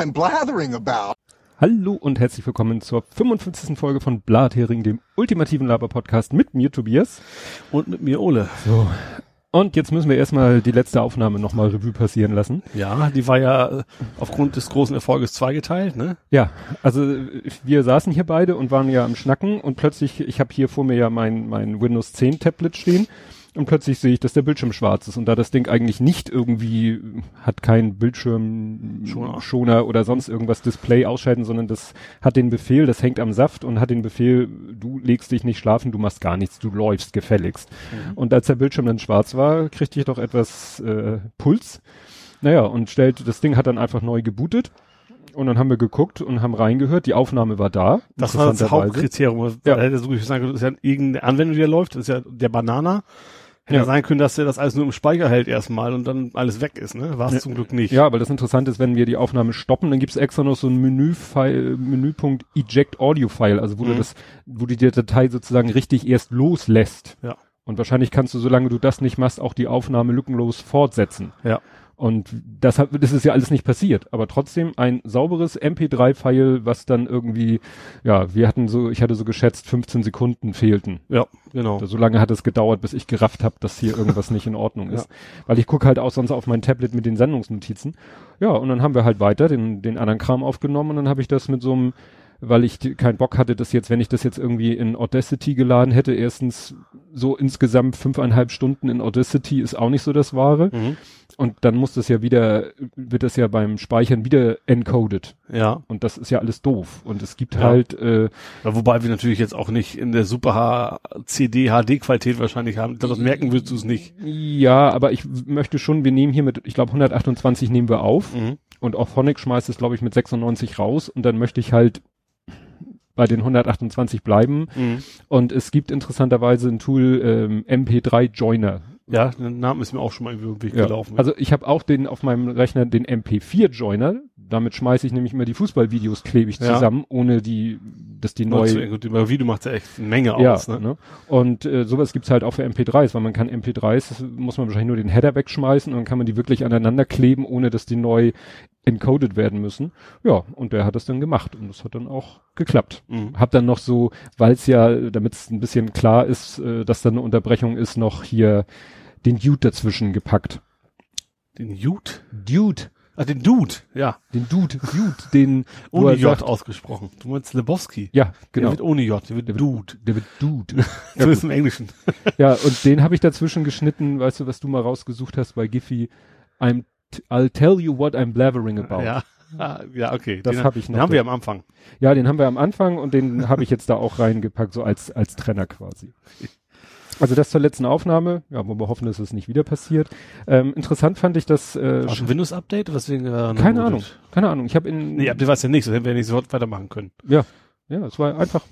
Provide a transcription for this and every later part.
I'm blathering about. Hallo und herzlich willkommen zur 55. Folge von Blathering, dem ultimativen Laber-Podcast mit mir, Tobias. Und mit mir, Ole. So. Und jetzt müssen wir erstmal die letzte Aufnahme nochmal Revue passieren lassen. Ja, die war ja äh, aufgrund des großen Erfolges zweigeteilt, ne? Ja, also äh, wir saßen hier beide und waren ja am Schnacken und plötzlich, ich habe hier vor mir ja mein, mein Windows 10 Tablet stehen und plötzlich sehe ich, dass der Bildschirm schwarz ist und da das Ding eigentlich nicht irgendwie hat kein Bildschirmschoner Schoner oder sonst irgendwas Display ausschalten, sondern das hat den Befehl, das hängt am Saft und hat den Befehl, du legst dich nicht schlafen, du machst gar nichts, du läufst gefälligst. Mhm. Und als der Bildschirm dann schwarz war, kriegte ich doch etwas äh, Puls. Naja, und stellt, das Ding hat dann einfach neu gebootet. Und dann haben wir geguckt und haben reingehört, die Aufnahme war da. Das war das Hauptkriterium. Ja. Da hätte so sagen, das ist ja irgendeine Anwendung, die da läuft, das ist ja der Banana. Hätte ja. sein können, dass er das alles nur im Speicher hält erstmal und dann alles weg ist, ne? War es ja. zum Glück nicht. Ja, weil das Interessante ist, wenn wir die Aufnahme stoppen, dann gibt's extra noch so ein Menü-File, Menüpunkt Eject Audio File, also wo mhm. du das, wo du die Datei sozusagen richtig erst loslässt. Ja. Und wahrscheinlich kannst du, solange du das nicht machst, auch die Aufnahme lückenlos fortsetzen. Ja. Und das, hat, das ist ja alles nicht passiert, aber trotzdem ein sauberes MP3-File, was dann irgendwie, ja, wir hatten so, ich hatte so geschätzt, 15 Sekunden fehlten. Ja, genau. So lange hat es gedauert, bis ich gerafft habe, dass hier irgendwas nicht in Ordnung ist. Ja. Weil ich gucke halt auch sonst auf mein Tablet mit den Sendungsnotizen. Ja, und dann haben wir halt weiter den, den anderen Kram aufgenommen und dann habe ich das mit so einem weil ich keinen Bock hatte, dass jetzt, wenn ich das jetzt irgendwie in Audacity geladen hätte, erstens so insgesamt fünfeinhalb Stunden in Audacity ist auch nicht so das Wahre. Mhm. Und dann muss das ja wieder, wird das ja beim Speichern wieder encoded. Ja. Und das ist ja alles doof. Und es gibt ja. halt. Äh, ja, wobei wir natürlich jetzt auch nicht in der super CD HD Qualität wahrscheinlich haben. Das merken willst du es nicht. Ja, aber ich möchte schon, wir nehmen hier mit, ich glaube 128 nehmen wir auf. Mhm. Und auch Phonic schmeißt es, glaube ich, mit 96 raus. Und dann möchte ich halt bei den 128 bleiben. Mhm. Und es gibt interessanterweise ein Tool ähm, MP3 Joiner. Ja, der Name ist mir auch schon mal irgendwie ja. gelaufen. Also ich habe auch den auf meinem Rechner den MP4 Joiner. Damit schmeiße ich nämlich immer die Fußballvideos klebig ja. zusammen, ohne die, dass die neu. Über Video macht ja echt eine Menge ja, aus. Ne? ne? Und äh, sowas gibt's halt auch für MP3s, weil man kann MP3s, muss man wahrscheinlich nur den Header wegschmeißen und dann kann man die wirklich aneinander kleben, ohne dass die neu encoded werden müssen. Ja, und der hat das dann gemacht und das hat dann auch geklappt. Mhm. Hab dann noch so, weil es ja, damit es ein bisschen klar ist, äh, dass da eine Unterbrechung ist, noch hier den Dude dazwischen gepackt. Den Dude? Dude. Ah, den Dude, ja. Den Dude, Dude, den ohne J sagt, ausgesprochen. Du meinst Lebowski? Ja, genau. Der wird ohne J, der wird der Dude. der wird Dude. so ist im Englischen. ja, und den habe ich dazwischen geschnitten, weißt du, was du mal rausgesucht hast bei Giphy. I'm I'll tell you what I'm blathering about. Ja. Ja, okay. Das habe ich noch. Den haben wir am Anfang. Ja, den haben wir am Anfang und den habe ich jetzt da auch reingepackt, so als, als Trenner quasi. Also das zur letzten Aufnahme, ja, wo wir hoffen, dass es nicht wieder passiert. Ähm, interessant fand ich das. Äh, War ein Windows-Update? Weswegen, äh, keine Ahnung, keine Ahnung. Ich habe in. Nee, Update war es ja nicht, so hätten wir nicht sofort weitermachen können. Ja, ja, es war einfach.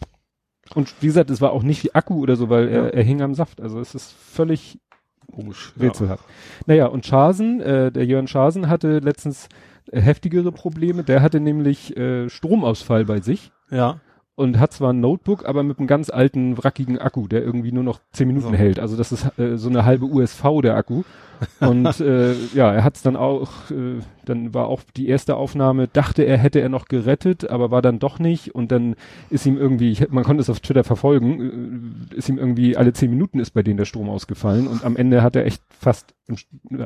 Und wie gesagt, es war auch nicht wie Akku oder so, weil ja. er, er hing am Saft. Also es ist völlig Komisch. Rätselhaft. Ja. Naja, und Schasen, äh, der Jörn Schasen hatte letztens äh, heftigere Probleme. Der hatte nämlich äh, Stromausfall bei sich. Ja. Und hat zwar ein Notebook, aber mit einem ganz alten, wrackigen Akku, der irgendwie nur noch zehn Minuten so. hält. Also das ist äh, so eine halbe USV, der Akku. Und äh, ja, er hat es dann auch, äh, dann war auch die erste Aufnahme, dachte er, hätte er noch gerettet, aber war dann doch nicht. Und dann ist ihm irgendwie, ich, man konnte es auf Twitter verfolgen, äh, ist ihm irgendwie alle zehn Minuten ist bei denen der Strom ausgefallen. Und am Ende hat er echt fast,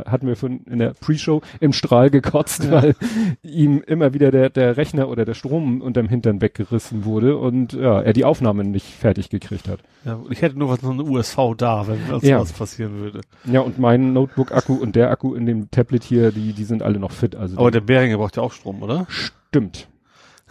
hatten wir von in der Pre-Show im Strahl gekotzt, ja. weil ihm immer wieder der, der Rechner oder der Strom unterm Hintern weggerissen wurde und ja, er die Aufnahme nicht fertig gekriegt hat. Ja, ich hätte nur was noch eine USV da, wenn was ja. passieren würde. Ja, und mein Notebook MacBook-Akku und der Akku in dem Tablet hier, die, die sind alle noch fit. Also Aber der Behringer braucht ja auch Strom, oder? Stimmt.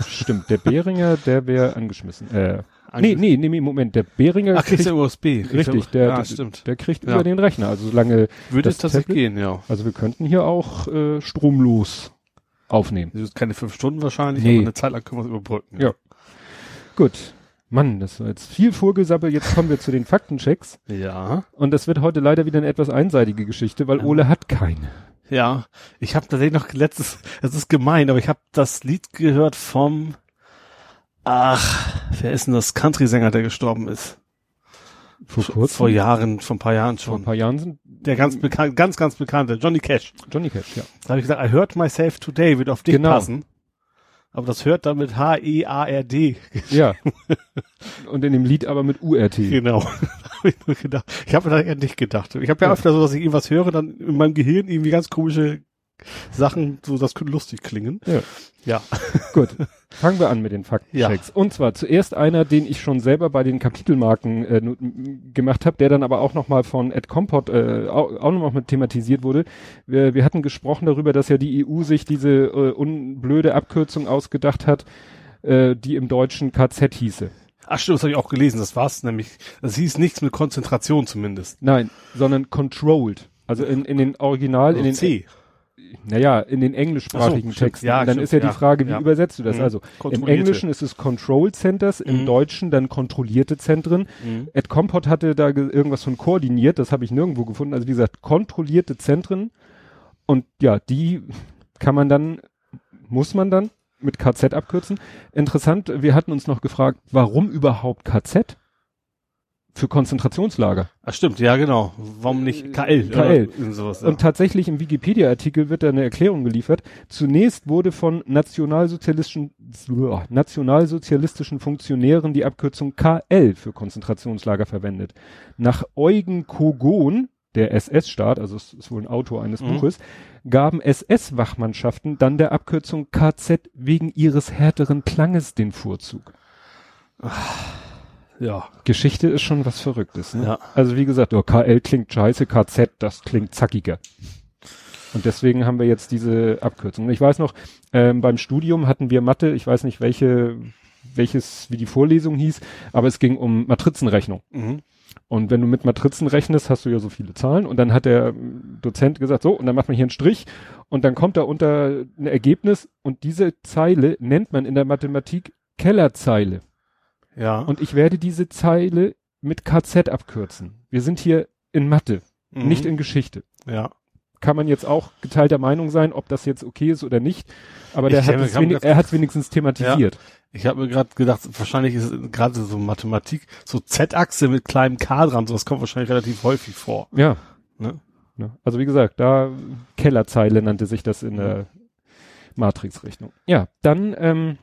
Stimmt. Der Behringer, der wäre angeschmissen. Äh, nee, nee, nee, Moment. Der Behringer Ach, kriegt der USB. Richtig, der, ja, stimmt. der kriegt ja. über den Rechner. Also solange würde es tatsächlich gehen, ja. Also wir könnten hier auch äh, stromlos aufnehmen. Das ist keine fünf Stunden wahrscheinlich, nee. aber eine Zeit lang können wir es überbrücken. Ja. Gut. Mann, das war jetzt viel Vorgesabbel. Jetzt kommen wir zu den Faktenchecks. Ja. Und das wird heute leider wieder eine etwas einseitige Geschichte, weil ja. Ole hat keine. Ja, ich habe tatsächlich noch letztes, es ist gemein, aber ich habe das Lied gehört vom, ach, wer ist denn das Country-Sänger, der gestorben ist? Vor kurzem? Vor Jahren, vor ein paar Jahren schon. Vor ein paar Jahren sind der ganz bekannt, ganz, ganz bekannte Johnny Cash. Johnny Cash, ja. Da habe ich gesagt, I heard myself today, wird auf dich genau. passen. Aber das hört dann mit H-E-A-R-D. Ja. Und in dem Lied aber mit U-R-T. Genau. ich habe mir da eher nicht gedacht. Ich habe ja, ja öfter so, dass ich irgendwas höre, dann in meinem Gehirn irgendwie ganz komische Sachen, so das könnte lustig klingen. Ja. Ja. Gut. Fangen wir an mit den Faktenchecks. Ja. Und zwar zuerst einer, den ich schon selber bei den Kapitelmarken äh, gemacht habe, der dann aber auch nochmal von Ed Compot äh, auch, auch nochmal mit thematisiert wurde. Wir, wir hatten gesprochen darüber, dass ja die EU sich diese äh, unblöde Abkürzung ausgedacht hat, äh, die im Deutschen KZ hieße. Ach stimmt, das habe ich auch gelesen. Das war's nämlich. Das hieß nichts mit Konzentration zumindest. Nein, sondern controlled. Also in, in den Original, also in den C naja, in den englischsprachigen so, Texten. Ja, dann stimmt, ist ja, ja die Frage, wie ja. übersetzt du das? Mhm. Also im Englischen ist es Control Centers, im mhm. Deutschen dann kontrollierte Zentren. Mhm. Ed Compot hatte da irgendwas von koordiniert, das habe ich nirgendwo gefunden. Also wie gesagt, kontrollierte Zentren. Und ja, die kann man dann, muss man dann mit KZ abkürzen. Interessant, wir hatten uns noch gefragt, warum überhaupt KZ? Für Konzentrationslager. Ach stimmt, ja genau. Warum nicht KL? KL. Sowas, ja. Und tatsächlich im Wikipedia-Artikel wird da eine Erklärung geliefert. Zunächst wurde von nationalsozialistischen, nationalsozialistischen Funktionären die Abkürzung KL für Konzentrationslager verwendet. Nach Eugen Kogon, der SS-Staat, also es ist wohl ein Autor eines mhm. Buches, gaben SS-Wachmannschaften dann der Abkürzung KZ wegen ihres härteren Klanges den Vorzug. Ach ja. Geschichte ist schon was Verrücktes. Ne? Ja. Also wie gesagt, oh, KL klingt scheiße, KZ, das klingt zackiger. Und deswegen haben wir jetzt diese Abkürzung. Ich weiß noch, ähm, beim Studium hatten wir Mathe, ich weiß nicht welche, welches, wie die Vorlesung hieß, aber es ging um Matrizenrechnung. Mhm. Und wenn du mit Matrizen rechnest, hast du ja so viele Zahlen. Und dann hat der Dozent gesagt, so, und dann macht man hier einen Strich. Und dann kommt da unter ein Ergebnis. Und diese Zeile nennt man in der Mathematik Kellerzeile. Ja. Und ich werde diese Zeile mit KZ abkürzen. Wir sind hier in Mathe, mhm. nicht in Geschichte. Ja. Kann man jetzt auch geteilter Meinung sein, ob das jetzt okay ist oder nicht. Aber der hat es wenig, er hat wenigstens thematisiert. Ja. Ich habe mir gerade gedacht, wahrscheinlich ist gerade so Mathematik, so Z-Achse mit kleinem K dran, sowas kommt wahrscheinlich relativ häufig vor. Ja. Ne? ja. Also wie gesagt, da Kellerzeile nannte sich das in der Matrix-Rechnung. Ja, dann ähm,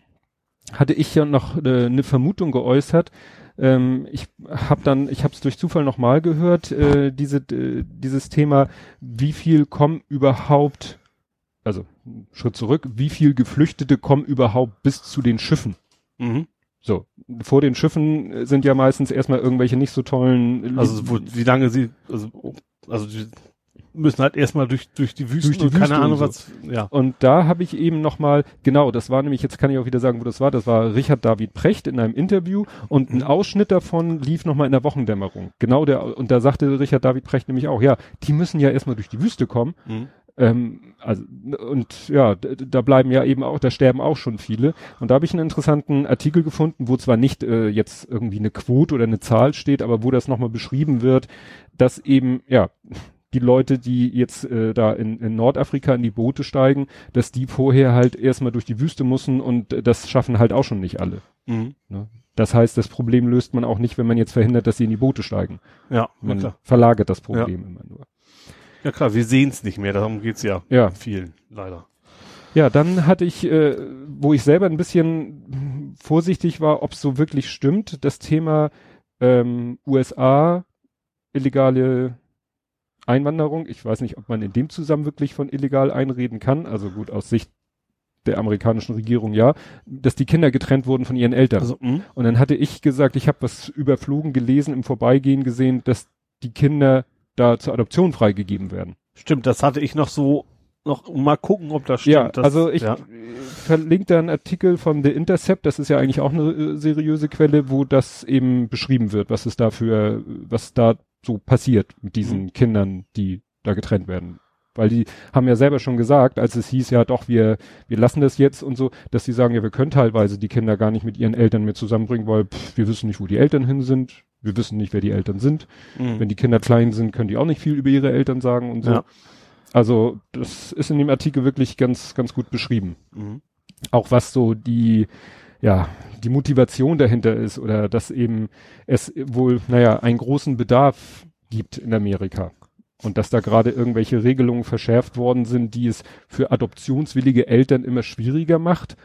hatte ich ja noch äh, eine Vermutung geäußert. Ähm, ich habe dann, ich habe es durch Zufall nochmal gehört, äh, diese, äh, dieses Thema, wie viel kommen überhaupt, also Schritt zurück, wie viel Geflüchtete kommen überhaupt bis zu den Schiffen? Mhm. So, vor den Schiffen sind ja meistens erstmal irgendwelche nicht so tollen. Also wo, wie lange sie, also, also die, müssen halt erstmal durch, durch die Wüste, durch die Wüste keine Ahnung so. was, ja. Und da habe ich eben nochmal, genau, das war nämlich, jetzt kann ich auch wieder sagen, wo das war, das war Richard David Precht in einem Interview und ein mhm. Ausschnitt davon lief nochmal in der Wochendämmerung. Genau der, und da sagte Richard David Precht nämlich auch, ja, die müssen ja erstmal durch die Wüste kommen. Mhm. Ähm, also, und ja, da bleiben ja eben auch, da sterben auch schon viele. Und da habe ich einen interessanten Artikel gefunden, wo zwar nicht äh, jetzt irgendwie eine Quote oder eine Zahl steht, aber wo das nochmal beschrieben wird, dass eben, ja, die Leute, die jetzt äh, da in, in Nordafrika in die Boote steigen, dass die vorher halt erstmal durch die Wüste müssen und äh, das schaffen halt auch schon nicht alle. Mhm. Ne? Das heißt, das Problem löst man auch nicht, wenn man jetzt verhindert, dass sie in die Boote steigen. Ja, man klar. verlagert das Problem ja. immer nur. Ja klar, wir sehen es nicht mehr, darum geht's ja, ja. vielen, leider. Ja, dann hatte ich, äh, wo ich selber ein bisschen vorsichtig war, ob es so wirklich stimmt, das Thema ähm, USA, illegale Einwanderung. Ich weiß nicht, ob man in dem Zusammen wirklich von illegal einreden kann. Also gut, aus Sicht der amerikanischen Regierung ja, dass die Kinder getrennt wurden von ihren Eltern. Also, hm? und dann hatte ich gesagt, ich habe was überflogen gelesen, im Vorbeigehen gesehen, dass die Kinder da zur Adoption freigegeben werden. Stimmt, das hatte ich noch so noch mal gucken, ob das stimmt. Ja, das, also ich ja. verlinke da einen Artikel von The Intercept, das ist ja eigentlich auch eine äh, seriöse Quelle, wo das eben beschrieben wird, was es da für, was da so passiert mit diesen mhm. Kindern, die da getrennt werden. Weil die haben ja selber schon gesagt, als es hieß, ja doch, wir, wir lassen das jetzt und so, dass sie sagen, ja, wir können teilweise die Kinder gar nicht mit ihren Eltern mehr zusammenbringen, weil pff, wir wissen nicht, wo die Eltern hin sind, wir wissen nicht, wer die Eltern sind. Mhm. Wenn die Kinder klein sind, können die auch nicht viel über ihre Eltern sagen und so. Ja. Also das ist in dem Artikel wirklich ganz, ganz gut beschrieben. Mhm. Auch was so die, ja, die Motivation dahinter ist oder dass eben es wohl, naja, einen großen Bedarf gibt in Amerika. Und dass da gerade irgendwelche Regelungen verschärft worden sind, die es für adoptionswillige Eltern immer schwieriger macht,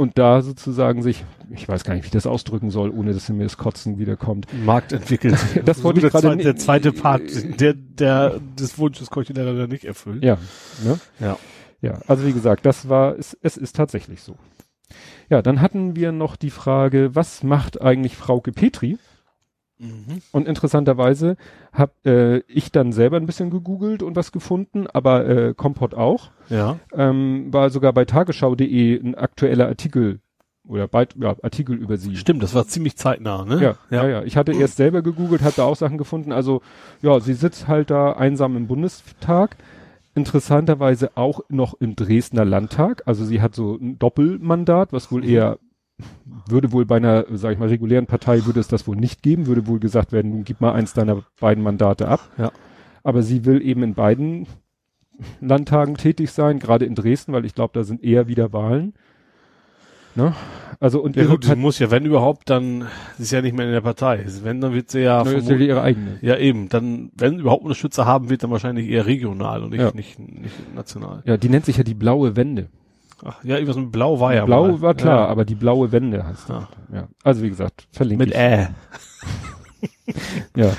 und da sozusagen sich, ich weiß gar nicht, wie ich das ausdrücken soll, ohne dass mir das Kotzen wieder kommt. Markt entwickelt. das wollte ich gerade Der zweite Part, der, der, des Wunsches konnte ich leider nicht erfüllen. Ja, ne? Ja. Ja, also wie gesagt, das war, es, es ist tatsächlich so. Ja, dann hatten wir noch die Frage, was macht eigentlich Frauke Petri? Mhm. Und interessanterweise habe äh, ich dann selber ein bisschen gegoogelt und was gefunden, aber äh, Kompott auch. Ja. Ähm, war sogar bei tagesschau.de ein aktueller Artikel oder bald, ja, Artikel über sie. Stimmt, das war ziemlich zeitnah, ne? Ja, ja, ja. ja. Ich hatte erst selber gegoogelt, hatte auch Sachen gefunden. Also ja, sie sitzt halt da einsam im Bundestag. Interessanterweise auch noch im Dresdner Landtag. Also sie hat so ein Doppelmandat, was wohl eher würde wohl bei einer, sag ich mal, regulären Partei würde es das wohl nicht geben, würde wohl gesagt werden, nun gib mal eins deiner beiden Mandate ab. Ja. Aber sie will eben in beiden Landtagen tätig sein, gerade in Dresden, weil ich glaube, da sind eher wieder Wahlen. Ne? Also und ja, gut, sie muss ja, wenn überhaupt, dann sie ist ja nicht mehr in der Partei. Wenn dann wird sie ja, ne, ist ja ihre eigene. Ja eben, dann wenn überhaupt Unterstützer haben wird, dann wahrscheinlich eher regional und nicht, ja. nicht, nicht national. Ja, die nennt sich ja die blaue Wende. Ach, ja, irgendwas mit Blau war ja Blau mal. war klar, ja. aber die blaue Wende heißt ja. ja. Also wie gesagt, verlinke Mit Ä. ja.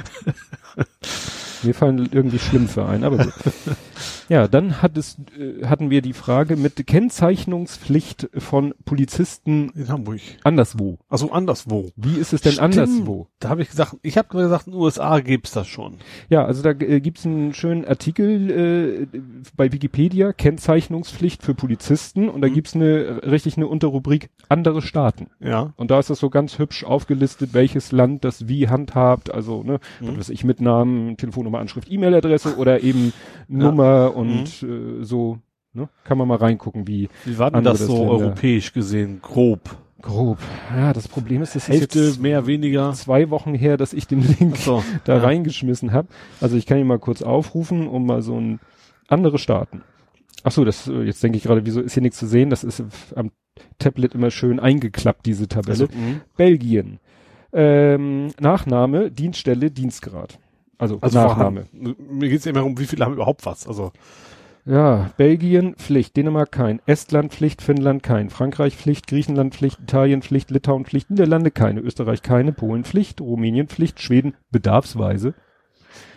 Mir fallen irgendwie Schlümpfe ein, aber gut. Ja, dann hat es, äh, hatten wir die Frage mit Kennzeichnungspflicht von Polizisten in Hamburg. Anderswo. Also anderswo. Wie ist es denn Stimmt. anderswo? Da habe ich gesagt, ich habe gesagt, in den USA gibt's das schon. Ja, also da äh, gibt's einen schönen Artikel äh, bei Wikipedia, Kennzeichnungspflicht für Polizisten und da mhm. gibt's eine richtig eine Unterrubrik andere Staaten. Ja. Und da ist das so ganz hübsch aufgelistet, welches Land das wie handhabt, also ne, mhm. was ich mit Namen, Telefonnummer, Anschrift, E-Mail-Adresse oder eben Nummer und mhm. äh, so, ne? Kann man mal reingucken, wie. Wie war denn das so Länder. europäisch gesehen, grob? Grob. Ja, das Problem ist, dass Hälfte, ist jetzt mehr, weniger. Zwei Wochen her, dass ich den Link so, da ja. reingeschmissen habe. Also ich kann ihn mal kurz aufrufen, um mal so ein andere Staaten. Ach so, das äh, jetzt denke ich gerade, wieso ist hier nichts zu sehen? Das ist am Tablet immer schön eingeklappt diese Tabelle. Also, Belgien. Ähm, Nachname, Dienststelle, Dienstgrad. Also, also Nachname. Haben, mir geht es immer um, wie viele haben überhaupt was. Also ja, Belgien Pflicht, Dänemark kein, Estland Pflicht, Finnland kein, Frankreich Pflicht, Griechenland Pflicht, Italien Pflicht, Litauen Pflicht, Niederlande keine, Österreich keine, Polen Pflicht, Rumänien Pflicht, Schweden bedarfsweise.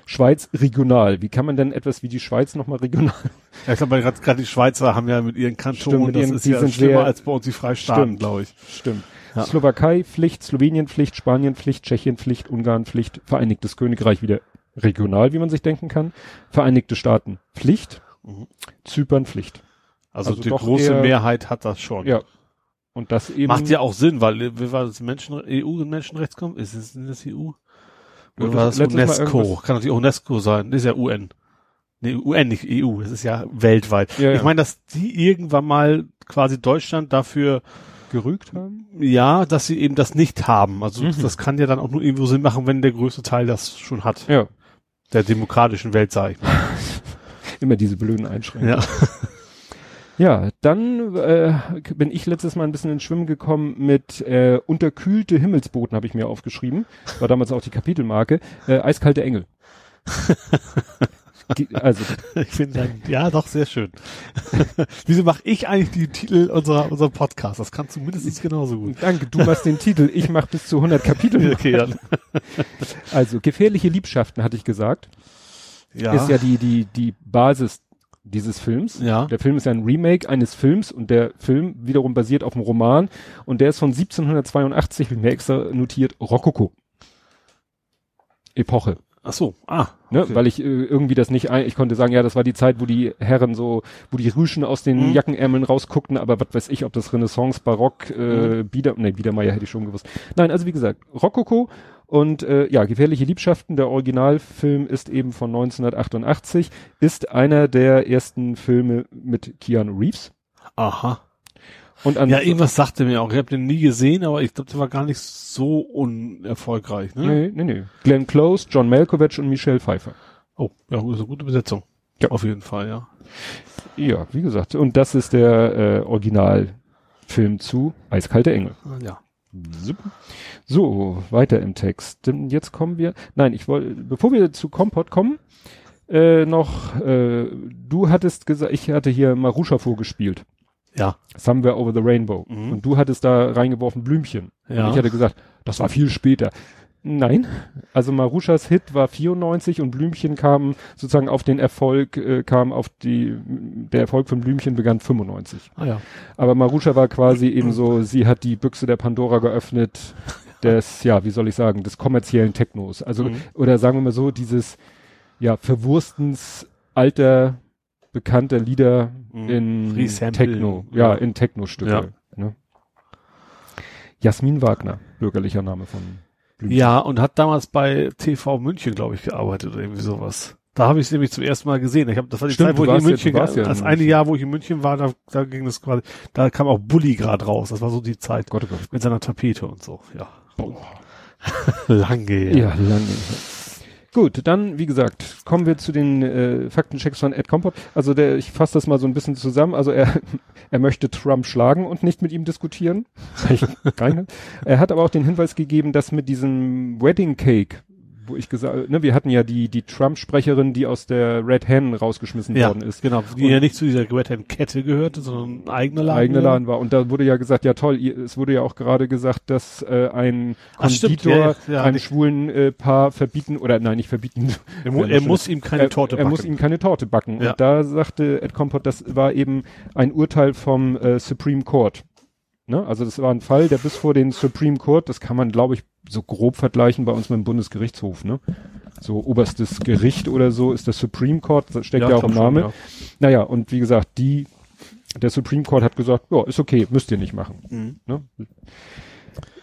Schweiz regional. Wie kann man denn etwas wie die Schweiz nochmal regional? Ja, ich glaube, gerade die Schweizer haben ja mit ihren Kantonen, das ist ja schlimmer sehr, als bei uns die Freistaaten, glaube ich. Stimmt. Ja. Slowakei Pflicht, Slowenien Pflicht, Spanien Pflicht, Tschechien Pflicht, Ungarn Pflicht, Vereinigtes Königreich wieder regional, wie man sich denken kann. Vereinigte Staaten Pflicht, mhm. Zypern Pflicht. Also, also die große eher, Mehrheit hat das schon. Ja. Und das eben. Macht ja auch Sinn, weil, wie war das Menschen, EU und Menschenrechtskommission? Ist es in das EU? Oder war das UNESCO? Kann natürlich UNESCO sein. Das ist ja UN. Nee, UN, nicht EU. Das ist ja weltweit. Ja, ja. Ich meine, dass die irgendwann mal quasi Deutschland dafür gerügt haben? Ja, dass sie eben das nicht haben. Also mhm. das kann ja dann auch nur irgendwo Sinn machen, wenn der größte Teil das schon hat. Ja der demokratischen Welt, sag ich mal. Immer diese blöden Einschränkungen. Ja. Ja, dann äh, bin ich letztes Mal ein bisschen ins Schwimmen gekommen mit äh, unterkühlte Himmelsboten, habe ich mir aufgeschrieben. War damals auch die Kapitelmarke. Äh, eiskalte Engel. also ich finde ja doch sehr schön. Wieso mache ich eigentlich die Titel unserer unserer Podcast? Das kannst du mindestens genauso gut. Danke, du machst den Titel, ich mache bis zu 100 Kapitel. okay, dann. Also gefährliche Liebschaften hatte ich gesagt. Ja. Ist ja die die die Basis dieses Films. Ja. Der Film ist ja ein Remake eines Films und der Film wiederum basiert auf einem Roman und der ist von 1782, wie mir extra notiert, Rokoko. Epoche. Ach so, ah. Ne, okay. Weil ich äh, irgendwie das nicht ein, ich konnte sagen, ja, das war die Zeit, wo die Herren so, wo die Rüschen aus den mhm. Jackenärmeln rausguckten, aber was weiß ich, ob das Renaissance, Barock, äh, mhm. Bieder, nee, Biedermeier hätte ich schon gewusst. Nein, also wie gesagt, Rokoko und äh, ja, Gefährliche Liebschaften, der Originalfilm ist eben von 1988, ist einer der ersten Filme mit Keanu Reeves. Aha. Und an ja, irgendwas sagte mir auch. Ich habe den nie gesehen, aber ich glaube, der war gar nicht so unerfolgreich. Ne? Nee, nee, nee. Glenn Close, John Malkovich und Michelle Pfeiffer. Oh, ja, ist eine gute Besetzung. Ja. Auf jeden Fall, ja. Ja, wie gesagt. Und das ist der äh, Originalfilm zu Eiskalte Engel. Ah, ja. So, weiter im Text. Jetzt kommen wir. Nein, ich wollte, bevor wir zu Kompott kommen, äh, noch, äh, du hattest gesagt, ich hatte hier Marusha vorgespielt. Ja. Somewhere Over the Rainbow. Mhm. Und du hattest da reingeworfen Blümchen. Ja. Und ich hatte gesagt, das war viel später. Nein, also Maruschas Hit war 94 und Blümchen kam sozusagen auf den Erfolg, äh, kam auf die, der Erfolg von Blümchen begann 95. Ah ja. Aber Maruscha war quasi eben so, sie hat die Büchse der Pandora geöffnet, des, ja, wie soll ich sagen, des kommerziellen Technos. Also, mhm. oder sagen wir mal so, dieses, ja, Verwurstens alter, bekannter Lieder mhm. in Techno, ja, ja, in Techno-Stücke. Ja. Ne? Jasmin Wagner, bürgerlicher Name von Blümchen. Ja, und hat damals bei TV München, glaube ich, gearbeitet oder irgendwie sowas. Da habe ich es nämlich zum ersten Mal gesehen. Ich habe das war die Stimmt, Zeit, wo ich in München, ja, ja das eine München. Jahr, wo ich in München war, da, da ging das quasi, da kam auch Bully gerade raus. Das war so die Zeit Gott, oh Gott. mit seiner Tapete und so. Ja. Boah. lange. Ja, lange. Gut, dann, wie gesagt, kommen wir zu den äh, Faktenchecks von Ed Compot. Also der, ich fasse das mal so ein bisschen zusammen. Also er, er möchte Trump schlagen und nicht mit ihm diskutieren. er hat aber auch den Hinweis gegeben, dass mit diesem Wedding Cake, wo ich gesagt, ne, wir hatten ja die die Trump-Sprecherin, die aus der Red Hen rausgeschmissen ja, worden ist. Genau, die und ja nicht zu dieser Red Hen-Kette gehörte, sondern ein eigener Laden. Eigener Laden war. Und da wurde ja gesagt, ja toll, es wurde ja auch gerade gesagt, dass äh, ein Konditor ja, ja, einem schwulen äh, Paar verbieten, oder nein, nicht verbieten. Er, mu er muss ihm keine Torte backen. Er muss ihm keine Torte backen. Und da sagte Ed Compot, das war eben ein Urteil vom äh, Supreme Court. Ne? Also das war ein Fall, der bis vor den Supreme Court, das kann man, glaube ich, so grob vergleichen bei uns mit dem Bundesgerichtshof, ne? So oberstes Gericht oder so ist der Supreme Court, das steckt ja, ja auch im Namen. Ja. Naja, und wie gesagt, die, der Supreme Court hat gesagt, ja, ist okay, müsst ihr nicht machen. Mhm. Ne?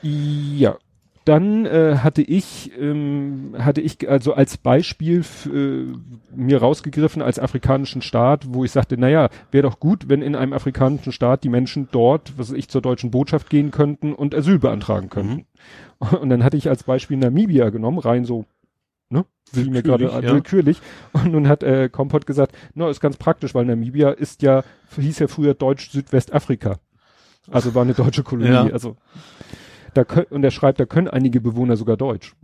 Ja, dann äh, hatte ich ähm, hatte ich also als Beispiel äh, mir rausgegriffen als afrikanischen Staat, wo ich sagte, naja, wäre doch gut, wenn in einem afrikanischen Staat die Menschen dort, was ich zur deutschen Botschaft gehen könnten und Asyl beantragen könnten. Mhm. Und dann hatte ich als Beispiel Namibia genommen, rein so ne? Wie mir gerade ja. willkürlich. Und nun hat äh, Kompott gesagt, no, ist ganz praktisch, weil Namibia ist ja, hieß ja früher Deutsch Südwestafrika. Also war eine deutsche Kolonie. Ja. Also da können, und er schreibt, da können einige Bewohner sogar Deutsch.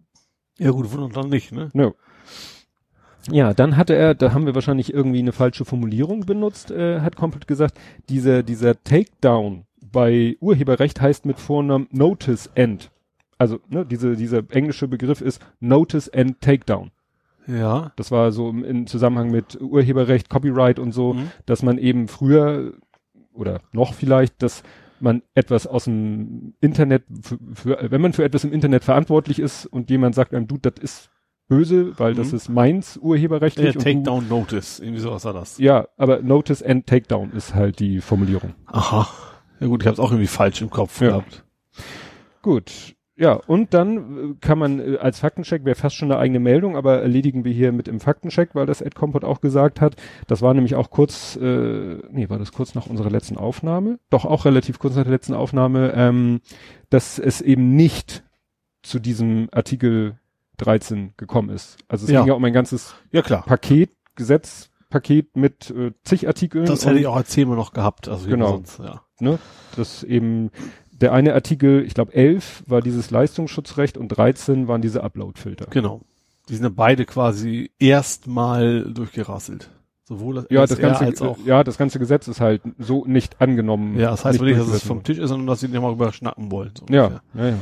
Ja gut, wundert dann nicht, ne? No. Ja, dann hatte er, da haben wir wahrscheinlich irgendwie eine falsche Formulierung benutzt, äh, hat komplett gesagt, dieser, dieser Takedown bei Urheberrecht heißt mit Vornamen Notice End. Also, ne, diese, dieser englische Begriff ist Notice End Takedown. Ja. Das war so im, im Zusammenhang mit Urheberrecht, Copyright und so, mhm. dass man eben früher oder noch vielleicht, dass man etwas aus dem Internet, für, für, wenn man für etwas im Internet verantwortlich ist und jemand sagt einem, du, das ist böse, weil mhm. das ist meins urheberrechtlich. Ja, Takedown Notice, irgendwie sowas war das. Ja, aber Notice and Takedown ist halt die Formulierung. Aha. Ja gut, ich habe es auch irgendwie falsch im Kopf ja. gehabt. Gut, ja, und dann äh, kann man äh, als Faktencheck, wäre fast schon eine eigene Meldung, aber erledigen wir hier mit im Faktencheck, weil das Ed Compot auch gesagt hat. Das war nämlich auch kurz, äh, nee, war das kurz nach unserer letzten Aufnahme? Doch auch relativ kurz nach der letzten Aufnahme, ähm, dass es eben nicht zu diesem Artikel 13 gekommen ist. Also es ja. ging ja um ein ganzes ja, klar. Paket, Gesetzpaket mit äh, zig Artikeln. Das hätte ich auch als Thema noch gehabt. Also genau. Sonst, ja. Ne? Das eben der eine Artikel, ich glaube 11 war dieses Leistungsschutzrecht und 13 waren diese Upload-Filter. Genau. Die sind ja beide quasi erstmal durchgerasselt. Sowohl das ja, das ganze, als auch. Ja, das ganze Gesetz ist halt so nicht angenommen. Ja, das heißt nicht, dass es vom Tisch ist, sondern dass sie nicht mal überschnappen wollen. So ja, ja, ja.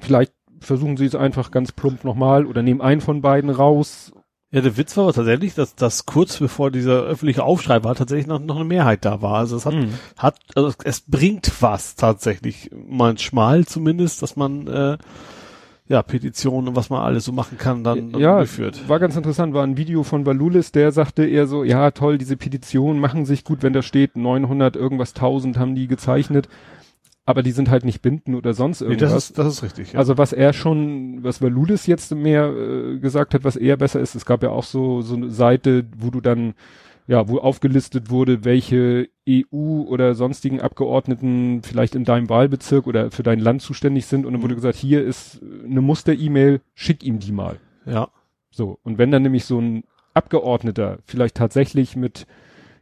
Vielleicht versuchen sie es einfach ganz plump nochmal oder nehmen einen von beiden raus ja, der Witz war aber tatsächlich, dass, dass kurz bevor dieser öffentliche Aufschrei war, tatsächlich noch, noch eine Mehrheit da war. Also es hat, mhm. hat, also es bringt was tatsächlich, manchmal zumindest, dass man äh, ja Petitionen und was man alles so machen kann, dann, dann ja, durchführt. War ganz interessant, war ein Video von Valulis, der sagte eher so, ja toll, diese Petitionen machen sich gut, wenn da steht 900 irgendwas 1000 haben die gezeichnet aber die sind halt nicht binden oder sonst irgendwas. Nee, das, ist, das ist richtig. Ja. Also was er schon, was Valulis jetzt mehr äh, gesagt hat, was eher besser ist, es gab ja auch so so eine Seite, wo du dann ja, wo aufgelistet wurde, welche EU oder sonstigen Abgeordneten vielleicht in deinem Wahlbezirk oder für dein Land zuständig sind und dann wurde mhm. gesagt, hier ist eine Muster-E-Mail, schick ihm die mal. Ja. So. Und wenn dann nämlich so ein Abgeordneter vielleicht tatsächlich mit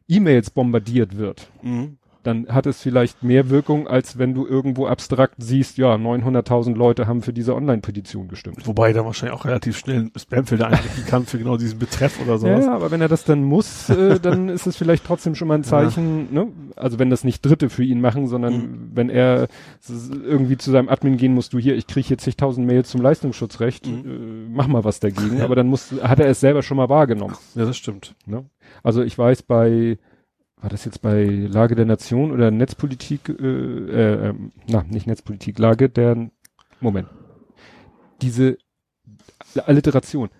E-Mails bombardiert wird, mhm dann hat es vielleicht mehr Wirkung, als wenn du irgendwo abstrakt siehst, ja, 900.000 Leute haben für diese Online-Petition gestimmt. Wobei da wahrscheinlich auch relativ schnell Spamfilter einrichten kann für genau diesen Betreff oder sowas. Ja, aber wenn er das dann muss, äh, dann ist es vielleicht trotzdem schon mal ein Zeichen, ja. ne? Also wenn das nicht Dritte für ihn machen, sondern mhm. wenn er irgendwie zu seinem Admin gehen muss, du hier, ich kriege hier zigtausend Mails zum Leistungsschutzrecht, mhm. äh, mach mal was dagegen. Ja. Aber dann muss, hat er es selber schon mal wahrgenommen. Ja, das stimmt. Ne? Also ich weiß bei war das jetzt bei Lage der Nation oder Netzpolitik, äh, äh, äh, na, nicht Netzpolitik, Lage der, Moment. Diese Alliteration.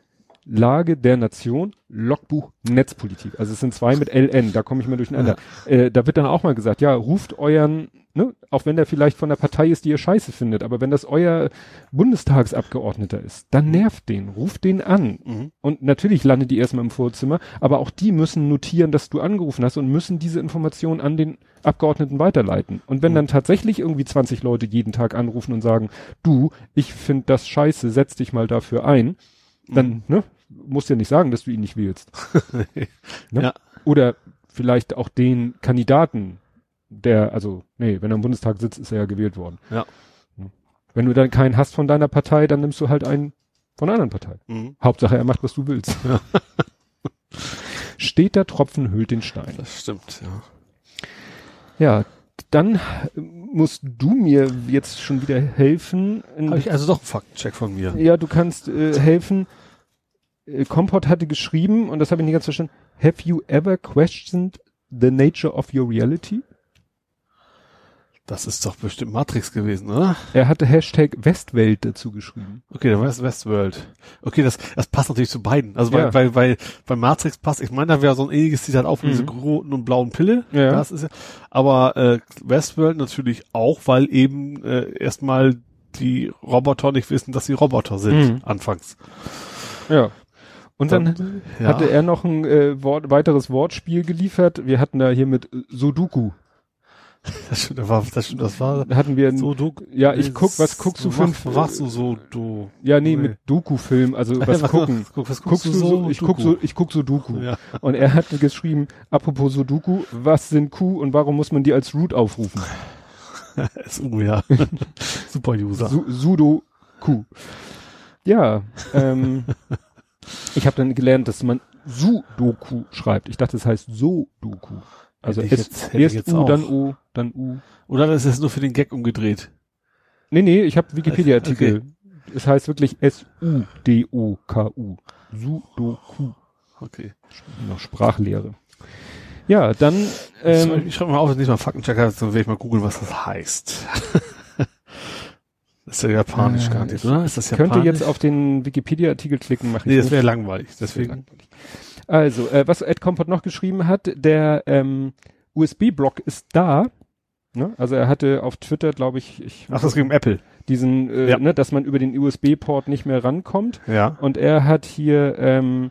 Lage der Nation, Logbuch Netzpolitik. Also es sind zwei mit LN, da komme ich mal durcheinander. Äh, da wird dann auch mal gesagt, ja, ruft euren ne, auch wenn der vielleicht von der Partei ist, die ihr scheiße findet, aber wenn das euer Bundestagsabgeordneter ist, dann nervt den, ruft den an. Mhm. Und natürlich landet die erstmal im Vorzimmer, aber auch die müssen notieren, dass du angerufen hast und müssen diese Informationen an den Abgeordneten weiterleiten. Und wenn mhm. dann tatsächlich irgendwie 20 Leute jeden Tag anrufen und sagen, du, ich finde das scheiße, setz dich mal dafür ein, dann, mhm. ne, musst ja nicht sagen, dass du ihn nicht wählst. ne? ja. Oder vielleicht auch den Kandidaten der, also, nee, wenn er im Bundestag sitzt, ist er ja gewählt worden. Ja. Wenn du dann keinen hast von deiner Partei, dann nimmst du halt einen von einer anderen Partei. Mhm. Hauptsache, er macht, was du willst. Ja. Steht der Tropfen hüllt den Stein. Das stimmt, ja. Ja, dann musst du mir jetzt schon wieder helfen. Habe ich also doch einen Faktencheck von mir. Ja, du kannst äh, helfen. Äh, Kompott hatte geschrieben, und das habe ich nicht ganz verstanden, have you ever questioned the nature of your reality? Das ist doch bestimmt Matrix gewesen, oder? Er hatte Hashtag Westwelt dazu geschrieben. Okay, dann war es Westworld. Okay, das, das passt natürlich zu beiden. Also ja. weil, weil, weil bei Matrix passt, ich meine, da wäre so ein ähnliches Zitat auf mhm. diese roten und blauen Pille. Ja. Das ist ja. Aber äh, Westworld natürlich auch, weil eben äh, erstmal die Roboter nicht wissen, dass sie Roboter sind, mhm. anfangs. Ja. Und dann, dann ja. hatte er noch ein äh, Wort, weiteres Wortspiel geliefert. Wir hatten da hier mit Sudoku. Das stimmt, das war, das, stimmt, das war hatten wir so du, ja ich guck was guckst du für was machst du so du? Ja nee, nee. mit Doku Film also was gucken. guck, was guckst, guckst du so? ich guck so ich guck so Doku ja. und er hat geschrieben apropos Sudoku was sind Q und warum muss man die als Root aufrufen? SU ja. Super User. Su Sudoku. Ja ähm, ich habe dann gelernt dass man Sudoku schreibt ich dachte es heißt So-Doku also hätte es, jetzt, erst jetzt U, auch. dann U, dann U. Oder ist es nur für den Gag umgedreht? Nee, nee, ich habe Wikipedia-Artikel. Okay. Es heißt wirklich S-U-D-O-K-U. Sudoku. Okay. Noch Sprachlehre. Ja, dann. Ähm, ich schreibe mal auf, dass ich mal Faktenchecker, dann werde ich mal googeln, was das heißt. das ist ja japanisch äh, gar nicht, oder? Ist das japanisch? Könnte jetzt auf den Wikipedia-Artikel klicken, mache ich Nee, das wäre langweilig. Deswegen. Langweilig. Also, äh, was Ed Compot noch geschrieben hat, der ähm, USB-Block ist da. Ne? Also er hatte auf Twitter, glaube ich, ich Ach, das ging um Apple. Diesen, äh, ja. ne, dass man über den USB-Port nicht mehr rankommt. Ja. Und er hat hier ähm,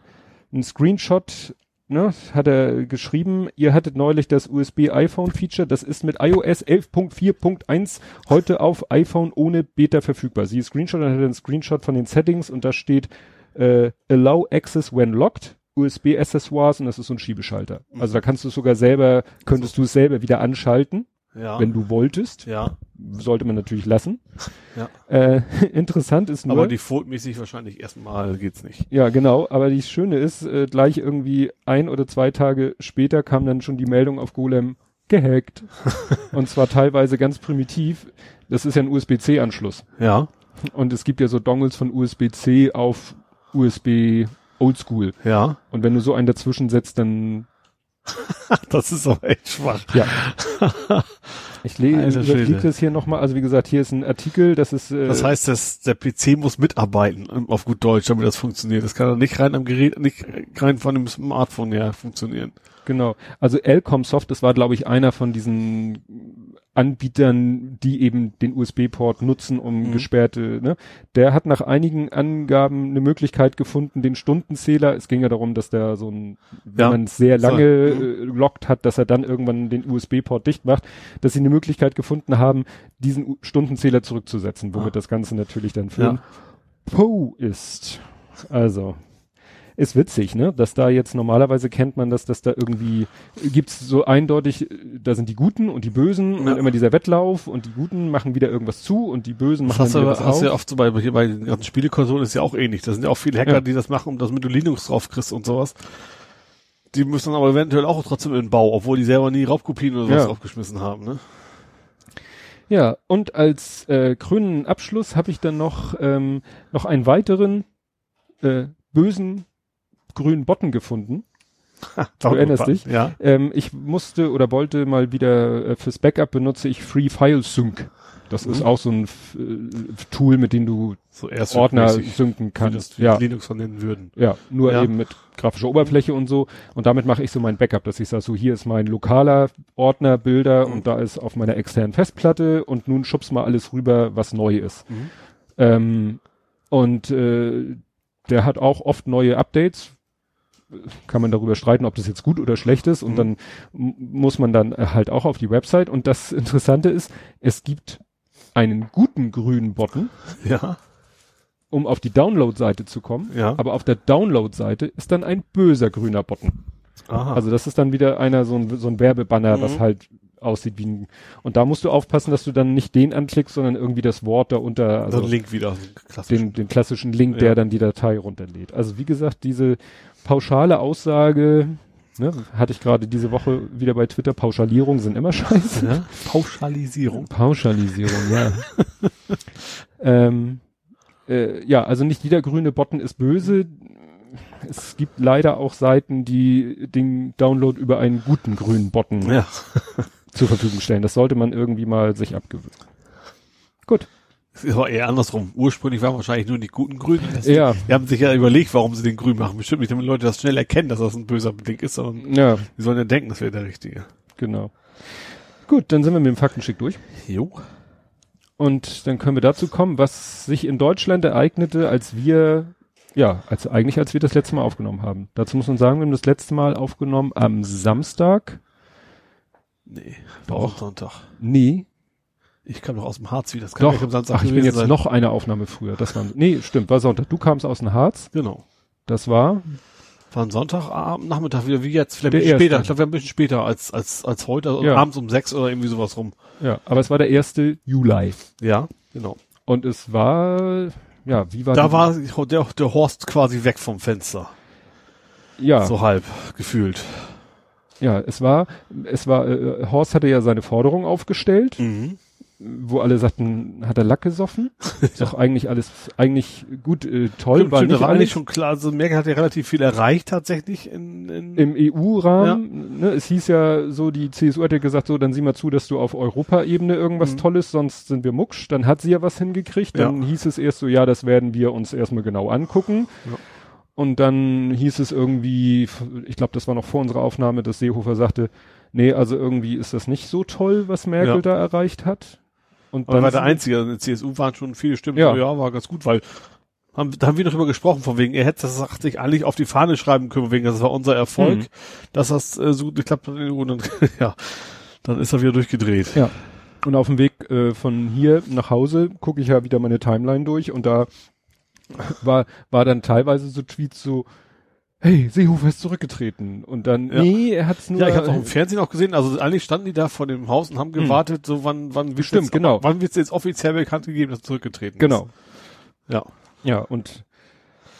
einen Screenshot ne, hat er geschrieben, ihr hattet neulich das USB-iPhone-Feature, das ist mit iOS 11.4.1 heute auf iPhone ohne Beta verfügbar. Sie Screenshot, dann hat er einen Screenshot von den Settings und da steht äh, Allow Access when locked. USB-Accessoires und das ist so ein Schiebeschalter. Also da kannst du es sogar selber, könntest du es selber wieder anschalten, ja. wenn du wolltest. Ja. Sollte man natürlich lassen. Ja. Äh, interessant ist nur. Aber defaultmäßig wahrscheinlich erstmal geht's nicht. Ja, genau. Aber die Schöne ist, äh, gleich irgendwie ein oder zwei Tage später kam dann schon die Meldung auf Golem gehackt. und zwar teilweise ganz primitiv. Das ist ja ein USB-C-Anschluss. Ja. Und es gibt ja so Dongles von USB-C auf USB oldschool. Ja. Und wenn du so einen dazwischen setzt, dann. das ist aber echt schwach. Ja. Ich lege das hier nochmal. Also wie gesagt, hier ist ein Artikel, das ist. Äh, das heißt, dass der PC muss mitarbeiten, auf gut Deutsch, damit das funktioniert. Das kann doch nicht rein am Gerät, nicht rein von dem Smartphone her funktionieren. Genau. Also Elcomsoft, das war, glaube ich, einer von diesen Anbietern, die eben den USB-Port nutzen, um mhm. gesperrte, ne? Der hat nach einigen Angaben eine Möglichkeit gefunden, den Stundenzähler, es ging ja darum, dass der so ein, wenn ja. man sehr lange so. mhm. lockt hat, dass er dann irgendwann den USB-Port dicht macht, dass sie eine Möglichkeit gefunden haben, diesen Stundenzähler zurückzusetzen, womit ah. das Ganze natürlich dann für ja. Poe ist. Also, ist witzig, ne? Dass da jetzt normalerweise kennt man, dass das da irgendwie gibt's so eindeutig, da sind die Guten und die Bösen ja. und immer dieser Wettlauf und die Guten machen wieder irgendwas zu und die Bösen machen das wieder was hast du ja oft so bei, bei den ganzen Spielekonsolen ist ja auch ähnlich. Da sind ja auch viele Hacker, ja. die das machen, um das mit du Linux drauf kriegst und sowas. Die müssen aber eventuell auch trotzdem in den Bau, obwohl die selber nie Raubkopien oder sowas ja. draufgeschmissen haben, ne? Ja, und als äh, grünen Abschluss habe ich dann noch ähm, noch einen weiteren äh, bösen grünen Botten gefunden. du erinnerst dich? Ja. Ähm, ich musste oder wollte mal wieder äh, fürs Backup benutze ich Free File Sync. Das mhm. ist auch so ein äh, Tool, mit dem du so Ordner synken kannst. Wie ja. Linux von nennen würden. Ja, nur ja. eben mit grafischer Oberfläche und so. Und damit mache ich so mein Backup, dass ich sage, so hier ist mein lokaler Ordner, Bilder mhm. und da ist auf meiner externen Festplatte und nun schubst mal alles rüber, was neu ist. Mhm. Ähm, und äh, der hat auch oft neue Updates. Kann man darüber streiten, ob das jetzt gut oder schlecht ist. Und mhm. dann muss man dann halt auch auf die Website. Und das Interessante ist, es gibt einen guten grünen Button. Ja. Um auf die Download-Seite zu kommen. Ja. Aber auf der Download-Seite ist dann ein böser grüner Button. Aha. Also das ist dann wieder einer, so ein, so ein Werbebanner, mhm. was halt aussieht wie ein, und da musst du aufpassen, dass du dann nicht den anklickst, sondern irgendwie das Wort da unter, also so Link wieder, den, den klassischen Link, ja. der dann die Datei runterlädt. Also wie gesagt, diese pauschale Aussage, ne, hatte ich gerade diese Woche wieder bei Twitter, Pauschalierung sind immer scheiße. Ja? Pauschalisierung. Pauschalisierung, ja. ähm, äh, ja, also nicht jeder grüne Button ist böse. Es gibt leider auch Seiten, die den Download über einen guten grünen Button ja zur Verfügung stellen. Das sollte man irgendwie mal sich abgewöhnen. Gut. Es ist aber eher andersrum. Ursprünglich waren wahrscheinlich nur die guten Grünen. ja. Die haben sich ja überlegt, warum sie den Grün machen. Bestimmt nicht, damit Leute das schnell erkennen, dass das ein böser Ding ist, sondern ja. die sollen ja denken, das wäre der richtige. Genau. Gut, dann sind wir mit dem Faktenschick durch. Jo. Und dann können wir dazu kommen, was sich in Deutschland ereignete, als wir, ja, als eigentlich als wir das letzte Mal aufgenommen haben. Dazu muss man sagen, wir haben das letzte Mal aufgenommen am Samstag, Nee, war auch Sonntag. Nee. Ich kam doch aus dem Harz wieder. Das kann doch. am Samstag Ach, ich bin jetzt sein. noch eine Aufnahme früher. Das war, nee, stimmt, war Sonntag. Du kamst aus dem Harz. Genau. Das war? War ein Sonntagabend, Nachmittag wieder, wie jetzt, vielleicht ein bisschen später. Ich glaube, wir ein bisschen später als, als, als heute, also ja. abends um sechs oder irgendwie sowas rum. Ja, aber es war der erste Juli. Ja, genau. Und es war, ja, wie war Da war der, der Horst quasi weg vom Fenster. Ja. So halb, gefühlt. Ja, es war, es war, äh, Horst hatte ja seine Forderung aufgestellt, mhm. Wo alle sagten, hat er Lack gesoffen? Ist doch eigentlich alles, eigentlich gut, äh, toll. Stimmt, war stimmt, nicht war eigentlich schon klar, also Merkel hat ja relativ viel erreicht tatsächlich in, in im EU-Rahmen. Ja. Ne, es hieß ja so, die CSU hat ja gesagt, so, dann sieh mal zu, dass du auf Europaebene irgendwas mhm. Tolles, sonst sind wir mucksch. Dann hat sie ja was hingekriegt. Dann ja. hieß es erst so, ja, das werden wir uns erstmal genau angucken. Ja. Und dann hieß es irgendwie, ich glaube, das war noch vor unserer Aufnahme, dass Seehofer sagte, nee, also irgendwie ist das nicht so toll, was Merkel ja. da erreicht hat. Und dann war der Einzige, in der CSU waren schon viele Stimmen, ja, so, ja war ganz gut, weil haben, da haben wir noch drüber gesprochen, von wegen, er hätte das sagt, sich eigentlich auf die Fahne schreiben können, wegen, das war unser Erfolg, mhm. dass das äh, so geklappt hat und dann, ja, dann ist er wieder durchgedreht. Ja. Und auf dem Weg äh, von hier nach Hause gucke ich ja wieder meine Timeline durch und da war, war dann teilweise so Tweets so, hey, Seehofer ist zurückgetreten. Und dann, ja. nee, er hat's nur. Ja, ich habe auch im Fernsehen auch gesehen, also eigentlich standen die da vor dem Haus und haben hm. gewartet, so wann, wann wird Stimmt, jetzt, genau. wann wird's jetzt offiziell bekannt gegeben, dass er zurückgetreten genau. ist. Genau. Ja. Ja, und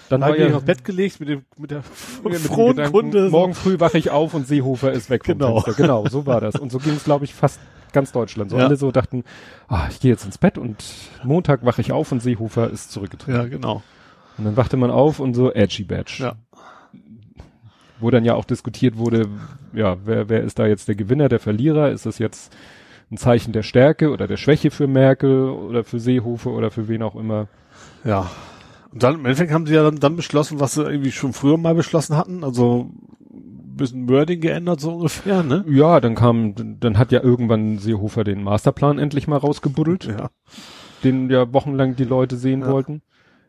dann, dann war ich ins Bett gelegt mit dem, mit der mit frohen Gedanken, Kunde. Morgen früh wache ich auf und Seehofer ist weg vom genau. Fenster. Genau, so war das. Und so ging es, glaube ich, fast ganz Deutschland. So ja. alle so dachten, ah, ich gehe jetzt ins Bett und Montag wache ich auf und Seehofer ist zurückgetreten. Ja, genau. Und dann wachte man auf und so Edgy Badge. Ja. Wo dann ja auch diskutiert wurde, ja, wer, wer ist da jetzt der Gewinner, der Verlierer? Ist das jetzt ein Zeichen der Stärke oder der Schwäche für Merkel oder für Seehofer oder für wen auch immer? Ja. Und dann im Endeffekt haben sie ja dann, dann beschlossen, was sie irgendwie schon früher mal beschlossen hatten, also ein bisschen Wording geändert so ungefähr, ne? Ja, dann kam, dann hat ja irgendwann Seehofer den Masterplan endlich mal rausgebuddelt. Ja. Den ja wochenlang die Leute sehen ja. wollten.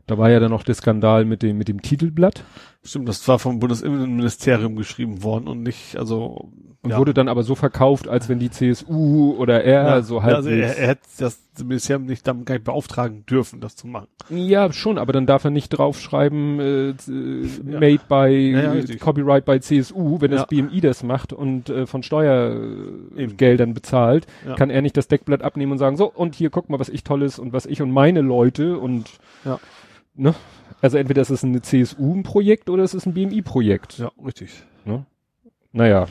Da war ja dann noch der Skandal mit dem, mit dem Titelblatt. Stimmt, das war vom Bundesinnenministerium geschrieben worden und nicht, also. Und ja. wurde dann aber so verkauft, als wenn die CSU oder er ja, so halt. Also er, er hätte das, bisher nicht damit gar nicht beauftragen dürfen, das zu machen. Ja, schon, aber dann darf er nicht draufschreiben, äh, äh made by, Copyright by CSU, wenn das BMI das macht und äh, von Steuergeldern bezahlt, kann er nicht das Deckblatt abnehmen und sagen, so, und hier guck mal, was ich tolles und was ich und meine Leute und, ja. Ne? Also entweder ist es ein CSU-Projekt oder es ist ein BMI-Projekt. Ja, richtig. Ne? Naja,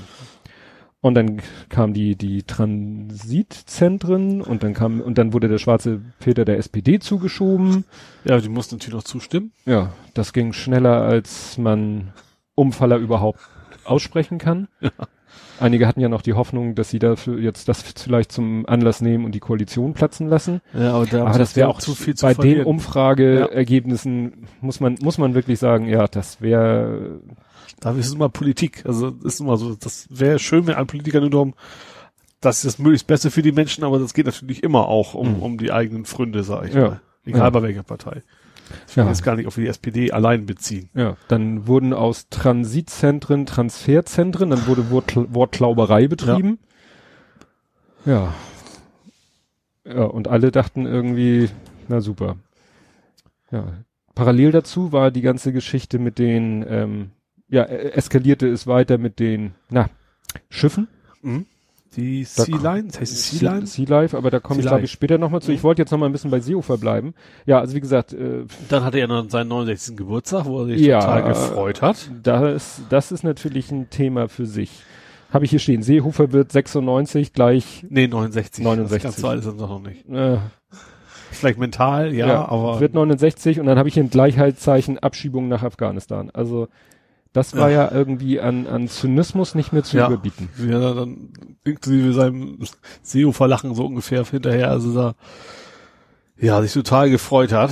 und dann kam die, die Transitzentren und dann kam, und dann wurde der schwarze Peter der SPD zugeschoben. Ja, die mussten natürlich noch zustimmen. Ja, das ging schneller, als man Umfaller überhaupt aussprechen kann. Ja. Einige hatten ja noch die Hoffnung, dass sie dafür jetzt das vielleicht zum Anlass nehmen und die Koalition platzen lassen. Ja, aber, da aber das wäre auch zu viel zu Bei verlieren. den Umfrageergebnissen ja. muss man, muss man wirklich sagen, ja, das wäre da ist es immer Politik. Also ist immer so, das wäre schön, wenn ein Politiker nur darum, das ist das möglichst Beste für die Menschen, aber das geht natürlich immer auch um, mhm. um die eigenen Fründe, sag ich ja. mal. Egal ja. bei welcher Partei. Ich will ja. jetzt gar nicht auf die SPD allein beziehen. Ja, dann wurden aus Transitzentren Transferzentren, dann wurde Wort, Wortklauberei betrieben. Ja. ja. Ja, und alle dachten irgendwie, na super. Ja. Parallel dazu war die ganze Geschichte mit den ähm, ja, äh, eskalierte es weiter mit den, na, Schiffen. Mhm. Die Sea Line, das heißt Sea Line? Sea Life, aber da komme ich glaube ich später nochmal zu. Mhm. Ich wollte jetzt nochmal ein bisschen bei Seehofer bleiben. Ja, also wie gesagt. Äh, Dann hatte er noch seinen 69. Geburtstag, wo er sich ja, total gefreut hat. Das, das ist natürlich ein Thema für sich. Habe ich hier stehen. Seehofer wird 96 gleich. Nee, 69. 69. Ganz so alt ist er noch nicht. Äh, Vielleicht mental, ja, ja, aber. Wird 69 und dann habe ich hier ein Gleichheitszeichen Abschiebung nach Afghanistan. Also das war ja, ja irgendwie an, an Zynismus nicht mehr zu ja. überbieten. Ja, dann inklusive seinem SEO-Verlachen so ungefähr hinterher, also da, ja, sich total gefreut hat.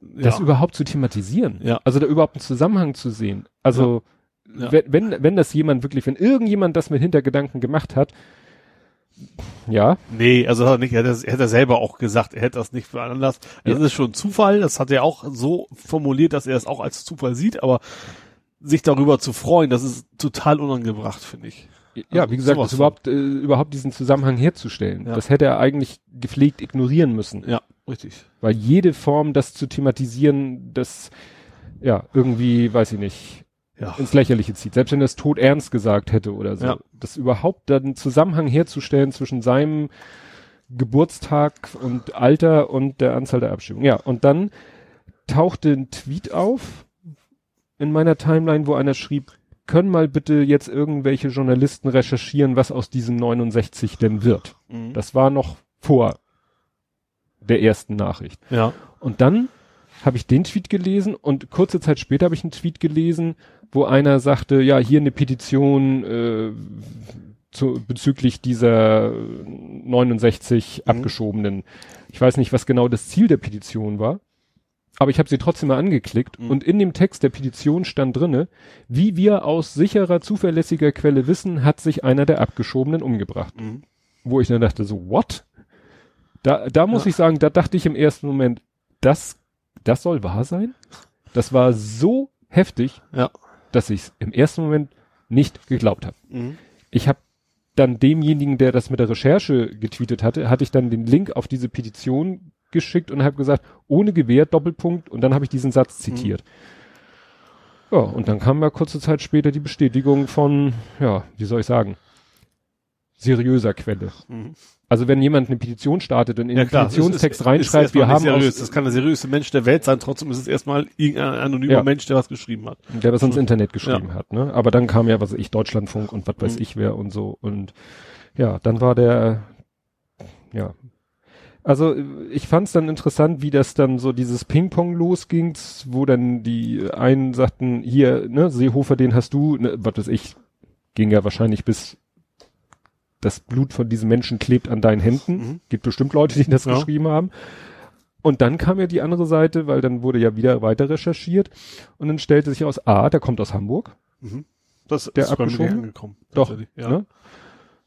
Das überhaupt zu thematisieren. Ja. Also da überhaupt einen Zusammenhang zu sehen. Also, ja. wenn, wenn, wenn das jemand wirklich, wenn irgendjemand das mit Hintergedanken gemacht hat, ja. Nee, also hat er nicht, er hätte, hätte er selber auch gesagt, er hätte das nicht veranlasst. Ja. Das ist schon Zufall, das hat er auch so formuliert, dass er es auch als Zufall sieht, aber sich darüber zu freuen, das ist total unangebracht, finde ich. Ja, also wie gesagt, das überhaupt, äh, überhaupt diesen Zusammenhang herzustellen. Ja. Das hätte er eigentlich gepflegt ignorieren müssen. Ja, richtig. Weil jede Form, das zu thematisieren, das, ja, irgendwie, weiß ich nicht, ja. ins Lächerliche zieht. Selbst wenn er es tot ernst gesagt hätte oder so. Ja. Das überhaupt dann Zusammenhang herzustellen zwischen seinem Geburtstag und Alter und der Anzahl der Abschiebungen. Ja, und dann tauchte ein Tweet auf, in meiner Timeline, wo einer schrieb, können mal bitte jetzt irgendwelche Journalisten recherchieren, was aus diesem 69 denn wird. Mhm. Das war noch vor der ersten Nachricht. Ja. Und dann habe ich den Tweet gelesen und kurze Zeit später habe ich einen Tweet gelesen, wo einer sagte, ja, hier eine Petition äh, zu, bezüglich dieser 69 mhm. abgeschobenen. Ich weiß nicht, was genau das Ziel der Petition war aber ich habe sie trotzdem mal angeklickt mhm. und in dem Text der Petition stand drinne, wie wir aus sicherer, zuverlässiger Quelle wissen, hat sich einer der Abgeschobenen umgebracht. Mhm. Wo ich dann dachte, so, what? Da, da muss ja. ich sagen, da dachte ich im ersten Moment, das, das soll wahr sein? Das war so heftig, ja. dass ich es im ersten Moment nicht geglaubt habe. Mhm. Ich habe dann demjenigen, der das mit der Recherche getweetet hatte, hatte ich dann den Link auf diese Petition geschickt und habe gesagt, ohne Gewehr, Doppelpunkt, und dann habe ich diesen Satz zitiert. Mhm. Ja, und dann kam ja kurze Zeit später die Bestätigung von, ja, wie soll ich sagen, seriöser Quelle. Mhm. Also wenn jemand eine Petition startet und in ja, den Petitionstext ist, reinschreibt, ist wir haben seriös. das kann der seriöse Mensch der Welt sein, trotzdem ist es erstmal irgendein anonymer ja. Mensch, der was geschrieben hat. Der was ins Internet geschrieben ja. hat, ne? Aber dann kam ja, was ich, Deutschlandfunk und was weiß mhm. ich wer und so und ja, dann war der ja, also ich fand es dann interessant, wie das dann so dieses Ping-Pong losging, wo dann die einen sagten, hier, ne, Seehofer, den hast du, ne, was weiß ich, ging ja wahrscheinlich bis das Blut von diesem Menschen klebt an deinen Händen. Mhm. Gibt bestimmt Leute, die das ja. geschrieben haben. Und dann kam ja die andere Seite, weil dann wurde ja wieder weiter recherchiert und dann stellte sich aus, ah, der kommt aus Hamburg. Mhm. Das der ist mir angekommen. Doch, ja. Ne?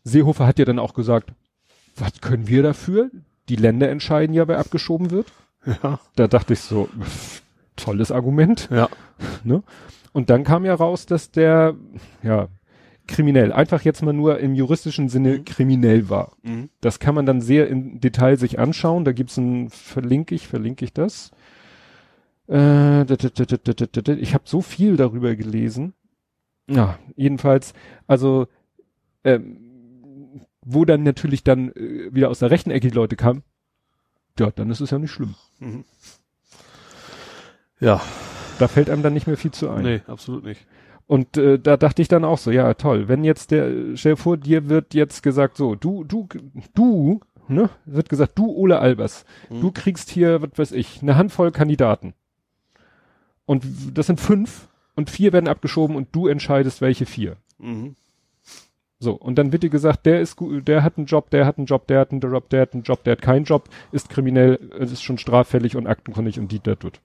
Seehofer hat ja dann auch gesagt, was können wir dafür? Die Länder entscheiden ja, wer abgeschoben wird. Ja. Da dachte ich so, pff, tolles Argument. Ja. Ne? Und dann kam ja raus, dass der, ja, kriminell, einfach jetzt mal nur im juristischen Sinne mhm. kriminell war. Mhm. Das kann man dann sehr im Detail sich anschauen. Da gibt's ein, verlinke ich, verlinke ich das. Äh, ich habe so viel darüber gelesen. Ja, jedenfalls, also ähm, wo dann natürlich dann äh, wieder aus der rechten Ecke die Leute kamen, ja, dann ist es ja nicht schlimm. Mhm. Ja. Da fällt einem dann nicht mehr viel zu ein. Nee, absolut nicht. Und äh, da dachte ich dann auch so, ja toll, wenn jetzt der, stell dir vor, dir wird jetzt gesagt so, du, du, du, ne, wird gesagt, du Ole Albers, mhm. du kriegst hier, was weiß ich, eine Handvoll Kandidaten. Und das sind fünf und vier werden abgeschoben und du entscheidest, welche vier. Mhm. So, und dann wird dir gesagt, der ist gut, der hat einen Job, der hat einen Job, der hat einen Job, der hat einen Job, der hat keinen Job, ist kriminell, ist schon straffällig und aktenkundig und die, der tut.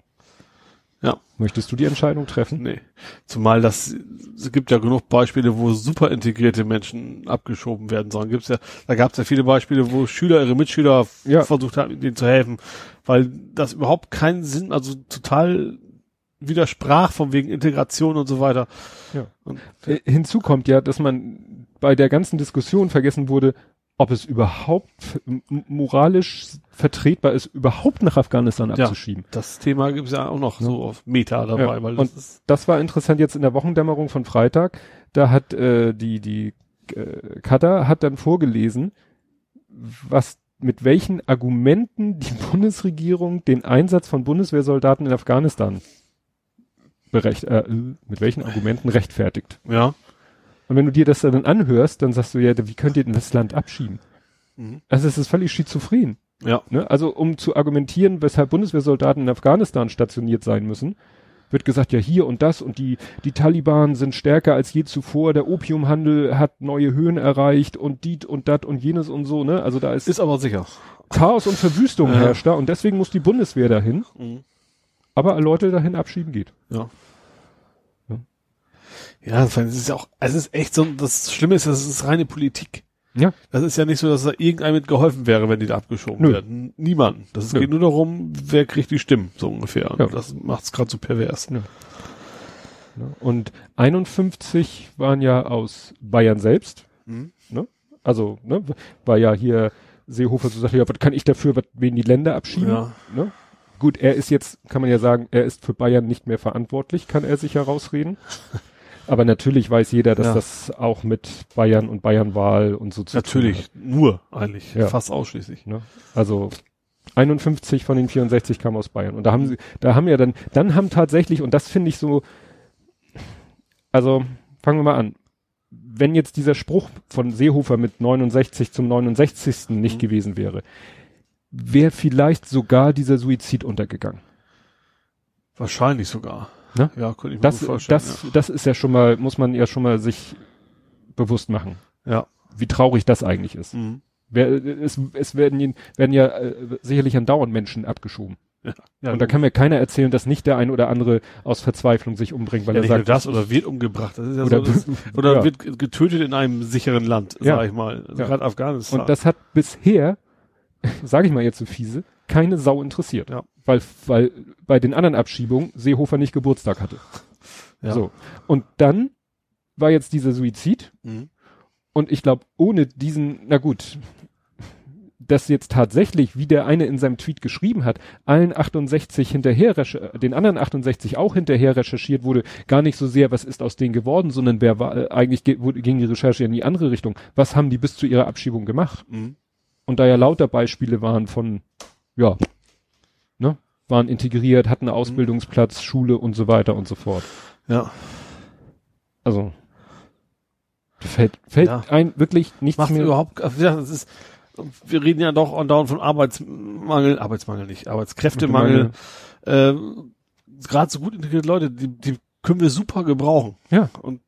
Ja. Möchtest du die Entscheidung treffen? Nee. Zumal das, es gibt ja genug Beispiele, wo super integrierte Menschen abgeschoben werden sollen. Gibt's ja, da gab es ja viele Beispiele, wo Schüler ihre Mitschüler ja. versucht haben, denen zu helfen, weil das überhaupt keinen Sinn, also total widersprach von wegen Integration und so weiter. Ja. Und, äh, Hinzu kommt ja, dass man bei der ganzen Diskussion vergessen wurde, ob es überhaupt moralisch vertretbar ist, überhaupt nach Afghanistan abzuschieben. Ja, das Thema gibt es ja auch noch ja. so auf Meta dabei. Ja, weil das und das war interessant jetzt in der Wochendämmerung von Freitag. Da hat äh, die die äh, Katar hat dann vorgelesen, was mit welchen Argumenten die Bundesregierung den Einsatz von Bundeswehrsoldaten in Afghanistan berecht, äh, mit welchen Argumenten rechtfertigt. Ja. Und wenn du dir das dann anhörst, dann sagst du ja, wie könnt ihr denn das Land abschieben? Mhm. Also es ist völlig schizophren. Ja. Ne? Also um zu argumentieren, weshalb Bundeswehrsoldaten in Afghanistan stationiert sein müssen, wird gesagt, ja hier und das und die, die Taliban sind stärker als je zuvor, der Opiumhandel hat neue Höhen erreicht und diet und dat und jenes und so, ne? Also da ist. Ist aber sicher. Chaos und Verwüstung ja. herrscht da und deswegen muss die Bundeswehr dahin. Mhm. Aber Leute dahin abschieben geht. Ja. Ja, das ist ja auch, es ist echt so, das Schlimme ist, das ist reine Politik. Ja. Das ist ja nicht so, dass da irgendeinem mit geholfen wäre, wenn die da abgeschoben Nö. werden. Niemand. Das Nö. geht nur darum, wer kriegt die Stimmen, so ungefähr. Ja. Das macht's gerade so pervers. Ja. Und 51 waren ja aus Bayern selbst. Mhm. Ne? Also, ne, war ja hier Seehofer so sagte, ja, was kann ich dafür, was wen die Länder abschieben? Ja. Ne? Gut, er ist jetzt, kann man ja sagen, er ist für Bayern nicht mehr verantwortlich, kann er sich herausreden. Aber natürlich weiß jeder, dass ja. das auch mit Bayern und Bayernwahl und so zu Natürlich, nur eigentlich, ja. fast ausschließlich. Ne? Also 51 von den 64 kamen aus Bayern. Und da haben sie, da haben ja dann, dann haben tatsächlich, und das finde ich so, also fangen wir mal an. Wenn jetzt dieser Spruch von Seehofer mit 69 zum 69. nicht mhm. gewesen wäre, wäre vielleicht sogar dieser Suizid untergegangen. Wahrscheinlich sogar. Ne? Ja, könnte ich mir das, vorstellen. Das, ja. das ist ja schon mal, muss man ja schon mal sich bewusst machen. Ja. Wie traurig das eigentlich ist. Mhm. Es, es werden, werden ja äh, sicherlich andauernd Menschen abgeschoben. Ja, ja, und da kann mir keiner erzählen, dass nicht der ein oder andere aus Verzweiflung sich umbringt, weil ja, er sagt, das oder wird umgebracht. Das ist ja oder, so, das, oder ja. wird getötet in einem sicheren Land, sag ich mal. Also gerade Afghanistan. Und das hat bisher, sage ich mal jetzt so fiese, keine Sau interessiert. Ja weil, weil bei den anderen Abschiebungen Seehofer nicht Geburtstag hatte. Ja. So. Und dann war jetzt dieser Suizid. Mhm. Und ich glaube, ohne diesen, na gut, dass jetzt tatsächlich, wie der eine in seinem Tweet geschrieben hat, allen 68 hinterher, den anderen 68 auch hinterher recherchiert wurde, gar nicht so sehr, was ist aus denen geworden, sondern wer war, äh, eigentlich ging die Recherche in die andere Richtung. Was haben die bis zu ihrer Abschiebung gemacht? Mhm. Und da ja lauter Beispiele waren von, ja, waren integriert, hatten einen Ausbildungsplatz, mhm. Schule und so weiter und so fort. Ja. Also fällt, fällt ja. ein wirklich nichts Macht mehr. überhaupt, ja, das ist, wir reden ja doch andauernd von Arbeitsmangel, Arbeitsmangel nicht, Arbeitskräftemangel. Äh, Gerade so gut integrierte Leute, die, die können wir super gebrauchen. Ja. Und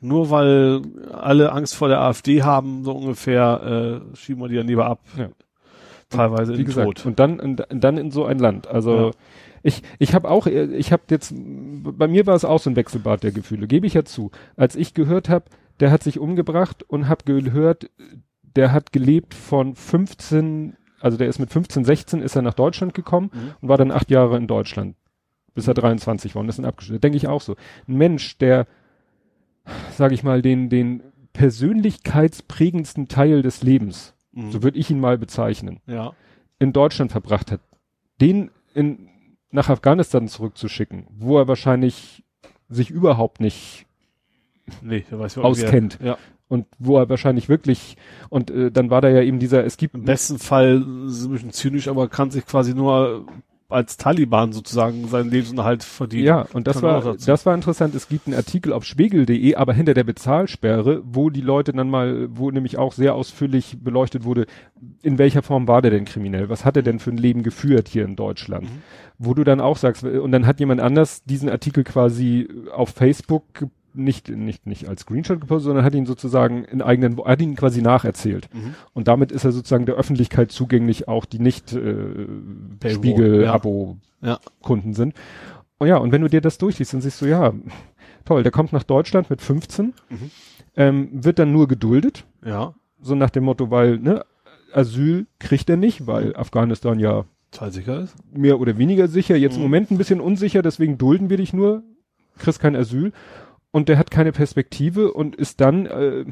nur weil alle Angst vor der AfD haben, so ungefähr, äh, schieben wir die dann lieber ab. Ja teilweise wie gesagt, Tod. Und dann, und dann in so ein Land. Also ja. ich, ich habe auch, ich habe jetzt, bei mir war es auch so ein Wechselbad der Gefühle, gebe ich ja zu. Als ich gehört habe, der hat sich umgebracht und habe gehört, der hat gelebt von 15, also der ist mit 15, 16 ist er nach Deutschland gekommen mhm. und war dann acht Jahre in Deutschland, bis er 23 war und ist dann abgeschlossen. Denke ich auch so. Ein Mensch, der sage ich mal, den, den persönlichkeitsprägendsten Teil des Lebens, mhm. so würde ich ihn mal bezeichnen, ja. in Deutschland verbracht hat, den in, nach Afghanistan zurückzuschicken, wo er wahrscheinlich sich überhaupt nicht nee, auskennt. Ja. Und wo er wahrscheinlich wirklich, und äh, dann war da ja eben dieser, es gibt. Im besten Fall, ist ein bisschen zynisch, aber kann sich quasi nur als Taliban sozusagen seinen Lebensunterhalt verdienen. Ja, und das war, das war interessant. Es gibt einen Artikel auf spiegel.de, aber hinter der Bezahlsperre, wo die Leute dann mal, wo nämlich auch sehr ausführlich beleuchtet wurde, in welcher Form war der denn kriminell? Was hat er denn für ein Leben geführt hier in Deutschland? Mhm. Wo du dann auch sagst, und dann hat jemand anders diesen Artikel quasi auf Facebook nicht, nicht, nicht als Screenshot gepostet, sondern hat ihn sozusagen in eigenen, hat ihn quasi nacherzählt. Mhm. Und damit ist er sozusagen der Öffentlichkeit zugänglich, auch die nicht äh, Spiegel-Abo-Kunden ja. sind. Und ja, und wenn du dir das durchliest, dann siehst du, ja, toll, der kommt nach Deutschland mit 15, mhm. ähm, wird dann nur geduldet. Ja. So nach dem Motto, weil, ne, Asyl kriegt er nicht, weil mhm. Afghanistan ja Total sicher ist. Mehr oder weniger sicher, jetzt mhm. im Moment ein bisschen unsicher, deswegen dulden wir dich nur, kriegst kein Asyl und der hat keine Perspektive und ist dann, äh,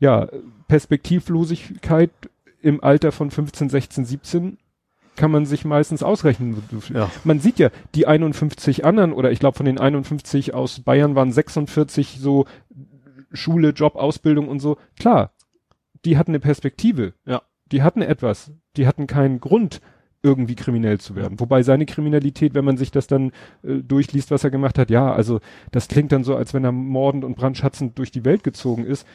ja, Perspektivlosigkeit im Alter von 15, 16, 17 kann man sich meistens ausrechnen. Ja. Man sieht ja, die 51 anderen, oder ich glaube von den 51 aus Bayern waren 46 so Schule, Job, Ausbildung und so. Klar, die hatten eine Perspektive. Ja. Die hatten etwas. Die hatten keinen Grund, irgendwie kriminell zu werden. Wobei seine Kriminalität, wenn man sich das dann äh, durchliest, was er gemacht hat, ja, also das klingt dann so, als wenn er mordend und brandschatzend durch die Welt gezogen ist.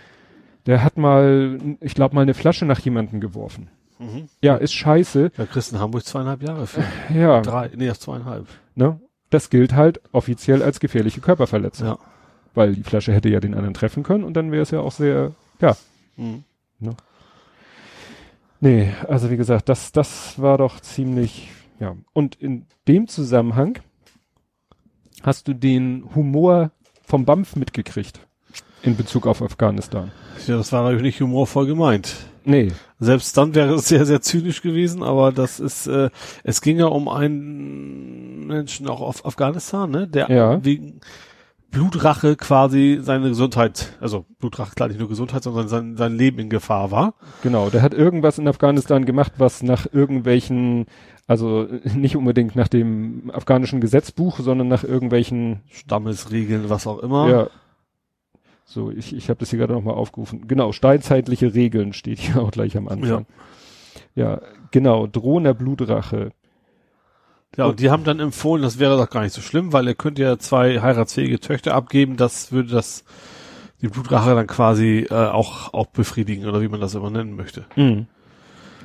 Der hat mal, ich glaube, mal eine Flasche nach jemanden geworfen. Mhm. Ja, ist scheiße. Ja, Christen Hamburg zweieinhalb Jahre für. Ja. Drei, nee, erst zweieinhalb. Ne? Das gilt halt offiziell als gefährliche Körperverletzung. Ja. Weil die Flasche hätte ja den anderen treffen können und dann wäre es ja auch sehr, ja. Mhm. Ne? Nee, also wie gesagt, das, das war doch ziemlich, ja. Und in dem Zusammenhang hast du den Humor vom BAMF mitgekriegt in Bezug auf Afghanistan. Ja, das war natürlich nicht humorvoll gemeint. Nee. Selbst dann wäre es sehr, sehr zynisch gewesen, aber das ist, äh, es ging ja um einen Menschen auch auf Afghanistan, ne, der ja. wegen, Blutrache quasi seine Gesundheit, also Blutrache klar nicht nur Gesundheit, sondern sein, sein Leben in Gefahr war. Genau, der hat irgendwas in Afghanistan gemacht, was nach irgendwelchen, also nicht unbedingt nach dem afghanischen Gesetzbuch, sondern nach irgendwelchen Stammesregeln, was auch immer. Ja. So, ich, ich habe das hier gerade nochmal aufgerufen. Genau, steinzeitliche Regeln steht hier auch gleich am Anfang. Ja, ja genau, drohender Blutrache. Ja, und die haben dann empfohlen, das wäre doch gar nicht so schlimm, weil er könnte ja zwei heiratsfähige Töchter abgeben, das würde das die Blutrache dann quasi äh, auch auch befriedigen oder wie man das immer nennen möchte. Mhm.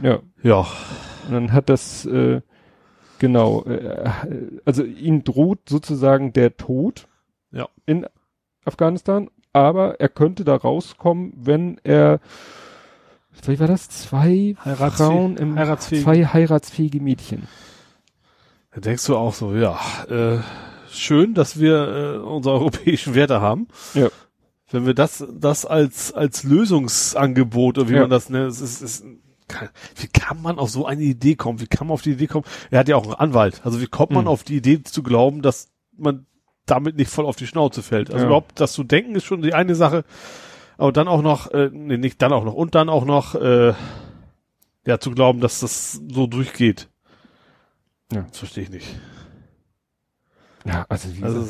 Ja. Ja. Und dann hat das äh, genau, äh, also ihm droht sozusagen der Tod ja. in Afghanistan, aber er könnte da rauskommen, wenn er wie war das? Zwei Frauen im zwei heiratsfähige Mädchen. Da denkst du auch so, ja, äh, schön, dass wir äh, unsere europäischen Werte haben. Ja. Wenn wir das, das als, als Lösungsangebot, oder wie ja. man das nennt, es ist, ist, kann, wie kann man auf so eine Idee kommen? Wie kann man auf die Idee kommen? Er hat ja auch einen Anwalt. Also wie kommt man mhm. auf die Idee zu glauben, dass man damit nicht voll auf die Schnauze fällt? Also ja. überhaupt das zu denken ist schon die eine Sache. Aber dann auch noch, äh, nee, nicht dann auch noch, und dann auch noch, äh, ja, zu glauben, dass das so durchgeht. Ja. Das verstehe ich nicht. Ja, also, wie also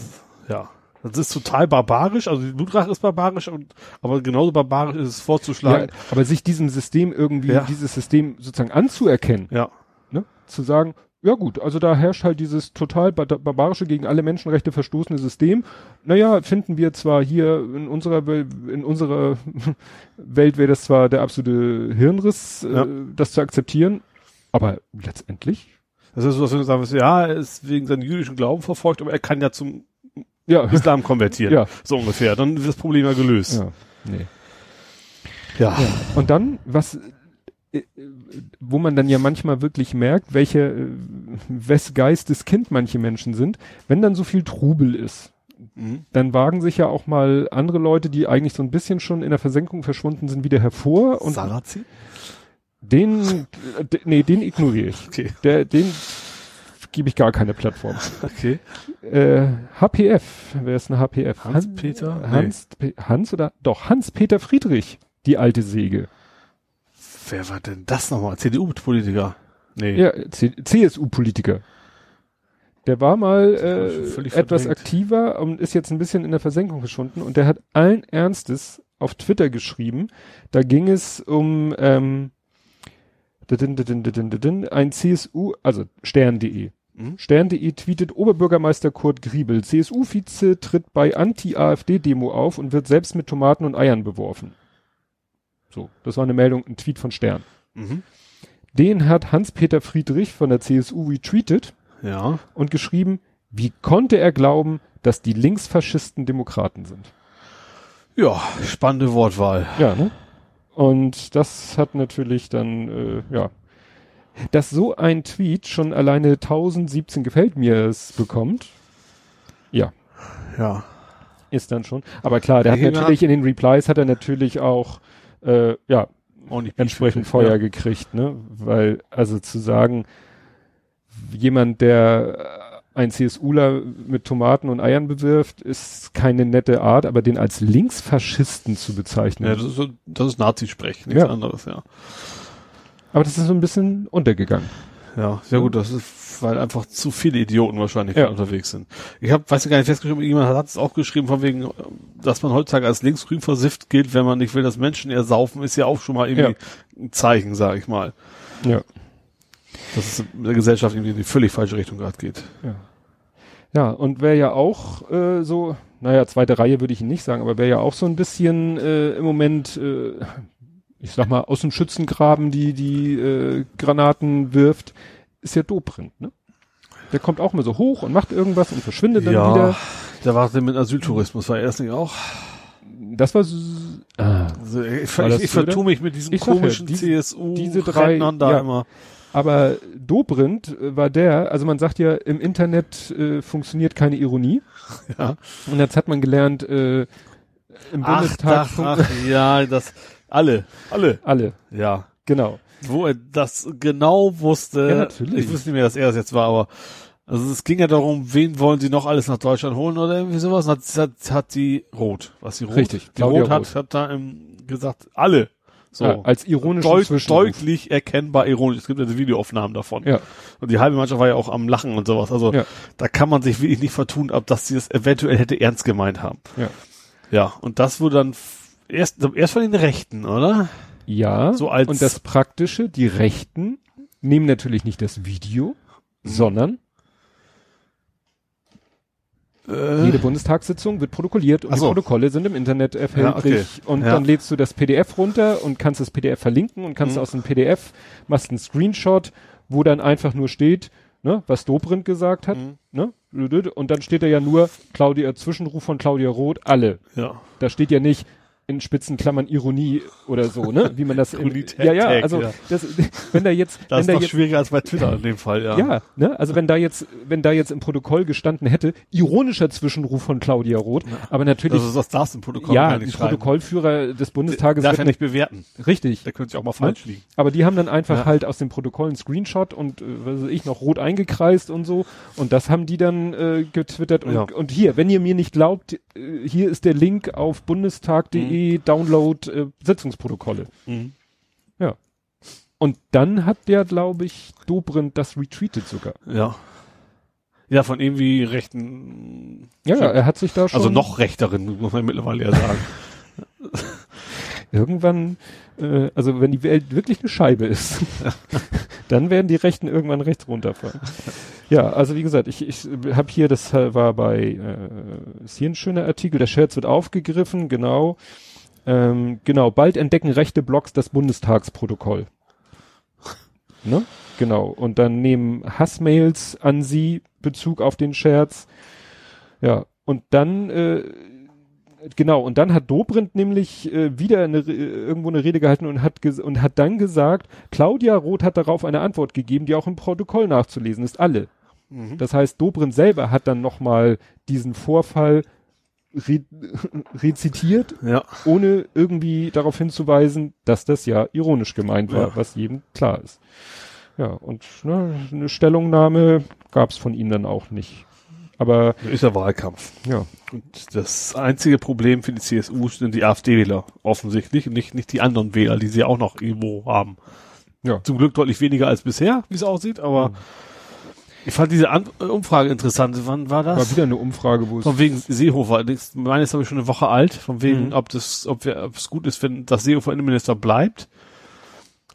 ja. Das ist total barbarisch, also die Blutrache ist barbarisch, und, aber genauso barbarisch ist es vorzuschlagen. Ja, aber sich diesem System irgendwie, ja. dieses System sozusagen anzuerkennen. Ja. Ne? Zu sagen, ja gut, also da herrscht halt dieses total barbarische, gegen alle Menschenrechte verstoßene System. Naja, finden wir zwar hier in unserer, Welt, in unserer Welt wäre das zwar der absolute Hirnriss, ja. äh, das zu akzeptieren, aber letztendlich das ist so, was wir sagen, ja, er ist wegen seinem jüdischen Glauben verfolgt, aber er kann ja zum ja. Islam konvertieren. Ja. So ungefähr. Dann ist das Problem ja gelöst. Ja. Nee. Ja. ja. Und dann, was, äh, wo man dann ja manchmal wirklich merkt, welche, äh, wes Geistes Kind manche Menschen sind, wenn dann so viel Trubel ist, mhm. dann wagen sich ja auch mal andere Leute, die eigentlich so ein bisschen schon in der Versenkung verschwunden sind, wieder hervor und Sarazzi? Den, nee, den ignoriere ich. Okay. Der, den gebe ich gar keine Plattform. Okay. Äh, HPF, wer ist ein HPF? Hans-Peter? Hans, nee. Hans oder? Doch, Hans-Peter Friedrich, die alte Säge. Wer war denn das nochmal? CDU-Politiker? Nee. Ja, CSU-Politiker. Der war mal äh, etwas aktiver und ist jetzt ein bisschen in der Versenkung geschunden und der hat allen Ernstes auf Twitter geschrieben. Da ging es um ähm, ein CSU, also stern.de. Mhm. Stern.de tweetet Oberbürgermeister Kurt Griebel. CSU-Vize tritt bei Anti-AfD-Demo auf und wird selbst mit Tomaten und Eiern beworfen. So, das war eine Meldung, ein Tweet von Stern. Mhm. Den hat Hans-Peter Friedrich von der CSU retweetet ja. und geschrieben, wie konnte er glauben, dass die Linksfaschisten Demokraten sind? Ja, spannende Wortwahl. Ja, ne? Und das hat natürlich dann, äh, ja, dass so ein Tweet schon alleine 1017 gefällt mir es bekommt. Ja. Ja. Ist dann schon. Aber klar, der, der hat natürlich in den Replies hat er natürlich auch, äh, ja, entsprechend Feuer ja. gekriegt, ne? Weil, also zu sagen, jemand, der ein CSUler mit Tomaten und Eiern bewirft, ist keine nette Art, aber den als Linksfaschisten zu bezeichnen. Ja, das ist, das ist Nazi-Sprech, nichts ja. anderes, ja. Aber das ist so ein bisschen untergegangen. Ja, sehr gut, das ist, weil einfach zu viele Idioten wahrscheinlich ja. unterwegs sind. Ich habe, weiß ich gar nicht, festgeschrieben, jemand hat es auch geschrieben, von wegen, dass man heutzutage als linksgrün versifft gilt, wenn man nicht will, dass Menschen ersaufen, ist ja auch schon mal irgendwie ja. ein Zeichen, sag ich mal. Ja dass es in der Gesellschaft irgendwie in die völlig falsche Richtung gerade geht. Ja. Ja, und wer ja auch äh, so, naja, zweite Reihe würde ich ihn nicht sagen, aber wer ja auch so ein bisschen äh, im Moment, äh, ich sag mal, aus dem Schützengraben die, die äh, Granaten wirft, ist ja Dobrindt, ne? Der kommt auch mal so hoch und macht irgendwas und verschwindet dann ja, wieder. Der war mit Asyltourismus, war er erst nicht auch? Das war, ah, also ich, ich, ich vertue mich mit diesen komischen ja, diese, CSU diese drei da ja, immer. Aber Dobrindt äh, war der, also man sagt ja, im Internet äh, funktioniert keine Ironie. Ja. Und jetzt hat man gelernt, äh, im ach, Bundestag. Ach, ach, ja, das, alle, alle. Alle. Ja. Genau. Wo er das genau wusste. Ja, natürlich. Ich wusste nicht mehr, dass er das jetzt war, aber also es ging ja darum, wen wollen sie noch alles nach Deutschland holen oder irgendwie sowas. Und hat, hat, hat die Rot, was die Rot, Richtig, die Rot hat, hat da im, gesagt, alle. So. Ja, als ironisch Deut deutlich erkennbar ironisch. Es gibt ja Videoaufnahmen davon. Ja. Und die halbe Mannschaft war ja auch am Lachen und sowas. Also ja. da kann man sich wirklich nicht vertun, ob dass sie es eventuell hätte ernst gemeint haben. Ja. Ja. Und das wurde dann erst, erst von den Rechten, oder? Ja. So als und das Praktische, die Rechten nehmen natürlich nicht das Video, mhm. sondern äh. Jede Bundestagssitzung wird protokolliert und so. die Protokolle sind im Internet erhältlich. Ja, okay. Und ja. dann lädst du das PDF runter und kannst das PDF verlinken und kannst mhm. aus dem PDF, machst einen Screenshot, wo dann einfach nur steht, ne, was Dobrindt gesagt hat, mhm. ne? Und dann steht da ja nur Claudia, Zwischenruf von Claudia Roth, alle. Ja. Da steht ja nicht, in Spitzenklammern Ironie oder so, ne? Wie man das im, ja ja, also ja. Das, wenn da jetzt das ist da jetzt, schwieriger als bei Twitter in dem Fall, ja. Ja, ne? Also wenn da jetzt wenn da jetzt im Protokoll gestanden hätte, ironischer Zwischenruf von Claudia Roth, ja. aber natürlich also das darfst du im Protokoll Ja, ein Protokollführer des Bundestages darf ja nicht bewerten. Richtig. Der könnte sich auch mal falsch ne? liegen. Aber die haben dann einfach ja. halt aus dem Protokoll einen Screenshot und äh, was weiß ich noch rot eingekreist und so und das haben die dann äh, getwittert und, und hier, wenn ihr mir nicht glaubt, äh, hier ist der Link auf bundestag.de mhm. Download äh, Sitzungsprotokolle. Mhm. Ja. Und dann hat der, glaube ich, Dobrindt das retweetet sogar. Ja. Ja, von irgendwie rechten. Ja, ja, er hat sich da schon. Also noch rechteren, muss man mittlerweile ja sagen. irgendwann, äh, also wenn die Welt wirklich eine Scheibe ist, dann werden die Rechten irgendwann rechts runterfallen. ja, also wie gesagt, ich, ich habe hier, das war bei, äh, ist hier ein schöner Artikel, der Scherz wird aufgegriffen, genau. Ähm, genau, bald entdecken rechte Blogs das Bundestagsprotokoll. ne? Genau. Und dann nehmen Hassmails an sie Bezug auf den Scherz. Ja. Und dann, äh, genau, und dann hat Dobrindt nämlich äh, wieder eine, irgendwo eine Rede gehalten und hat, und hat dann gesagt, Claudia Roth hat darauf eine Antwort gegeben, die auch im Protokoll nachzulesen ist, alle. Mhm. Das heißt, Dobrindt selber hat dann nochmal diesen Vorfall re rezitiert, ja. ohne irgendwie darauf hinzuweisen, dass das ja ironisch gemeint war, ja. was jedem klar ist. Ja, und ne, eine Stellungnahme gab's von ihm dann auch nicht. Aber ist ja Wahlkampf. Ja. Und das einzige Problem für die CSU sind die AfD-Wähler offensichtlich und nicht nicht die anderen Wähler, die sie auch noch irgendwo haben. Ja. Zum Glück deutlich weniger als bisher, wie es aussieht, aber mhm. Ich fand diese An Umfrage interessant. Wann war das? War wieder eine Umfrage, wo es von wegen Seehofer. Meine ist glaube ich schon eine Woche alt. Von wegen, mhm. ob das, ob, wir, ob es gut ist, wenn das Seehofer Innenminister bleibt.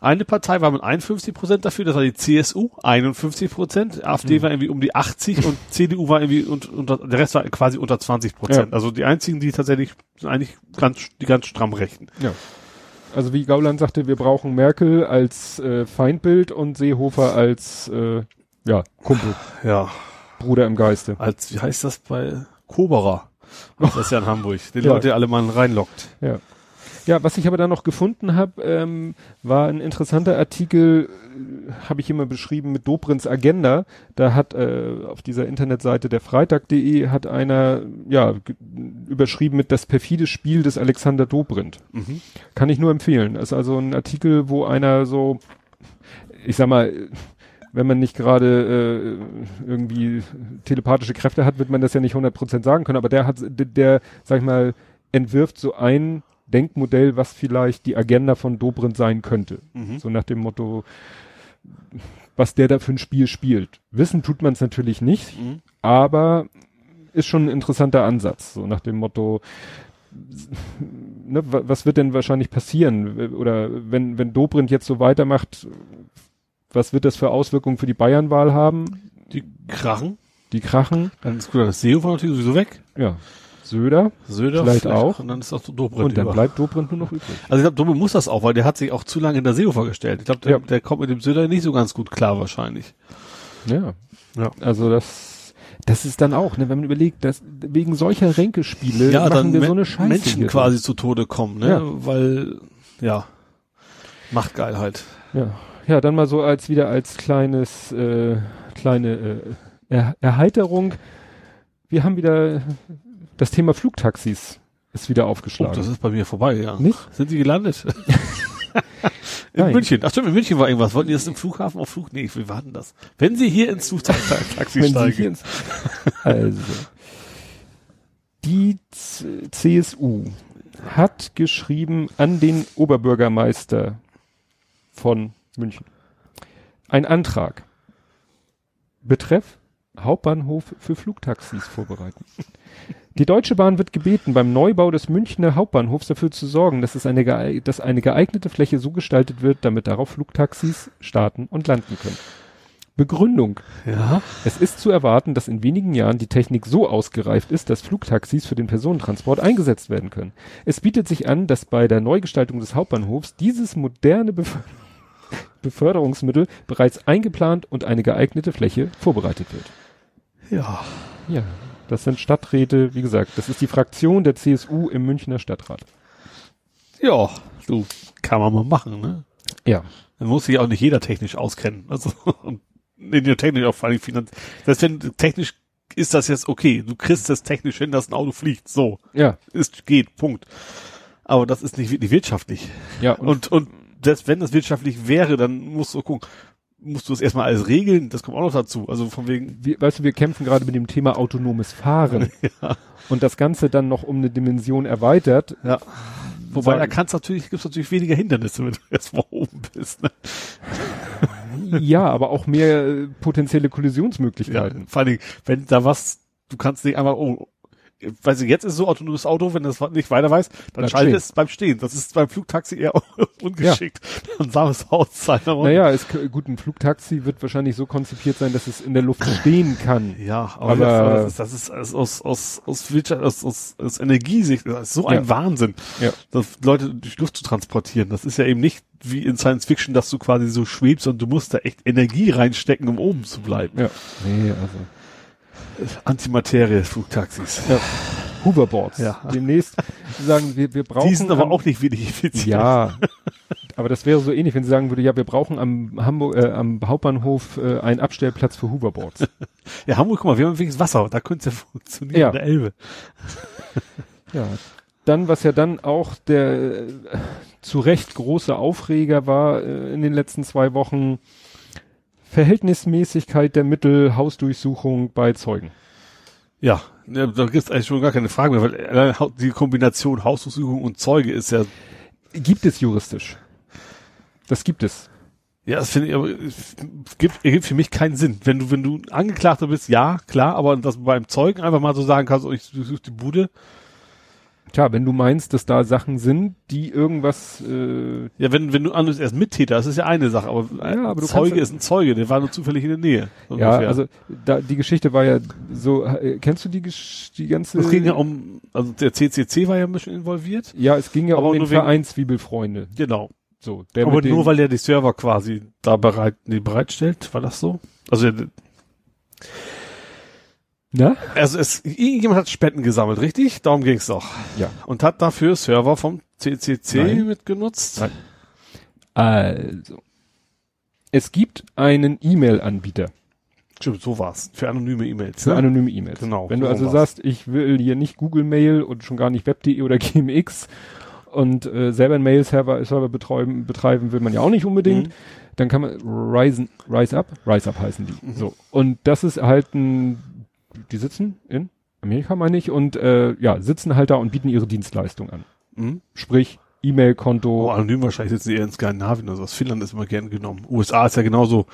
Eine Partei war mit 51 Prozent dafür, das war die CSU, 51 Prozent, AfD mhm. war irgendwie um die 80 und CDU war irgendwie und, und der Rest war quasi unter 20 Prozent. Ja. Also die einzigen, die tatsächlich sind eigentlich ganz, die ganz stramm rechten. Ja. Also wie Gauland sagte, wir brauchen Merkel als äh, Feindbild und Seehofer als äh, ja, Kumpel. Ja. Bruder im Geiste. Als, wie heißt das bei Koberer? Das ist ja in Hamburg. Den ja. Leute alle mal reinlockt. Ja. Ja, was ich aber da noch gefunden habe, ähm, war ein interessanter Artikel, äh, habe ich immer beschrieben mit Dobrins Agenda. Da hat äh, auf dieser Internetseite der Freitag.de hat einer ja überschrieben mit das perfide Spiel des Alexander Dobrindt. Mhm. Kann ich nur empfehlen. Das ist also ein Artikel, wo einer so, ich sag mal, wenn man nicht gerade äh, irgendwie telepathische Kräfte hat, wird man das ja nicht 100% sagen können, aber der hat, der, der sag ich mal, entwirft so ein Denkmodell, was vielleicht die Agenda von Dobrindt sein könnte. Mhm. So nach dem Motto, was der da für ein Spiel spielt. Wissen tut man es natürlich nicht, mhm. aber ist schon ein interessanter Ansatz. So nach dem Motto, ne, was wird denn wahrscheinlich passieren? Oder wenn, wenn Dobrindt jetzt so weitermacht, was wird das für Auswirkungen für die Bayernwahl haben? Die krachen. Die krachen. Dann ist gut, das Seehofer natürlich sowieso weg. Ja. Söder. Söder vielleicht, vielleicht auch. Und dann ist auch Dobrindt Und dann über. bleibt Dobrindt nur noch übrig. Also ich glaube, Dobrindt muss das auch, weil der hat sich auch zu lange in der Seehofer gestellt. Ich glaube, der, ja. der kommt mit dem Söder nicht so ganz gut klar wahrscheinlich. Ja. Ja. Also das, das ist dann auch, ne, wenn man überlegt, dass wegen solcher Ränkespiele ja, machen wir so eine Scheiße. Menschen quasi zu Tode kommen, ne? Ja. Weil, ja, macht geil halt. Ja. Ja, dann mal so als wieder als kleines, äh, kleine äh, er Erheiterung. Wir haben wieder das Thema Flugtaxis ist wieder aufgeschlagen. Oh, das ist bei mir vorbei, ja. Nicht? Sind Sie gelandet? in Nein. München. Ach stimmt, in München war irgendwas. Wollten die das im Flughafen auf Flug? Nee, wir warten das. Wenn Sie hier ins Flugtaxi steigen. Ins, also. Die CSU hat geschrieben an den Oberbürgermeister von München. Ein Antrag. Betreff Hauptbahnhof für Flugtaxis vorbereiten. Die Deutsche Bahn wird gebeten, beim Neubau des Münchner Hauptbahnhofs dafür zu sorgen, dass es eine, dass eine geeignete Fläche so gestaltet wird, damit darauf Flugtaxis starten und landen können. Begründung. Ja. Es ist zu erwarten, dass in wenigen Jahren die Technik so ausgereift ist, dass Flugtaxis für den Personentransport eingesetzt werden können. Es bietet sich an, dass bei der Neugestaltung des Hauptbahnhofs dieses moderne Bef Beförderungsmittel bereits eingeplant und eine geeignete Fläche vorbereitet wird. Ja. Ja. Das sind Stadträte, wie gesagt, das ist die Fraktion der CSU im Münchner Stadtrat. Ja, so kann man mal machen, ne? Ja. Dann muss sich auch nicht jeder technisch auskennen. Also, in der technisch auch vor allem finanziell. Das wenn technisch ist das jetzt okay. Du kriegst das technisch hin, dass ein Auto fliegt. So. Ja. Ist, geht. Punkt. Aber das ist nicht wirklich wirtschaftlich. Ja. Und, und, und das, wenn das wirtschaftlich wäre, dann musst du gucken, musst du es erstmal alles regeln, das kommt auch noch dazu. Also von wegen. Wir, weißt du, wir kämpfen gerade mit dem Thema autonomes Fahren. ja. Und das Ganze dann noch um eine Dimension erweitert. Ja. Wobei da kannst natürlich, gibt's natürlich weniger Hindernisse, wenn du erstmal oben bist. Ne? ja, aber auch mehr äh, potenzielle Kollisionsmöglichkeiten. Ja, vor allen Dingen, wenn da was, du kannst nicht einfach, oh, weiß ich, jetzt ist so autonomes Auto, wenn das nicht weiter weiß, dann Bleib schaltet es beim Stehen. Das ist beim Flugtaxi eher ungeschickt. Ja. Dann sah es aus. Naja, ist, gut, ein Flugtaxi wird wahrscheinlich so konzipiert sein, dass es in der Luft stehen kann. Ja, aber, aber das, ist, das ist aus, aus, aus, aus, Wirtschaft, aus, aus, aus Energiesicht, das ist so ein ja. Wahnsinn, ja. das Leute durch Luft zu transportieren. Das ist ja eben nicht wie in Science Fiction, dass du quasi so schwebst und du musst da echt Energie reinstecken, um oben zu bleiben. Ja. Nee, also. Antimaterie-Flugtaxis. Ja. Hoverboards. Ja. Demnächst sagen wir, wir brauchen. Die sind aber am, auch nicht wenig effizient. Ja. Aber das wäre so ähnlich, wenn sie sagen würde, ja, wir brauchen am Hamburg, äh, am Hauptbahnhof äh, einen Abstellplatz für Hoverboards. ja, Hamburg, guck mal, wir haben wenigstens Wasser, da könnte es ja funktionieren, ja. in der Elbe. ja. Dann, was ja dann auch der äh, zu Recht große Aufreger war äh, in den letzten zwei Wochen, Verhältnismäßigkeit der Mittel, Hausdurchsuchung bei Zeugen. Ja, da gibt es eigentlich schon gar keine Frage mehr, weil die Kombination Hausdurchsuchung und Zeuge ist ja. Gibt es juristisch. Das gibt es. Ja, das finde ich, aber es gibt, ergibt für mich keinen Sinn. Wenn du, wenn du Angeklagter bist, ja, klar, aber dass beim Zeugen einfach mal so sagen kannst, oh, ich suche die Bude, Tja, wenn du meinst, dass da Sachen sind, die irgendwas. Äh ja, wenn wenn du anders erst Mittäter, das ist ja eine Sache, aber, ja, aber Zeuge ist ein Zeuge, der war nur zufällig in der Nähe. So ja, ungefähr. also da die Geschichte war ja so. Äh, kennst du die die ganze? Es ging ja um, also der CCC war ja ein bisschen involviert. Ja, es ging ja aber um den Verein Zwiebelfreunde. Genau. So, der aber nur weil er die Server quasi da bereit, nee, bereitstellt, war das so? Also na? Also es, irgendjemand hat Spenden gesammelt, richtig? Darum ging's doch. Ja. Und hat dafür Server vom CCC Nein. mitgenutzt? Nein. Also. Es gibt einen E-Mail-Anbieter. Stimmt, so war's. Für anonyme E-Mails. Für ne? anonyme E-Mails. Genau. Wenn so du also war's. sagst, ich will hier nicht Google Mail und schon gar nicht Web.de oder GMX und äh, selber einen Mail-Server Server betreiben, betreiben will man ja auch nicht unbedingt. Mhm. Dann kann man Rise, Rise Up, Rise Up heißen die. Mhm. So. Und das ist halt ein die sitzen in Amerika, meine ich, und äh, ja, sitzen halt da und bieten ihre Dienstleistung an. Mhm. Sprich, E-Mail-Konto. Oh, anonym wahrscheinlich sitzen sie eher in Skandinavien oder sowas. Finnland ist immer gern genommen. USA ist ja genauso,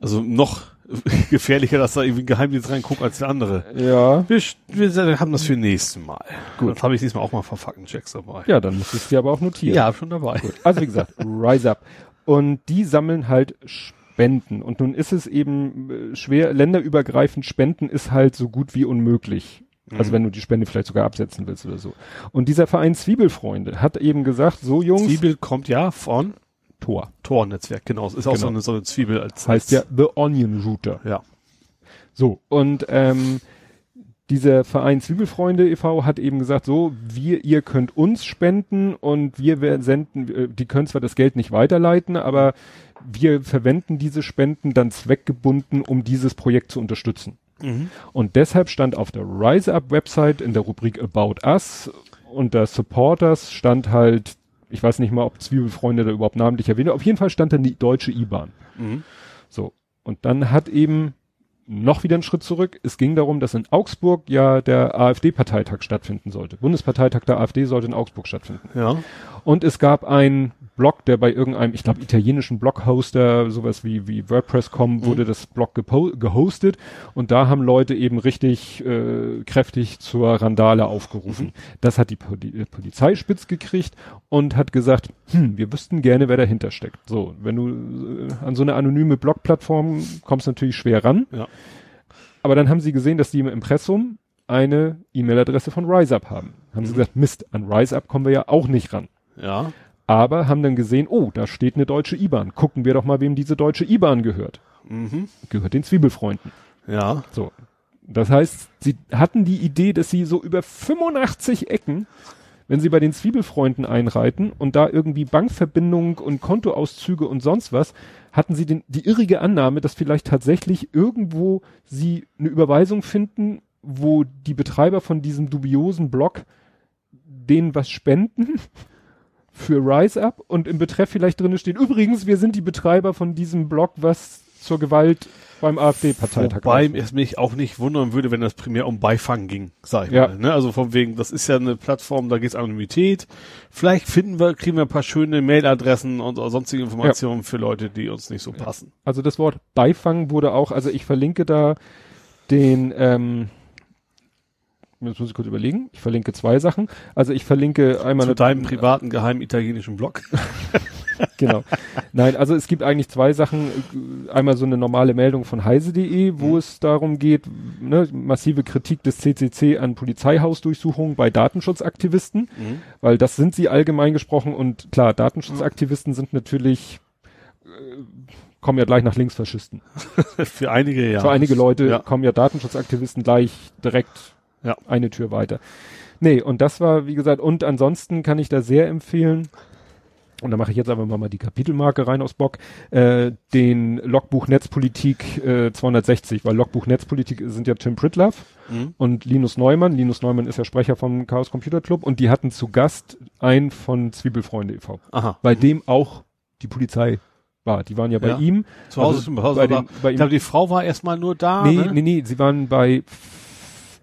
also noch gefährlicher, dass da irgendwie ein Geheimdienst reinguckt als der andere. Ja. Wir, wir haben das für nächstes Mal. Gut. Das habe ich diesmal auch mal für Faktenchecks dabei. Ja, dann muss ich dir aber auch notieren. Ja, schon dabei. Gut. Also wie gesagt, Rise Up. Und die sammeln halt Spenden. Und nun ist es eben äh, schwer, länderübergreifend Spenden ist halt so gut wie unmöglich. Also mhm. wenn du die Spende vielleicht sogar absetzen willst oder so. Und dieser Verein Zwiebelfreunde hat eben gesagt, so Jungs. Zwiebel kommt ja von Tor. Tor-Netzwerk, genau. Es ist auch genau. so, eine, so eine Zwiebel als Heißt Netz. ja The Onion Router. Ja. So, und ähm, dieser Verein Zwiebelfreunde e.V. hat eben gesagt, so, wir, ihr könnt uns spenden und wir senden, äh, die können zwar das Geld nicht weiterleiten, aber wir verwenden diese Spenden dann zweckgebunden, um dieses Projekt zu unterstützen. Mhm. Und deshalb stand auf der Rise Up Website in der Rubrik About Us unter Supporters stand halt, ich weiß nicht mal, ob Zwiebelfreunde da überhaupt namentlich erwähnt, auf jeden Fall stand dann die deutsche IBAN. Mhm. So. Und dann hat eben noch wieder einen Schritt zurück. Es ging darum, dass in Augsburg ja der AfD-Parteitag stattfinden sollte. Bundesparteitag der AfD sollte in Augsburg stattfinden. Ja. Und es gab einen Blog, der bei irgendeinem, ich glaube, italienischen Bloghoster, sowas wie, wie WordPress.com, mhm. wurde das Blog gehostet. Und da haben Leute eben richtig äh, kräftig zur Randale aufgerufen. Mhm. Das hat die, Poli Polizei spitz gekriegt und hat gesagt, hm, wir wüssten gerne, wer dahinter steckt. So, wenn du äh, an so eine anonyme Blogplattform kommst, natürlich schwer ran. Ja. Aber dann haben sie gesehen, dass die im Impressum eine E-Mail-Adresse von RiseUp haben. Haben mhm. sie gesagt, Mist, an RiseUp kommen wir ja auch nicht ran. Ja. Aber haben dann gesehen, oh, da steht eine deutsche IBAN. Gucken wir doch mal, wem diese deutsche IBAN gehört. Mhm. Gehört den Zwiebelfreunden. Ja. So. Das heißt, sie hatten die Idee, dass sie so über 85 Ecken, wenn sie bei den Zwiebelfreunden einreiten und da irgendwie Bankverbindung und Kontoauszüge und sonst was, hatten sie den, die irrige Annahme, dass vielleicht tatsächlich irgendwo sie eine Überweisung finden, wo die Betreiber von diesem dubiosen Blog denen was spenden für Rise Up und im Betreff vielleicht drin steht, übrigens, wir sind die Betreiber von diesem Blog, was zur Gewalt beim AfD-Parteitag. Wobei es mich auch nicht wundern würde, wenn das primär um Beifang ging, sag ich ja. mal. Ne? Also von wegen, das ist ja eine Plattform, da geht's Anonymität. Vielleicht finden wir, kriegen wir ein paar schöne Mailadressen und sonstige Informationen ja. für Leute, die uns nicht so passen. Also das Wort Beifang wurde auch, also ich verlinke da den ähm, Jetzt muss ich kurz überlegen. Ich verlinke zwei Sachen. Also ich verlinke einmal zu deinem privaten geheimen italienischen Blog. genau. Nein, also es gibt eigentlich zwei Sachen. Einmal so eine normale Meldung von heise.de, wo mhm. es darum geht, ne, massive Kritik des CCC an Polizeihausdurchsuchungen bei Datenschutzaktivisten, mhm. weil das sind sie allgemein gesprochen und klar, Datenschutzaktivisten sind natürlich äh, kommen ja gleich nach Linksfaschisten. Für einige ja. Für einige Leute ja. kommen ja Datenschutzaktivisten gleich direkt ja. Eine Tür weiter. Nee, und das war, wie gesagt, und ansonsten kann ich da sehr empfehlen, und da mache ich jetzt aber mal die Kapitelmarke rein aus Bock, äh, den Logbuch Netzpolitik äh, 260, weil Logbuch Netzpolitik sind ja Tim Pritloff mhm. und Linus Neumann. Linus Neumann ist ja Sprecher vom Chaos Computer Club und die hatten zu Gast einen von Zwiebelfreunde e.V. Aha. Bei mhm. dem auch die Polizei war. Die waren ja bei ja. ihm. Zu Hause, also, zu Hause bei, dem, bei ihm. Ich glaube, die Frau war erstmal nur da. Nee, ne? nee, nee, sie waren bei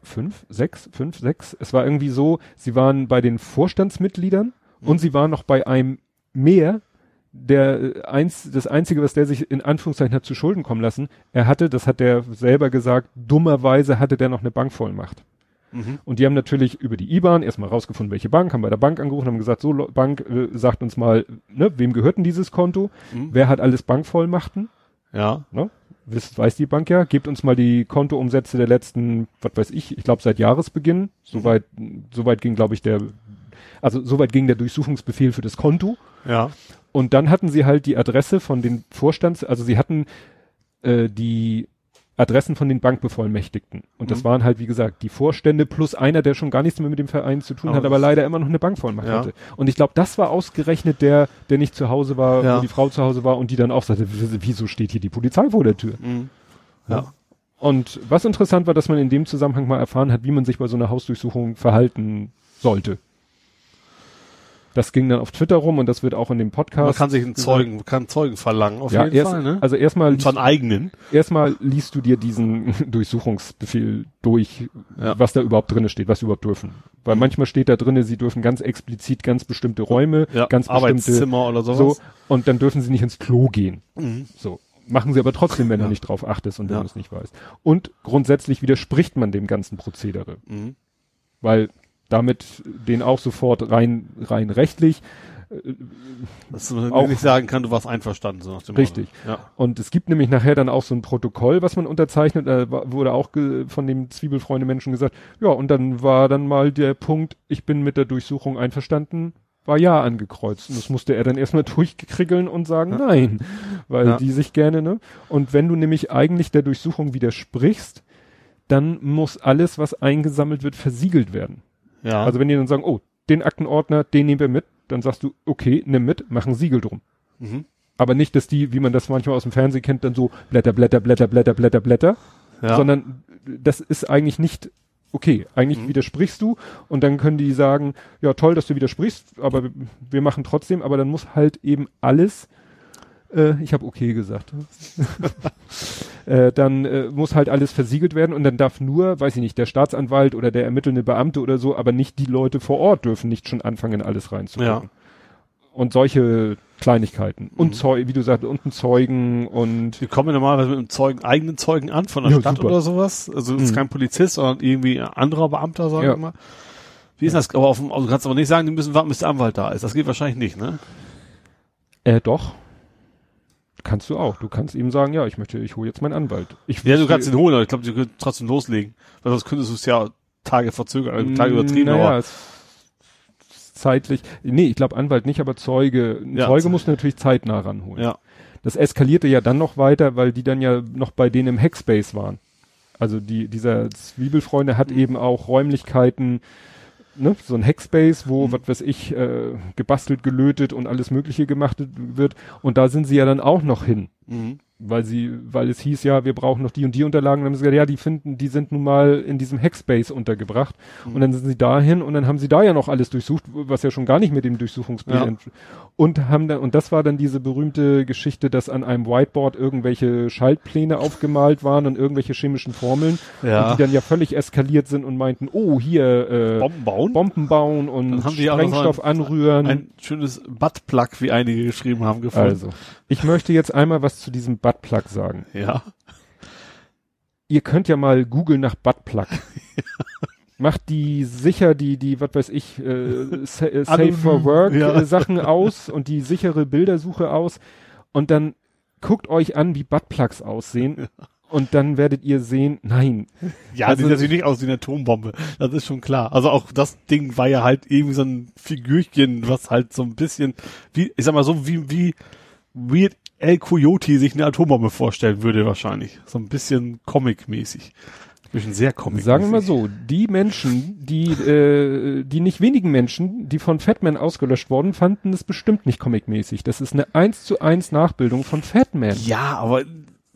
fünf, sechs, fünf, sechs. Es war irgendwie so, sie waren bei den Vorstandsmitgliedern mhm. und sie waren noch bei einem mehr, der äh, eins, das einzige, was der sich in Anführungszeichen hat zu Schulden kommen lassen, er hatte, das hat er selber gesagt, dummerweise hatte der noch eine Bankvollmacht. Mhm. Und die haben natürlich über die IBAN erstmal rausgefunden, welche Bank, haben bei der Bank angerufen, haben gesagt, so Bank, äh, sagt uns mal, ne, wem gehört denn dieses Konto? Mhm. Wer hat alles Bankvollmachten? Ja. Ne? Weiß, weiß die Bank ja, gebt uns mal die Kontoumsätze der letzten, was weiß ich, ich glaube seit Jahresbeginn. Soweit, soweit ging, glaube ich, der, also soweit ging der Durchsuchungsbefehl für das Konto. Ja. Und dann hatten sie halt die Adresse von den Vorstands, also sie hatten äh, die Adressen von den Bankbevollmächtigten. Und das mhm. waren halt, wie gesagt, die Vorstände plus einer, der schon gar nichts mehr mit dem Verein zu tun aber hat, aber leider immer noch eine Bankvollmacht ja. hatte. Und ich glaube, das war ausgerechnet der, der nicht zu Hause war, ja. wo die Frau zu Hause war und die dann auch sagte, wieso steht hier die Polizei vor der Tür? Mhm. Ja. ja. Und was interessant war, dass man in dem Zusammenhang mal erfahren hat, wie man sich bei so einer Hausdurchsuchung verhalten sollte. Das ging dann auf Twitter rum und das wird auch in dem Podcast. Man kann sich einen Zeugen, kann Zeugen verlangen, auf ja, jeden erst, Fall, ne? Also erstmal. Von eigenen. Erstmal liest du dir diesen Durchsuchungsbefehl durch, ja. was da überhaupt drinne steht, was sie überhaupt dürfen. Weil mhm. manchmal steht da drinne, sie dürfen ganz explizit ganz bestimmte Räume, ja, ganz bestimmte. oder sowas. So, und dann dürfen sie nicht ins Klo gehen. Mhm. So. Machen sie aber trotzdem, wenn ja. du nicht drauf achtest und wenn du es nicht weißt. Und grundsätzlich widerspricht man dem ganzen Prozedere. Mhm. Weil damit den auch sofort rein, rein rechtlich. Äh, Dass man auch nicht sagen kann, du warst einverstanden. So nach dem richtig. Ja. Und es gibt nämlich nachher dann auch so ein Protokoll, was man unterzeichnet, da wurde auch von dem Zwiebelfreunde Menschen gesagt, ja, und dann war dann mal der Punkt, ich bin mit der Durchsuchung einverstanden, war ja angekreuzt. Und das musste er dann erstmal durchkriegeln und sagen ja. nein, weil ja. die sich gerne, ne? Und wenn du nämlich eigentlich der Durchsuchung widersprichst, dann muss alles, was eingesammelt wird, versiegelt werden. Ja. Also wenn die dann sagen, oh, den Aktenordner, den nehmen wir mit, dann sagst du, okay, nimm mit, mach ein Siegel drum. Mhm. Aber nicht, dass die, wie man das manchmal aus dem Fernsehen kennt, dann so Blätter, Blätter, Blätter, Blätter, Blätter, Blätter, ja. sondern das ist eigentlich nicht okay. Eigentlich mhm. widersprichst du und dann können die sagen, ja toll, dass du widersprichst, aber wir machen trotzdem, aber dann muss halt eben alles äh, ich habe okay gesagt. äh, dann äh, muss halt alles versiegelt werden und dann darf nur, weiß ich nicht, der Staatsanwalt oder der ermittelnde Beamte oder so, aber nicht die Leute vor Ort dürfen nicht schon anfangen, alles reinzugucken. Ja. Und solche Kleinigkeiten. Mhm. Und Zeu wie du sagst, und ein Zeugen und. Wir kommen normalerweise mit einem Zeugen, eigenen Zeugen an von der ja, Stadt super. oder sowas. Also mhm. ist kein Polizist, sondern irgendwie ein anderer Beamter, sagen ja. wir mal. Wie ist das? Aber auf dem, also du kannst aber nicht sagen, die müssen warten, bis der Anwalt da ist. Das geht wahrscheinlich nicht, ne? Äh, doch. Kannst du auch. Du kannst ihm sagen, ja, ich möchte, ich hole jetzt meinen Anwalt. Ich ja, du kannst ihn holen, aber ich glaube, du könntest trotzdem loslegen. Weil sonst könntest du es ja Tage verzögern, also Tage mm, übertrieben, naja, aber zeitlich. Nee, ich glaube Anwalt nicht, aber Zeuge. Ein ja, Zeuge muss natürlich zeitnah ranholen. Ja. Das eskalierte ja dann noch weiter, weil die dann ja noch bei denen im Hackspace waren. Also die, dieser Zwiebelfreunde hat mhm. eben auch Räumlichkeiten, ne, so ein Hackspace, wo, mhm. was weiß ich, äh, gebastelt, gelötet und alles Mögliche gemacht wird. Und da sind sie ja dann auch noch hin. Mhm weil sie, weil es hieß ja, wir brauchen noch die und die Unterlagen. Und dann haben sie gesagt, ja, die finden, die sind nun mal in diesem Hackspace untergebracht. Mhm. Und dann sind sie dahin und dann haben sie da ja noch alles durchsucht, was ja schon gar nicht mit dem Durchsuchungsbild ja. und haben dann, und das war dann diese berühmte Geschichte, dass an einem Whiteboard irgendwelche Schaltpläne aufgemalt waren und irgendwelche chemischen Formeln, ja. und die dann ja völlig eskaliert sind und meinten, oh, hier, äh, Bomben bauen, Bomben bauen und Sprengstoff ein, anrühren. Ein schönes Buttplug, wie einige geschrieben haben, gefunden. Also, ich möchte jetzt einmal was zu diesem Buttplug sagen. Ja. Ihr könnt ja mal googeln nach Buttplug. Macht die sicher die, die, was weiß ich, äh, sa äh, Safe for Work ja. äh, Sachen aus und die sichere Bildersuche aus und dann guckt euch an, wie Buttplugs aussehen. Ja. Und dann werdet ihr sehen, nein. Ja, also, sieht natürlich nicht aus wie eine Atombombe. Das ist schon klar. Also auch das Ding war ja halt irgendwie so ein Figürchen, was halt so ein bisschen, wie, ich sag mal so, wie, wie Weird El Coyote sich eine Atombombe vorstellen würde wahrscheinlich. So ein bisschen Comic-mäßig. Bisschen sehr comic -mäßig. Sagen wir mal so, die Menschen, die, äh, die nicht wenigen Menschen, die von Fatman ausgelöscht wurden, fanden es bestimmt nicht comic-mäßig. Das ist eine eins zu eins Nachbildung von Fatman. Ja, aber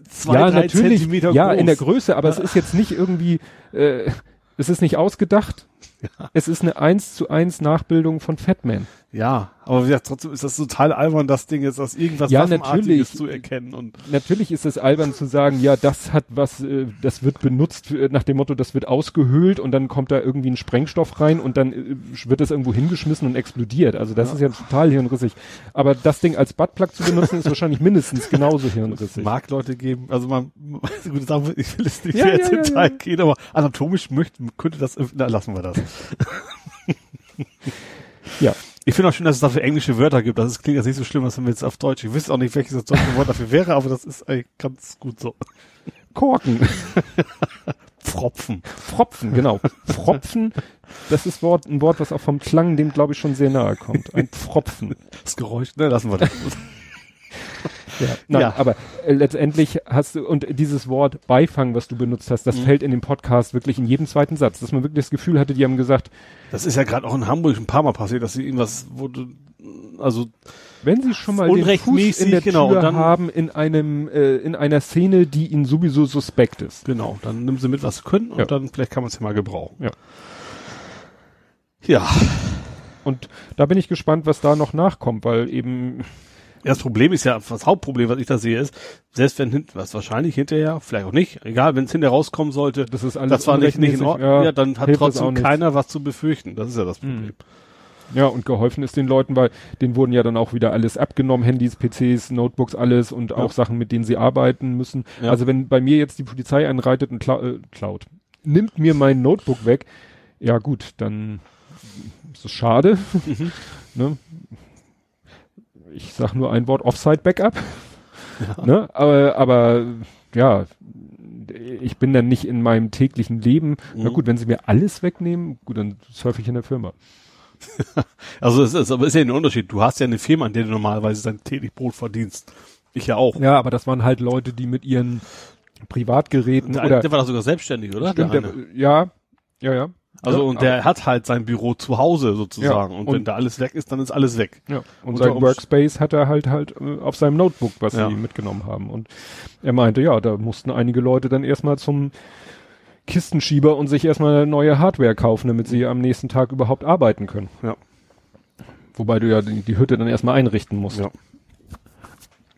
zwei, ja, drei natürlich, Zentimeter Ja, groß. in der Größe, aber ja. es ist jetzt nicht irgendwie, äh, es ist nicht ausgedacht. Ja. Es ist eine eins zu eins Nachbildung von Fatman. Ja, Aber wie gesagt, trotzdem ist das total albern, das Ding jetzt aus irgendwas ja, natürlich, zu erkennen. Und natürlich ist es albern zu sagen, ja, das hat was, äh, das wird benutzt äh, nach dem Motto, das wird ausgehöhlt und dann kommt da irgendwie ein Sprengstoff rein und dann äh, wird das irgendwo hingeschmissen und explodiert. Also das ja. ist ja total hirnrissig. Aber das Ding als Buttplug zu benutzen, ist wahrscheinlich mindestens genauso hirnrissig. Mag Leute geben, also man, ich will es nicht ja, jetzt ja, ja, Detail gehen, aber anatomisch möchte, könnte das, na, lassen wir das. ja. Ich finde auch schön, dass es dafür englische Wörter gibt. Das klingt jetzt nicht so schlimm, als wenn wir jetzt auf Deutsch. Ich wüsste auch nicht, welches das deutsche Wort dafür wäre, aber das ist eigentlich ganz gut so. Korken. Pfropfen. Pfropfen, genau. Pfropfen, das ist Wort, ein Wort, was auch vom Klang dem, glaube ich, schon sehr nahe kommt. Ein Pfropfen. Das Geräusch, ne, lassen wir das. Ja, nein, ja. aber äh, letztendlich hast du, und dieses Wort Beifang, was du benutzt hast, das mhm. fällt in dem Podcast wirklich in jedem zweiten Satz, dass man wirklich das Gefühl hatte, die haben gesagt. Das ist ja gerade auch in Hamburg ein paar Mal passiert, dass sie irgendwas, wo du, also. Wenn sie schon mal den Fuß in der genau, Tür dann, haben in einem, äh, in einer Szene, die ihnen sowieso suspekt ist. Genau, dann nimm sie mit, was sie können und ja. dann vielleicht kann man es ja mal gebrauchen. Ja. Ja. Und da bin ich gespannt, was da noch nachkommt, weil eben das Problem ist ja, das Hauptproblem, was ich da sehe, ist, selbst wenn hinten, was wahrscheinlich hinterher, vielleicht auch nicht, egal, wenn es hinterher rauskommen sollte, das ist alles das war nicht, nicht in Ordnung, ja, ja dann hat trotzdem keiner was zu befürchten. Das ist ja das Problem. Mhm. Ja, und geholfen ist den Leuten, weil denen wurden ja dann auch wieder alles abgenommen, Handys, PCs, Notebooks, alles und auch Sachen, mit denen sie arbeiten müssen. Ja. Also wenn bei mir jetzt die Polizei einreitet und kla äh, klaut, nimmt mir mein Notebook weg, ja gut, dann ist es schade. Mhm. ne? Ich sag nur ein Wort Offside-Backup. Ja. Ne? Aber, aber ja, ich bin dann nicht in meinem täglichen Leben. Mhm. Na gut, wenn sie mir alles wegnehmen, gut, dann surfe ich in der Firma. also es ist, aber ist ja ein Unterschied. Du hast ja eine Firma, an der du normalerweise dein täglich Brot verdienst. Ich ja auch. Ja, aber das waren halt Leute, die mit ihren Privatgeräten der, oder. Der war doch sogar selbstständig, oder? Stimmt, der, ja, ja, ja. Also ja, und der hat halt sein Büro zu Hause sozusagen ja, und, und, wenn da alles weg ist, dann ist alles weg. Ja. Und, und sein Workspace hat er halt halt äh, auf seinem Notebook, was ja. sie mitgenommen haben. Und er meinte, ja, da mussten einige Leute dann erstmal zum Kistenschieber und sich erstmal neue Hardware kaufen, damit sie am nächsten Tag überhaupt arbeiten können. Ja. Wobei du ja die, die Hütte dann erstmal einrichten musst. Ja.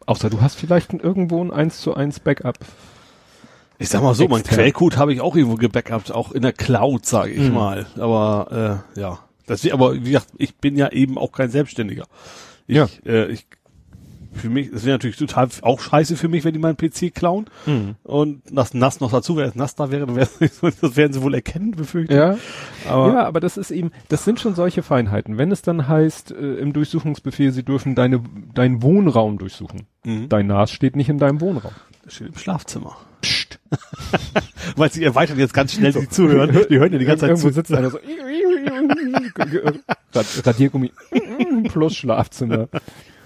Außer du hast vielleicht irgendwo ein 1 zu 1 Backup ich sag mal so, mein Quellcode habe ich auch irgendwo gebackupt, auch in der Cloud, sage ich mhm. mal. Aber äh, ja, das, aber wie gesagt, ich bin ja eben auch kein Selbstständiger. Ich, ja. Äh, ich für mich, es wäre natürlich total auch scheiße für mich, wenn die meinen PC klauen. Mhm. Und das nass noch dazu, wenn es nass da wäre, dann wäre das werden sie wohl erkennen, befürchte ja. Aber ja, aber das ist eben, das sind schon solche Feinheiten. Wenn es dann heißt, äh, im Durchsuchungsbefehl, sie dürfen deine, deinen Wohnraum durchsuchen. Mhm. Dein NAS steht nicht in deinem Wohnraum. Das steht im Schlafzimmer. Psst. Weil sie erweitern jetzt ganz schnell, die zuhören. Die hören ja die ganze Zeit Irgendwo zu. sitzt einer so Radiergummi plus Schlafzimmer.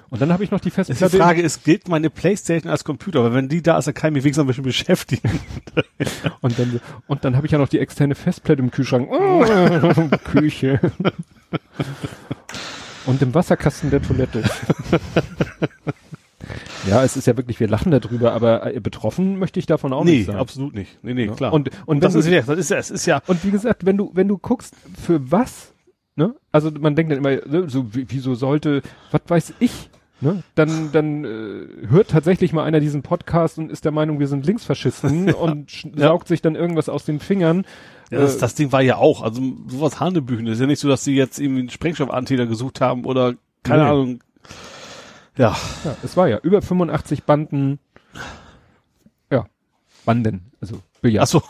Und dann habe ich noch die Festplatte. Die Frage ist, gilt meine Playstation als Computer? Weil wenn die da ist, dann kann ich mich wenigstens ein bisschen beschäftigen. und dann, und dann habe ich ja noch die externe Festplatte im Kühlschrank. Küche. und im Wasserkasten der Toilette. Ja, es ist ja wirklich, wir lachen darüber, aber äh, betroffen möchte ich davon auch nee, nicht sein. Nee, absolut nicht. Nee, nee, ja. klar. Und, und, und das, ist, das ist ja, es ist ja. Und wie gesagt, wenn du, wenn du guckst, für was, ne? Also man denkt dann immer, ne, so, wieso sollte, was weiß ich, ne? Dann, dann äh, hört tatsächlich mal einer diesen Podcast und ist der Meinung, wir sind Linksfaschisten und ja. saugt sich dann irgendwas aus den Fingern. Ja, das, äh, das Ding war ja auch, also sowas Hanebüchen. ist ja nicht so, dass sie jetzt irgendwie einen Sprengstoffantäter gesucht haben oder keine nee. Ahnung ja. ja. Es war ja über 85 Banden. Ja. Banden. Also Billard. Ach so.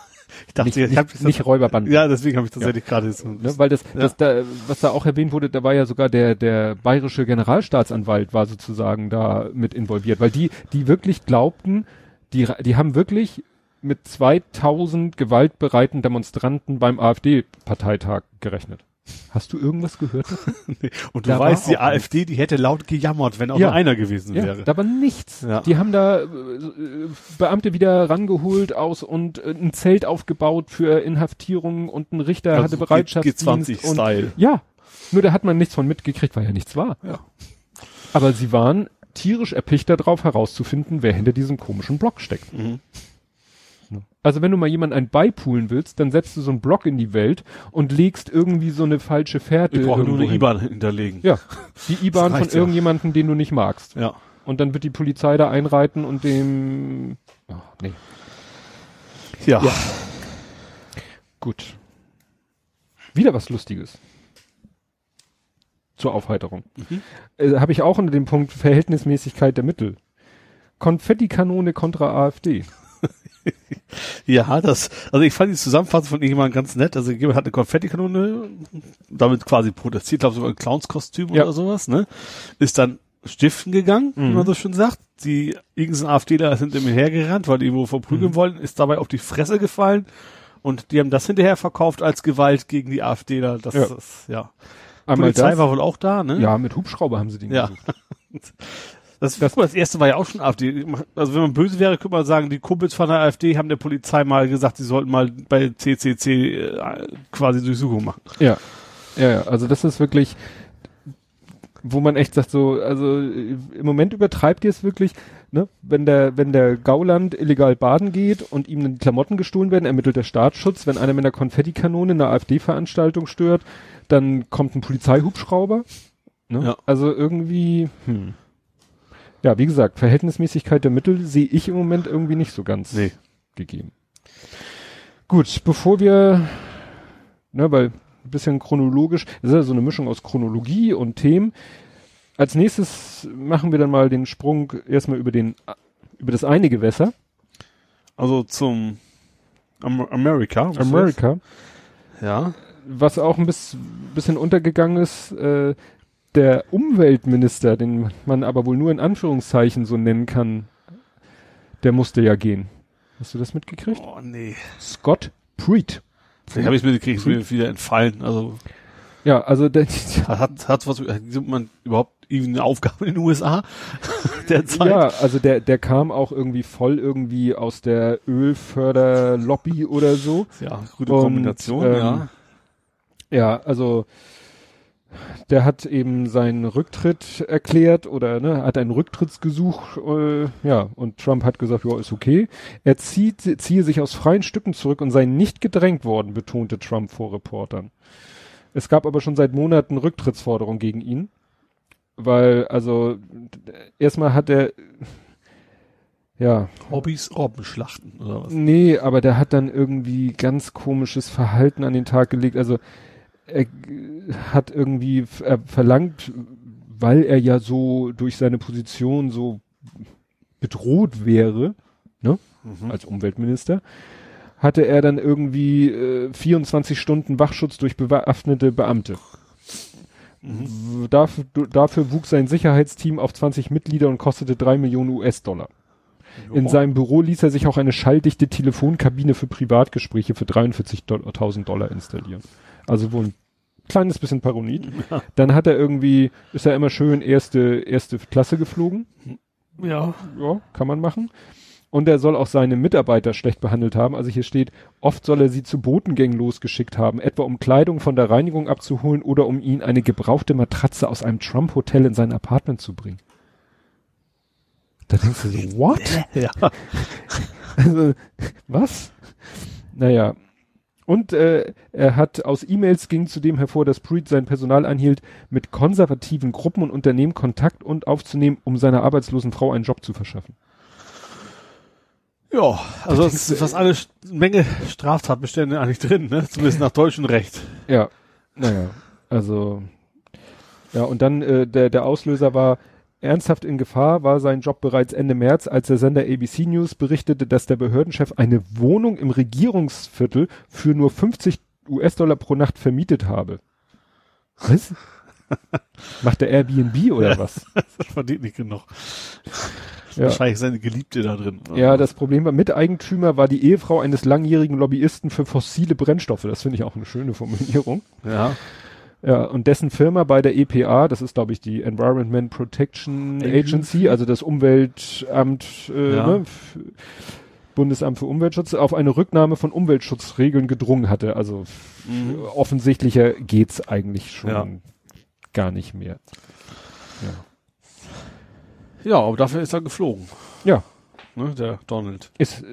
Ich dachte, nicht, ich hab, nicht, nicht Räuberbanden. Ja, deswegen habe ich tatsächlich ja. gerade so. Ne, weil das, ja. das da, was da auch erwähnt wurde, da war ja sogar der, der bayerische Generalstaatsanwalt war sozusagen da mit involviert, weil die, die wirklich glaubten, die, die haben wirklich mit 2000 gewaltbereiten Demonstranten beim AfD-Parteitag gerechnet. Hast du irgendwas gehört? nee. Und du da weißt, die AfD, nichts. die hätte laut gejammert, wenn auch ja. nur einer gewesen wäre. Ja, da war nichts. Ja. Die haben da äh, Beamte wieder rangeholt aus und äh, ein Zelt aufgebaut für Inhaftierungen und ein Richter also hatte Bereitschaftsdienst. G20-Style. Ja, nur da hat man nichts von mitgekriegt, weil ja nichts war. Ja. Aber sie waren tierisch erpicht darauf herauszufinden, wer hinter diesem komischen Block steckt. Mhm. Also wenn du mal jemand ein beipulen willst, dann setzt du so einen Block in die Welt und legst irgendwie so eine falsche Fährte. Ich brauche nur eine IBAN hinterlegen. Ja, die IBAN von ja. irgendjemandem, den du nicht magst. Ja. Und dann wird die Polizei da einreiten und dem... Oh, nee. Ja. ja. Gut. Wieder was Lustiges. Zur Aufheiterung. Mhm. Äh, Habe ich auch unter dem Punkt Verhältnismäßigkeit der Mittel. Konfettikanone kontra AfD. Ja, das, also ich fand die Zusammenfassung von irgendjemandem ganz nett. Also jemand hat eine Konfettikanone, damit quasi protestiert, glaube sogar ein Clownskostüm ja. oder sowas, ne? Ist dann stiften gegangen, mhm. wie man so schon sagt. Die irgendein AfDler sind ihm hergerannt, weil die irgendwo verprügeln mhm. wollen, ist dabei auf die Fresse gefallen und die haben das hinterher verkauft als Gewalt gegen die AfDler. Das ja. ist, ja. Einmal Polizei das, war wohl auch da, ne? Ja, mit Hubschrauber haben sie den ja. Das, das, das erste war ja auch schon AfD. Also wenn man böse wäre, könnte man sagen, die Kumpels von der AfD haben der Polizei mal gesagt, sie sollten mal bei CCC äh, quasi Durchsuchung machen. Ja. Ja, ja. Also das ist wirklich, wo man echt sagt so, also im Moment übertreibt ihr es wirklich, ne? Wenn der, wenn der Gauland illegal baden geht und ihm die Klamotten gestohlen werden, ermittelt der Staatsschutz. Wenn einer mit einer Konfettikanone eine AfD-Veranstaltung stört, dann kommt ein Polizeihubschrauber. Ne? Ja. Also irgendwie, hm. Ja, wie gesagt, Verhältnismäßigkeit der Mittel sehe ich im Moment irgendwie nicht so ganz nee. gegeben. Gut, bevor wir, ne, weil ein bisschen chronologisch, das ist ja so eine Mischung aus Chronologie und Themen. Als nächstes machen wir dann mal den Sprung erstmal über den, über das eine Gewässer. Also zum Am Amerika. Amerika. Ja. Was auch ein bisschen untergegangen ist, äh, der Umweltminister, den man aber wohl nur in Anführungszeichen so nennen kann, der musste ja gehen. Hast du das mitgekriegt? Oh, nee. Scott Pruitt. Ich habe ich mitgekriegt, ist mir wieder entfallen. Also ja, also der, hat hat was hat man überhaupt irgendwie eine Aufgabe in den USA derzeit? Ja, also der der kam auch irgendwie voll irgendwie aus der Ölförderlobby oder so. Ja, gute Kombination, ähm, ja. Ja, also der hat eben seinen Rücktritt erklärt oder ne, hat einen Rücktrittsgesuch, äh, ja, und Trump hat gesagt, ja, ist okay. Er zieht, ziehe sich aus freien Stücken zurück und sei nicht gedrängt worden, betonte Trump vor Reportern. Es gab aber schon seit Monaten Rücktrittsforderungen gegen ihn, weil, also, erstmal hat er, ja. Hobbys Robbenschlachten oder was? Nee, aber der hat dann irgendwie ganz komisches Verhalten an den Tag gelegt, also, er hat irgendwie er verlangt, weil er ja so durch seine Position so bedroht wäre, ne, mhm. als Umweltminister, hatte er dann irgendwie äh, 24 Stunden Wachschutz durch bewaffnete Beamte. Mhm. Dafür, dafür wuchs sein Sicherheitsteam auf 20 Mitglieder und kostete drei Millionen US-Dollar. In seinem Büro ließ er sich auch eine schalldichte Telefonkabine für Privatgespräche für 43.000 Dollar installieren. Also wohl ein kleines bisschen Paronit. Ja. Dann hat er irgendwie, ist er immer schön erste, erste Klasse geflogen. Ja. Ja, kann man machen. Und er soll auch seine Mitarbeiter schlecht behandelt haben. Also hier steht, oft soll er sie zu Botengängen losgeschickt haben, etwa um Kleidung von der Reinigung abzuholen oder um ihnen eine gebrauchte Matratze aus einem Trump-Hotel in sein Apartment zu bringen. Da denkst du so, what? Ja. also, was? Naja, und äh, er hat aus E-Mails ging zudem hervor, dass Pruitt sein Personal anhielt, mit konservativen Gruppen und Unternehmen Kontakt und aufzunehmen, um seiner arbeitslosen Frau einen Job zu verschaffen. Ja, also es ist fast eine Menge Straftatbestände eigentlich drin, ne? Zumindest nach deutschem Recht. Ja, naja, also ja, und dann äh, der, der Auslöser war, Ernsthaft in Gefahr war sein Job bereits Ende März, als der Sender ABC News berichtete, dass der Behördenchef eine Wohnung im Regierungsviertel für nur 50 US-Dollar pro Nacht vermietet habe. Was? Macht der Airbnb oder ja, was? Das verdient nicht genug. Ja. Wahrscheinlich seine Geliebte da drin. Ja, das Problem war, Miteigentümer war die Ehefrau eines langjährigen Lobbyisten für fossile Brennstoffe. Das finde ich auch eine schöne Formulierung. Ja. Ja, und dessen Firma bei der EPA, das ist glaube ich die Environment Protection Agency, also das Umweltamt, äh, ja. ne, Bundesamt für Umweltschutz, auf eine Rücknahme von Umweltschutzregeln gedrungen hatte. Also mhm. offensichtlicher geht's eigentlich schon ja. gar nicht mehr. Ja. ja, aber dafür ist er geflogen. Ja. Ne, der Donald. Ist,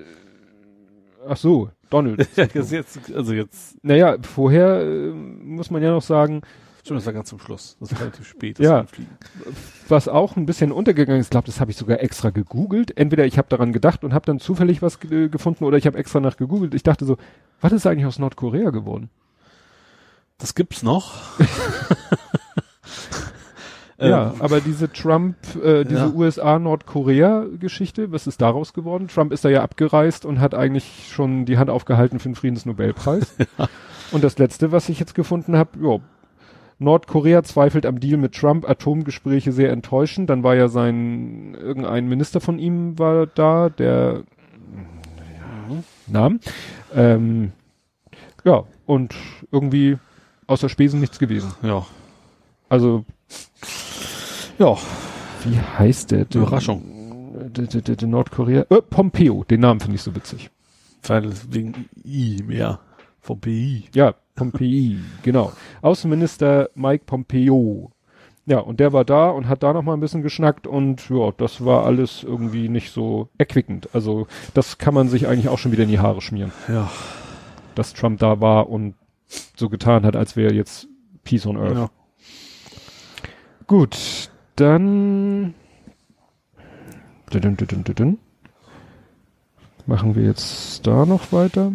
Ach so, Donald. jetzt, also jetzt. Naja, vorher äh, muss man ja noch sagen. Stimmt, das war ganz zum Schluss. Das war relativ spät. ja. Was auch ein bisschen untergegangen ist, glaube das habe ich sogar extra gegoogelt. Entweder ich habe daran gedacht und habe dann zufällig was ge gefunden oder ich habe extra nach gegoogelt. Ich dachte so, was ist eigentlich aus Nordkorea geworden? Das gibt's noch. Ja, ähm, aber diese Trump, äh, diese ja. USA-Nordkorea-Geschichte, was ist daraus geworden? Trump ist da ja abgereist und hat eigentlich schon die Hand aufgehalten für den Friedensnobelpreis. ja. Und das letzte, was ich jetzt gefunden habe, ja, Nordkorea zweifelt am Deal mit Trump, Atomgespräche sehr enttäuschend. Dann war ja sein, irgendein Minister von ihm war da, der ja, Namen. Ähm, ja, und irgendwie außer Spesen nichts gewesen. Ja. Also ja. Wie heißt der? Überraschung. Der, der, der, der Nordkorea. Äh, Pompeo, den Namen finde ich so witzig. Weil wegen I mehr. Pompei. Ja, Pompei, genau. Außenminister Mike Pompeo. Ja, und der war da und hat da noch mal ein bisschen geschnackt und ja, das war alles irgendwie nicht so erquickend. Also das kann man sich eigentlich auch schon wieder in die Haare schmieren. Ja. Dass Trump da war und so getan hat, als wäre jetzt Peace on Earth. Ja. Gut, dann machen wir jetzt da noch weiter.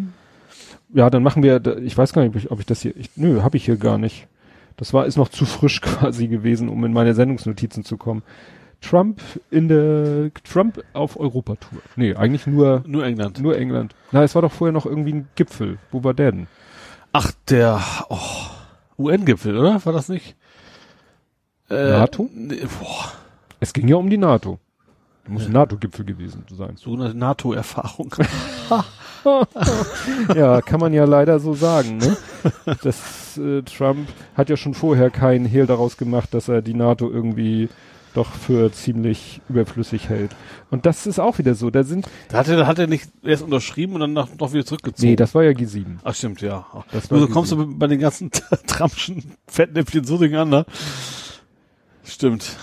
Ja, dann machen wir, ich weiß gar nicht, ob ich das hier, ich, nö, habe ich hier gar nicht. Das war, ist noch zu frisch quasi gewesen, um in meine Sendungsnotizen zu kommen. Trump in der, Trump auf Europatour. Nee, eigentlich nur, nur England. Nur England. Na, es war doch vorher noch irgendwie ein Gipfel. Wo war der denn? Ach, der, oh, UN-Gipfel, oder? War das nicht? Äh, NATO? Nee, boah. Es ging ja um die NATO. Muss ein NATO-Gipfel gewesen sein. So eine NATO-Erfahrung. ja, kann man ja leider so sagen. Ne? Das, äh, Trump hat ja schon vorher keinen Hehl daraus gemacht, dass er die NATO irgendwie doch für ziemlich überflüssig hält. Und das ist auch wieder so. Da sind. Da hat er, hat er nicht erst unterschrieben und dann noch, noch wieder zurückgezogen. Nee, das war ja G7. Ach stimmt, ja. Das war so kommst du bei den ganzen Trumpschen Fettnäpfchen so Ding an, ne? Stimmt.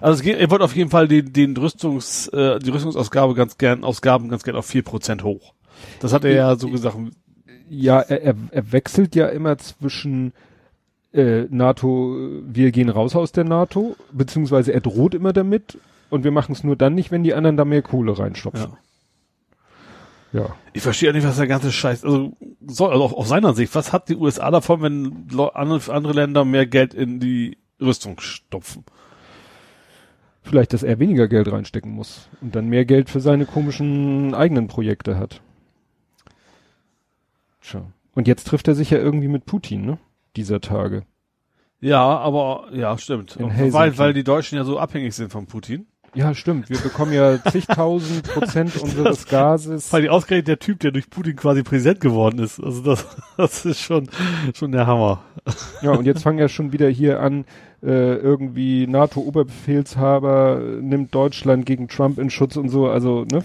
Also es geht, er wollte auf jeden Fall den, den Rüstungs, äh, die Rüstungsausgabe ganz gern, Ausgaben ganz gern auf vier Prozent hoch. Das hat er ja so gesagt. Ja, er, er, er wechselt ja immer zwischen äh, NATO, wir gehen raus aus der NATO, beziehungsweise er droht immer damit und wir machen es nur dann nicht, wenn die anderen da mehr Kohle reinstopfen. Ja. ja. Ich verstehe auch nicht, was der ganze Scheiß, also, soll, also auf, auf seiner Sicht, was hat die USA davon, wenn andere Länder mehr Geld in die Rüstung stopfen. Vielleicht, dass er weniger Geld reinstecken muss und dann mehr Geld für seine komischen eigenen Projekte hat. Tja. Und jetzt trifft er sich ja irgendwie mit Putin, ne? Dieser Tage. Ja, aber ja, stimmt. Weil, weil die Deutschen ja so abhängig sind von Putin. Ja, stimmt. Wir bekommen ja zigtausend Prozent unseres Gases. Weil die ausgerechnet der Typ, der durch Putin quasi Präsident geworden ist. Also das, das ist schon, schon der Hammer. Ja, und jetzt fangen ja schon wieder hier an, äh, irgendwie NATO-Oberbefehlshaber nimmt Deutschland gegen Trump in Schutz und so. Also, ne?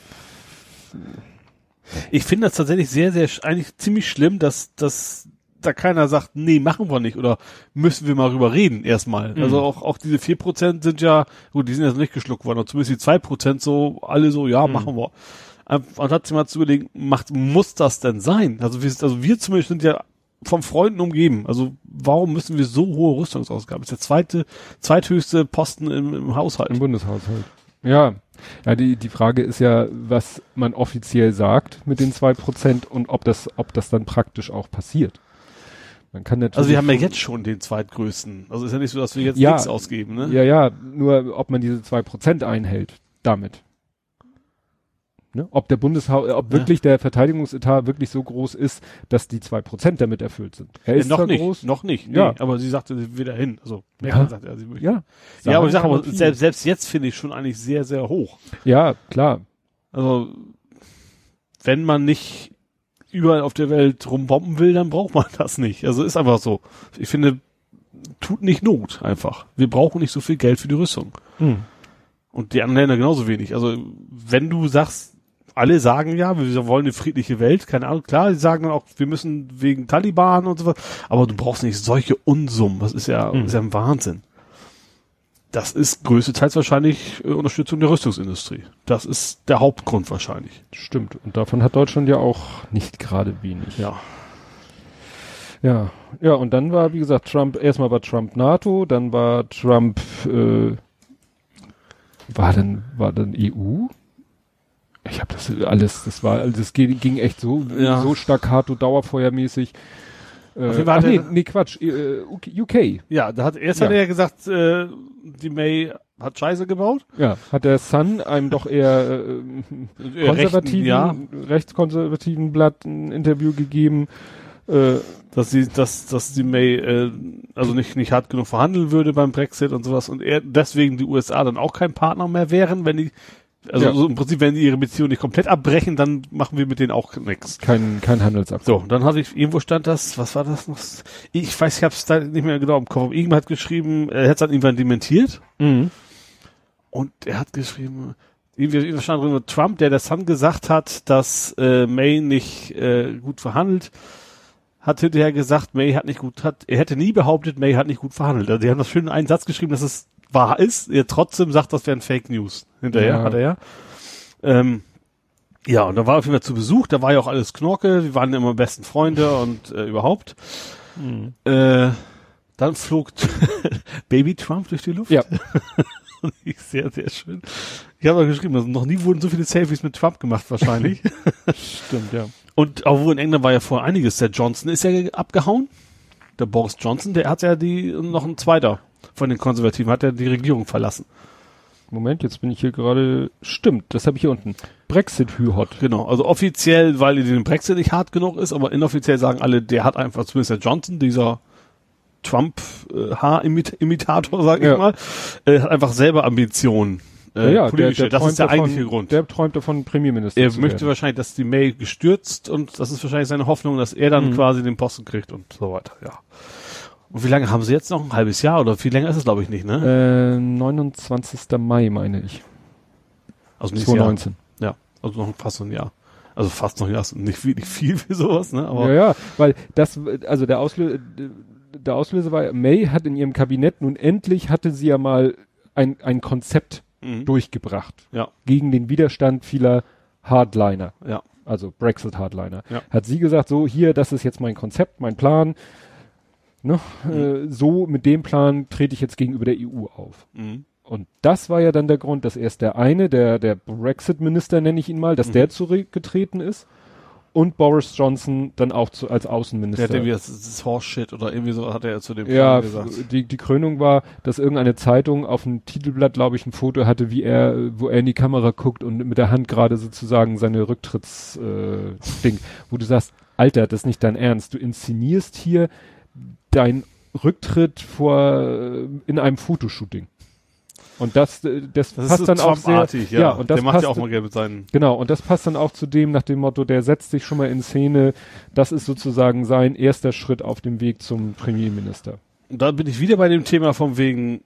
Ich finde das tatsächlich sehr, sehr, eigentlich ziemlich schlimm, dass, dass da keiner sagt, nee, machen wir nicht oder müssen wir mal rüber reden erstmal. Mhm. Also auch, auch diese vier Prozent sind ja, gut, die sind jetzt nicht geschluckt worden, aber zumindest die zwei Prozent so, alle so, ja, mhm. machen wir. Und hat sich mal zu überlegen, macht, muss das denn sein? Also wir, also wir zumindest sind ja vom Freunden umgeben. Also warum müssen wir so hohe Rüstungsausgaben? Das ist der zweite, zweithöchste Posten im, im Haushalt. Im Bundeshaushalt. Ja. Ja, die, die Frage ist ja, was man offiziell sagt mit den zwei Prozent und ob das, ob das dann praktisch auch passiert. Man kann natürlich. Also wir haben ja jetzt schon den zweitgrößten. Also ist ja nicht so, dass wir jetzt ja, nichts ausgeben, ne? Ja, ja, nur ob man diese zwei Prozent einhält damit. Ne? Ob der Bundeshaushalt, ob ja. wirklich der Verteidigungsetat wirklich so groß ist, dass die zwei Prozent damit erfüllt sind. Er ist ja, noch nicht, groß. noch nicht. Nee, ja, aber sie sagte, sie will dahin. Also ja. sagt, ja, sie möchte. ja. ja, aber ich sag mal, selbst, selbst jetzt finde ich schon eigentlich sehr, sehr hoch. Ja, klar. Also wenn man nicht überall auf der Welt rumbomben will, dann braucht man das nicht. Also ist einfach so. Ich finde, tut nicht Not einfach. Wir brauchen nicht so viel Geld für die Rüstung. Hm. Und die anderen Länder genauso wenig. Also wenn du sagst, alle sagen ja, wir wollen eine friedliche Welt, keine Ahnung, klar, sie sagen dann auch, wir müssen wegen Taliban und so was, aber du brauchst nicht solche Unsummen, das ist ja, hm. ist ja ein Wahnsinn. Das ist größtenteils wahrscheinlich äh, Unterstützung der Rüstungsindustrie. Das ist der Hauptgrund wahrscheinlich. Stimmt. Und davon hat Deutschland ja auch nicht gerade wenig. Ja. Ja, ja, und dann war, wie gesagt, Trump, erstmal war Trump NATO, dann war Trump, äh, war dann, war dann EU? Ich habe das alles, das war, also das ging, ging echt so, ja. so staccato, dauerfeuermäßig. Äh, ach nee, nee, Quatsch, äh, UK. Ja, da hat erst ja. hat er ja gesagt, äh, die May hat Scheiße gebaut. Ja, hat der Sun einem doch eher äh, konservativen, ja. rechtskonservativen Blatt ein Interview gegeben, äh, dass sie, dass, dass die May äh, also nicht nicht hart genug verhandeln würde beim Brexit und sowas und er deswegen die USA dann auch kein Partner mehr wären, wenn die also ja. so im Prinzip, wenn die ihre Beziehung nicht komplett abbrechen, dann machen wir mit denen auch nichts. Kein, kein Handelsabkommen. So, dann hatte ich, irgendwo stand das, was war das noch? Ich weiß, ich habe es da nicht mehr genau im Kopf. Irgendwann hat geschrieben, er hat es dann irgendwann dementiert. Mhm. Und er hat geschrieben, irgendwie stand drin, Trump, der der Sun gesagt hat, dass äh, May nicht äh, gut verhandelt, hat hinterher gesagt, May hat nicht gut, hat, er hätte nie behauptet, May hat nicht gut verhandelt. Also die haben das schön in einen Satz geschrieben, dass es wahr ist. Er trotzdem sagt, das wären Fake News. Hinterher ja. hat er ja. Ähm, ja, und da war auf jeden Fall zu Besuch, da war ja auch alles Knorke, wir waren immer besten Freunde und äh, überhaupt. Mhm. Äh, dann flog Baby Trump durch die Luft. Ja. sehr, sehr schön. Ich habe geschrieben, also noch nie wurden so viele Selfies mit Trump gemacht wahrscheinlich. Stimmt, ja. Und auch wo in England war ja vor einiges. Der Johnson ist ja abgehauen. Der Boris Johnson, der hat ja die noch ein zweiter von den Konservativen, hat ja die Regierung verlassen. Moment, jetzt bin ich hier gerade. Stimmt, das habe ich hier unten. Brexit Hü-Hot. Genau, also offiziell, weil den Brexit nicht hart genug ist, aber inoffiziell sagen alle, der hat einfach, zumindest der Johnson, dieser Trump-Haar-Imitator, äh, sag ich ja. mal, äh, hat einfach selber Ambitionen. Äh, ja, der, der das ist der davon, eigentliche Grund. Der träumt davon, Premierminister Er möchte werden. wahrscheinlich, dass die May gestürzt und das ist wahrscheinlich seine Hoffnung, dass er dann mhm. quasi den Posten kriegt und so weiter, ja. Und wie lange haben sie jetzt noch? Ein halbes Jahr oder viel länger ist es, glaube ich, nicht, ne? Äh, 29. Mai, meine ich. Also 2019. Jahr. Ja, also noch fast ein Jahr. Also fast noch ein Jahr, nicht viel, nicht viel für sowas, ne? Aber ja, ja, weil das, also der Auslöser, der Auslöser war, May hat in ihrem Kabinett nun endlich hatte sie ja mal ein, ein Konzept mhm. durchgebracht. Ja. Gegen den Widerstand vieler Hardliner. Ja. Also Brexit-Hardliner. Ja. Hat sie gesagt, so hier, das ist jetzt mein Konzept, mein Plan. Ne? Mhm. Äh, so mit dem Plan trete ich jetzt gegenüber der EU auf. Mhm. Und das war ja dann der Grund, dass erst der eine, der, der Brexit-Minister nenne ich ihn mal, dass mhm. der zurückgetreten ist und Boris Johnson dann auch zu, als Außenminister. Der hat irgendwie das, das Horseshit oder irgendwie so hat er zu dem ja, gesagt. Die, die Krönung war, dass irgendeine Zeitung auf dem Titelblatt, glaube ich, ein Foto hatte, wie er, wo er in die Kamera guckt und mit der Hand gerade sozusagen seine Rücktrittsding, äh, wo du sagst, Alter, das ist nicht dein Ernst. Du inszenierst hier dein Rücktritt vor äh, in einem Fotoshooting. Und das, äh, das, das passt dann auch sehr, ja. ja. und das der macht passt, ja auch mal gerne mit seinen. Genau, und das passt dann auch zu dem nach dem Motto, der setzt sich schon mal in Szene. Das ist sozusagen sein erster Schritt auf dem Weg zum Premierminister. Und da bin ich wieder bei dem Thema von wegen,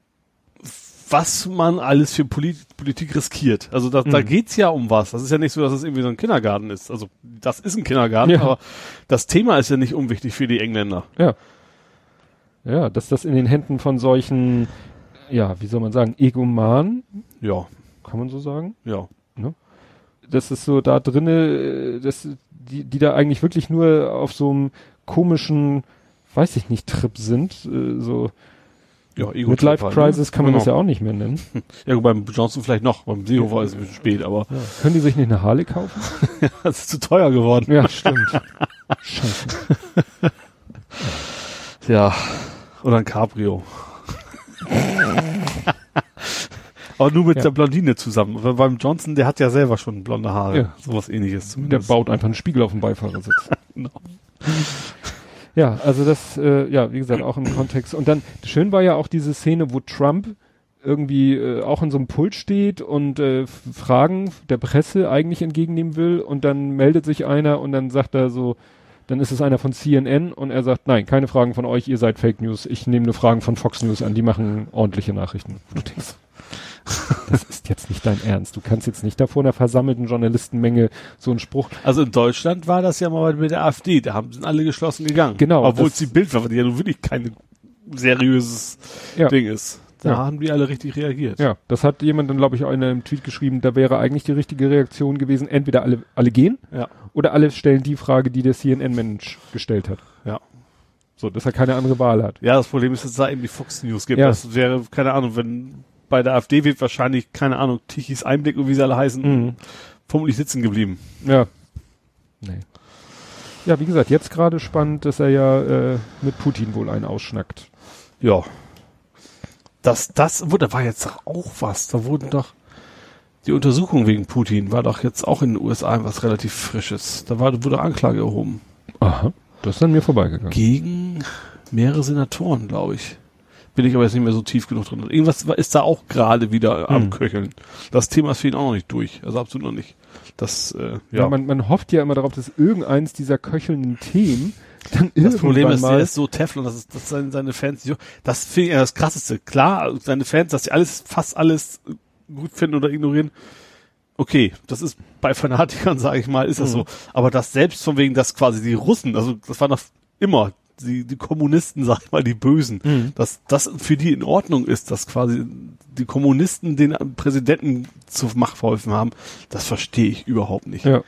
was man alles für Polit Politik riskiert. Also da, mhm. da geht's ja um was. Das ist ja nicht so, dass es irgendwie so ein Kindergarten ist. Also das ist ein Kindergarten, ja. aber das Thema ist ja nicht unwichtig für die Engländer. Ja. Ja, dass das in den Händen von solchen ja, wie soll man sagen, egoman. Ja. Kann man so sagen? Ja. Ne? Das ist so da drinne, das, die, die da eigentlich wirklich nur auf so einem komischen, weiß ich nicht, Trip sind, äh, so. Ja, Ego Mit Life halt, ne? Crisis kann man genau. das ja auch nicht mehr nennen. Ja, beim Johnson vielleicht noch, beim Seehofer ist es ein bisschen spät, aber. Ja. Können die sich nicht eine Harley kaufen? ja, das ist zu teuer geworden. Ja, stimmt. Scheiße. ja. Oder ein Cabrio. Aber nur mit ja. der Blondine zusammen. Weil beim Johnson, der hat ja selber schon blonde Haare. Ja. Sowas ähnliches zumindest. Der baut einfach einen Spiegel auf dem Beifahrersitz. genau. Ja, also das, äh, ja, wie gesagt, auch im Kontext. Und dann, schön war ja auch diese Szene, wo Trump irgendwie äh, auch in so einem Pult steht und äh, Fragen der Presse eigentlich entgegennehmen will und dann meldet sich einer und dann sagt er so, dann ist es einer von CNN und er sagt, nein, keine Fragen von euch, ihr seid Fake News, ich nehme nur Fragen von Fox News an, die machen ordentliche Nachrichten. Du denkst, das ist jetzt nicht dein Ernst. Du kannst jetzt nicht da vor einer versammelten Journalistenmenge so einen Spruch. Also in Deutschland war das ja mal mit der AfD, da haben sind alle geschlossen gegangen. Genau. Obwohl es die Bild war, die ja nun wirklich kein seriöses ja. Ding ist. Da ja. haben die alle richtig reagiert. Ja, das hat jemand dann, glaube ich, auch in einem Tweet geschrieben, da wäre eigentlich die richtige Reaktion gewesen, entweder alle, alle gehen ja. oder alle stellen die Frage, die der CNN-Mensch gestellt hat. Ja. So, dass er keine andere Wahl hat. Ja, das Problem ist, dass es da eben die Fox News gibt. Ja. Das wäre, keine Ahnung, wenn bei der AfD wird wahrscheinlich, keine Ahnung, Tichys Einblick und wie sie alle heißen, mhm. vermutlich sitzen geblieben. Ja. Nee. Ja, wie gesagt, jetzt gerade spannend, dass er ja äh, mit Putin wohl einen ausschnackt. Ja. Das, das, wo, da war jetzt auch was. Da wurden doch die Untersuchung wegen Putin war doch jetzt auch in den USA was relativ Frisches. Da war, wurde Anklage erhoben. Aha. Das ist an mir vorbeigegangen. Gegen mehrere Senatoren, glaube ich. Bin ich aber jetzt nicht mehr so tief genug drin. Irgendwas ist da auch gerade wieder hm. am Köcheln. Das Thema ist für ihn auch noch nicht durch. Also absolut noch nicht. Das, äh, ja. ja man, man hofft ja immer darauf, dass irgendeins dieser köchelnden Themen dann das Problem ist, der ist so Teflon, das ist, das seine, seine Fans, das finde ich ja das krasseste. Klar, seine Fans, dass sie alles, fast alles gut finden oder ignorieren. Okay, das ist bei Fanatikern, sage ich mal, ist das mhm. so. Aber das selbst von wegen, dass quasi die Russen, also das war noch immer die, die Kommunisten, sag ich mal, die Bösen, mhm. dass das für die in Ordnung ist, dass quasi die Kommunisten den Präsidenten zur Macht verholfen haben, das verstehe ich überhaupt nicht. Ja.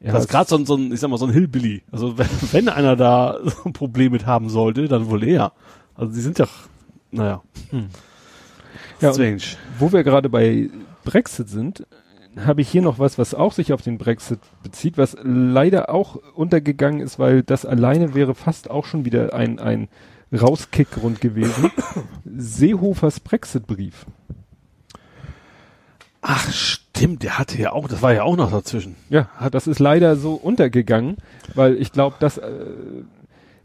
Ja, das ist gerade so, so ein, ich sag mal, so ein Hillbilly. Also wenn, wenn einer da so ein Problem mit haben sollte, dann wohl er. Also die sind ja, naja. Hm. Ja, Strange. Wo wir gerade bei Brexit sind, habe ich hier noch was, was auch sich auf den Brexit bezieht, was leider auch untergegangen ist, weil das alleine wäre fast auch schon wieder ein, ein Rauskickgrund gewesen. Seehofers Brexit-Brief. Ach, stimmt, der hatte ja auch, das war ja auch noch dazwischen. Ja, das ist leider so untergegangen, weil ich glaube, dass, äh,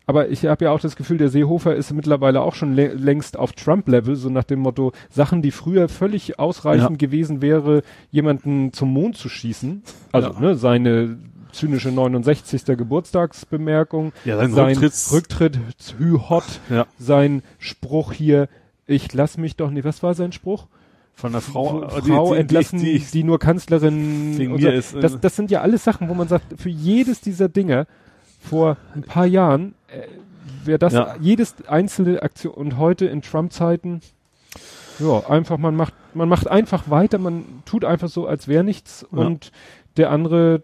aber ich habe ja auch das Gefühl, der Seehofer ist mittlerweile auch schon längst auf Trump-Level, so nach dem Motto, Sachen, die früher völlig ausreichend ja. gewesen wäre, jemanden zum Mond zu schießen. Also, ja. ne, seine zynische 69. Geburtstagsbemerkung, ja, sein, sein Rücktritt, Hü Hot, sein Spruch hier, ich lass mich doch nicht, was war sein Spruch? Von der Frau, Frau die, entlassen, die, die, die, nur Kanzlerin wegen mir ist. Das, das sind ja alles Sachen, wo man sagt, für jedes dieser Dinge vor ein paar Jahren äh, wäre das ja. jedes einzelne Aktion und heute in Trump-Zeiten ja, einfach man macht man macht einfach weiter, man tut einfach so, als wäre nichts ja. und der andere,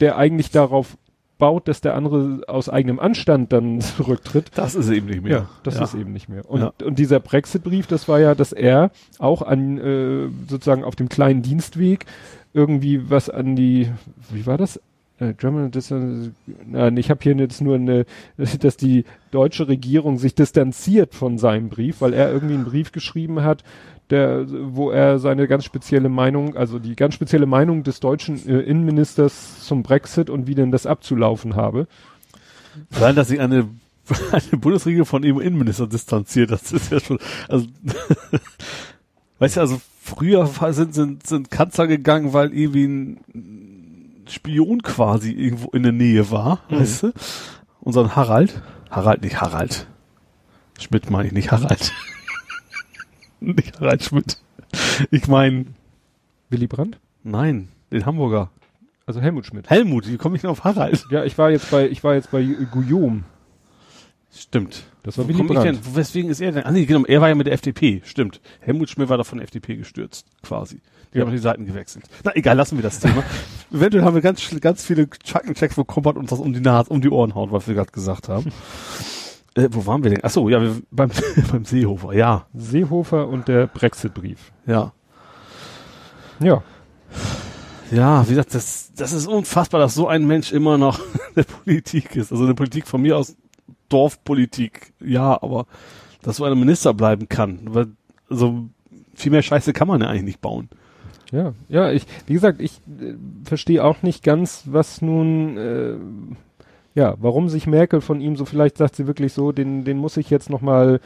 der eigentlich darauf baut, dass der andere aus eigenem Anstand dann zurücktritt. Das ist eben nicht mehr. Ja, das ja. ist eben nicht mehr. Und, ja. und dieser Brexit-Brief, das war ja, dass er auch an äh, sozusagen auf dem kleinen Dienstweg irgendwie was an die, wie war das? Äh, German, das, nein, ich habe hier jetzt nur eine, dass die deutsche Regierung sich distanziert von seinem Brief, weil er irgendwie einen Brief geschrieben hat, der, wo er seine ganz spezielle Meinung, also die ganz spezielle Meinung des deutschen äh, Innenministers zum Brexit und wie denn das abzulaufen habe. Weil, dass sich eine, eine Bundesregierung von ihrem Innenminister distanziert, das ist ja schon, also, weißt du, also früher sind, sind, sind Kanzler gegangen, weil irgendwie ein Spion quasi irgendwo in der Nähe war, mhm. weißt du? Unseren Harald, Harald, nicht Harald. Schmidt meine ich, nicht Harald. Nicht Harald Schmidt. Ich meine. Willy Brandt? Nein, den Hamburger. Also Helmut Schmidt. Helmut, wie komme ich denn auf Harald? Ja, ich war jetzt bei, ich war jetzt bei Guillaume. Stimmt. Das war Wo Willy Brandt. Denn, weswegen ist er denn? Ah nee, genau, er war ja mit der FDP. Stimmt. Helmut Schmidt war doch von der FDP gestürzt, quasi. Die ja. haben die Seiten gewechselt. Na egal, lassen wir das Thema. Eventuell haben wir ganz, ganz viele Checks, wo Kompott uns das um die Nase, um die Ohren haut, was wir gerade gesagt haben. Äh, wo waren wir denn? Ach so, ja, wir, beim, beim Seehofer, ja. Seehofer und der Brexit-Brief. Ja. Ja. Ja, wie gesagt, das, das ist unfassbar, dass so ein Mensch immer noch in der Politik ist. Also eine Politik von mir aus Dorfpolitik, ja, aber dass so ein Minister bleiben kann. Weil, also viel mehr Scheiße kann man ja eigentlich nicht bauen. Ja, ja, ich, wie gesagt, ich äh, verstehe auch nicht ganz, was nun äh, ja, warum sich Merkel von ihm so, vielleicht sagt sie wirklich so, den, den muss ich jetzt nochmal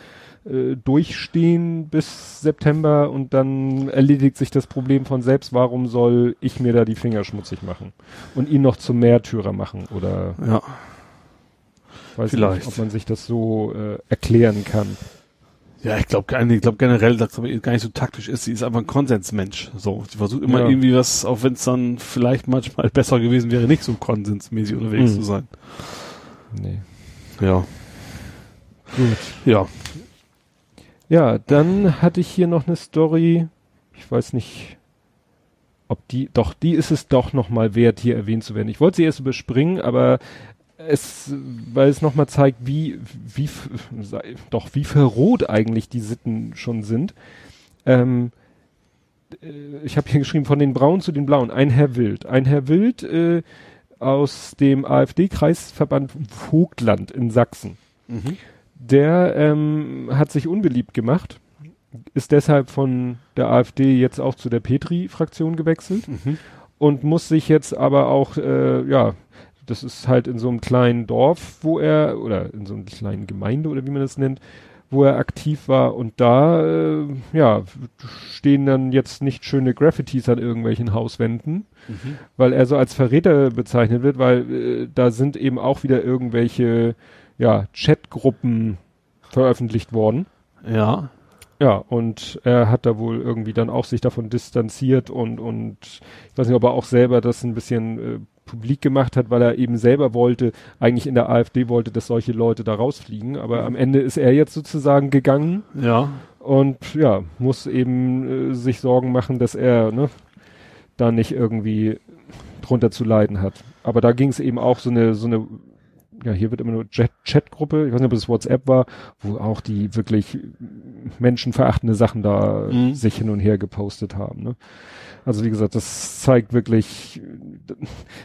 äh, durchstehen bis September und dann erledigt sich das Problem von selbst. Warum soll ich mir da die Finger schmutzig machen und ihn noch zum Märtyrer machen oder ja. weiß vielleicht. nicht, ob man sich das so äh, erklären kann. Ja, ich glaube ich glaub generell, dass sie gar nicht so taktisch ist. Sie ist einfach ein Konsensmensch. So, sie versucht immer ja. irgendwie was, auch wenn es dann vielleicht manchmal besser gewesen wäre, nicht so konsensmäßig unterwegs mhm. zu sein. Nee. Ja. Gut. Ja. Ja, dann hatte ich hier noch eine Story, ich weiß nicht, ob die, doch, die ist es doch nochmal wert, hier erwähnt zu werden. Ich wollte sie erst überspringen, aber es, weil es nochmal zeigt, wie, wie, doch, wie verroht eigentlich die Sitten schon sind. Ähm, äh, ich habe hier geschrieben, von den Braunen zu den Blauen, ein Herr Wild. Ein Herr Wild äh, aus dem AfD-Kreisverband Vogtland in Sachsen. Mhm. Der ähm, hat sich unbeliebt gemacht, ist deshalb von der AfD jetzt auch zu der Petri-Fraktion gewechselt mhm. und muss sich jetzt aber auch, äh, ja, das ist halt in so einem kleinen Dorf, wo er, oder in so einer kleinen Gemeinde oder wie man das nennt, wo er aktiv war und da, äh, ja, stehen dann jetzt nicht schöne Graffitis an irgendwelchen Hauswänden, mhm. weil er so als Verräter bezeichnet wird, weil äh, da sind eben auch wieder irgendwelche, ja, Chatgruppen veröffentlicht worden. Ja. Ja, und er hat da wohl irgendwie dann auch sich davon distanziert und, und ich weiß nicht, ob er auch selber das ein bisschen äh, publik gemacht hat, weil er eben selber wollte, eigentlich in der AfD wollte, dass solche Leute da rausfliegen. Aber am Ende ist er jetzt sozusagen gegangen. Ja. Und ja, muss eben äh, sich Sorgen machen, dass er ne, da nicht irgendwie drunter zu leiden hat. Aber da ging es eben auch so eine, so eine, ja, hier wird immer nur Chat-Gruppe, ich weiß nicht, ob es WhatsApp war, wo auch die wirklich menschenverachtende Sachen da mhm. sich hin und her gepostet haben. Ne? Also wie gesagt, das zeigt wirklich,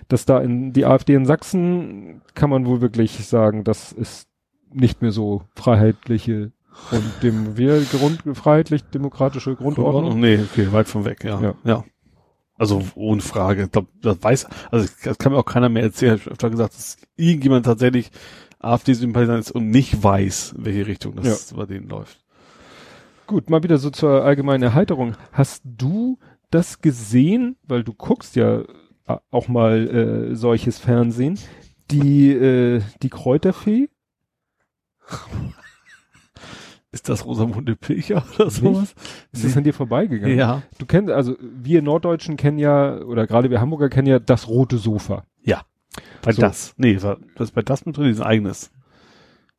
dass da in die AfD in Sachsen kann man wohl wirklich sagen, das ist nicht mehr so freiheitliche und dem wir Grund, freiheitlich-demokratische Grundordnung. Nee, okay, weit von weg, ja. Ja. ja. Also ohne Frage. Ich glaube, das weiß, also das kann mir auch keiner mehr erzählen. Ich habe öfter gesagt, dass irgendjemand tatsächlich AfD-Sympathisant ist und nicht weiß, welche Richtung das ja. bei denen läuft. Gut, mal wieder so zur allgemeinen Erheiterung. Hast du das gesehen, weil du guckst ja äh, auch mal äh, solches Fernsehen, die, äh, die Kräuterfee? Ist das Rosamunde Pilcher oder sowas? Ist das an dir vorbeigegangen? Ja. Du kennst, also wir Norddeutschen kennen ja, oder gerade wir Hamburger kennen ja das rote Sofa. Ja. Bei so. das. Nee, das ist bei das mit drin, ist ein eigenes.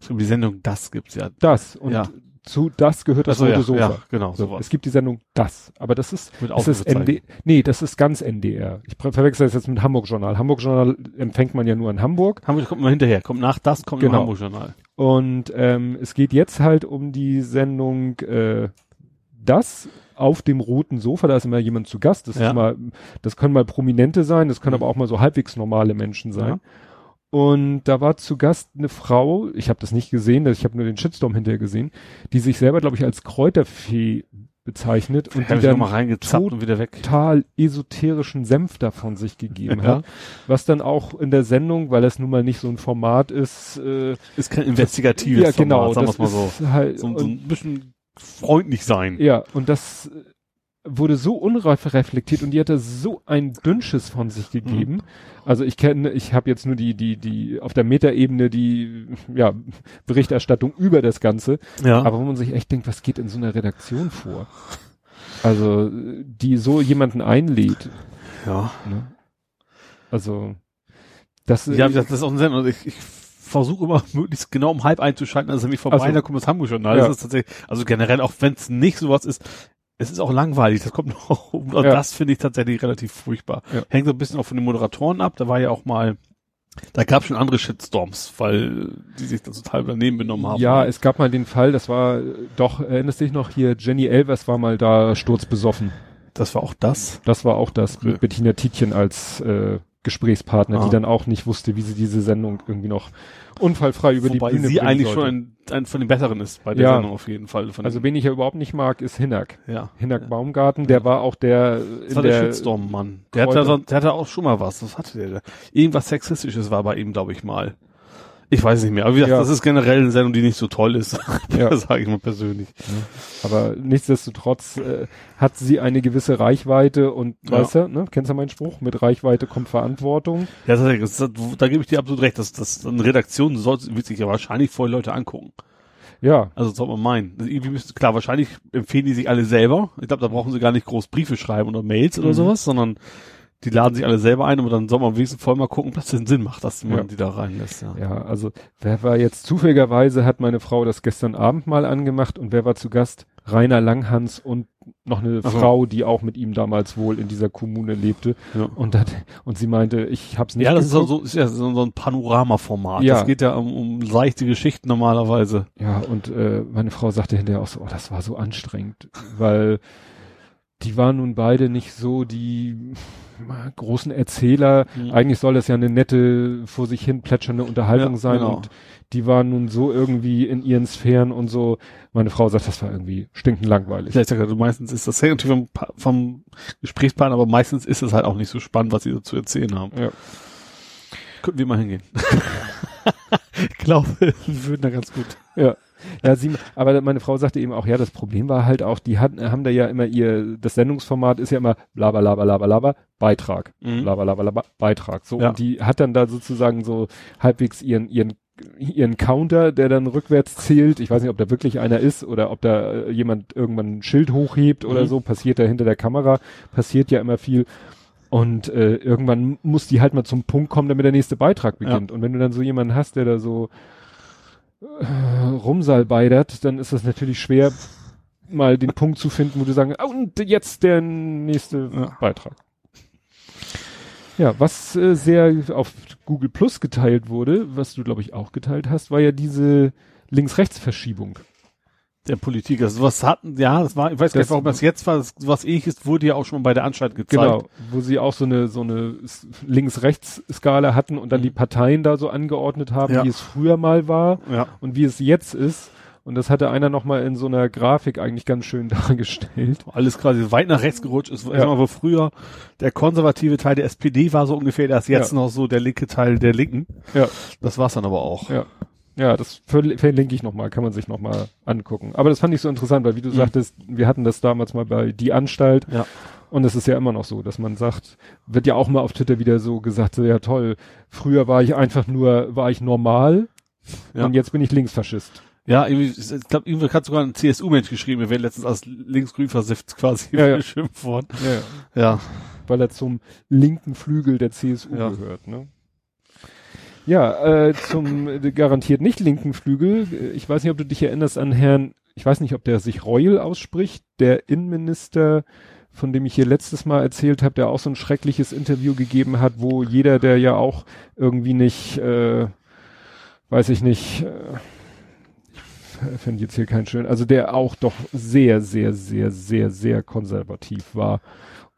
Die Sendung Das gibt's ja. Das. Und ja zu das gehört das rote ja, Sofa. Ja, genau. So, es gibt die Sendung Das, aber das ist, das ist ND, nee, das ist ganz NDR. Ich verwechsel das jetzt mit Hamburg Journal. Hamburg Journal empfängt man ja nur in Hamburg. Hamburg kommt mal hinterher, kommt nach Das, kommt genau. Hamburg Journal. Und ähm, es geht jetzt halt um die Sendung äh, Das auf dem roten Sofa, da ist immer jemand zu Gast. Das ja. ist mal, das können mal Prominente sein, das können mhm. aber auch mal so halbwegs normale Menschen sein. Ja. Und da war zu Gast eine Frau, ich habe das nicht gesehen, ich habe nur den Shitstorm hinterher gesehen, die sich selber, glaube ich, als Kräuterfee bezeichnet und die dann mal und wieder weg. total esoterischen Senf davon sich gegeben ja. hat. Was dann auch in der Sendung, weil das nun mal nicht so ein Format ist, äh, ist kein investigatives ja, genau, Format, sagen wir mal so. Halt, so, so ein bisschen freundlich sein. Ja, und das wurde so unreflektiert und die hatte so ein Dünnsches von sich gegeben. Mhm. Also ich kenne, ich habe jetzt nur die, die, die auf der Metaebene die ja, Berichterstattung über das Ganze. Ja. Aber wo man sich echt denkt, was geht in so einer Redaktion vor? Also, die so jemanden einlädt. Ja. Ne? Also, das Ja, das ist auch ein Sinn. Also ich, ich versuche immer möglichst genau um halb einzuschalten, also mich vorbei, also, da kommt das Hamburg-Journal. Ja. Das ist tatsächlich, also generell, auch wenn es nicht sowas ist, es ist auch langweilig, das kommt noch um. Ja. Das finde ich tatsächlich relativ furchtbar. Ja. Hängt so ein bisschen auch von den Moderatoren ab. Da war ja auch mal, da gab es schon andere Shitstorms, weil die sich da total daneben benommen haben. Ja, es gab mal den Fall, das war doch, erinnerst dich noch hier, Jenny Elvers war mal da sturzbesoffen. Das war auch das? Das war auch das, okay. mit Bettina Tietjen als äh, Gesprächspartner, ah. die dann auch nicht wusste, wie sie diese Sendung irgendwie noch unfallfrei über Wobei die Bühne sie eigentlich sollte. schon ein, ein von den Besseren ist bei der ja. Sendung auf jeden Fall. also wen ich ja überhaupt nicht mag, ist Hinak. Ja. Hinak ja. Baumgarten, der war auch der das war der, der Shitstorm-Mann. Der hatte, der hatte auch schon mal was. Was hatte der? da? Irgendwas Sexistisches war bei ihm, glaube ich mal. Ich weiß nicht mehr. Aber wie gesagt, ja. das ist generell eine Sendung, die nicht so toll ist. ja. sage ich mal persönlich. Ja. Aber nichtsdestotrotz äh, hat sie eine gewisse Reichweite und ja. weißt du, ne, kennst du meinen Spruch? Mit Reichweite kommt Verantwortung. Ja, das, das, da gebe ich dir absolut recht. Das, das, eine Redaktion soll, wird sich ja wahrscheinlich voll Leute angucken. Ja. Also soll man meinen. Also irgendwie müsste, klar, wahrscheinlich empfehlen die sich alle selber. Ich glaube, da brauchen sie gar nicht groß Briefe schreiben oder Mails oder mhm. sowas, sondern die laden sich alle selber ein, aber dann soll man wenigstens voll mal gucken, dass das Sinn macht, dass man ja. die da reinlässt. Ja. ja, also wer war jetzt zufälligerweise, hat meine Frau das gestern Abend mal angemacht und wer war zu Gast? Rainer Langhans und noch eine Aha. Frau, die auch mit ihm damals wohl in dieser Kommune lebte. Ja. Und, dat, und sie meinte, ich hab's nicht Ja, das geguckt. ist, so, ist ja so, so ein Panoramaformat. Ja. Das geht ja um, um leichte Geschichten normalerweise. Ja, und äh, meine Frau sagte hinterher auch so, oh, das war so anstrengend, weil die waren nun beide nicht so die großen Erzähler. Mhm. Eigentlich soll das ja eine nette, vor sich hin plätschernde Unterhaltung ja, sein genau. und die waren nun so irgendwie in ihren Sphären und so. Meine Frau sagt, das war irgendwie stinkend langweilig. Ja, ich sag, also meistens ist das hängt natürlich vom, vom Gesprächspartner, aber meistens ist es halt auch nicht so spannend, was sie so zu erzählen haben. Ja. Könnten wir mal hingehen. ich glaube, wir würden da ganz gut. Ja. Ja, sie, aber meine Frau sagte eben auch, ja, das Problem war halt auch, die hatten, haben da ja immer ihr, das Sendungsformat ist ja immer laber, laber, laber, laber, Beitrag. Mhm. Laber, laber, laber, Beitrag. So, ja. und die hat dann da sozusagen so halbwegs ihren, ihren ihren Counter, der dann rückwärts zählt. Ich weiß nicht, ob da wirklich einer ist oder ob da äh, jemand irgendwann ein Schild hochhebt mhm. oder so. Passiert da hinter der Kamera. Passiert ja immer viel. Und äh, irgendwann muss die halt mal zum Punkt kommen, damit der nächste Beitrag beginnt. Ja. Und wenn du dann so jemanden hast, der da so rumsalbeidert, dann ist das natürlich schwer, mal den Punkt zu finden, wo du sagen, oh, und jetzt der nächste ja. Beitrag. Ja, was äh, sehr auf Google Plus geteilt wurde, was du glaube ich auch geteilt hast, war ja diese Links-Rechts-Verschiebung der Politik. Also was hatten, ja, das war, ich weiß das, gar nicht, warum das jetzt war, das, was ähnliches wurde ja auch schon bei der Anstalt gezeigt. Genau, wo sie auch so eine, so eine Links-Rechts-Skala hatten und dann die Parteien da so angeordnet haben, ja. wie es früher mal war ja. und wie es jetzt ist. Und das hatte einer nochmal in so einer Grafik eigentlich ganz schön dargestellt. Alles quasi weit nach rechts gerutscht ist. Ja. wo früher der konservative Teil der SPD war so ungefähr, das jetzt ja. noch so der linke Teil der Linken. Ja. Das war's dann aber auch. Ja. Ja, das verlinke ich nochmal, kann man sich nochmal angucken. Aber das fand ich so interessant, weil wie du mhm. sagtest, wir hatten das damals mal bei Die Anstalt. Ja. Und es ist ja immer noch so, dass man sagt, wird ja auch mal auf Twitter wieder so gesagt, so, ja toll, früher war ich einfach nur, war ich normal ja. und jetzt bin ich Linksfaschist. Ja, ich glaube, irgendwie hat sogar ein CSU-Mensch geschrieben, wir werden letztens als linksgrün versifft quasi ja, ja. beschimpft worden. Ja, ja. ja. Weil er zum linken Flügel der CSU ja. gehört, ne? Ja, äh, zum äh, garantiert nicht linken Flügel. Ich weiß nicht, ob du dich erinnerst an Herrn, ich weiß nicht, ob der sich Reul ausspricht, der Innenminister, von dem ich hier letztes Mal erzählt habe, der auch so ein schreckliches Interview gegeben hat, wo jeder, der ja auch irgendwie nicht, äh, weiß ich nicht, äh, ich finde jetzt hier keinen schön, also der auch doch sehr, sehr, sehr, sehr, sehr konservativ war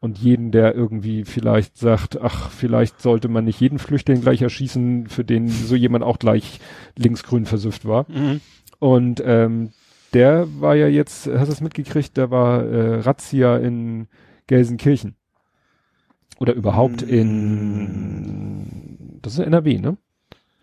und jeden, der irgendwie vielleicht sagt, ach, vielleicht sollte man nicht jeden Flüchtling gleich erschießen, für den so jemand auch gleich linksgrün versüfft war. Mhm. Und ähm, der war ja jetzt, hast du es mitgekriegt, der war äh, Razzia in Gelsenkirchen. Oder überhaupt mhm. in, das ist NRW, ne?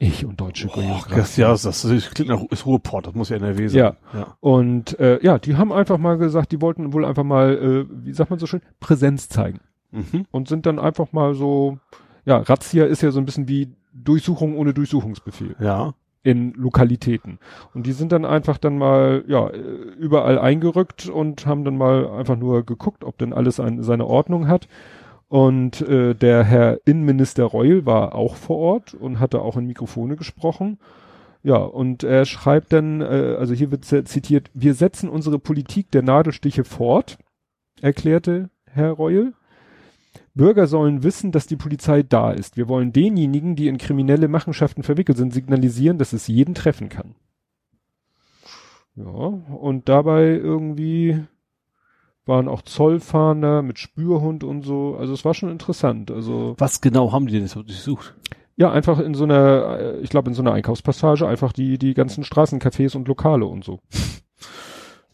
Ich und deutsche Boah, das, ja, das, das klingt nach ist Ruhrport, das muss ja NRW sein. Ja. ja. Und äh, ja, die haben einfach mal gesagt, die wollten wohl einfach mal, äh, wie sagt man so schön, Präsenz zeigen. Mhm. Und sind dann einfach mal so, ja, Razzia ist ja so ein bisschen wie Durchsuchung ohne Durchsuchungsbefehl. Ja. In Lokalitäten. Und die sind dann einfach dann mal, ja, überall eingerückt und haben dann mal einfach nur geguckt, ob denn alles ein, seine Ordnung hat. Und äh, der Herr Innenminister Reul war auch vor Ort und hatte auch in Mikrofone gesprochen. Ja, und er schreibt dann, äh, also hier wird zitiert, wir setzen unsere Politik der Nadelstiche fort, erklärte Herr Reul. Bürger sollen wissen, dass die Polizei da ist. Wir wollen denjenigen, die in kriminelle Machenschaften verwickelt sind, signalisieren, dass es jeden treffen kann. Ja, und dabei irgendwie waren auch Zollfahnder mit Spürhund und so. Also es war schon interessant. Also was genau haben die denn so durchsucht? Ja, einfach in so einer, äh, ich glaube in so einer Einkaufspassage einfach die die ganzen Straßencafés und Lokale und so.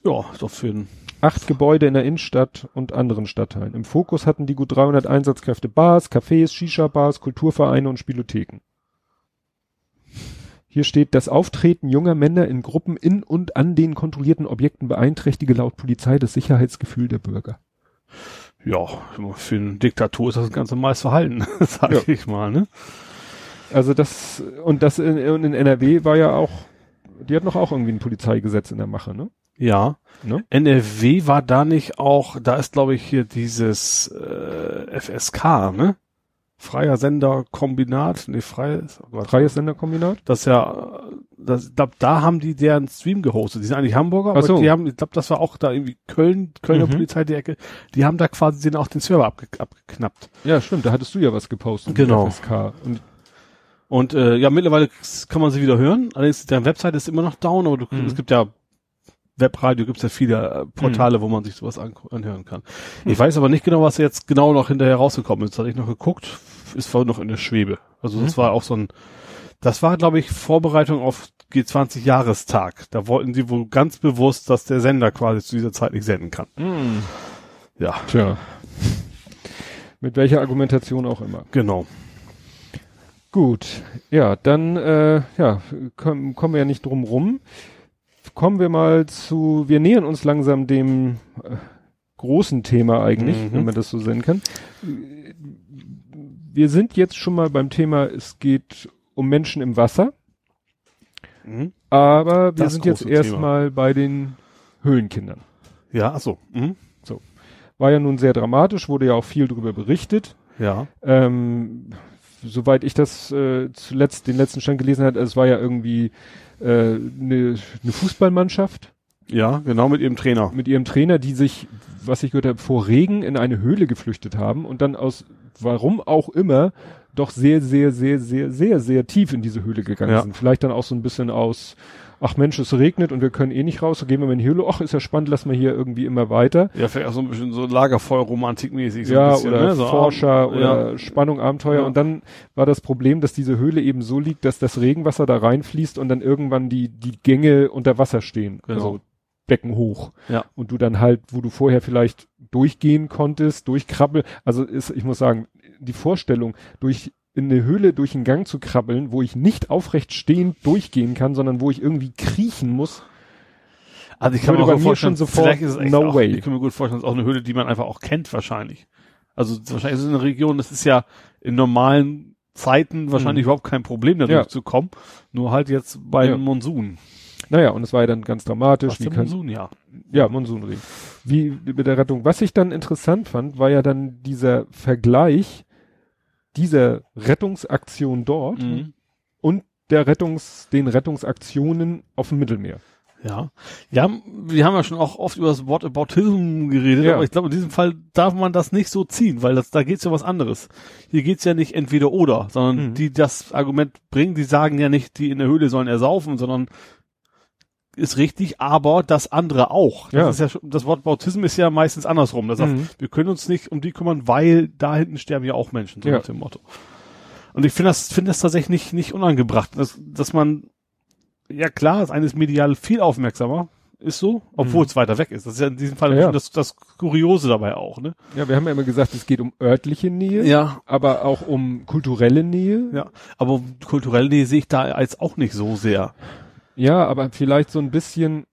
Ja, doch für ein acht Gebäude in der Innenstadt und anderen Stadtteilen. Im Fokus hatten die gut 300 Einsatzkräfte Bars, Cafés, Shisha-Bars, Kulturvereine und Spielotheken. Hier steht, das Auftreten junger Männer in Gruppen in und an den kontrollierten Objekten beeinträchtige laut Polizei das Sicherheitsgefühl der Bürger. Ja, für einen Diktator ist das ein ganz normales Verhalten, sag ja. ich mal, ne? Also das, und das in, in NRW war ja auch, die hat noch auch irgendwie ein Polizeigesetz in der Mache, ne? Ja. Ne? NRW war da nicht auch, da ist glaube ich hier dieses äh, FSK, ne? Freier Senderkombinat, nee, freies, freies Senderkombinat? Das ja, das, glaub, da haben die deren Stream gehostet. Die sind eigentlich Hamburger, aber so. die haben, ich glaube, das war auch da irgendwie Köln, Kölner mhm. Polizei die Ecke. Die haben da quasi den auch den Server abge, abgeknappt. Ja, stimmt, da hattest du ja was gepostet. Genau. Und und äh, ja, mittlerweile kann man sie wieder hören. Allerdings, deren Website ist immer noch down, aber du, mhm. es gibt ja Webradio gibt es ja viele äh, Portale, mhm. wo man sich sowas an, anhören kann. Mhm. Ich weiß aber nicht genau, was jetzt genau noch hinterher rausgekommen ist. Hatte ich noch geguckt, ist voll noch in der Schwebe. Also das mhm. war auch so ein, das war, glaube ich, Vorbereitung auf G20 Jahrestag. Da wollten sie wohl ganz bewusst, dass der Sender quasi zu dieser Zeit nicht senden kann. Mhm. Ja. Tja. Mit welcher Argumentation auch immer. Genau. Gut, ja, dann äh, ja, kommen, kommen wir ja nicht drum rum kommen wir mal zu, wir nähern uns langsam dem äh, großen Thema eigentlich, mhm. wenn man das so sehen kann. Wir sind jetzt schon mal beim Thema, es geht um Menschen im Wasser. Mhm. Aber wir das sind jetzt erstmal bei den Höhlenkindern. Ja, ach so. Mhm. so. War ja nun sehr dramatisch, wurde ja auch viel darüber berichtet. Ja. Ähm, soweit ich das äh, zuletzt den letzten Stand gelesen habe, es war ja irgendwie eine äh, ne, ne Fußballmannschaft. Ja, genau mit ihrem Trainer. Mit ihrem Trainer, die sich, was ich gehört habe, vor Regen in eine Höhle geflüchtet haben und dann aus warum auch immer doch sehr, sehr, sehr, sehr, sehr, sehr tief in diese Höhle gegangen ja. sind. Vielleicht dann auch so ein bisschen aus ach Mensch, es regnet und wir können eh nicht raus, so gehen wir mal in die Höhle, ach, ist ja spannend, lassen wir hier irgendwie immer weiter. Ja, vielleicht auch so ein bisschen so Lagerfeuer-Romantik-mäßig. So ja, bisschen, oder ne? so Forscher oder ja. Spannung, Abenteuer. Ja. Und dann war das Problem, dass diese Höhle eben so liegt, dass das Regenwasser da reinfließt und dann irgendwann die, die Gänge unter Wasser stehen. Genau. Also Becken hoch. Ja. Und du dann halt, wo du vorher vielleicht durchgehen konntest, durchkrabbeln. Also ist, ich muss sagen, die Vorstellung, durch in eine Höhle durch einen Gang zu krabbeln, wo ich nicht aufrecht stehend durchgehen kann, sondern wo ich irgendwie kriechen muss. Also ich kann mir mir schon sofort, vielleicht ist es no auch, way. Ich kann mir gut vorstellen, es ist auch eine Höhle, die man einfach auch kennt wahrscheinlich. Also wahrscheinlich ist es eine Region, das ist ja in normalen Zeiten wahrscheinlich mhm. überhaupt kein Problem, da ja. zu kommen. Nur halt jetzt bei ja. Monsun. Naja, und es war ja dann ganz dramatisch. Was wie kann, Monsun, ja. Ja, Monsunregen. Wie mit der Rettung. Was ich dann interessant fand, war ja dann dieser Vergleich dieser Rettungsaktion dort mhm. und der Rettungs, den Rettungsaktionen auf dem Mittelmeer. Ja. Ja, wir haben ja schon auch oft über das Wort Aboutism geredet, ja. aber ich glaube, in diesem Fall darf man das nicht so ziehen, weil das, da geht's ja was anderes. Hier geht's ja nicht entweder oder, sondern mhm. die das Argument bringen, die sagen ja nicht, die in der Höhle sollen ersaufen, sondern ist richtig, aber das andere auch. Das ja. ist ja das Wort Bautism ist ja meistens andersrum. Das mhm. heißt, wir können uns nicht um die kümmern, weil da hinten sterben ja auch Menschen, so ja. nach dem Motto. Und ich finde das, finde das tatsächlich nicht, nicht unangebracht, dass, dass man, ja klar, das eine ist medial viel aufmerksamer, ist so, obwohl mhm. es weiter weg ist. Das ist ja in diesem Fall ja, das, das Kuriose dabei auch, ne? Ja, wir haben ja immer gesagt, es geht um örtliche Nähe, ja. aber auch um kulturelle Nähe. Ja, aber kulturelle Nähe sehe ich da als auch nicht so sehr. Ja, aber vielleicht so ein bisschen.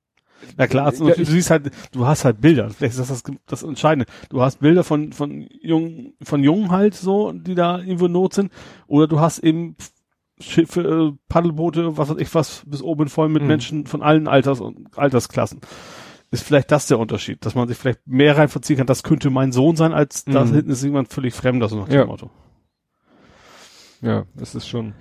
Na klar, also, ja, du siehst halt, du hast halt Bilder. Vielleicht ist das das, das Entscheidende. Du hast Bilder von von jungen von Jungen halt so, die da irgendwo in Not sind, oder du hast eben Schiffe, äh, Paddelboote, was weiß ich was, bis oben voll mit mhm. Menschen von allen Alters und Altersklassen. Ist vielleicht das der Unterschied, dass man sich vielleicht mehr reinverziehen kann. Das könnte mein Sohn sein, als mhm. da hinten ist jemand völlig fremd, so nach dem ja. Motto. Ja, das ist schon.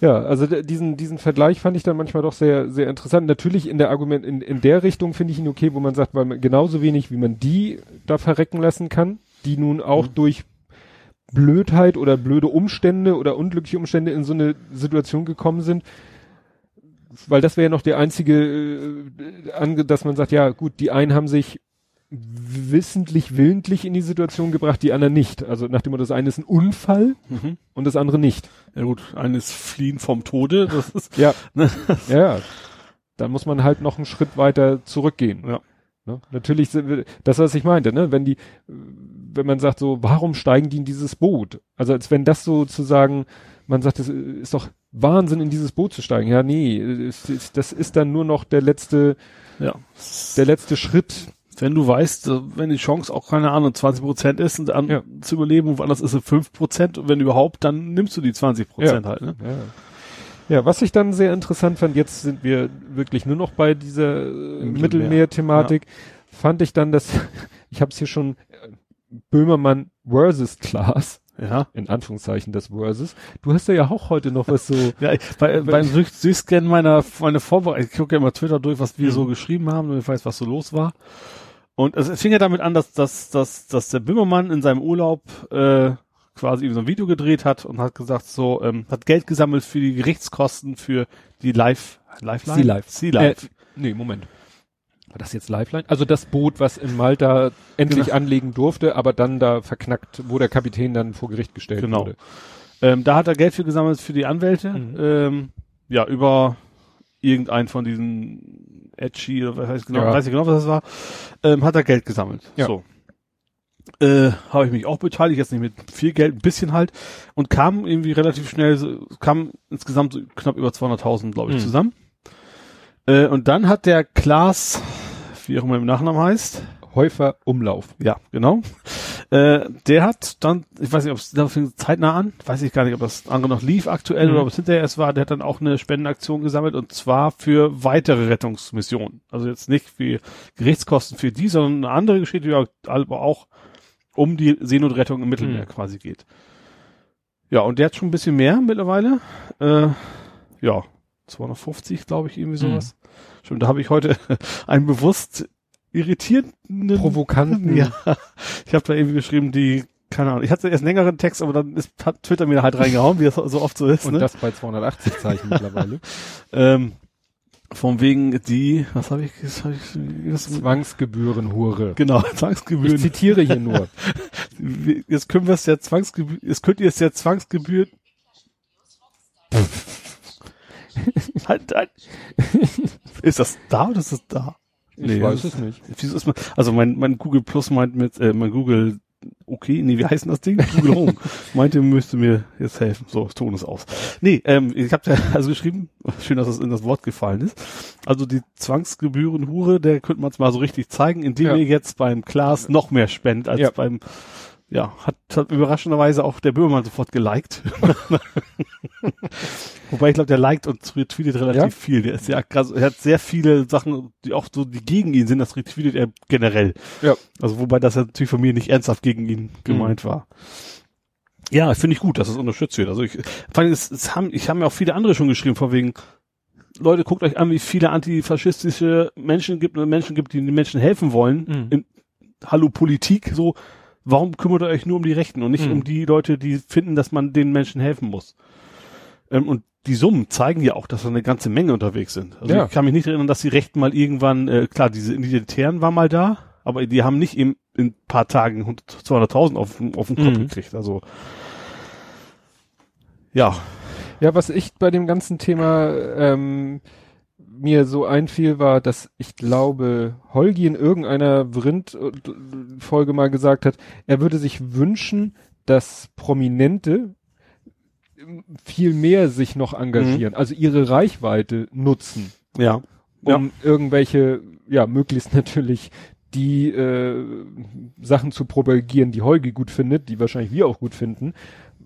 Ja, also diesen, diesen Vergleich fand ich dann manchmal doch sehr, sehr interessant. Natürlich in der Argument, in, in der Richtung finde ich ihn okay, wo man sagt, weil man genauso wenig, wie man die da verrecken lassen kann, die nun auch mhm. durch Blödheit oder blöde Umstände oder unglückliche Umstände in so eine Situation gekommen sind, weil das wäre ja noch der einzige, äh, dass man sagt, ja gut, die einen haben sich wissentlich, willentlich in die Situation gebracht, die anderen nicht. Also nach dem Motto, das eine ist ein Unfall mhm. und das andere nicht. Ja gut, eines Fliehen vom Tode, das ist. ja. Ne? ja. Dann muss man halt noch einen Schritt weiter zurückgehen. Ja. Ne? Natürlich, das was ich meinte, ne? Wenn die, wenn man sagt so, warum steigen die in dieses Boot? Also als wenn das sozusagen, man sagt, das ist doch Wahnsinn, in dieses Boot zu steigen. Ja, nee, das ist dann nur noch der letzte, ja. der letzte Schritt wenn du weißt, äh, wenn die Chance auch keine Ahnung 20 Prozent ist und dann ja. zu überleben und woanders ist es 5 Prozent und wenn überhaupt, dann nimmst du die 20 Prozent ja. halt. Ne? Ja. Ja, was ich dann sehr interessant fand, jetzt sind wir wirklich nur noch bei dieser äh, Mittelmeer-Thematik, ja. fand ich dann, dass, ich habe es hier schon, äh, Böhmermann versus Klaas, ja. In Anführungszeichen das Versus. Du hast ja auch heute noch was so. ja, bei, beim Durchscannen meiner, meine Vorbereitung, ich gucke ja immer Twitter durch, was wir mhm. so geschrieben haben, und ich weiß, was so los war. Und es fing ja damit an, dass, dass, dass, dass der Böhmermann in seinem Urlaub äh, quasi so ein Video gedreht hat und hat gesagt, so, ähm, hat Geld gesammelt für die Gerichtskosten für die Live, Lifeline? Sea Life. Sea Life. Äh, nee, Moment. War das jetzt Lifeline? Also das Boot, was in Malta endlich genau. anlegen durfte, aber dann da verknackt, wo der Kapitän dann vor Gericht gestellt genau. wurde. Ähm, da hat er Geld für gesammelt für die Anwälte. Mhm. Ähm, ja, über irgendeinen von diesen Edgy oder was heißt genau, ja. weiß ich genau, was das war, ähm, hat er Geld gesammelt. Ja. So. Äh, habe ich mich auch beteiligt, jetzt nicht mit viel Geld, ein bisschen halt, und kam irgendwie relativ schnell, kam insgesamt so knapp über 200.000, glaube ich, mhm. zusammen. Äh, und dann hat der Klaas, wie auch immer im Nachnamen heißt, Häufer Umlauf. Ja, genau. Äh, der hat dann, ich weiß nicht, ob es da fing zeitnah an, weiß ich gar nicht, ob das andere noch lief aktuell mhm. oder ob es hinterher erst war, der hat dann auch eine Spendenaktion gesammelt und zwar für weitere Rettungsmissionen. Also jetzt nicht für Gerichtskosten für die, sondern eine andere Geschichte, die aber auch um die Seenotrettung im Mittelmeer mhm. quasi geht. Ja, und der hat schon ein bisschen mehr mittlerweile. Äh, ja, 250, glaube ich, irgendwie mhm. sowas. Mhm. Schon, da habe ich heute einen bewusst irritierenden provokanten. Ja, ich habe da irgendwie geschrieben, die keine Ahnung. Ich hatte erst einen längeren Text, aber dann ist hat Twitter mir halt reingehauen, wie das so oft so ist. Und ne? das bei 280 Zeichen mittlerweile. ähm, von wegen die, was habe ich, was hab ich was, Zwangsgebührenhure. Genau, Zwangsgebühren. Ich zitiere hier nur. Jetzt können wir es ja Zwangsgebühren, jetzt könnt ihr es ja Zwangsgebühren. halt, halt. Ist das da oder ist das da? Ich nee, weiß es nicht. Wieso ist man, also mein, mein Google Plus meint mit, äh, mein Google okay, nee, wie heißt denn das Ding? Google Home. Meinte, müsste mir jetzt helfen. So, Ton ist aus. Nee, ähm, ich habe da also geschrieben, schön, dass das in das Wort gefallen ist. Also die Zwangsgebührenhure, der könnte man es mal so richtig zeigen, indem ja. ihr jetzt beim Klaas noch mehr spendet als ja. beim ja, hat, hat überraschenderweise auch der Böhmermann sofort geliked. Wobei ich glaube, der liked und retweetet relativ ja? viel. Der ist ja krass, er hat sehr viele Sachen, die auch so, die gegen ihn sind, das retweetet er generell. Ja. Also wobei das ja natürlich von mir nicht ernsthaft gegen ihn gemeint mhm. war. Ja, finde ich gut, dass es unterstützt wird. Also ich fand es, es haben, ich habe mir auch viele andere schon geschrieben, vor wegen, Leute, guckt euch an, wie viele antifaschistische Menschen gibt Menschen gibt, die den Menschen helfen wollen. Mhm. In, Hallo Politik, so, warum kümmert ihr euch nur um die Rechten und nicht mhm. um die Leute, die finden, dass man den Menschen helfen muss? Ähm, und die Summen zeigen ja auch, dass da eine ganze Menge unterwegs sind. Also ja. ich kann mich nicht erinnern, dass die Rechten mal irgendwann, äh, klar, diese Identitären waren mal da, aber die haben nicht in, in ein paar Tagen 200.000 auf, auf den Kopf mhm. gekriegt. Also ja. Ja, was ich bei dem ganzen Thema ähm, mir so einfiel, war, dass ich glaube, Holgi in irgendeiner Vrind-Folge mal gesagt hat, er würde sich wünschen, dass Prominente viel mehr sich noch engagieren, mhm. also ihre Reichweite nutzen. Ja. Um ja. irgendwelche, ja, möglichst natürlich die äh, Sachen zu propagieren, die Holgi gut findet, die wahrscheinlich wir auch gut finden,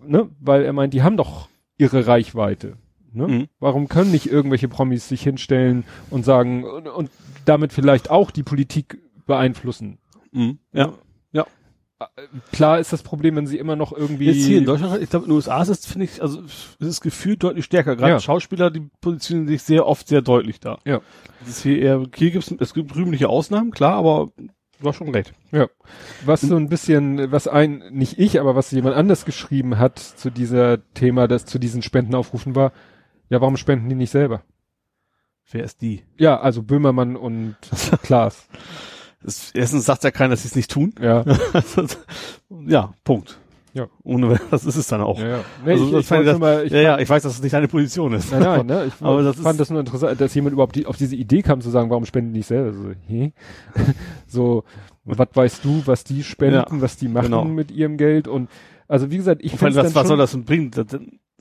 ne? Weil er meint, die haben doch ihre Reichweite. Ne? Mhm. Warum können nicht irgendwelche Promis sich hinstellen und sagen und, und damit vielleicht auch die Politik beeinflussen? Mhm. Ja. Ja. Äh, klar ist das Problem, wenn sie immer noch irgendwie. Jetzt hier in Deutschland, ich glaube in den USA ist es, finde ich, also es ist gefühlt deutlich stärker. Gerade ja. Schauspieler, die positionieren sich sehr oft sehr deutlich da. Ja. Das ist hier eher, hier gibt's, es gibt rühmliche Ausnahmen, klar, aber du hast schon recht. Ja. Was so ein bisschen, was ein, nicht ich, aber was jemand anders geschrieben hat zu dieser Thema, das zu diesen Spendenaufrufen war, ja, warum spenden die nicht selber? Wer ist die? Ja, also Böhmermann und Klaas. Das, erstens sagt ja keiner, dass sie es nicht tun. Ja. ja, Punkt. Ja. Ohne, das ist es dann auch. Ja, ja. Nee, also, ich, ich das, mal, ich ja, ja, ich weiß, dass es nicht deine Position ist. Nein, nein, ne? Ich aber das fand das nur interessant, dass jemand überhaupt die, auf diese Idee kam zu sagen, warum spenden die nicht selber? So, hä? so was weißt du, was die spenden, ja, was die machen genau. mit ihrem Geld und also wie gesagt, ich finde was, was soll das denn bringen?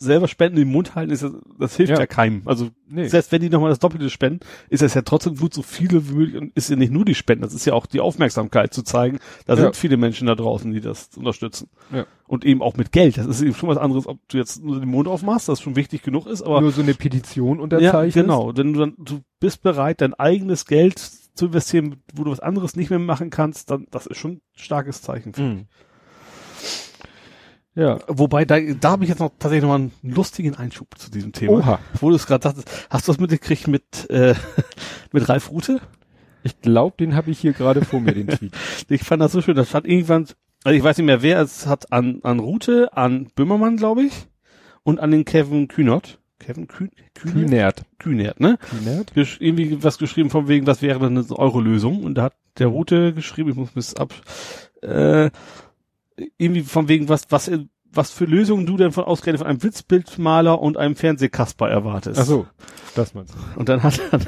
Selber Spenden den Mund halten, ist das, das hilft ja, ja keinem. Also nee. selbst wenn die nochmal das Doppelte spenden, ist es ja trotzdem gut, so viele wie möglich und ist ja nicht nur die Spenden, das ist ja auch die Aufmerksamkeit zu zeigen, da ja. sind viele Menschen da draußen, die das unterstützen. Ja. Und eben auch mit Geld. Das ist eben schon was anderes, ob du jetzt nur den Mund aufmachst, das schon wichtig genug ist, aber. Nur so eine Petition unterzeichnen. Ja, genau. Denn du dann, du bist bereit, dein eigenes Geld zu investieren, wo du was anderes nicht mehr machen kannst, dann, das ist schon ein starkes Zeichen für mich. Ja. Wobei, da, da habe ich jetzt noch tatsächlich noch einen lustigen Einschub zu diesem Thema. Oha. Wo du es gerade sagtest, hast du das mitgekriegt mit, äh, mit Ralf Rute? Ich glaube, den habe ich hier gerade vor mir, den Tweet. ich fand das so schön. Das stand irgendwann, also ich weiß nicht mehr, wer es hat, an, an Rute, an Böhmermann, glaube ich, und an den Kevin Kühnert. Kevin Kühn, Kühnert? Kühnert, ne? Kühnert? Gesch irgendwie was geschrieben von wegen, was wäre denn eine Euro-Lösung? Und da hat der Rute geschrieben, ich muss bis ab, äh, irgendwie von wegen, was, was, was für Lösungen du denn von ausgerechnet von einem Witzbildmaler und einem Fernsehkasper erwartest. Ach so, das meinst du. Und dann hat, dann,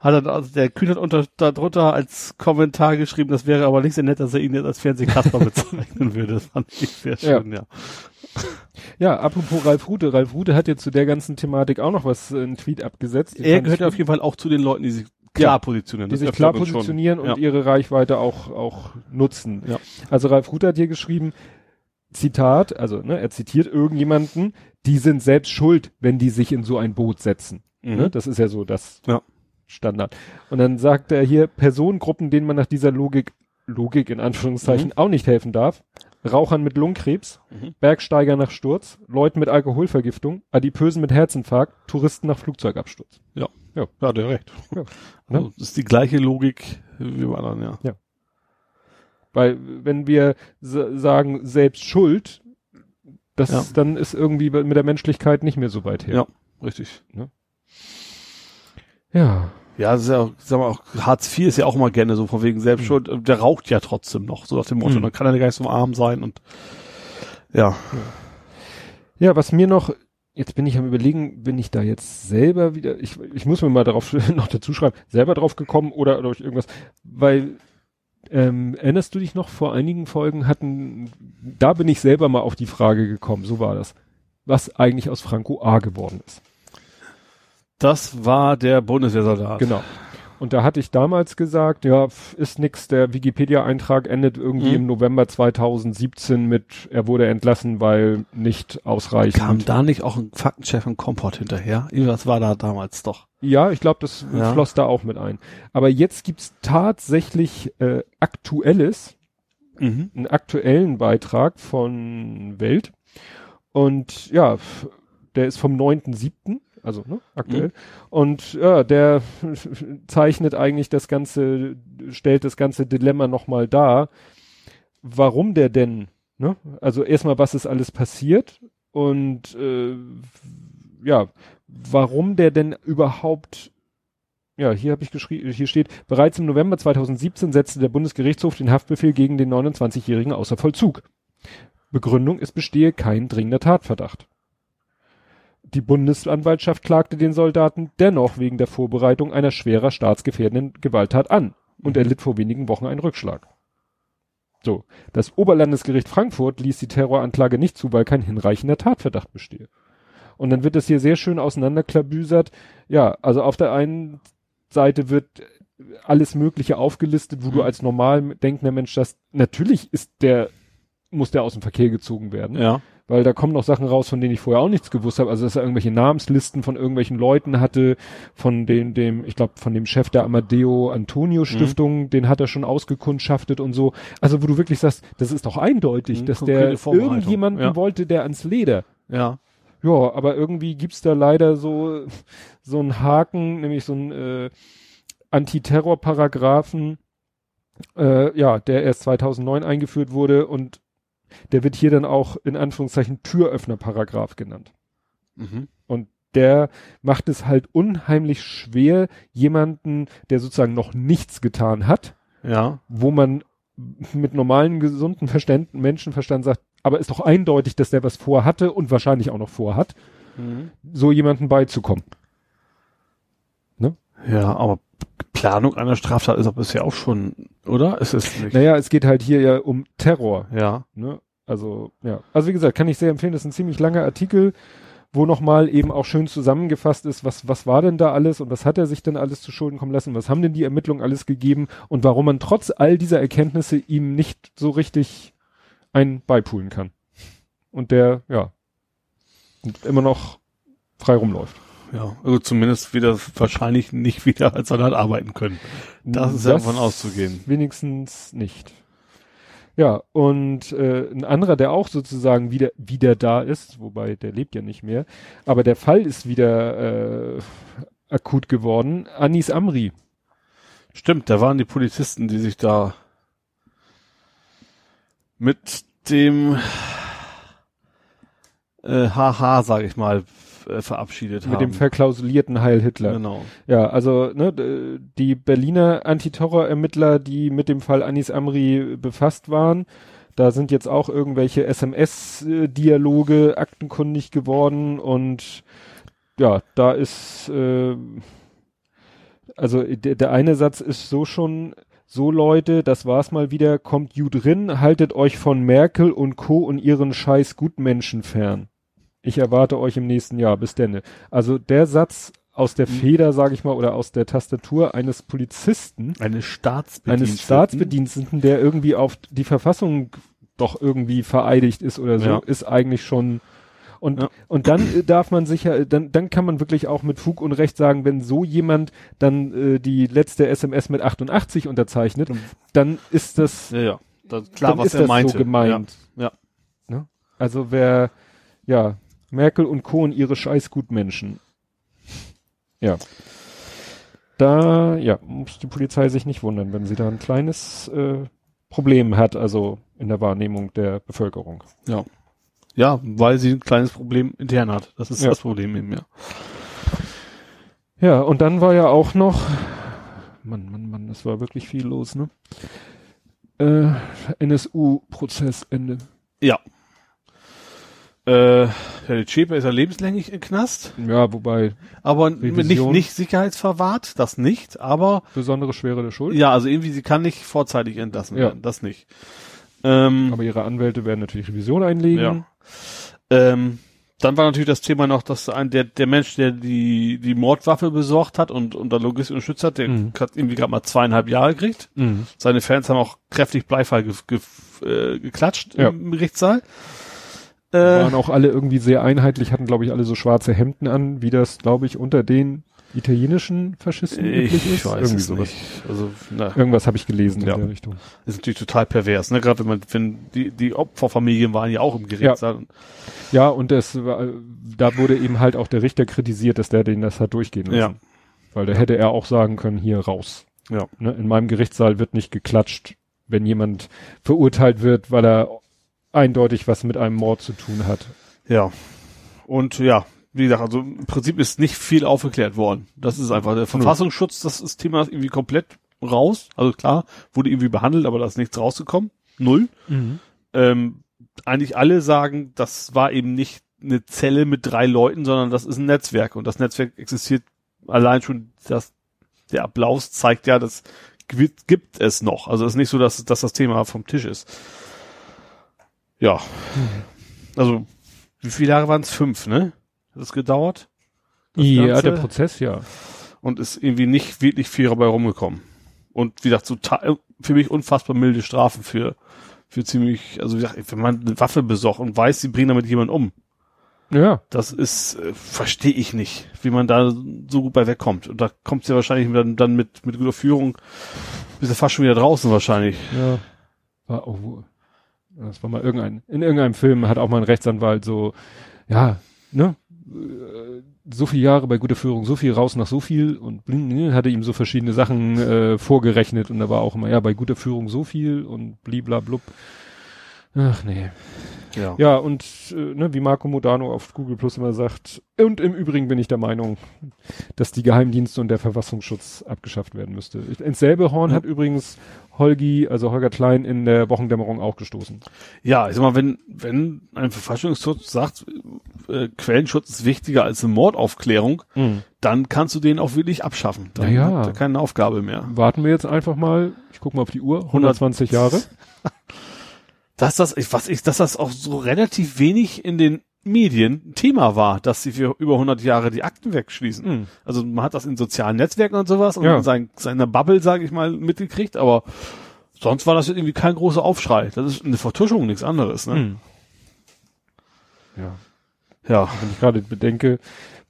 hat dann also der Kühnert unter, darunter als Kommentar geschrieben, das wäre aber nicht sehr nett, dass er ihn jetzt als Fernsehkasper bezeichnen würde. Das fand ich sehr schön, ja. ja. Ja, apropos Ralf Rute. Ralf Rute hat jetzt zu der ganzen Thematik auch noch was, äh, einen Tweet abgesetzt. er gehört ja auf jeden Fall auch zu den Leuten, die sich klar ja, positionieren. Die sich klar positionieren und ja. ihre Reichweite auch, auch nutzen. Ja. Also Ralf Rute hat hier geschrieben, Zitat, also ne, er zitiert irgendjemanden, die sind selbst schuld, wenn die sich in so ein Boot setzen. Mhm. Ne, das ist ja so das ja. Standard. Und dann sagt er hier Personengruppen, denen man nach dieser Logik, Logik in Anführungszeichen, mhm. auch nicht helfen darf. Rauchern mit Lungenkrebs, mhm. Bergsteiger nach Sturz, Leuten mit Alkoholvergiftung, Adipösen mit Herzinfarkt, Touristen nach Flugzeugabsturz. Ja. Ja, ja der recht. Ja. Also, das ist die gleiche Logik wie bei anderen, ja. ja. Weil wenn wir sagen, selbst Schuld, das ja. dann ist irgendwie mit der Menschlichkeit nicht mehr so weit her. Ja, richtig. Ne? Ja. Ja, das ist ja auch, sag mal, auch Hartz IV ist ja auch immer gerne so von wegen Selbstschuld. Mhm. Der raucht ja trotzdem noch, so nach dem Motto. Mhm. Dann kann er gar nicht so arm sein und ja. ja. Ja, was mir noch jetzt bin ich am überlegen, bin ich da jetzt selber wieder, ich, ich muss mir mal darauf noch dazu schreiben, selber drauf gekommen oder durch irgendwas, weil ähm, erinnerst du dich noch, vor einigen Folgen hatten, da bin ich selber mal auf die Frage gekommen, so war das, was eigentlich aus Franco A geworden ist. Das war der Bundeswehrsoldat. Genau. Und da hatte ich damals gesagt, ja, ist nix, der Wikipedia-Eintrag endet irgendwie mhm. im November 2017 mit, er wurde entlassen, weil nicht ausreichend. Kam da nicht auch ein Faktenchef im Kompott hinterher? Irgendwas war da damals doch. Ja, ich glaube, das ja. floss da auch mit ein. Aber jetzt gibt's tatsächlich äh, aktuelles, mhm. einen aktuellen Beitrag von Welt. Und ja, der ist vom 9.7 also ne, aktuell. Mhm. Und ja, der zeichnet eigentlich das ganze, stellt das ganze Dilemma nochmal dar, warum der denn, ne? Also erstmal, was ist alles passiert und äh, ja, warum der denn überhaupt ja, hier habe ich geschrieben, hier steht, bereits im November 2017 setzte der Bundesgerichtshof den Haftbefehl gegen den 29-Jährigen außer Vollzug. Begründung, es bestehe kein dringender Tatverdacht. Die Bundesanwaltschaft klagte den Soldaten dennoch wegen der Vorbereitung einer schwerer staatsgefährdenden Gewalttat an und mhm. erlitt vor wenigen Wochen einen Rückschlag. So, das Oberlandesgericht Frankfurt ließ die Terroranklage nicht zu, weil kein hinreichender Tatverdacht bestehe. Und dann wird das hier sehr schön auseinanderklabüsert. Ja, also auf der einen Seite wird alles Mögliche aufgelistet, wo mhm. du als normal denkender Mensch das, natürlich ist der, muss der aus dem Verkehr gezogen werden. Ja weil da kommen noch Sachen raus, von denen ich vorher auch nichts gewusst habe. Also dass er irgendwelche Namenslisten von irgendwelchen Leuten hatte, von dem, dem, ich glaube, von dem Chef der Amadeo Antonio mhm. Stiftung, mhm. den hat er schon ausgekundschaftet und so. Also wo du wirklich sagst, das ist doch eindeutig, mhm, dass der irgendjemanden ja. wollte, der ans Leder. Ja. Ja, aber irgendwie gibt's da leider so so einen Haken, nämlich so ein äh, Antiterror-Paragraphen, äh, ja, der erst 2009 eingeführt wurde und der wird hier dann auch in Anführungszeichen Türöffner-Paragraph genannt. Mhm. Und der macht es halt unheimlich schwer, jemanden, der sozusagen noch nichts getan hat, ja. wo man mit normalen, gesunden Verständ, Menschenverstand sagt, aber ist doch eindeutig, dass der was vorhatte und wahrscheinlich auch noch vorhat, mhm. so jemanden beizukommen. Ne? Ja, aber Planung einer Straftat ist aber bisher auch schon, oder? Ist es nicht? Naja, es geht halt hier ja um Terror. Ja. Ne? Also, ja. Also wie gesagt, kann ich sehr empfehlen, das ist ein ziemlich langer Artikel wo nochmal eben auch schön zusammengefasst ist, was, was war denn da alles und was hat er sich denn alles zu Schulden kommen lassen, was haben denn die Ermittlungen alles gegeben und warum man trotz all dieser Erkenntnisse ihm nicht so richtig ein beipulen kann. Und der, ja, immer noch frei rumläuft. Ja, also zumindest wieder wahrscheinlich nicht wieder als Soldat arbeiten können. Das ist ja davon auszugehen. Wenigstens nicht. Ja, und äh, ein anderer, der auch sozusagen wieder wieder da ist, wobei der lebt ja nicht mehr, aber der Fall ist wieder äh, akut geworden. Anis Amri. Stimmt, da waren die Polizisten, die sich da mit dem äh, Haha, sag ich mal, äh, verabschiedet Mit haben. dem verklausulierten Heil Hitler. Genau. Ja, also ne, die Berliner Antiterrorermittler, die mit dem Fall Anis Amri befasst waren, da sind jetzt auch irgendwelche SMS-Dialoge aktenkundig geworden und ja, da ist äh, also der, der eine Satz ist so schon so Leute, das war's mal wieder, kommt gut drin, haltet euch von Merkel und Co. und ihren scheiß Gutmenschen fern. Ich erwarte euch im nächsten Jahr. Bis denne. Also der Satz aus der mhm. Feder, sage ich mal, oder aus der Tastatur eines Polizisten, eines Staatsbediensteten, eines Staatsbediensteten, der irgendwie auf die Verfassung doch irgendwie vereidigt ist oder so, ja. ist eigentlich schon und ja. und dann äh, darf man sicher, dann dann kann man wirklich auch mit Fug und Recht sagen, wenn so jemand dann äh, die letzte SMS mit 88 unterzeichnet, dann ist das ja, ja. Das, klar, was er meinte. so gemeint. Ja. ja. Ne? Also wer ja Merkel und Co. und ihre Scheißgutmenschen. Ja. Da, ja, muss die Polizei sich nicht wundern, wenn sie da ein kleines äh, Problem hat, also in der Wahrnehmung der Bevölkerung. Ja. Ja, weil sie ein kleines Problem intern hat. Das ist ja. das Problem eben, ja. Ja, und dann war ja auch noch, Mann, Mann, Mann, das war wirklich viel los, ne? Äh, NSU-Prozessende. Ja. Äh, der Chepe ist ja lebenslänglich im Knast. Ja, wobei. Aber nicht, nicht sicherheitsverwahrt, das nicht, aber. Besondere Schwere der Schuld. Ja, also irgendwie, sie kann nicht vorzeitig entlassen ja. werden, das nicht. Ähm, aber ihre Anwälte werden natürlich Revision einlegen. Ja. Ähm, dann war natürlich das Thema noch, dass ein, der, der Mensch, der die, die Mordwaffe besorgt hat und, und da Logistik unterstützt hat, der mhm. hat irgendwie gerade mal zweieinhalb Jahre gekriegt. Mhm. Seine Fans haben auch kräftig Bleifall ge, ge, äh, geklatscht ja. im Gerichtssaal. Äh, waren auch alle irgendwie sehr einheitlich, hatten glaube ich alle so schwarze Hemden an, wie das glaube ich unter den italienischen Faschisten ich üblich ist. Weiß irgendwie sowas. Nicht. Also na, irgendwas habe ich gelesen ja. in der Richtung. Das ist natürlich total pervers, ne? Gerade wenn man, wenn die die Opferfamilien waren ja auch im Gerichtssaal. Ja. ja, und das war, da wurde eben halt auch der Richter kritisiert, dass der den das hat durchgehen lassen. Ja. Weil da hätte er auch sagen können, hier raus. Ja. Ne? In meinem Gerichtssaal wird nicht geklatscht, wenn jemand verurteilt wird, weil er eindeutig was mit einem Mord zu tun hat. Ja. Und ja, wie gesagt, also im Prinzip ist nicht viel aufgeklärt worden. Das ist einfach der Verfassungsschutz, das ist Thema irgendwie komplett raus. Also klar, wurde irgendwie behandelt, aber da ist nichts rausgekommen. Null. Mhm. Ähm, eigentlich alle sagen, das war eben nicht eine Zelle mit drei Leuten, sondern das ist ein Netzwerk und das Netzwerk existiert allein schon, das, der Applaus zeigt ja, das gibt es noch. Also es ist nicht so, dass, dass das Thema vom Tisch ist. Ja. Mhm. Also, wie viele Jahre waren es? Fünf, ne? Hat es gedauert? ja, Ganze? der Prozess, ja. Und ist irgendwie nicht wirklich viel dabei rumgekommen. Und wie gesagt, so für mich unfassbar milde Strafen für, für ziemlich, also wie gesagt, wenn man eine Waffe besorgt und weiß, sie bringen damit jemanden um. Ja. Das ist, äh, verstehe ich nicht, wie man da so gut bei wegkommt. Und da kommt sie ja wahrscheinlich dann, dann mit, mit guter Führung, bist du fast schon wieder draußen wahrscheinlich. Ja. War, oh, das war mal irgendein, in irgendeinem Film hat auch mal ein Rechtsanwalt so, ja, ne, so viele Jahre bei guter Führung, so viel raus nach so viel und ne, hatte ihm so verschiedene Sachen äh, vorgerechnet und da war auch immer, ja, bei guter Führung so viel und bliblablub. Ach nee. Ja. ja, und äh, ne, wie Marco Modano auf Google Plus immer sagt, und im Übrigen bin ich der Meinung, dass die Geheimdienste und der Verfassungsschutz abgeschafft werden müsste. Ins selbe Horn mhm. hat übrigens Holgi, also Holger Klein, in der Wochendämmerung auch gestoßen. Ja, ich sag mal, wenn, wenn ein Verfassungsschutz sagt, äh, Quellenschutz ist wichtiger als eine Mordaufklärung, mhm. dann kannst du den auch wirklich abschaffen. Dann naja. hat er keine Aufgabe mehr. Warten wir jetzt einfach mal, ich guck mal auf die Uhr, 120 Jahre. dass das, was ich, dass das auch so relativ wenig in den Medien Thema war, dass sie für über 100 Jahre die Akten wegschließen. Mhm. Also man hat das in sozialen Netzwerken und sowas und ja. in sein, seiner Bubble, sage ich mal, mitgekriegt, aber sonst war das irgendwie kein großer Aufschrei. Das ist eine Vertuschung, nichts anderes. Ne? Mhm. Ja. Ja. Wenn ich gerade bedenke,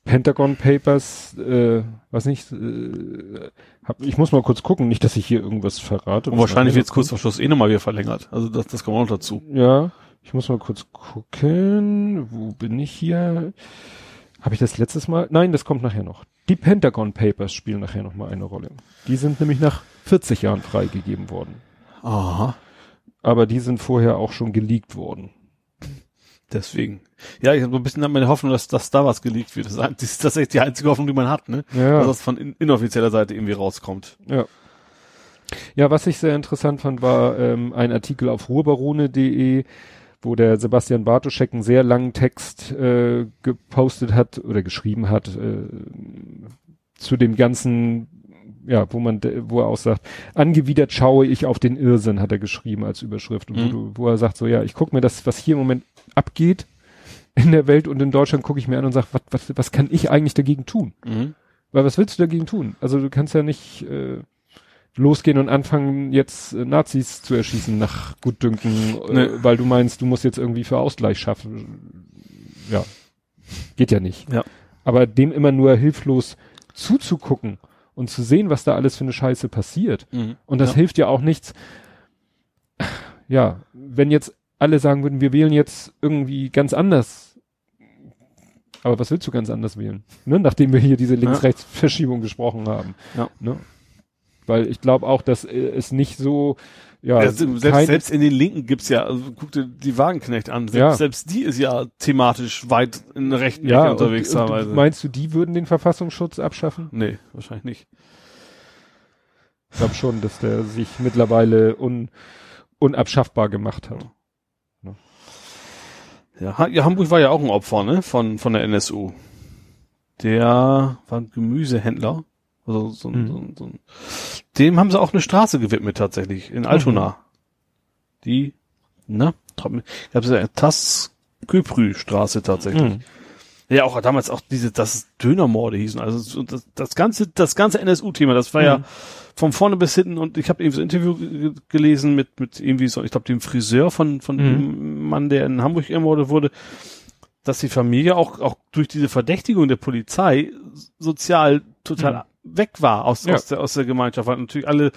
Pentagon Papers, äh, was nicht, äh, hab, ich muss mal kurz gucken, nicht, dass ich hier irgendwas verrate. Und wahrscheinlich wird jetzt kurz vor Schluss eh nochmal wieder verlängert. Also das, das kommt auch noch dazu. Ja, ich muss mal kurz gucken. Wo bin ich hier? Habe ich das letztes Mal? Nein, das kommt nachher noch. Die Pentagon Papers spielen nachher noch mal eine Rolle. Die sind nämlich nach 40 Jahren freigegeben worden. Aha. Aber die sind vorher auch schon geleakt worden. Deswegen. Ja, ich habe so ein bisschen meine Hoffnung, dass, dass da was geleakt wird. Das ist tatsächlich die einzige Hoffnung, die man hat, ne? Ja. Dass das von in, inoffizieller Seite irgendwie rauskommt. Ja. Ja, was ich sehr interessant fand, war ähm, ein Artikel auf ruhrbarone.de, wo der Sebastian Bartoschek einen sehr langen Text äh, gepostet hat oder geschrieben hat äh, zu dem ganzen, ja, wo man, wo er auch sagt, angewidert schaue ich auf den Irrsinn, hat er geschrieben als Überschrift, mhm. wo, du, wo er sagt so, ja, ich gucke mir das, was hier im Moment abgeht in der Welt und in Deutschland, gucke ich mir an und sage, was, was, was kann ich eigentlich dagegen tun? Mhm. Weil was willst du dagegen tun? Also du kannst ja nicht äh, losgehen und anfangen, jetzt äh, Nazis zu erschießen nach Gutdünken, äh, nee. weil du meinst, du musst jetzt irgendwie für Ausgleich schaffen. Ja, geht ja nicht. Ja. Aber dem immer nur hilflos zuzugucken und zu sehen, was da alles für eine Scheiße passiert. Mhm. Und das ja. hilft ja auch nichts. Ja, wenn jetzt alle sagen würden, wir wählen jetzt irgendwie ganz anders. Aber was willst du ganz anders wählen? Ne? Nachdem wir hier diese Links-Rechts-Verschiebung gesprochen haben. Ja. Ne? Weil ich glaube auch, dass äh, es nicht so, ja, ja selbst, selbst in den Linken gibt's ja, also guck dir die Wagenknecht an, selbst, ja. selbst die ist ja thematisch weit in der rechten ja, Ecke unterwegs und, teilweise. meinst du, die würden den Verfassungsschutz abschaffen? Nee, wahrscheinlich nicht. Ich glaube schon, dass der sich mittlerweile un, unabschaffbar gemacht hat. Ne? Ja, ja, Hamburg war ja auch ein Opfer, ne, von, von der NSU. Der war ein Gemüsehändler also so, mhm. so, so, dem haben sie auch eine Straße gewidmet tatsächlich in Altona. Mhm. Die, na, ich glaube, ja Tasköprü Straße tatsächlich. Mhm. Ja, auch damals auch diese, das Dönermorde hießen. Also das, das ganze, das ganze NSU-Thema, das war ja mhm. von vorne bis hinten und ich habe eben so ein Interview gelesen mit mit irgendwie so, ich glaube dem Friseur von von mhm. dem Mann, der in Hamburg ermordet wurde, dass die Familie auch auch durch diese Verdächtigung der Polizei sozial total mhm weg war aus, ja. aus, der, aus der Gemeinschaft, weil natürlich alle,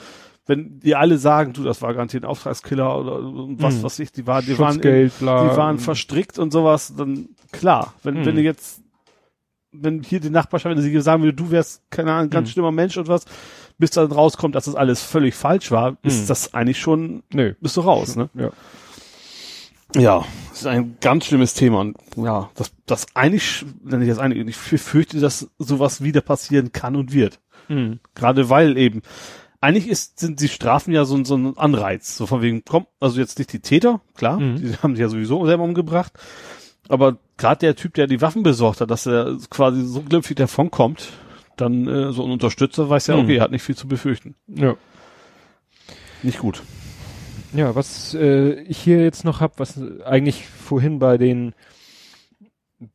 wenn die alle sagen, du, das war garantiert ein Auftragskiller oder was, mhm. was ich, die war, die waren, in, die waren verstrickt und sowas, dann klar, wenn, mhm. wenn du jetzt, wenn hier die Nachbarschaft, wenn sie sagen würde, du wärst, keine Ahnung, ganz mhm. schlimmer Mensch und was, bis dann rauskommt, dass das alles völlig falsch war, ist mhm. das eigentlich schon, Nö. bist du raus, ne? Ja. Ja, das ist ein ganz schlimmes Thema und ja, das, das eigentlich, wenn ich das eigentlich, ich fürchte, dass sowas wieder passieren kann und wird. Mhm. Gerade weil eben, eigentlich ist, sind die Strafen ja so, so ein Anreiz, so von wegen, komm, also jetzt nicht die Täter, klar, mhm. die haben sich ja sowieso selber umgebracht, aber gerade der Typ, der die Waffen besorgt hat, dass er quasi so glimpflich davonkommt, dann äh, so ein Unterstützer weiß ja, okay, mhm. er hat nicht viel zu befürchten. Ja. Nicht gut. Ja, was äh, ich hier jetzt noch hab, was eigentlich vorhin bei den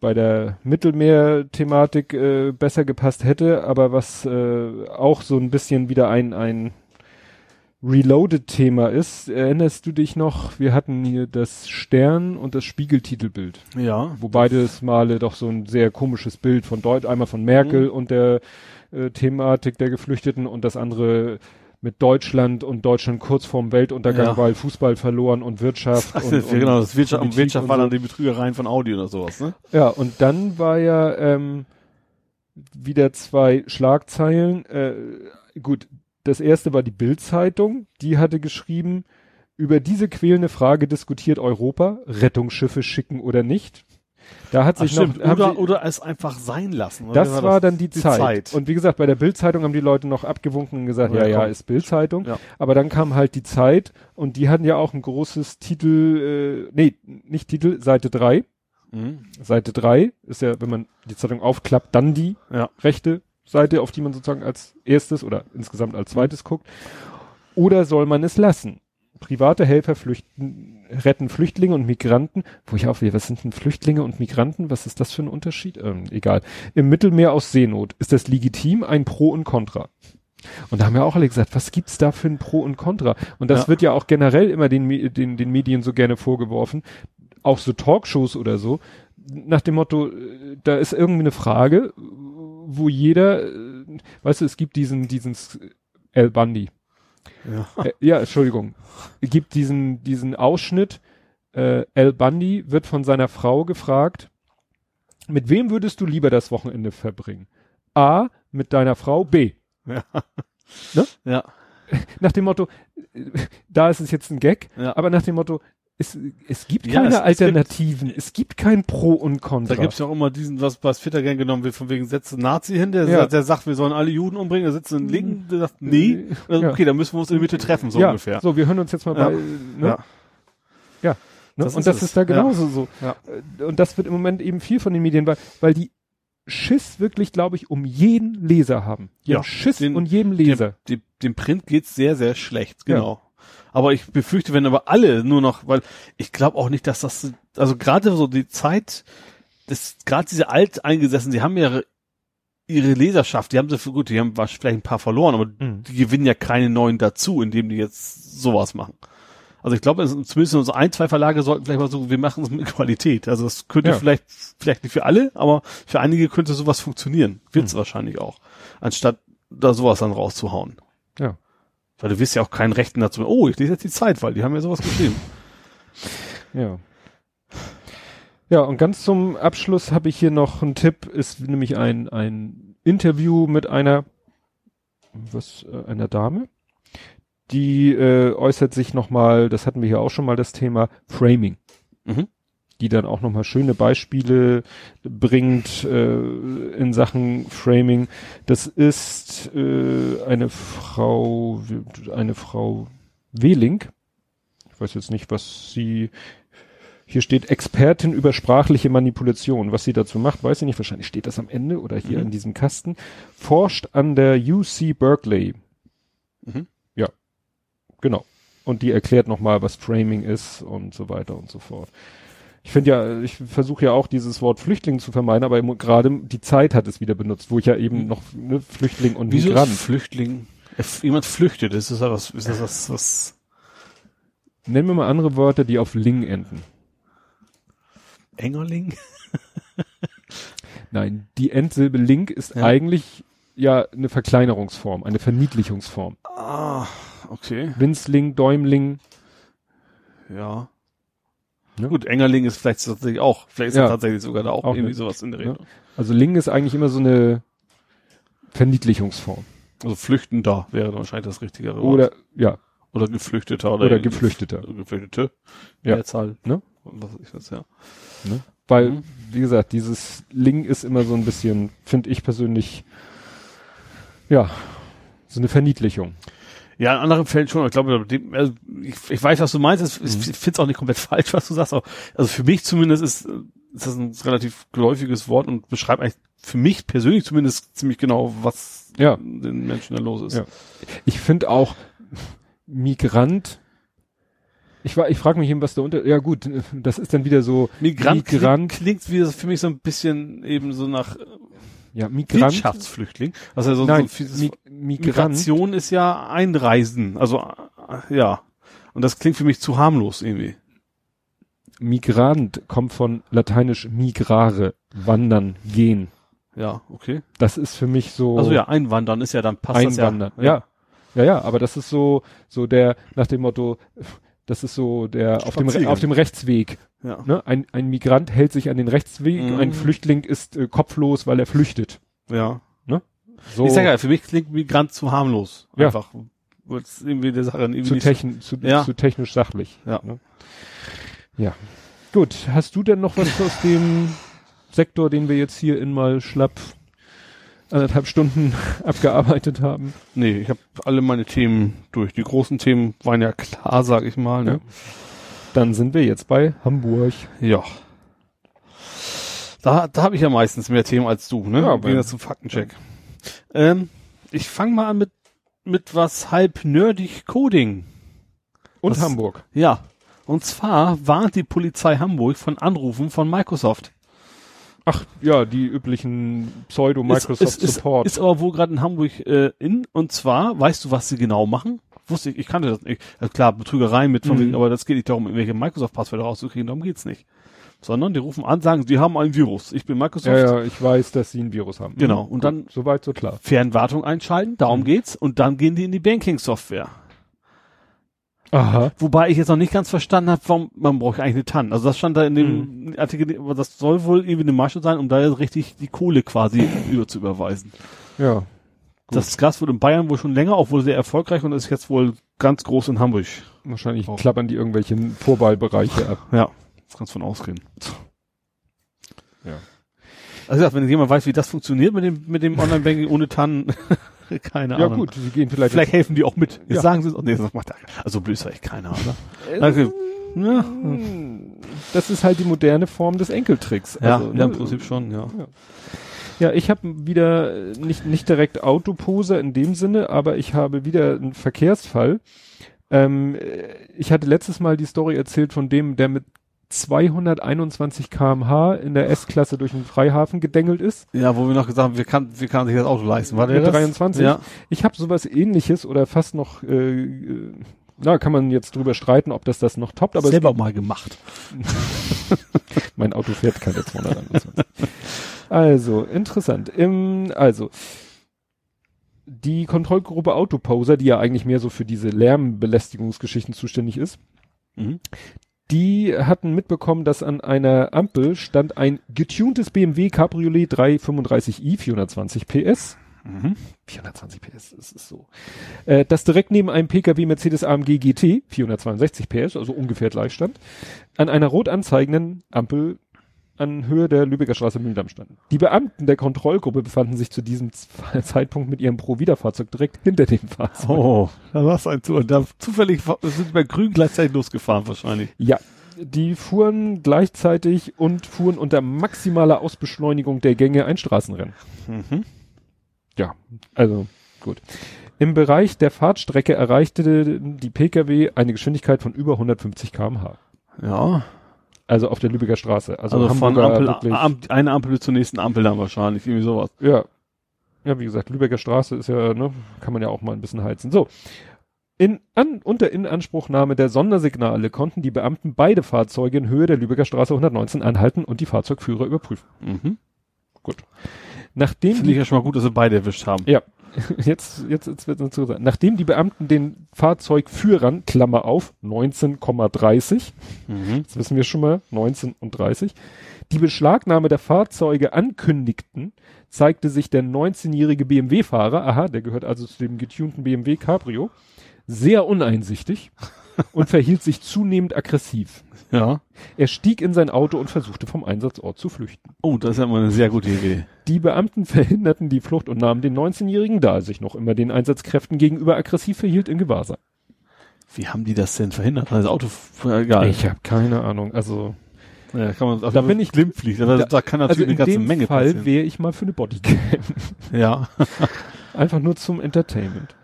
bei der Mittelmeer-Thematik äh, besser gepasst hätte, aber was äh, auch so ein bisschen wieder ein ein Reloaded-Thema ist. Erinnerst du dich noch? Wir hatten hier das Stern und das Spiegeltitelbild. Ja. Wo beides Male doch so ein sehr komisches Bild von Deut einmal von Merkel mhm. und der äh, Thematik der Geflüchteten und das andere mit Deutschland und Deutschland kurz vorm Weltuntergang, ja. weil Fußball verloren und Wirtschaft. und, und, genau, das Wirtschaft, und Wirtschaft war dann die Betrügereien von Audi oder sowas, ne? Ja, und dann war ja ähm, wieder zwei Schlagzeilen. Äh, gut, das erste war die Bild-Zeitung, die hatte geschrieben, über diese quälende Frage diskutiert Europa, Rettungsschiffe schicken oder nicht. Da hat sich Ach, noch oder, sie, oder es einfach sein lassen. Das war, war dann die, die Zeit. Zeit. Und wie gesagt, bei der Bildzeitung haben die Leute noch abgewunken und gesagt, ja, ja, ja ist Bildzeitung. Ja. Aber dann kam halt die Zeit und die hatten ja auch ein großes Titel, äh, nee, nicht Titel, Seite 3. Mhm. Seite 3 ist ja, wenn man die Zeitung aufklappt, dann die ja. rechte Seite, auf die man sozusagen als erstes oder insgesamt als zweites guckt. Oder soll man es lassen? Private Helfer flüchten, retten Flüchtlinge und Migranten, wo ich auch will, was sind denn Flüchtlinge und Migranten? Was ist das für ein Unterschied? Ähm, egal. Im Mittelmeer aus Seenot. Ist das legitim? Ein Pro und Contra. Und da haben wir auch alle gesagt, was gibt's da für ein Pro und Contra? Und das ja. wird ja auch generell immer den, den, den Medien so gerne vorgeworfen. Auch so Talkshows oder so. Nach dem Motto, äh, da ist irgendwie eine Frage, wo jeder, äh, weißt du, es gibt diesen, diesen El Bundy. Ja. Äh, ja, Entschuldigung. Es gibt diesen, diesen Ausschnitt, äh, El Bundy wird von seiner Frau gefragt, mit wem würdest du lieber das Wochenende verbringen? A, mit deiner Frau, B. Ja. Ne? Ja. Nach dem Motto, äh, da ist es jetzt ein Gag, ja. aber nach dem Motto, es, es gibt ja, keine es, Alternativen, es gibt, es gibt kein Pro und Contra. Da gibt's ja auch immer diesen, was was Twitter gern genommen wird, von wegen setzt ein Nazi hin, der, ja. der sagt, wir sollen alle Juden umbringen, da sitzt ein Linken, der sagt, nee, also, okay, dann müssen wir uns in der Mitte treffen, so ja, ungefähr. So, wir hören uns jetzt mal bei, ne? Ja. ja. Ne? Das und das es. ist da genauso so. Ja. Und das wird im Moment eben viel von den Medien, weil, weil die Schiss wirklich, glaube ich, um jeden Leser haben. Ja. Schiss den, und jedem Leser. Dem, dem, dem Print geht's sehr, sehr schlecht, genau. Aber ich befürchte, wenn aber alle nur noch, weil ich glaube auch nicht, dass das, also gerade so die Zeit, das, gerade diese Alteingesessen, die haben ja ihre Leserschaft, die haben sie für gut, die haben vielleicht ein paar verloren, aber mhm. die gewinnen ja keine neuen dazu, indem die jetzt sowas machen. Also ich glaube, zumindest so ein, zwei Verlage sollten vielleicht mal so, wir machen es mit Qualität. Also das könnte ja. vielleicht, vielleicht nicht für alle, aber für einige könnte sowas funktionieren. Wird es mhm. wahrscheinlich auch. Anstatt da sowas dann rauszuhauen. Ja. Weil du wirst ja auch keinen Rechten dazu. Oh, ich lese jetzt die Zeit, weil die haben ja sowas geschrieben. Ja. Ja, und ganz zum Abschluss habe ich hier noch einen Tipp, ist nämlich ein, ein Interview mit einer, was, äh, einer Dame, die äh, äußert sich nochmal, das hatten wir hier auch schon mal das Thema Framing. Mhm die dann auch nochmal schöne Beispiele bringt äh, in Sachen Framing. Das ist äh, eine Frau, eine Frau Wehling. Ich weiß jetzt nicht, was sie hier steht Expertin über sprachliche Manipulation. Was sie dazu macht, weiß ich nicht. Wahrscheinlich steht das am Ende oder hier mhm. in diesem Kasten. Forscht an der UC Berkeley. Mhm. Ja, genau. Und die erklärt nochmal, was Framing ist und so weiter und so fort ich finde ja, ich versuche ja auch dieses Wort Flüchtling zu vermeiden, aber gerade die Zeit hat es wieder benutzt, wo ich ja eben noch ne, Flüchtling und Wieso Migrant. Ist Flüchtling. Jemand flüchtet, ist das was, ist das was, was? Nennen wir mal andere Wörter, die auf Ling enden. Engerling? Nein, die Endsilbe Link ist ja. eigentlich ja eine Verkleinerungsform, eine Verniedlichungsform. Ah, okay. Winzling, Däumling. Ja. Ne? Gut, Engerling ist vielleicht tatsächlich auch, vielleicht ist ja. er tatsächlich sogar da auch, auch irgendwie nicht. sowas in der Richtung. Ja. Also Ling ist eigentlich immer so eine Verniedlichungsform. Also Flüchtender wäre wahrscheinlich das richtigere Wort. Oder, ja. Oder Geflüchteter. Oder, oder Geflüchteter. Geflüchtete. Ja. Mehrzahl. Ne? Was ich weiß, ja. Ne? Weil, mhm. wie gesagt, dieses Ling ist immer so ein bisschen, finde ich persönlich, ja, so eine Verniedlichung. Ja, in anderen Fällen schon. Ich glaube, also ich, ich weiß, was du meinst. Ich mhm. finde es auch nicht komplett falsch, was du sagst. Also für mich zumindest ist, ist das ein relativ geläufiges Wort und beschreibt eigentlich für mich persönlich zumindest ziemlich genau, was ja. den Menschen da los ist. Ja. Ich finde auch Migrant. Ich, war, ich frage mich eben, was da unter. Ja gut, das ist dann wieder so. Migrant, Migrant. Klingt, klingt wie für mich so ein bisschen eben so nach ja, Migrant. Wirtschaftsflüchtling. Also so, Nein, so Mi Migration ist ja Einreisen. Also äh, ja. Und das klingt für mich zu harmlos irgendwie. Migrant kommt von lateinisch migrare, wandern, gehen. Ja, okay. Das ist für mich so. Also ja, einwandern ist ja dann passt einwandern. das ja. Ja. Ja, ja, aber das ist so, so der, nach dem Motto, das ist so der auf dem, auf dem Rechtsweg. Ja. Ne? Ein, ein Migrant hält sich an den Rechtsweg, mhm. ein Flüchtling ist äh, kopflos, weil er flüchtet. Ja. Ne? So. Ich sag ja, für mich klingt Migrant zu harmlos. Ja. Einfach. Wird's irgendwie der Sache irgendwie zu, techn zu, ja. zu technisch sachlich. Ja. Ne? Ja. Gut. Hast du denn noch was aus dem Sektor, den wir jetzt hier in mal schlapp anderthalb Stunden abgearbeitet haben? Nee, ich habe alle meine Themen durch. Die großen Themen waren ja klar, sag ich mal. Ne? Ja. Dann sind wir jetzt bei Hamburg. Ja. Da, da habe ich ja meistens mehr Themen als du, ne? Ja, Gehen wir zum Faktencheck. Ja. Ähm, ich fange mal an mit, mit was halb nerdig Coding. Und Was, Hamburg. Ja. Und zwar warnt die Polizei Hamburg von Anrufen von Microsoft. Ach ja, die üblichen Pseudo-Microsoft-Support. Ist, ist, ist, aber wohl gerade in Hamburg äh, in. Und zwar, weißt du, was sie genau machen? Wusste ich, ich kannte das nicht. Also klar, Betrügereien mit von mhm. wegen, aber das geht nicht darum, irgendwelche Microsoft-Passwörter rauszukriegen, darum geht's nicht. Sondern die rufen an, sagen, sie haben ein Virus. Ich bin Microsoft. Ja, ja, ich weiß, dass sie ein Virus haben. Genau. Und Gut, dann soweit so klar. Fernwartung einschalten, darum mhm. geht's. Und dann gehen die in die Banking-Software. Aha. Wobei ich jetzt noch nicht ganz verstanden habe, warum man braucht eigentlich eine TAN. Also das stand da in dem mhm. Artikel, aber das soll wohl irgendwie eine Masche sein, um da jetzt richtig die Kohle quasi über zu überweisen. Ja. Gut. Das Gas wird in Bayern wohl schon länger, auch wohl sehr erfolgreich und ist jetzt wohl ganz groß in Hamburg. Wahrscheinlich auch. klappern die irgendwelche Vorwahlbereiche ab. Ja, das kannst du von ausgehen. Ja. Also wenn jemand weiß, wie das funktioniert mit dem, mit dem Online-Banking ohne TAN, keine Ahnung. Ja gut, sie gehen vielleicht. Vielleicht helfen die auch mit. Jetzt ja. sagen sie es. Oh, nee, das macht Also blöd ist echt keiner, oder? Also, ja. Das ist halt die moderne Form des Enkeltricks. Ja, also, ja im Prinzip schon, ja. ja. Ja, ich habe wieder nicht nicht direkt Autoposer in dem Sinne, aber ich habe wieder einen Verkehrsfall. Ähm, ich hatte letztes Mal die Story erzählt von dem, der mit 221 kmh in der S-Klasse durch den Freihafen gedengelt ist. Ja, wo wir noch gesagt haben, wir kann, wir kann sich das Auto leisten. War der Mit 23? Ja. Ich habe sowas ähnliches oder fast noch, äh, na, kann man jetzt drüber streiten, ob das das noch toppt, aber selber mal gemacht. mein Auto fährt keine 221. also, interessant. Im, also, die Kontrollgruppe Autoposer, die ja eigentlich mehr so für diese Lärmbelästigungsgeschichten zuständig ist, mhm die hatten mitbekommen, dass an einer Ampel stand ein getuntes BMW Cabriolet 335i 420 PS. Mhm. 420 PS, das ist so. Äh, das direkt neben einem PKW Mercedes AMG GT 462 PS, also ungefähr gleich stand, an einer rot anzeigenden Ampel an Höhe der Lübecker Straße Mühldam standen. Die Beamten der Kontrollgruppe befanden sich zu diesem Zeitpunkt mit ihrem Pro-Wiederfahrzeug direkt hinter dem Fahrzeug. Oh, da war es ein zu. Und da zufällig sind bei grün gleichzeitig losgefahren wahrscheinlich. Ja, die fuhren gleichzeitig und fuhren unter maximaler Ausbeschleunigung der Gänge ein Straßenrennen. Mhm. Ja, also gut. Im Bereich der Fahrtstrecke erreichte die Pkw eine Geschwindigkeit von über 150 kmh. Ja. Also auf der Lübecker Straße. Also, also von Ampel, Am, eine Ampel zur nächsten Ampel dann wahrscheinlich, irgendwie sowas. Ja. Ja, wie gesagt, Lübecker Straße ist ja, ne, kann man ja auch mal ein bisschen heizen. So. In, an, unter Inanspruchnahme der Sondersignale konnten die Beamten beide Fahrzeuge in Höhe der Lübecker Straße 119 anhalten und die Fahrzeugführer überprüfen. Mhm. Gut. Nachdem Finde ich ja schon mal gut, dass sie beide erwischt haben. Ja. Jetzt, jetzt, jetzt wird es sein. Nachdem die Beamten den Fahrzeugführern, Klammer auf, 19,30, mhm. jetzt wissen wir schon mal, 19 und 30, die Beschlagnahme der Fahrzeuge ankündigten, zeigte sich der 19-jährige BMW-Fahrer, aha, der gehört also zu dem getunten BMW Cabrio, sehr uneinsichtig und verhielt sich zunehmend aggressiv. Ja. Er stieg in sein Auto und versuchte vom Einsatzort zu flüchten. Oh, das ist ja mal eine sehr gute Idee. Die Beamten verhinderten die Flucht und nahmen den 19-Jährigen, da er sich noch immer den Einsatzkräften gegenüber aggressiv verhielt, in Gewahrsam. Wie haben die das denn verhindert? Das Auto, egal. Ich habe keine Ahnung. Also ja, kann man, da bin ich glimpflich. Da, da, kann natürlich also eine ganze Menge Fall passieren. wäre ich mal für eine Bodycam. Ja. Einfach nur zum Entertainment.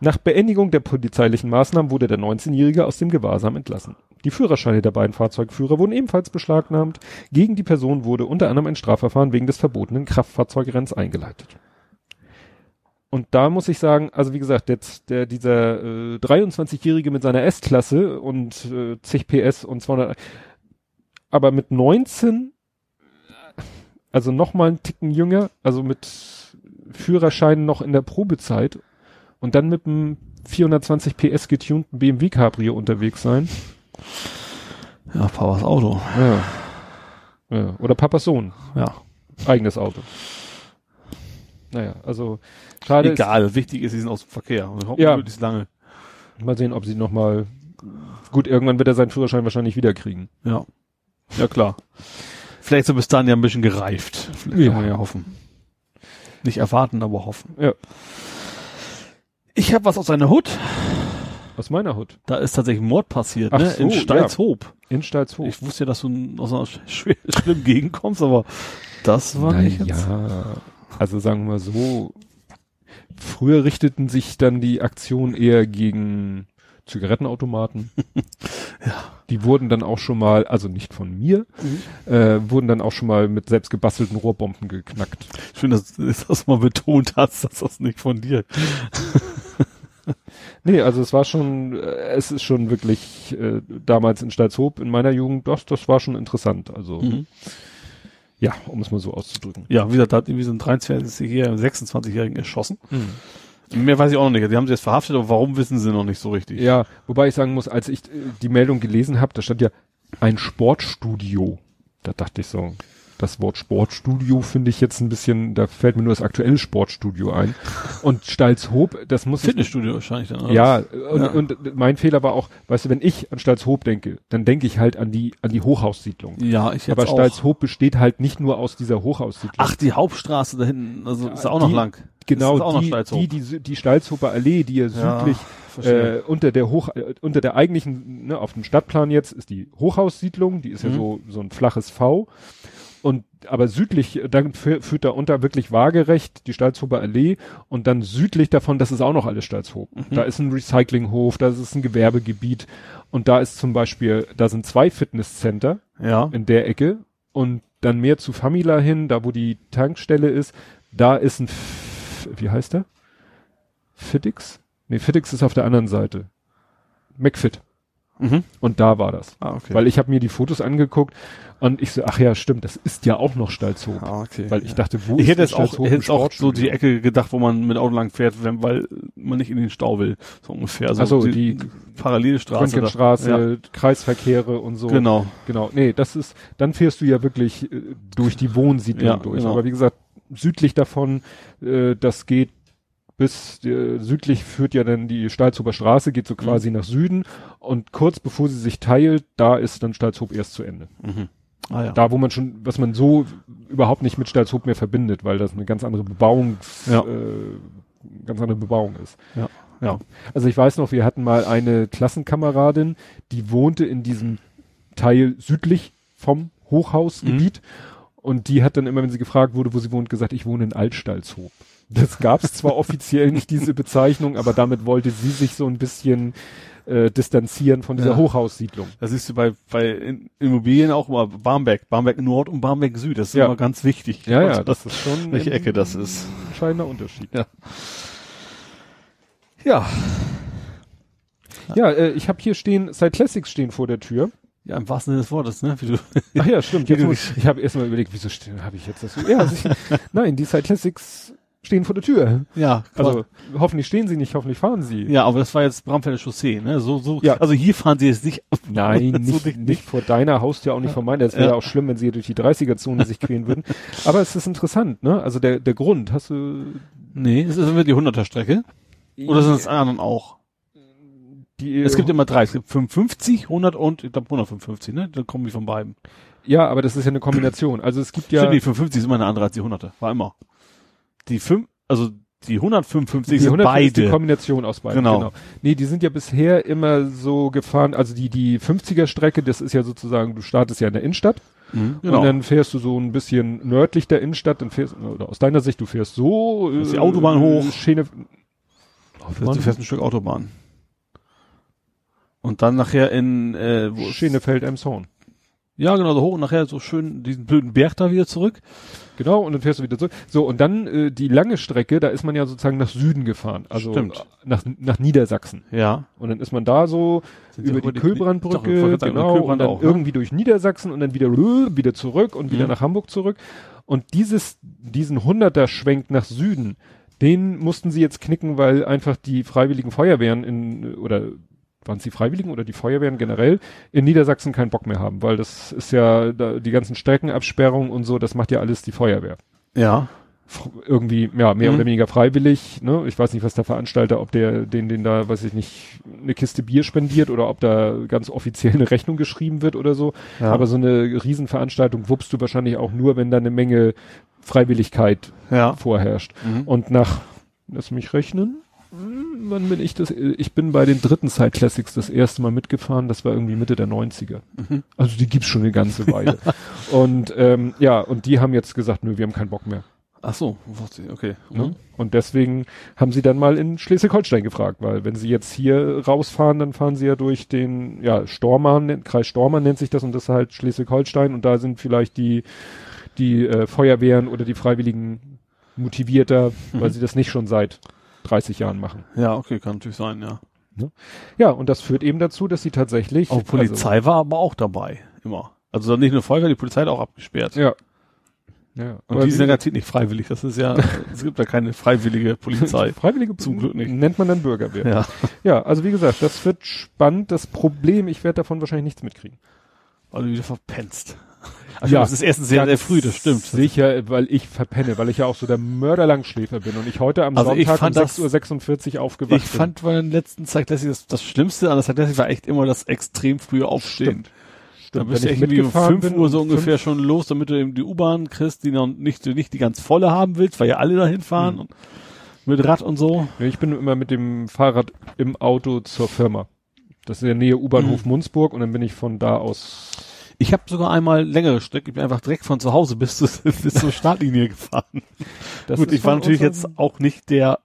Nach Beendigung der polizeilichen Maßnahmen wurde der 19-Jährige aus dem Gewahrsam entlassen. Die Führerscheine der beiden Fahrzeugführer wurden ebenfalls beschlagnahmt. Gegen die Person wurde unter anderem ein Strafverfahren wegen des verbotenen Kraftfahrzeugrenns eingeleitet. Und da muss ich sagen, also wie gesagt, jetzt der dieser äh, 23-Jährige mit seiner S-Klasse und äh, zig PS und 200, aber mit 19, also noch mal einen Ticken jünger, also mit Führerschein noch in der Probezeit und dann mit einem 420 PS getunten BMW Cabrio unterwegs sein. Ja, Papas Auto. Ja. ja. Oder Papas Sohn. Ja. Eigenes Auto. Naja, also schade. Egal, ist, wichtig ist, sie sind aus dem Verkehr. Ja. möglichst lange. Mal sehen, ob sie noch mal gut, irgendwann wird er seinen Führerschein wahrscheinlich wiederkriegen. Ja. Ja, klar. Vielleicht so bis dann ja ein bisschen gereift. Vielleicht ja. kann man ja hoffen. Nicht erwarten, aber hoffen. Ja. Ich habe was aus einer Hut. Aus meiner Hut. Da ist tatsächlich Mord passiert, Ach ne? So, in Stalzhoop. Ja. In Stalzhoop. Ich wusste ja, dass du aus einer schlimmen Gegend kommst, aber das war Na nicht jetzt. Ja, also sagen wir mal so, früher richteten sich dann die Aktionen eher gegen Zigarettenautomaten. ja. Die wurden dann auch schon mal, also nicht von mir, mhm. äh, wurden dann auch schon mal mit selbst gebastelten Rohrbomben geknackt. Schön, dass du das mal betont hast, dass das nicht von dir. nee, also es war schon, äh, es ist schon wirklich äh, damals in Stalzhoop in meiner Jugend, das, das war schon interessant. Also mhm. ja, um es mal so auszudrücken. Ja, wie gesagt, da hat irgendwie so ein 23-Jähriger, 26-Jährigen erschossen. Mhm. Mehr weiß ich auch noch nicht. Die haben sie jetzt verhaftet, aber warum wissen sie noch nicht so richtig? Ja, wobei ich sagen muss, als ich äh, die Meldung gelesen habe, da stand ja ein Sportstudio. Da dachte ich so, das Wort Sportstudio finde ich jetzt ein bisschen, da fällt mir nur das aktuelle Sportstudio ein. Und Stalzhoop, das muss Fitnessstudio wahrscheinlich dann. Oder? Ja, und, ja, und mein Fehler war auch, weißt du, wenn ich an Stalzhoop denke, dann denke ich halt an die an die Hochhaussiedlung. Ja, ich Aber Stalzhoop besteht halt nicht nur aus dieser Hochhaussiedlung. Ach, die Hauptstraße da hinten, also ist auch die, noch lang. Genau, die, die, die, die Stalzhofer Allee, die ja südlich äh, unter der Hoch, äh, unter der eigentlichen, ne, auf dem Stadtplan jetzt ist die Hochhaussiedlung, die ist mhm. ja so, so ein flaches V. Aber südlich, dann führt da unter wirklich waagerecht die Stalzhofer Allee und dann südlich davon, das ist auch noch alles Stalzhof. Mhm. Da ist ein Recyclinghof, da ist ein Gewerbegebiet und da ist zum Beispiel, da sind zwei Fitnesscenter ja. in der Ecke und dann mehr zu Famila hin, da wo die Tankstelle ist, da ist ein, F wie heißt der? Fitix? Nee, Fitix ist auf der anderen Seite. McFit. Mhm. Und da war das. Ah, okay. Weil ich habe mir die Fotos angeguckt und ich so, ach ja, stimmt, das ist ja auch noch Stalzhoop. Ah, okay. Weil ich dachte, wo ich ist hätte es auch, ich hätte auch so die Ecke gedacht, wo man mit Auto lang fährt, wenn, weil man nicht in den Stau will, so ungefähr. So also die, die Parallelstraße. Straße, ja. Kreisverkehre und so. Genau. Genau. Nee, das ist, dann fährst du ja wirklich äh, durch die Wohnsiedlung ja, durch. Genau. Aber wie gesagt, südlich davon, äh, das geht bis äh, südlich führt ja dann die Stalzhofer Straße, geht so mhm. quasi mhm. nach Süden und kurz bevor sie sich teilt, da ist dann Stalzhof erst zu Ende. Mhm. Ah, ja. Da, wo man schon, was man so überhaupt nicht mit Stalzhof mehr verbindet, weil das eine ganz andere Bebauung, ja. äh, ganz andere Bebauung ist. Ja. ja. Also ich weiß noch, wir hatten mal eine Klassenkameradin, die wohnte in diesem Teil südlich vom Hochhausgebiet mhm. und die hat dann immer, wenn sie gefragt wurde, wo sie wohnt, gesagt, ich wohne in Altstalzhof. Das gab es zwar offiziell nicht, diese Bezeichnung, aber damit wollte sie sich so ein bisschen äh, distanzieren von dieser ja. Hochhaussiedlung. Das siehst du bei, bei Immobilien auch immer Barmbek, Barmbek Nord und Barmbek Süd. Das ist ja. immer ganz wichtig. Ja, ja, das, das ist schon welche Ecke das ist. Entscheidender Unterschied. Ja. Ja. Ja, äh, ich habe hier stehen, Side Classics stehen vor der Tür. Ja, im wahrsten Sinne des Wortes, ne? Wie du, Ach ja, stimmt. Jetzt muss, ich habe erstmal überlegt, wieso habe ich jetzt das? Ja, also ich, nein, die Side Classics stehen vor der Tür. Ja. Also hoffentlich stehen sie nicht, hoffentlich fahren sie. Ja, aber das war jetzt Bramfelder Chaussee, ne? So, so. Ja. Also hier fahren sie jetzt nicht. Nein, nicht, so nicht vor deiner Haustür, auch nicht vor meiner. Das wäre ja. auch schlimm, wenn sie durch die 30er-Zone sich quälen würden. Aber es ist interessant, ne? Also der, der Grund, hast du. Nee, es ist immer die 100er-Strecke. Oder sind es anderen auch? Die, es gibt immer drei. Es gibt 55, 100 und, ich glaube 155, ne? Dann kommen die von beiden. Ja, aber das ist ja eine Kombination. Also es gibt ja. Stimmt, die 55 ist immer eine andere als die 100er. War immer die fünf, also die 155 die sind 155 beide. Ist die Kombination aus beiden. Genau. genau. Nee, die sind ja bisher immer so gefahren, also die, die 50er Strecke, das ist ja sozusagen, du startest ja in der Innenstadt. Mhm, genau. Und dann fährst du so ein bisschen nördlich der Innenstadt, dann fährst, oder aus deiner Sicht, du fährst so, äh, die Autobahn hoch. Schöne, Autobahn? Du fährst ein Stück Autobahn. Und dann nachher in, äh, wo Schenefeld Emshorn. Ja, genau, so hoch und nachher so schön diesen blöden Berg da wieder zurück. Genau, und dann fährst du wieder zurück. So, und dann äh, die lange Strecke, da ist man ja sozusagen nach Süden gefahren. Also Stimmt. nach, nach Niedersachsen. Ja. Und dann ist man da so Sind über die, die Kühlbrandbrücke, doch, genau, Kühlbrand und dann auch, ne? irgendwie durch Niedersachsen und dann wieder wieder zurück und wieder mhm. nach Hamburg zurück. Und dieses, diesen Hunderter Schwenk nach Süden, den mussten sie jetzt knicken, weil einfach die freiwilligen Feuerwehren in, oder waren es die Freiwilligen oder die Feuerwehren generell in Niedersachsen keinen Bock mehr haben, weil das ist ja da, die ganzen Streckenabsperrungen und so, das macht ja alles die Feuerwehr. Ja. Irgendwie, ja, mehr mhm. oder weniger freiwillig, ne? Ich weiß nicht, was der Veranstalter, ob der den, den da, weiß ich nicht, eine Kiste Bier spendiert oder ob da ganz offiziell eine Rechnung geschrieben wird oder so. Ja. Aber so eine Riesenveranstaltung wuppst du wahrscheinlich auch nur, wenn da eine Menge Freiwilligkeit ja. vorherrscht. Mhm. Und nach, lass mich rechnen, wann bin ich das? Ich bin bei den dritten Side Classics das erste Mal mitgefahren. Das war irgendwie Mitte der 90er. Mhm. Also die gibt's schon eine ganze Weile. und ähm, ja, und die haben jetzt gesagt, nö, wir haben keinen Bock mehr. Ach so, okay. Mhm. Und deswegen haben sie dann mal in Schleswig-Holstein gefragt, weil wenn sie jetzt hier rausfahren, dann fahren sie ja durch den, ja, Stormarn, Kreis Stormarn nennt sich das und das ist halt Schleswig-Holstein und da sind vielleicht die, die äh, Feuerwehren oder die Freiwilligen motivierter, mhm. weil sie das nicht schon seit 30 Jahren machen. Ja, okay, kann natürlich sein, ja. Ne? Ja, und das führt eben dazu, dass sie tatsächlich. Auch Polizei also, war aber auch dabei, immer. Also nicht nur Feuerwehr, die Polizei hat auch abgesperrt. Ja. Ja. Und die sind garantiert nicht freiwillig. Das ist ja, es gibt da keine freiwillige Polizei. Freiwillige zum Glück nicht. Nennt man dann Bürgerwehr. Ja. Ja, also wie gesagt, das wird spannend. Das Problem, ich werde davon wahrscheinlich nichts mitkriegen. Weil du wieder verpenst. Also ja, das ist erstens sehr, sehr früh, das stimmt. Sicher, weil ich verpenne, weil ich ja auch so der Mörderlangschläfer bin und ich heute am also Sonntag um 6.46 Uhr aufgewacht ich bin. Ich fand bei den letzten Zeitlässig, das, das Schlimmste an der Zeitlässig war echt immer das extrem frühe Aufstehen. Stimmt. Da bist du irgendwie um 5 Uhr so ungefähr schon los, damit du eben die U-Bahn kriegst, die noch nicht, nicht die ganz volle haben willst, weil ja alle dahin fahren mhm. und mit Rad und so. Ich bin immer mit dem Fahrrad im Auto zur Firma. Das ist in der Nähe U-Bahnhof mhm. Munzburg und dann bin ich von da aus ich habe sogar einmal längere Strecke, ich bin einfach direkt von zu Hause bis, zu, bis zur Startlinie gefahren. Das Gut, ich war natürlich jetzt auch nicht der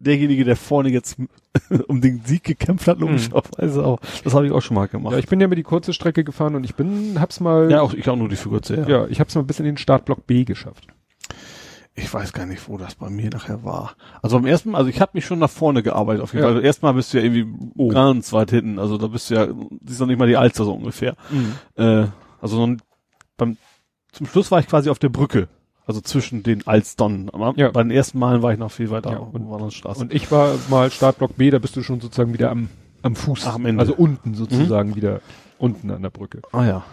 derjenige, der vorne jetzt um den Sieg gekämpft hat, logischerweise auch. Das habe ich auch schon mal gemacht. Ja, ich bin ja mit die kurze Strecke gefahren und ich bin, hab's mal. Ja, auch ich auch nur die für kurze, ja. Ja, ich hab's mal bis in den Startblock B geschafft ich weiß gar nicht, wo das bei mir nachher war. Also am ersten Mal, also ich habe mich schon nach vorne gearbeitet auf jeden ja. Fall. Also erstmal bist du ja irgendwie oh. ganz weit hinten. Also da bist du ja, siehst noch nicht mal die Alster so ungefähr. Mhm. Äh, also beim, zum Schluss war ich quasi auf der Brücke. Also zwischen den Alstern. Ja. Bei den ersten Malen war ich noch viel weiter ja, und, und ich war mal Startblock B, da bist du schon sozusagen wieder am, am Fuß. Ach, am Ende. Also unten sozusagen mhm. wieder unten an der Brücke. Ah ja.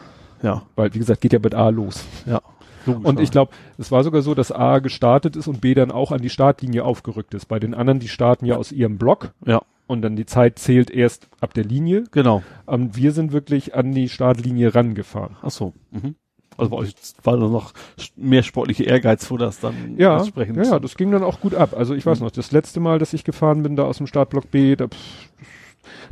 Ja. Weil, wie gesagt, geht ja mit A los. Ja. Logisch, und ich glaube, es war sogar so, dass A gestartet ist und B dann auch an die Startlinie aufgerückt ist. Bei den anderen, die starten ja aus ihrem Block. Ja. Und dann die Zeit zählt erst ab der Linie. Genau. Und wir sind wirklich an die Startlinie rangefahren. Ach so. Mhm. Also bei euch war da noch mehr sportliche Ehrgeiz, wo das dann ja, ja, ja, das ging dann auch gut ab. Also ich weiß mhm. noch, das letzte Mal, dass ich gefahren bin, da aus dem Startblock B, da, pff,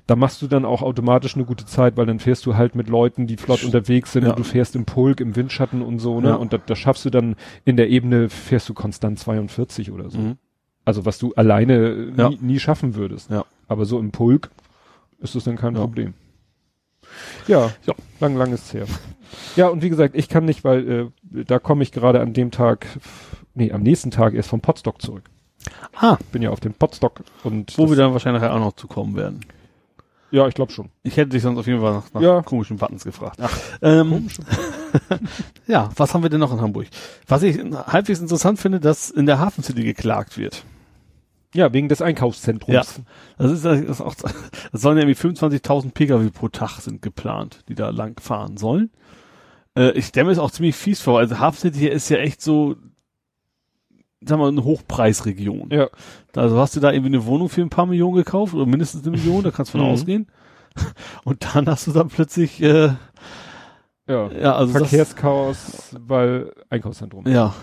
da machst du dann auch automatisch eine gute Zeit, weil dann fährst du halt mit Leuten, die flott unterwegs sind ja. und du fährst im Pulk, im Windschatten und so, ne? Ja. Und da, da schaffst du dann in der Ebene fährst du konstant 42 oder so. Mhm. Also was du alleine ja. nie, nie, schaffen würdest. Ja. Aber so im Pulk ist das dann kein Problem. Ja, ja, lang, lang ist her. Ja, und wie gesagt, ich kann nicht, weil äh, da komme ich gerade an dem Tag, nee, am nächsten Tag erst vom Potstock zurück. Ah. Bin ja auf dem Potstock und. Wo wir dann wahrscheinlich auch noch zukommen werden. Ja, ich glaube schon. Ich hätte dich sonst auf jeden Fall nach, nach ja. komischen Buttons gefragt. Ach, ähm, ja, was haben wir denn noch in Hamburg? Was ich halbwegs interessant finde, dass in der Hafen City geklagt wird. Ja, wegen des Einkaufszentrums. Ja, das ist, das ist auch, das sollen ja irgendwie 25.000 Pkw pro Tag sind geplant, die da lang fahren sollen. Äh, ich stelle mir das auch ziemlich fies vor. Also Hafen City hier ist ja echt so sag mal, eine Hochpreisregion. Ja. Also hast du da irgendwie eine Wohnung für ein paar Millionen gekauft oder mindestens eine Million, da kannst du von mhm. ausgehen. Und dann hast du dann plötzlich äh, ja, ja also Verkehrschaos, das, weil Einkaufszentrum. Ja.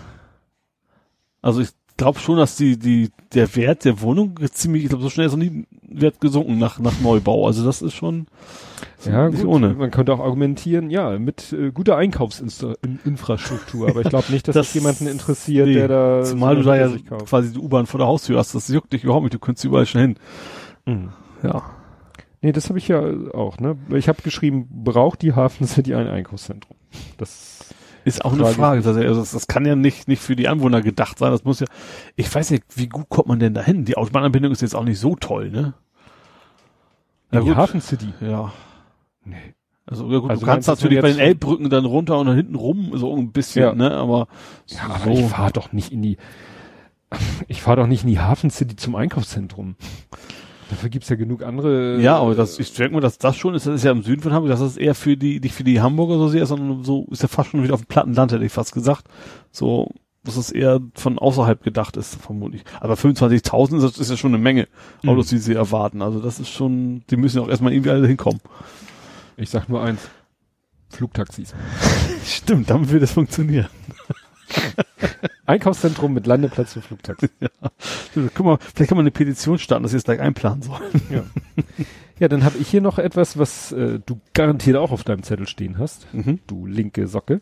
Also ich glaube schon, dass die, die, der Wert der Wohnung ziemlich, ich glaube, so schnell ist noch nie Wert gesunken nach, nach Neubau. Also das ist schon ja, nicht gut. ohne. Man könnte auch argumentieren, ja, mit äh, guter Einkaufsinfrastruktur. Aber ich glaube nicht, dass das, das jemanden interessiert, nee, der da. Zumal du da ja quasi die U-Bahn vor der Haustür hast. Das juckt dich überhaupt nicht. Du könntest überall schon hin. Mhm. Ja. Nee, das habe ich ja auch, ne? Ich habe geschrieben, braucht die Hafen City ein Einkaufszentrum? Das ist auch eine Frage. Das, also das, das, kann ja nicht, nicht für die Anwohner gedacht sein. Das muss ja, ich weiß nicht, wie gut kommt man denn dahin? Die Autobahnanbindung ist jetzt auch nicht so toll, ne? Ja, die Hafen City. Ja. Nee. Also, ja gut, also du kannst natürlich bei den Elbbrücken dann runter und dann hinten rum, so ein bisschen, ja. ne, aber. Ja, aber ich fahre doch nicht in die, ich fahre doch nicht in die Hafen City zum Einkaufszentrum. Dafür gibt's ja genug andere. Ja, aber das, ich denke mal, dass das schon ist, das ist ja im Süden von Hamburg, dass das eher für die, nicht für die Hamburger so sehr, sondern so ist ja fast schon wieder auf dem Plattenland, hätte ich fast gesagt. So, dass es eher von außerhalb gedacht ist, vermutlich. Aber 25.000 ist, ist ja schon eine Menge Autos, mhm. die sie erwarten. Also das ist schon, die müssen ja auch erstmal irgendwie alle hinkommen. Ich sag nur eins. Flugtaxis. Stimmt, damit wird es funktionieren. Einkaufszentrum mit Landeplatz für Flugtaxi. Ja. Guck mal, vielleicht kann man eine Petition starten, dass sie es gleich einplanen sollen. Ja, ja dann habe ich hier noch etwas, was äh, du garantiert auch auf deinem Zettel stehen hast. Mhm. Du linke Socke.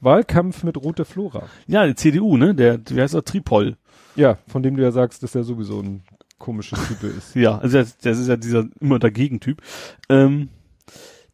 Wahlkampf mit Rote Flora. Ja, die CDU, ne? Der, wie heißt er, Tripol. Ja, von dem du ja sagst, dass er sowieso ein komischer Typ ist. ja, also das, das ist ja dieser immer dagegen Typ. Ähm,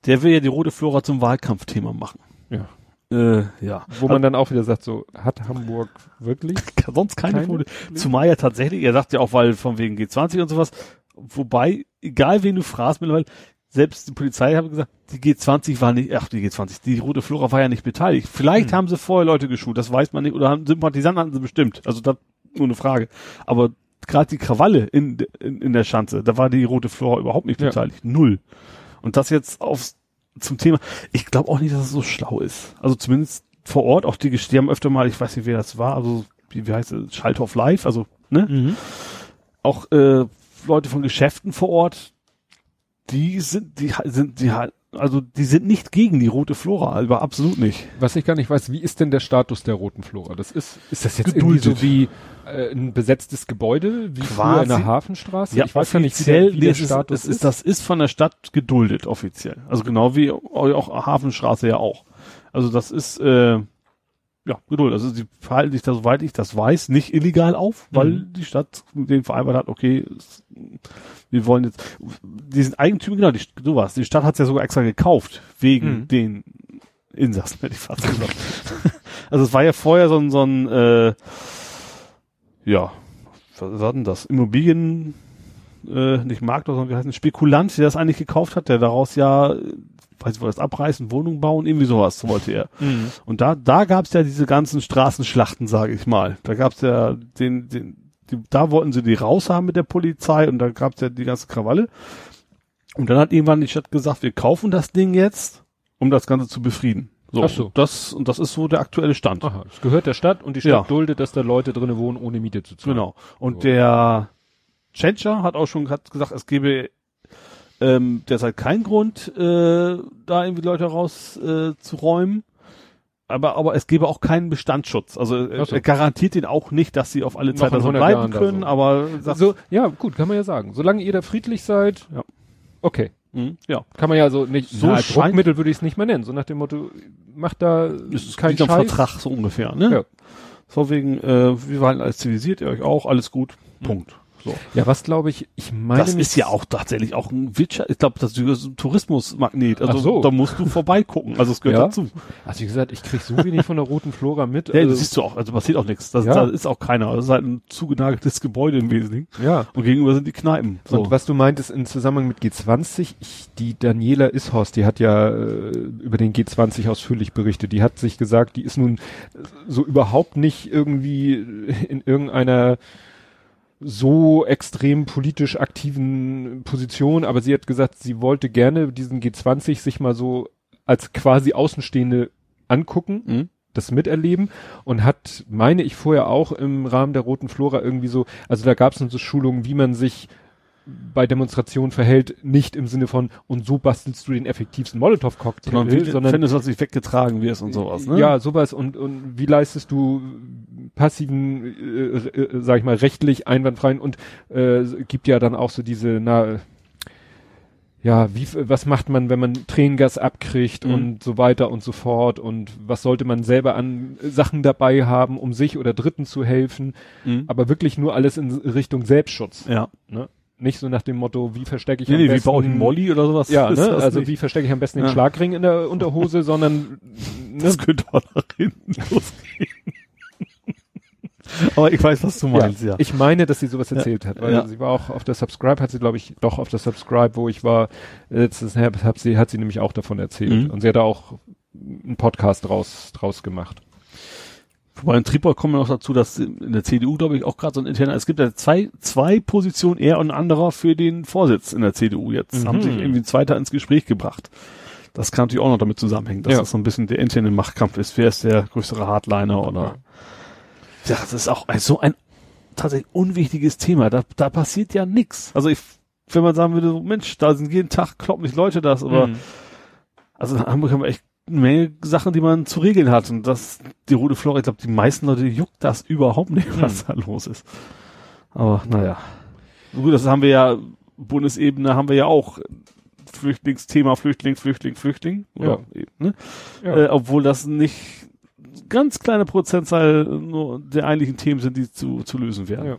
der will ja die Rote Flora zum Wahlkampfthema machen. Ja. Äh, ja. Wo man dann auch wieder sagt, so, hat Hamburg wirklich? Sonst keine, keine Folie. Zumal ja tatsächlich, er sagt ja auch, weil von wegen G20 und sowas, wobei, egal wen du fragst mittlerweile, selbst die Polizei hat gesagt, die G20 war nicht, ach, die G20, die Rote Flora war ja nicht beteiligt. Vielleicht hm. haben sie vorher Leute geschult, das weiß man nicht, oder haben Sympathisanten hatten sie bestimmt. Also da, nur eine Frage. Aber gerade die Krawalle in, in, in der Schanze, da war die Rote Flora überhaupt nicht beteiligt. Ja. Null. Und das jetzt aufs zum Thema. Ich glaube auch nicht, dass es so schlau ist. Also zumindest vor Ort, auch die, die haben öfter mal, ich weiß nicht, wer das war, also wie, wie heißt es, Schalthoff Live, also, ne? Mhm. Auch äh, Leute von Geschäften vor Ort, die sind, die sind, die also die sind nicht gegen die rote Flora, aber absolut nicht. Was ich gar nicht weiß, wie ist denn der Status der roten Flora? Das ist, ist das jetzt Geduldet. irgendwie so wie äh, ein besetztes Gebäude, wie Quasi. in der Hafenstraße? Ja, ich weiß ja nicht, wie der, wie der Status ist, ist. Das ist von der Stadt geduldet offiziell. Also genau wie auch Hafenstraße ja auch. Also das ist äh, ja, Geduld. Also sie verhalten sich da, soweit ich das weiß, nicht illegal auf, weil mhm. die Stadt mit denen vereinbart hat, okay, wir wollen jetzt, die sind Eigentümer, genau, die, du warst, die Stadt hat es ja sogar extra gekauft, wegen mhm. den Insassen, hätte ich fast gesagt. also es war ja vorher so ein, so ein, äh, ja, was war denn das? Immobilien, äh, nicht Makler, sondern wie heißt ein Spekulant, der das eigentlich gekauft hat, der daraus ja weiß ich was, abreißen, Wohnung bauen, irgendwie sowas wollte er. Mhm. Und da, da gab's ja diese ganzen Straßenschlachten, sage ich mal. Da gab's ja den, den, die, da wollten sie die raushaben mit der Polizei und da gab's ja die ganze Krawalle. Und dann hat irgendwann die Stadt gesagt, wir kaufen das Ding jetzt, um das Ganze zu befrieden. So, Ach so. Das, und das ist so der aktuelle Stand. Aha, es gehört der Stadt und die Stadt ja. duldet, dass da Leute drinnen wohnen, ohne Miete zu zahlen. Genau. Und so. der Tschentscher hat auch schon hat gesagt, es gebe ähm, derzeit kein Grund, äh, da irgendwie Leute raus äh. Aber, aber es gäbe auch keinen Bestandsschutz. Also äh, so. er garantiert ihn auch nicht, dass sie auf alle Zeit da so bleiben Jahren können, so. aber so, ja, gut, kann man ja sagen. Solange ihr da friedlich seid, ja. okay. Mhm, ja. Kann man ja so nicht, so na, Druckmittel würde ich es nicht mehr nennen. So nach dem Motto, macht da ist kein Scheiß. Vertrag so ungefähr, ne? Ja. So wegen, äh, wir waren als zivilisiert, ihr euch auch, alles gut. Punkt. So. Ja, was glaube ich, ich meine. Das ist ja auch tatsächlich auch ein Wirtschaft, ich glaube, das ist ein Tourismusmagnet. Also so. da musst du vorbeigucken. Also es gehört ja. dazu. Also wie gesagt, ich krieg so wenig von der roten Flora mit. Ja, also, das siehst du auch, also passiert auch nichts. Das, ja. Da ist auch keiner. Das ist halt ein zugenageltes Gebäude im Wesentlichen. Ja. Und gegenüber sind die Kneipen. So. Und was du meintest im Zusammenhang mit G20, ich, die Daniela Ishorst, die hat ja äh, über den G20 ausführlich berichtet. Die hat sich gesagt, die ist nun so überhaupt nicht irgendwie in irgendeiner so extrem politisch aktiven Position, aber sie hat gesagt, sie wollte gerne diesen G20 sich mal so als quasi Außenstehende angucken, mhm. das miterleben und hat, meine ich vorher auch im Rahmen der Roten Flora irgendwie so, also da gab es so Schulungen, wie man sich bei Demonstrationen verhält, nicht im Sinne von, und so bastelst du den effektivsten Molotow-Cocktail, sondern, wie, sondern findest, dass nicht weggetragen wirst und sowas, ne? Ja, sowas und, und wie leistest du passiven, äh, äh, sag ich mal, rechtlich einwandfreien und äh, gibt ja dann auch so diese, na, ja, wie, was macht man, wenn man Tränengas abkriegt mhm. und so weiter und so fort und was sollte man selber an Sachen dabei haben, um sich oder Dritten zu helfen, mhm. aber wirklich nur alles in Richtung Selbstschutz. Ja. Ne? Nicht so nach dem Motto, wie verstecke ich nee, am nee, besten... wie baue ich einen Molly oder sowas? Ja, ne? also nicht. wie verstecke ich am besten den Schlagring in der Unterhose, sondern... Ne? Das könnte auch nach hinten losgehen. Aber ich weiß, was du meinst, ja. ja. Ich meine, dass sie sowas erzählt ja. hat, weil ja. sie war auch auf der Subscribe, hat sie, glaube ich, doch auf der Subscribe, wo ich war, letztes Herbst, hat sie, hat sie nämlich auch davon erzählt. Mhm. Und sie hat da auch einen Podcast draus, draus gemacht. Wobei in Tripol kommen wir noch dazu, dass in der CDU, glaube ich, auch gerade so ein interner, es gibt ja zwei, zwei Positionen, er und ein anderer für den Vorsitz in der CDU jetzt. Mhm. Haben sich irgendwie ein zweiter ins Gespräch gebracht. Das kann natürlich auch noch damit zusammenhängen, dass ja. das so ein bisschen der interne Machtkampf ist. Wer ist der größere Hardliner oder, ja, das ist auch so ein tatsächlich unwichtiges Thema. Da, da passiert ja nix. Also ich, wenn man sagen würde, Mensch, da sind jeden Tag kloppen nicht Leute das, oder, mhm. also in Hamburg haben wir echt eine Menge Sachen, die man zu regeln hat. Und das, die rote Flora, ich glaube, die meisten Leute juckt das überhaupt nicht, was mhm. da los ist. Aber naja. Gut, das haben wir ja, Bundesebene haben wir ja auch Flüchtlingsthema, Flüchtling, Flüchtling, Flüchtling. Oder, ja. Ne? Ja. Äh, obwohl das nicht ganz kleine Prozentzahl nur der eigentlichen Themen sind, die zu, zu lösen wären. Ja.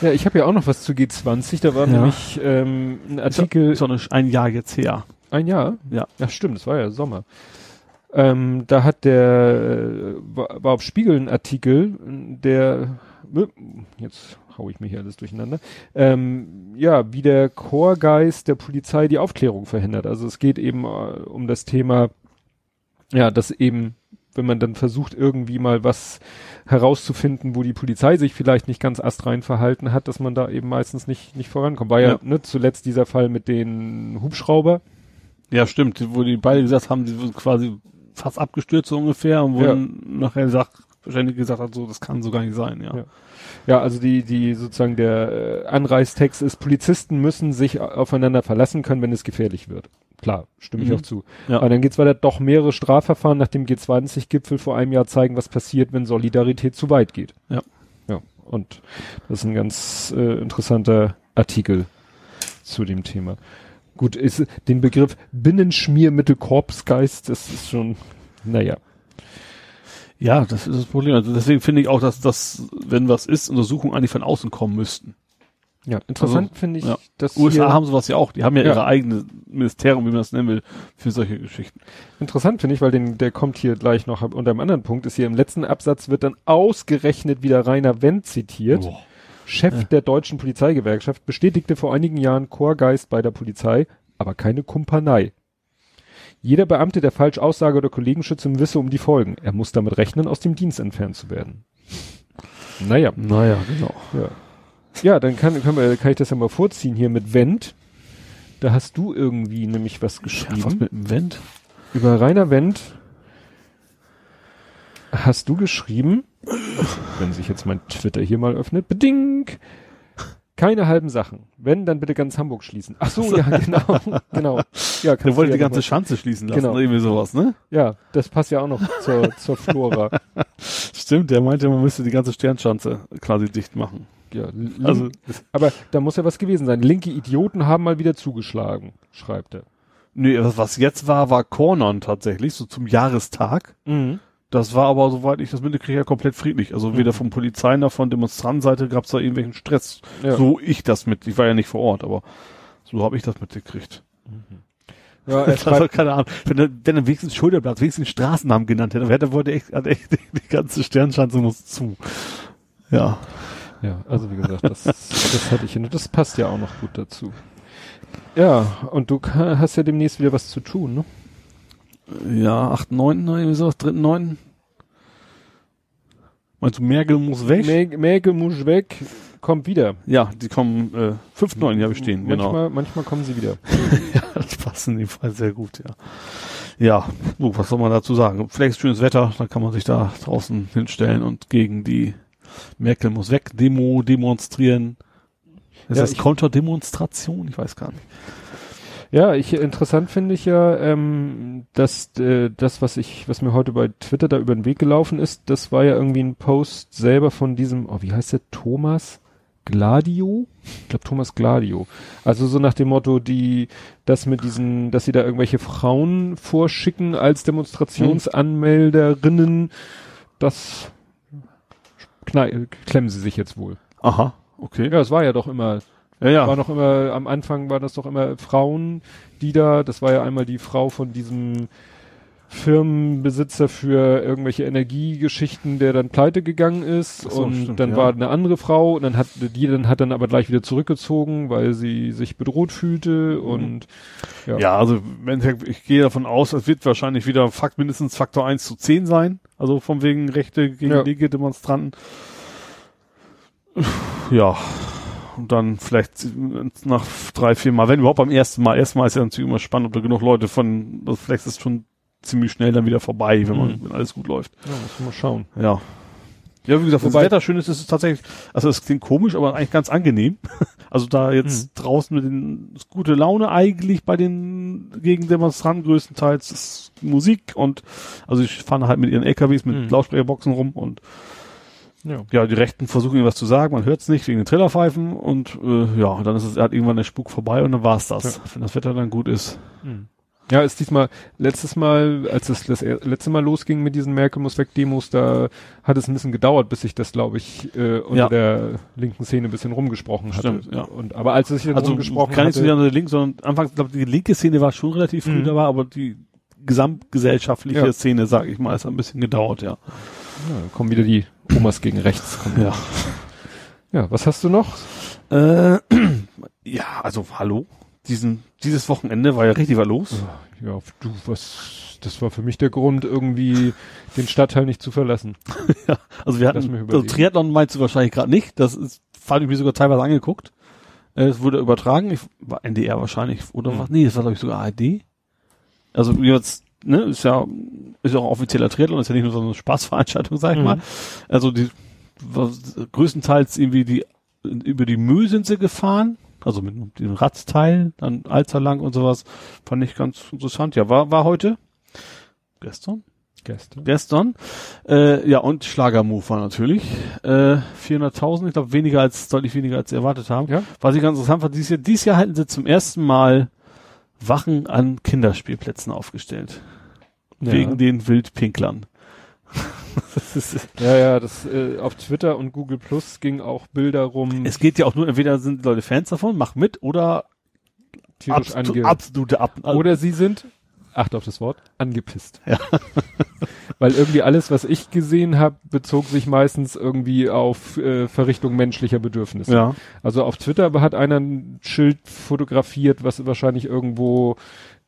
Ja, ich habe ja auch noch was zu G20. Da war nämlich ähm, ein Artikel. Ist, ist ein Jahr jetzt her. Ein Jahr? Ja. Ja, stimmt. Das war ja Sommer. Ähm, da hat der war, war auf Spiegel ein Artikel, der jetzt hau ich mir hier alles durcheinander. Ähm, ja, wie der Chorgeist der Polizei die Aufklärung verhindert. Also es geht eben äh, um das Thema, ja, dass eben, wenn man dann versucht, irgendwie mal was herauszufinden, wo die Polizei sich vielleicht nicht ganz astrein verhalten hat, dass man da eben meistens nicht, nicht vorankommt. War ja, ja ne, zuletzt dieser Fall mit den Hubschrauber. Ja, stimmt, wo die beide gesagt haben, die sind quasi fast abgestürzt so ungefähr und wurden ja. nachher gesagt, wahrscheinlich gesagt hat, so, das kann so gar nicht sein, ja. ja. Ja, also die, die sozusagen der äh, Anreistext ist, Polizisten müssen sich aufeinander verlassen können, wenn es gefährlich wird. Klar, stimme mhm. ich auch zu. Ja. Aber dann geht's weiter, doch mehrere Strafverfahren nach dem G20-Gipfel vor einem Jahr zeigen, was passiert, wenn Solidarität zu weit geht. Ja. Ja, und das ist ein ganz äh, interessanter Artikel zu dem Thema. Gut, ist den Begriff Binnenschmiermittelkorpsgeist, das ist schon, naja. Ja, das ist das Problem. Also deswegen finde ich auch, dass das, wenn was ist, Untersuchungen eigentlich von außen kommen müssten. Ja, interessant also, finde ich, ja. dass USA haben sowas ja auch. Die haben ja, ja, ihre eigene Ministerium, wie man das nennen will, für solche Geschichten. Interessant finde ich, weil den, der kommt hier gleich noch unter einem anderen Punkt, ist hier im letzten Absatz wird dann ausgerechnet wieder Rainer Wendt zitiert. Oh. Chef der deutschen Polizeigewerkschaft bestätigte vor einigen Jahren Chorgeist bei der Polizei, aber keine Kumpanei. Jeder Beamte, der falsch Aussage oder Kollegen schütze, wisse um die Folgen. Er muss damit rechnen, aus dem Dienst entfernt zu werden. Naja. Naja, genau. Ja, ja dann kann, kann, man, kann ich das ja mal vorziehen hier mit Wendt. Da hast du irgendwie nämlich was geschrieben. Ja, was mit Wendt? Über Rainer Wendt hast du geschrieben, wenn sich jetzt mein Twitter hier mal öffnet, beding, keine halben Sachen. Wenn, dann bitte ganz Hamburg schließen. Ach so, ja, genau, genau. Ja, der wollte ja die ganze Schanze schließen lassen, genau. irgendwie sowas, ne? Ja, das passt ja auch noch zur, zur Flora. Stimmt, der meinte, man müsste die ganze Sternschanze quasi dicht machen. Ja, also, aber da muss ja was gewesen sein. Linke Idioten haben mal wieder zugeschlagen, schreibt er. Nee, was jetzt war, war Cornern tatsächlich, so zum Jahrestag. Mhm. Das war aber, soweit ich das mitkriege, ja komplett friedlich. Also weder mhm. von Polizei noch von Demonstrantenseite gab es da irgendwelchen Stress. Ja. So ich das mit. Ich war ja nicht vor Ort, aber so habe ich das mitgekriegt. Mhm. Ja, er also, keine Ahnung. Wenn er, wenn er wenigstens Schulterblatt, wenigstens Straßennamen genannt hätte, hätte wollte echt, hat echt die ganze Sternschanze muss zu. Ja. Ja, also wie gesagt, das, das hatte ich hin. Das passt ja auch noch gut dazu. Ja, und du hast ja demnächst wieder was zu tun, ne? Ja, 8, 9, irgendwie sowas, 3, 9. Meinst du, Merkel muss weg? Mer Merkel muss weg, kommt wieder. Ja, die kommen, äh, 5, 9 hier habe ich stehen, manchmal, genau. Manchmal kommen sie wieder. ja, das passt in dem Fall sehr gut, ja. Ja, so, was soll man dazu sagen? Vielleicht schönes Wetter, dann kann man sich da draußen hinstellen und gegen die Merkel muss weg Demo demonstrieren. Ist ja, das Konterdemonstration? Ich weiß gar nicht. Ja, ich interessant finde ich ja, ähm, dass äh, das, was ich, was mir heute bei Twitter da über den Weg gelaufen ist, das war ja irgendwie ein Post selber von diesem, oh, wie heißt der, Thomas Gladio? Ich glaube Thomas Gladio. Also so nach dem Motto, die, das mit diesen, dass sie da irgendwelche Frauen vorschicken als Demonstrationsanmelderinnen, das klemmen sie sich jetzt wohl. Aha, okay. Ja, es war ja doch immer ja, ja. War noch immer, am Anfang war das doch immer Frauen, die da, das war ja einmal die Frau von diesem Firmenbesitzer für irgendwelche Energiegeschichten, der dann pleite gegangen ist so, und stimmt, dann ja. war eine andere Frau und dann hat die dann hat dann aber gleich wieder zurückgezogen, weil sie sich bedroht fühlte mhm. und ja. ja, also wenn ich gehe davon aus, es wird wahrscheinlich wieder Fakt mindestens Faktor 1 zu 10 sein, also von wegen Rechte gegen ja. linke Demonstranten. Ja, und dann vielleicht nach drei, vier Mal, wenn überhaupt beim ersten Mal, erstmal ist ja natürlich immer spannend, ob da genug Leute von, also vielleicht ist es schon ziemlich schnell dann wieder vorbei, wenn man, mhm. wenn alles gut läuft. Ja, muss man mal schauen. Ja. Ja, wie gesagt, wobei das Wetter schön ist, ist es tatsächlich, also es klingt komisch, aber eigentlich ganz angenehm. Also da jetzt mhm. draußen mit den gute Laune eigentlich bei den Gegendemonstranten größtenteils ist Musik und also ich fahre halt mit ihren LKWs mit mhm. Lautsprecherboxen rum und ja. ja, die Rechten versuchen ihm was zu sagen, man hört es nicht wegen den Trillerpfeifen und äh, ja, dann ist es halt irgendwann der Spuk vorbei und dann war's das. Ja. Wenn das Wetter dann gut ist. Mhm. Ja, ist diesmal, letztes Mal, als es das letzte Mal losging mit diesen Merkel muss weg Demos, da hat es ein bisschen gedauert, bis ich das, glaube ich, äh, unter ja. der linken Szene ein bisschen rumgesprochen hatte. Stimmt, ja. Und, aber als es sich also, rumgesprochen gar nicht so sehr an der linken, sondern anfangs, glaube die linke Szene war schon relativ früh mhm. dabei, aber die gesamtgesellschaftliche ja. Szene, sage ich mal, ist ein bisschen gedauert, ja. ja kommen wieder die Omas gegen rechts. ja. Ja, was hast du noch? Äh, ja, also hallo. Diesen, dieses Wochenende war ja richtig was los. Ja, du, was, das war für mich der Grund, irgendwie den Stadtteil nicht zu verlassen. ja, also wir hatten, also Triathlon meinst du wahrscheinlich gerade nicht. Das ist, fand ich mir sogar teilweise angeguckt. Äh, es wurde übertragen, ich, war NDR wahrscheinlich, oder mhm. was? Nee, das war glaube ich sogar ARD. Also jetzt, ne, ist ja, ist ja auch offizieller Triathlon, ist ja nicht nur so eine Spaßveranstaltung, sag ich mhm. mal. Also die, was, größtenteils irgendwie die, über die Mühe sind sie gefahren, also mit dem Radsteil, dann Alzer lang und sowas, fand ich ganz interessant. Ja, war, war heute? Gestern? Gestern. Gestern. Äh, ja, und Schlagermove war natürlich. Äh, 400.000, ich glaube weniger als, deutlich weniger als sie erwartet haben. Ja. Was ich ganz interessant fand, dieses Jahr, dieses Jahr halten sie zum ersten Mal Wachen an Kinderspielplätzen aufgestellt. Ja. Wegen den Wildpinklern. ja, ja, das äh, auf Twitter und Google Plus ging auch Bilder rum. Es geht ja auch nur, entweder sind Leute Fans davon, mach mit, oder tierisch ange absolute Ab Oder sie sind, acht auf das Wort, angepisst. Ja. Weil irgendwie alles, was ich gesehen habe, bezog sich meistens irgendwie auf äh, Verrichtung menschlicher Bedürfnisse. Ja. Also auf Twitter hat einer ein Schild fotografiert, was wahrscheinlich irgendwo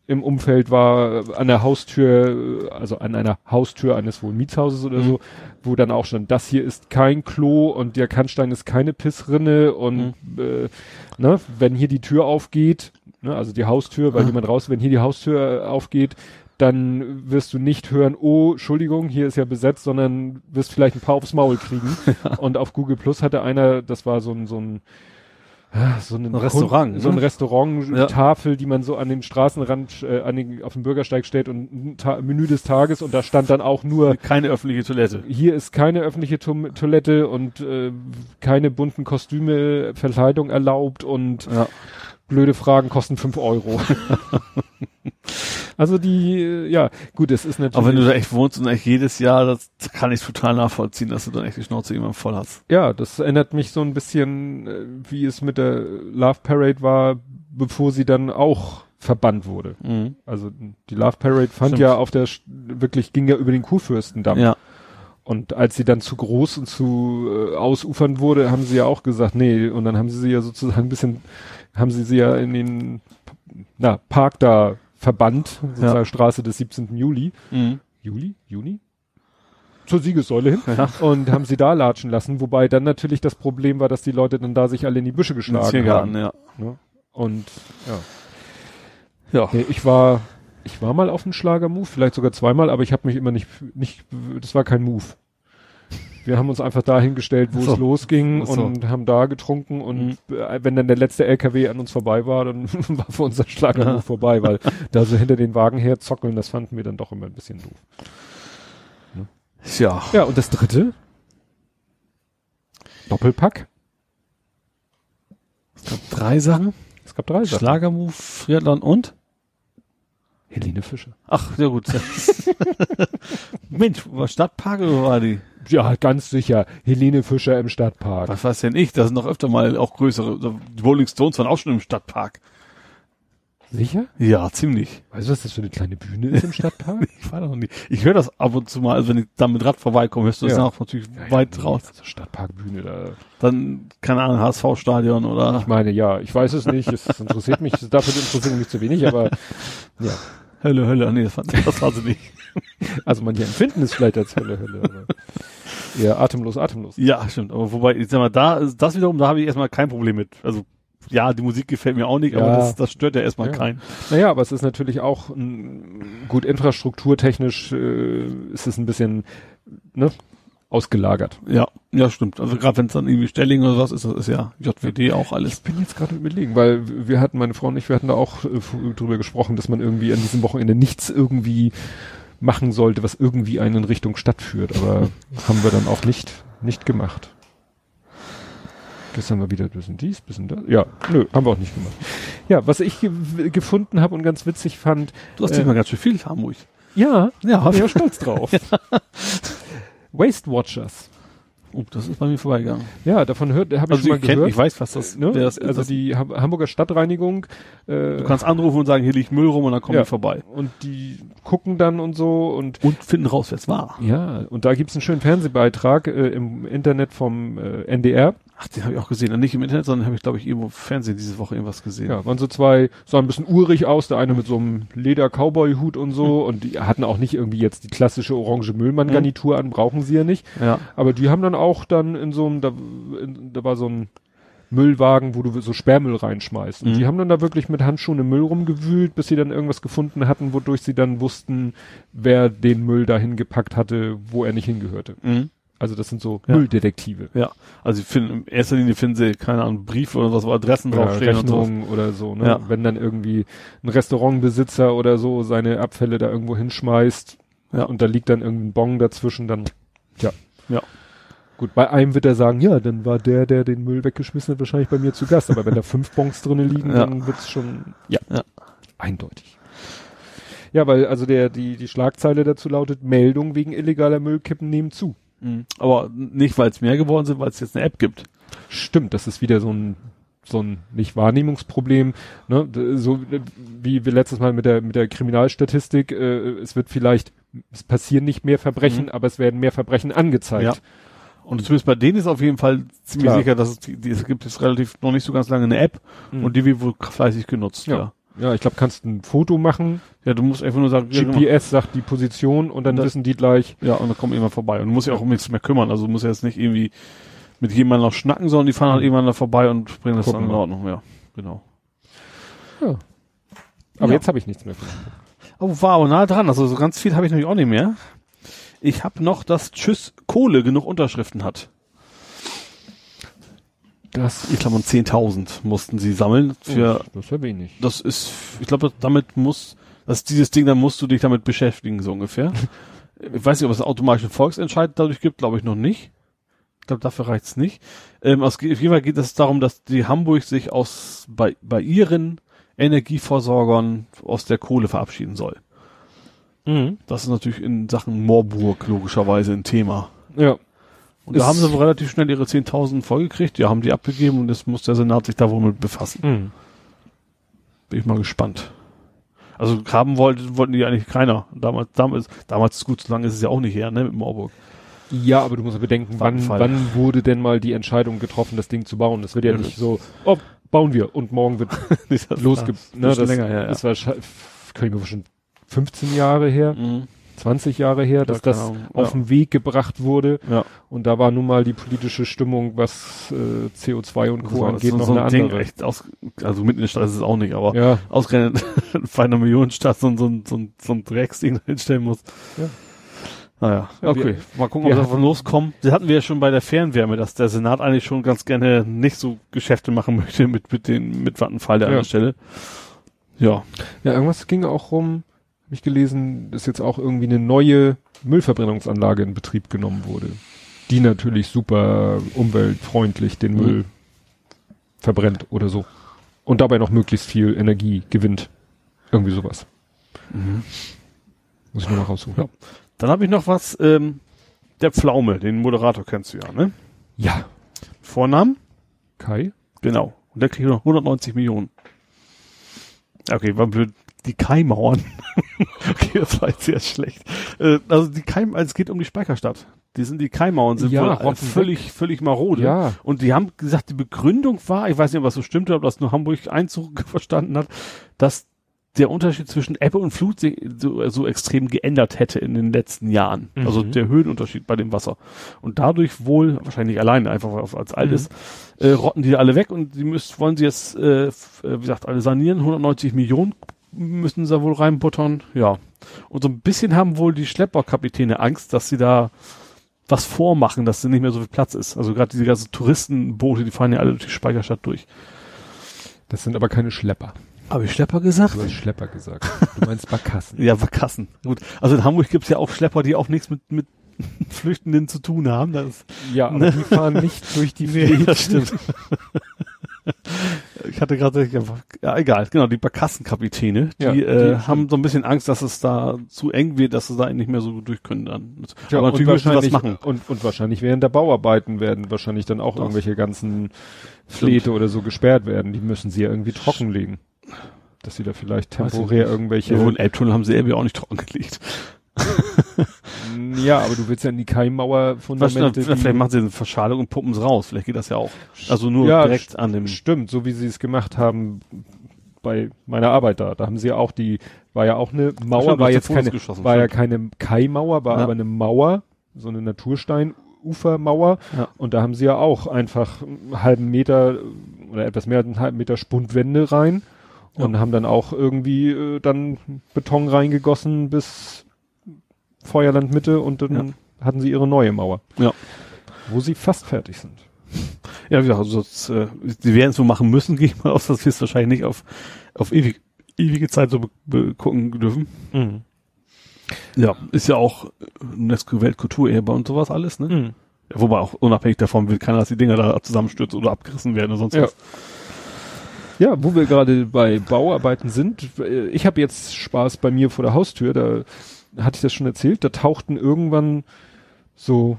im Umfeld war, an der Haustür, also an einer Haustür eines wohl Mietshauses oder mhm. so, wo dann auch schon, das hier ist kein Klo und der Kannstein ist keine Pissrinne und mhm. äh, ne, wenn hier die Tür aufgeht, ne, also die Haustür, weil mhm. jemand raus, wenn hier die Haustür aufgeht, dann wirst du nicht hören, oh, Entschuldigung, hier ist ja besetzt, sondern wirst vielleicht ein paar aufs Maul kriegen. und auf Google Plus hatte einer, das war so ein, so ein so ein Restaurant, so ein ne? Restaurant-Tafel, ja. die man so an den Straßenrand, äh, an den, auf dem Bürgersteig stellt und ein Menü des Tages und da stand dann auch nur keine öffentliche Toilette. Hier ist keine öffentliche Toilette und äh, keine bunten Kostüme, Verkleidung erlaubt und ja. Blöde Fragen kosten fünf Euro. also die, ja, gut, es ist natürlich. Aber wenn du da echt wohnst und echt jedes Jahr, das kann ich total nachvollziehen, dass du dann echt die Schnauze immer voll hast. Ja, das erinnert mich so ein bisschen, äh, wie es mit der Love Parade war, bevor sie dann auch verbannt wurde. Mhm. Also die Love Parade fand Stimmt. ja auf der, wirklich ging ja über den Kurfürstendamm. Ja. Und als sie dann zu groß und zu äh, ausufern wurde, haben sie ja auch gesagt, nee, und dann haben sie sie ja sozusagen ein bisschen, haben sie sie ja in den na, Park da verbannt, sozusagen ja. Straße des 17. Juli. Mhm. Juli? Juni? Zur Siegessäule hin ja. und haben sie da latschen lassen, wobei dann natürlich das Problem war, dass die Leute dann da sich alle in die Büsche geschlagen haben. Ja. Ne? Und ja. Ja. Nee, ich war ich war mal auf einem Schlager-Move, vielleicht sogar zweimal, aber ich habe mich immer nicht nicht das war kein Move. Wir haben uns einfach dahingestellt, wo so. es losging so. und haben da getrunken und mhm. wenn dann der letzte LKW an uns vorbei war, dann war für unser Schlager ja. vorbei, weil da so hinter den Wagen her zockeln, das fanden wir dann doch immer ein bisschen doof. Ne? Ja. Ja, und das dritte? Doppelpack? Es gab drei Sachen. Es gab drei Sachen. Schlagermove, Friedland und? Helene Fischer. Ach, sehr gut. Mensch, war Stadtpark oder war die? Ja, ganz sicher. Helene Fischer im Stadtpark. Was weiß denn ich? Da sind noch öfter mal auch größere. Die Rolling Stones waren auch schon im Stadtpark. Sicher? Ja, ziemlich. Weißt du, was das für eine kleine Bühne ist im Stadtpark? ich war noch nie. Ich höre das ab und zu mal, also wenn ich da mit Rad vorbeikomme, hörst du das ja. auch natürlich ja, weit ja, raus. Also Stadtparkbühne da. Dann, keine Ahnung, HSV-Stadion oder? Ich meine, ja, ich weiß es nicht. Es interessiert mich, dafür interessiert mich zu wenig, aber, ja. Hölle, Hölle, nee, das, war, das war sie nicht. Also manche empfinden es vielleicht als Hölle, Hölle, aber eher atemlos, atemlos. Ja, stimmt. Aber wobei, ich sag mal, da, das wiederum, da habe ich erstmal kein Problem mit. Also ja, die Musik gefällt mir auch nicht, ja. aber das, das stört ja erstmal ja. keinen. Naja, aber es ist natürlich auch ein, gut infrastrukturtechnisch äh, ist es ein bisschen ne, ausgelagert. Ja, ja, stimmt. Also gerade wenn es dann irgendwie Stelling oder was ist, das ist ja JWD auch alles. Ich bin jetzt gerade überlegen, weil wir hatten, meine Frau und ich, wir hatten da auch äh, drüber gesprochen, dass man irgendwie an diesem Wochenende nichts irgendwie machen sollte, was irgendwie einen in Richtung Stadt führt, aber haben wir dann auch nicht, nicht gemacht. Gestern war wieder ein bisschen dies, bisschen das. Ja, nö, haben wir auch nicht gemacht. Ja, was ich ge gefunden habe und ganz witzig fand. Du hast äh, mal ganz schön viel Hamburg. Ja, ja, bin ja stolz drauf. ja. Waste Watchers. Oh, das ist bei mir vorbeigegangen. Ja, davon hört, habe ich also schon mal kenn, gehört. Ich weiß, was das, ne? das ist. Also die Hamburger Stadtreinigung. Äh, du kannst anrufen und sagen, hier liegt Müll rum und dann kommen ja. die vorbei. Und die gucken dann und so und und finden raus, wer es war. Ja, und da gibt's einen schönen Fernsehbeitrag äh, im Internet vom äh, NDR. Ach, den habe ich auch gesehen. Und nicht im Internet, sondern habe ich, glaube ich, irgendwo im Fernsehen diese Woche irgendwas gesehen. Ja, waren so zwei, sah ein bisschen urig aus, der eine mit so einem Leder-Cowboy-Hut und so. Mhm. Und die hatten auch nicht irgendwie jetzt die klassische orange Müllmann-Garnitur mhm. an, brauchen sie ja nicht. Ja. Aber die haben dann auch dann in so einem, da, in, da war so ein Müllwagen, wo du so Sperrmüll reinschmeißt. Und mhm. die haben dann da wirklich mit Handschuhen im Müll rumgewühlt, bis sie dann irgendwas gefunden hatten, wodurch sie dann wussten, wer den Müll dahin gepackt hatte, wo er nicht hingehörte. Mhm. Also das sind so ja. Mülldetektive. Ja, also ich finde, in erster Linie finden sie, keine Ahnung, Briefe oder was, wo Adressen ja, draufstehen Rechnungen so. oder so. Ne? Ja. Wenn dann irgendwie ein Restaurantbesitzer oder so seine Abfälle da irgendwo hinschmeißt ja. und da liegt dann irgendein Bon dazwischen, dann, ja. Ja. Gut, bei einem wird er sagen, ja, dann war der, der den Müll weggeschmissen hat, wahrscheinlich bei mir zu Gast. Aber wenn da fünf Bons drinnen liegen, ja. dann wird's schon, ja, ja, eindeutig. Ja, weil also der die die Schlagzeile dazu lautet Meldung wegen illegaler Müllkippen nehmen zu. Mhm. Aber nicht, weil es mehr geworden sind, weil es jetzt eine App gibt. Stimmt, das ist wieder so ein so ein nicht Wahrnehmungsproblem, ne? so wie wir letztes Mal mit der mit der Kriminalstatistik. Äh, es wird vielleicht es passieren nicht mehr Verbrechen, mhm. aber es werden mehr Verbrechen angezeigt. Ja. Und zumindest bei denen ist auf jeden Fall ziemlich Klar. sicher, dass es, die, es gibt jetzt relativ noch nicht so ganz lange eine App mhm. und die wird wohl fleißig genutzt. Ja. ja. Ja, ich glaube, kannst ein Foto machen. Ja, du musst einfach nur sagen, GPS sagt die Position und dann das, wissen die gleich. Ja, und dann kommt jemand vorbei. Und du musst ja auch um nichts mehr kümmern. Also du musst ja jetzt nicht irgendwie mit jemandem noch schnacken, sondern die fahren halt irgendwann da vorbei und bringen das Gucken dann in Ordnung. Ja, genau. Ja. Aber ja. jetzt habe ich nichts mehr. Oh, wow, nah dran. Also so ganz viel habe ich nämlich auch nicht mehr. Ich habe noch, dass Tschüss Kohle genug Unterschriften hat. Das, ich glaube, 10.000 mussten sie sammeln für. Das ist ja wenig. Das ist, ich glaube, damit muss, dass dieses Ding, da musst du dich damit beschäftigen, so ungefähr. ich weiß nicht, ob es einen automatischen Volksentscheid dadurch gibt, glaube ich noch nicht. Ich glaube, dafür reicht's nicht. Ähm, aus, auf jeden Fall geht es darum, dass die Hamburg sich aus, bei, bei ihren Energieversorgern aus der Kohle verabschieden soll. Mhm. Das ist natürlich in Sachen Moorburg logischerweise ein Thema. Ja. Und da haben sie relativ schnell ihre 10.000 vollgekriegt, ja, haben die abgegeben und jetzt muss der Senat sich da wohl mit befassen. Mhm. Bin ich mal gespannt. Also haben wollte, wollten die eigentlich keiner. Damals, damals, damals gut, so lange ist es ja auch nicht her, ne, mit Marburg. Ja, aber du musst ja bedenken, wann, wann wurde denn mal die Entscheidung getroffen, das Ding zu bauen? Das wird ja, ja nicht so, oh, bauen wir und morgen wird losge... Ne, das, länger, ja, ja. das war, kann ich mir schon 15 Jahre her. Mhm. 20 Jahre her, dass das Ahnung, auf ja. den Weg gebracht wurde. Ja. Und da war nun mal die politische Stimmung, was äh, CO2 und Co. angeht, so, noch so ein eine Ding andere. Echt aus, also mitten in der Stadt ist es auch nicht, aber ja. ausgerechnet bei einer Millionenstadt so, so, so, so ein Drecksding hinstellen muss. Ja. Naja, okay. Wir, mal gucken, ob wir davon loskommen. Das hatten wir ja schon bei der Fernwärme, dass der Senat eigentlich schon ganz gerne nicht so Geschäfte machen möchte mit, mit den, mit Vattenfall der ja. Stelle. Ja. Ja, irgendwas ging auch rum, habe ich gelesen, dass jetzt auch irgendwie eine neue Müllverbrennungsanlage in Betrieb genommen wurde. Die natürlich super umweltfreundlich den Müll mhm. verbrennt oder so. Und dabei noch möglichst viel Energie gewinnt. Irgendwie sowas. Mhm. Muss ich nur noch raussuchen. Ja. Dann habe ich noch was, ähm, der Pflaume, den Moderator kennst du ja, ne? Ja. Vornamen? Kai. Genau. Und der kriegt noch 190 Millionen. Okay, war blöd die Kaimauern. okay, das war jetzt sehr schlecht. Äh, also die Keim, also es geht um die Speicherstadt. Die sind die Keimauern sind ja, wohl völlig, völlig marode. Ja. Und die haben gesagt, die Begründung war, ich weiß nicht, ob das so stimmte, ob das nur Hamburg Einzug verstanden hat, dass der Unterschied zwischen Ebbe und Flut sich so, so extrem geändert hätte in den letzten Jahren. Mhm. Also der Höhenunterschied bei dem Wasser. Und dadurch wohl, wahrscheinlich alleine, einfach als alt mhm. ist, äh, rotten die alle weg und die müssen, wollen sie jetzt, äh, wie gesagt, alle sanieren, 190 Millionen müssen sie wohl reinbuttern. Ja. Und so ein bisschen haben wohl die Schlepperkapitäne Angst, dass sie da was vormachen, dass da nicht mehr so viel Platz ist. Also gerade diese ganzen Touristenboote, die fahren ja alle durch die Speicherstadt durch. Das sind aber keine Schlepper. Habe ich Schlepper gesagt? Du hast Schlepper gesagt. Du meinst Barkassen. ja, Barkassen. Gut. Also in Hamburg gibt's ja auch Schlepper, die auch nichts mit, mit Flüchtenden zu tun haben. Das, ja, aber ne? die fahren nicht durch die Welt. Nee, das stimmt. Ich hatte gerade ja egal, genau, die Barkassenkapitäne, die, ja, die äh, haben so ein bisschen Angst, dass es da zu eng wird, dass sie da nicht mehr so durch können dann. Ja, Aber natürlich müssen was machen. Und, und wahrscheinlich während der Bauarbeiten werden wahrscheinlich dann auch das. irgendwelche ganzen Fläte oder so gesperrt werden. Die müssen sie ja irgendwie trockenlegen. Dass sie da vielleicht temporär irgendwelche. Ja, und Elbtunnel haben sie irgendwie auch nicht trockengelegt. ja, aber du willst ja in die Keimmauer Fundamente. Vielleicht machen sie eine Verschalung und puppen es raus. Vielleicht geht das ja auch. Also nur ja, direkt an dem. Stimmt, so wie sie es gemacht haben bei meiner Arbeit da. Da haben sie ja auch die, war ja auch eine Mauer, stimmt, war jetzt keine, war ja keine Kaimauer, war ja. aber eine Mauer, so eine Natursteinufermauer. Ja. Und da haben sie ja auch einfach einen halben Meter oder etwas mehr als einen halben Meter Spundwände rein und haben dann auch irgendwie äh, dann Beton reingegossen bis Feuerland Mitte und dann ja. hatten sie ihre neue Mauer. Ja. Wo sie fast fertig sind. Ja, wie gesagt, also das, äh, sie werden es so machen müssen, gehe ich mal aus, dass wir es wahrscheinlich nicht auf, auf ewig, ewige Zeit so gucken dürfen. Mhm. Ja, ist ja auch UNESCO-Weltkulturerbe und sowas alles, ne? Mhm. Ja, wobei auch unabhängig davon will keiner, dass die Dinger da zusammenstürzen oder abgerissen werden oder sonst ja. was. Ja, wo wir gerade bei Bauarbeiten sind, äh, ich habe jetzt Spaß bei mir vor der Haustür, da hatte ich das schon erzählt, da tauchten irgendwann so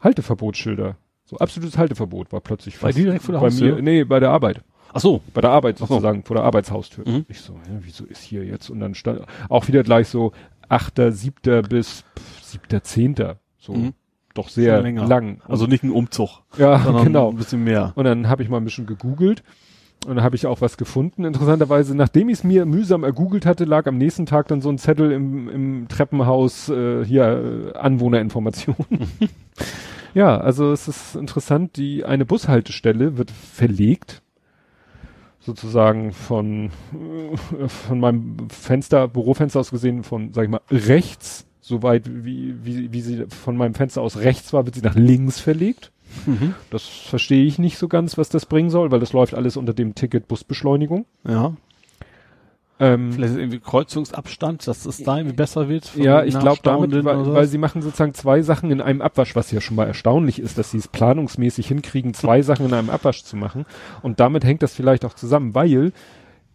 Halteverbotsschilder. So absolutes Halteverbot war plötzlich Bei dir direkt vor der bei Haustür? Mir, nee, bei der Arbeit. Ach so. Bei der Arbeit sozusagen, so. vor der Arbeitshaustür. Mhm. Ich so, ja, wieso ist hier jetzt? Und dann stand auch wieder gleich so achter, siebter bis siebter, zehnter. So. Mhm. Doch sehr lang. Also nicht ein Umzug. Ja, genau. Ein bisschen mehr. Und dann habe ich mal ein bisschen gegoogelt und da habe ich auch was gefunden. Interessanterweise, nachdem ich es mir mühsam ergoogelt hatte, lag am nächsten Tag dann so ein Zettel im, im Treppenhaus, äh, hier, äh, Anwohnerinformationen. ja, also es ist interessant, die eine Bushaltestelle wird verlegt, sozusagen von, äh, von meinem Fenster, Bürofenster aus gesehen, von, sag ich mal, rechts, soweit wie, wie, wie sie von meinem Fenster aus rechts war, wird sie nach links verlegt. Mhm. Das verstehe ich nicht so ganz, was das bringen soll, weil das läuft alles unter dem Ticket Busbeschleunigung. Ja. Ähm, Vielleicht irgendwie Kreuzungsabstand, dass es da irgendwie besser wird. Ja, ich glaube damit, weil, weil, sie machen sozusagen zwei Sachen in einem Abwasch, was ja schon mal erstaunlich ist, dass sie es planungsmäßig hinkriegen, zwei Sachen in einem Abwasch zu machen. Und damit hängt das vielleicht auch zusammen, weil,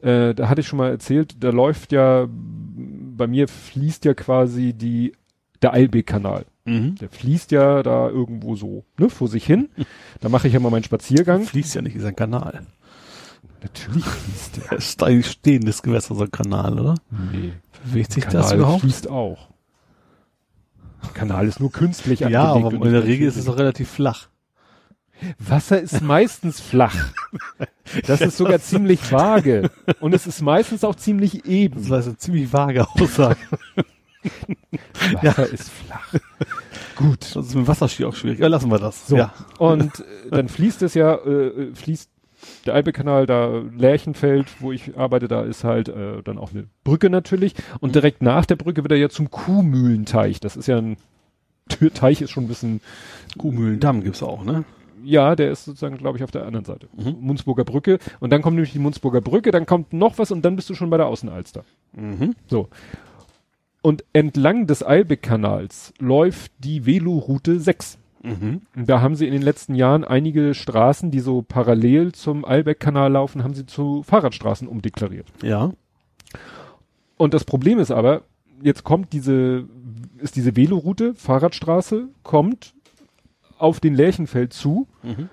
äh, da hatte ich schon mal erzählt, da läuft ja, bei mir fließt ja quasi die, der Eilbeek-Kanal. Mhm. Der fließt ja da irgendwo so, ne, vor sich hin. Da mache ich ja mal meinen Spaziergang. Fließt ja nicht, ist ein Kanal. Natürlich fließt der. ist ein stehendes Gewässer, so ein Kanal, oder? Nee. Bewegt sich Kanal das überhaupt? fließt auch. Der Kanal ist nur künstlich Ja, aber in der Regel ist es auch relativ flach. Wasser ist meistens flach. Das ist sogar ziemlich vage. Und es ist meistens auch ziemlich eben. Das war eine ziemlich vage Aussage. Wasser ja. ist flach. Gut. Das ist mit Wasserski auch schwierig. Ja, lassen wir das. So. Ja. Und äh, dann fließt es ja, äh, fließt der Alpekanal da Lärchenfeld, wo ich arbeite, da ist halt äh, dann auch eine Brücke natürlich. Und direkt nach der Brücke wird er ja zum Kuhmühlenteich. Das ist ja ein Teich ist schon ein bisschen. Kuhmühlendamm gibt's auch, ne? Ja, der ist sozusagen, glaube ich, auf der anderen Seite. Mhm. Munzburger Brücke. Und dann kommt nämlich die Munzburger Brücke, dann kommt noch was und dann bist du schon bei der Außenalster. Mhm. So. Und entlang des Eilbeck-Kanals läuft die Veloroute 6. Mhm. Da haben sie in den letzten Jahren einige Straßen, die so parallel zum Eilbeck-Kanal laufen, haben sie zu Fahrradstraßen umdeklariert. Ja. Und das Problem ist aber, jetzt kommt diese, ist diese Veloroute, Fahrradstraße, kommt auf den Lärchenfeld zu mhm.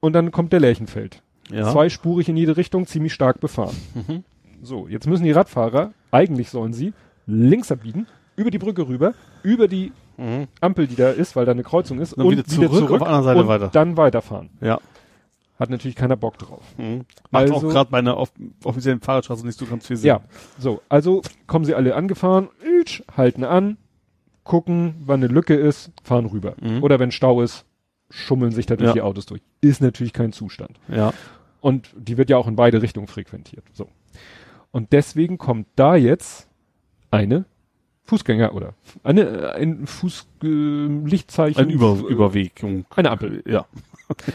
und dann kommt der Lärchenfeld. Ja. Zweispurig in jede Richtung, ziemlich stark befahren. Mhm. So, jetzt müssen die Radfahrer, eigentlich sollen sie links abbiegen, über die Brücke rüber, über die mhm. Ampel, die da ist, weil da eine Kreuzung ist, und, und wieder, zurück, wieder zurück, auf Seite und weiter. dann weiterfahren. Ja. Hat natürlich keiner Bock drauf. Mhm. Macht also, auch gerade bei einer off offiziellen Fahrradstraße nicht so ganz viel Sinn. Ja, so, also kommen sie alle angefahren, halten an, gucken, wann eine Lücke ist, fahren rüber. Mhm. Oder wenn Stau ist, schummeln sich da durch ja. die Autos durch. Ist natürlich kein Zustand. Ja. Und die wird ja auch in beide Richtungen frequentiert. So. Und deswegen kommt da jetzt eine Fußgänger oder eine, ein Fußlichtzeichen. Äh, ein Über Überweg. Eine Ampel. Ja.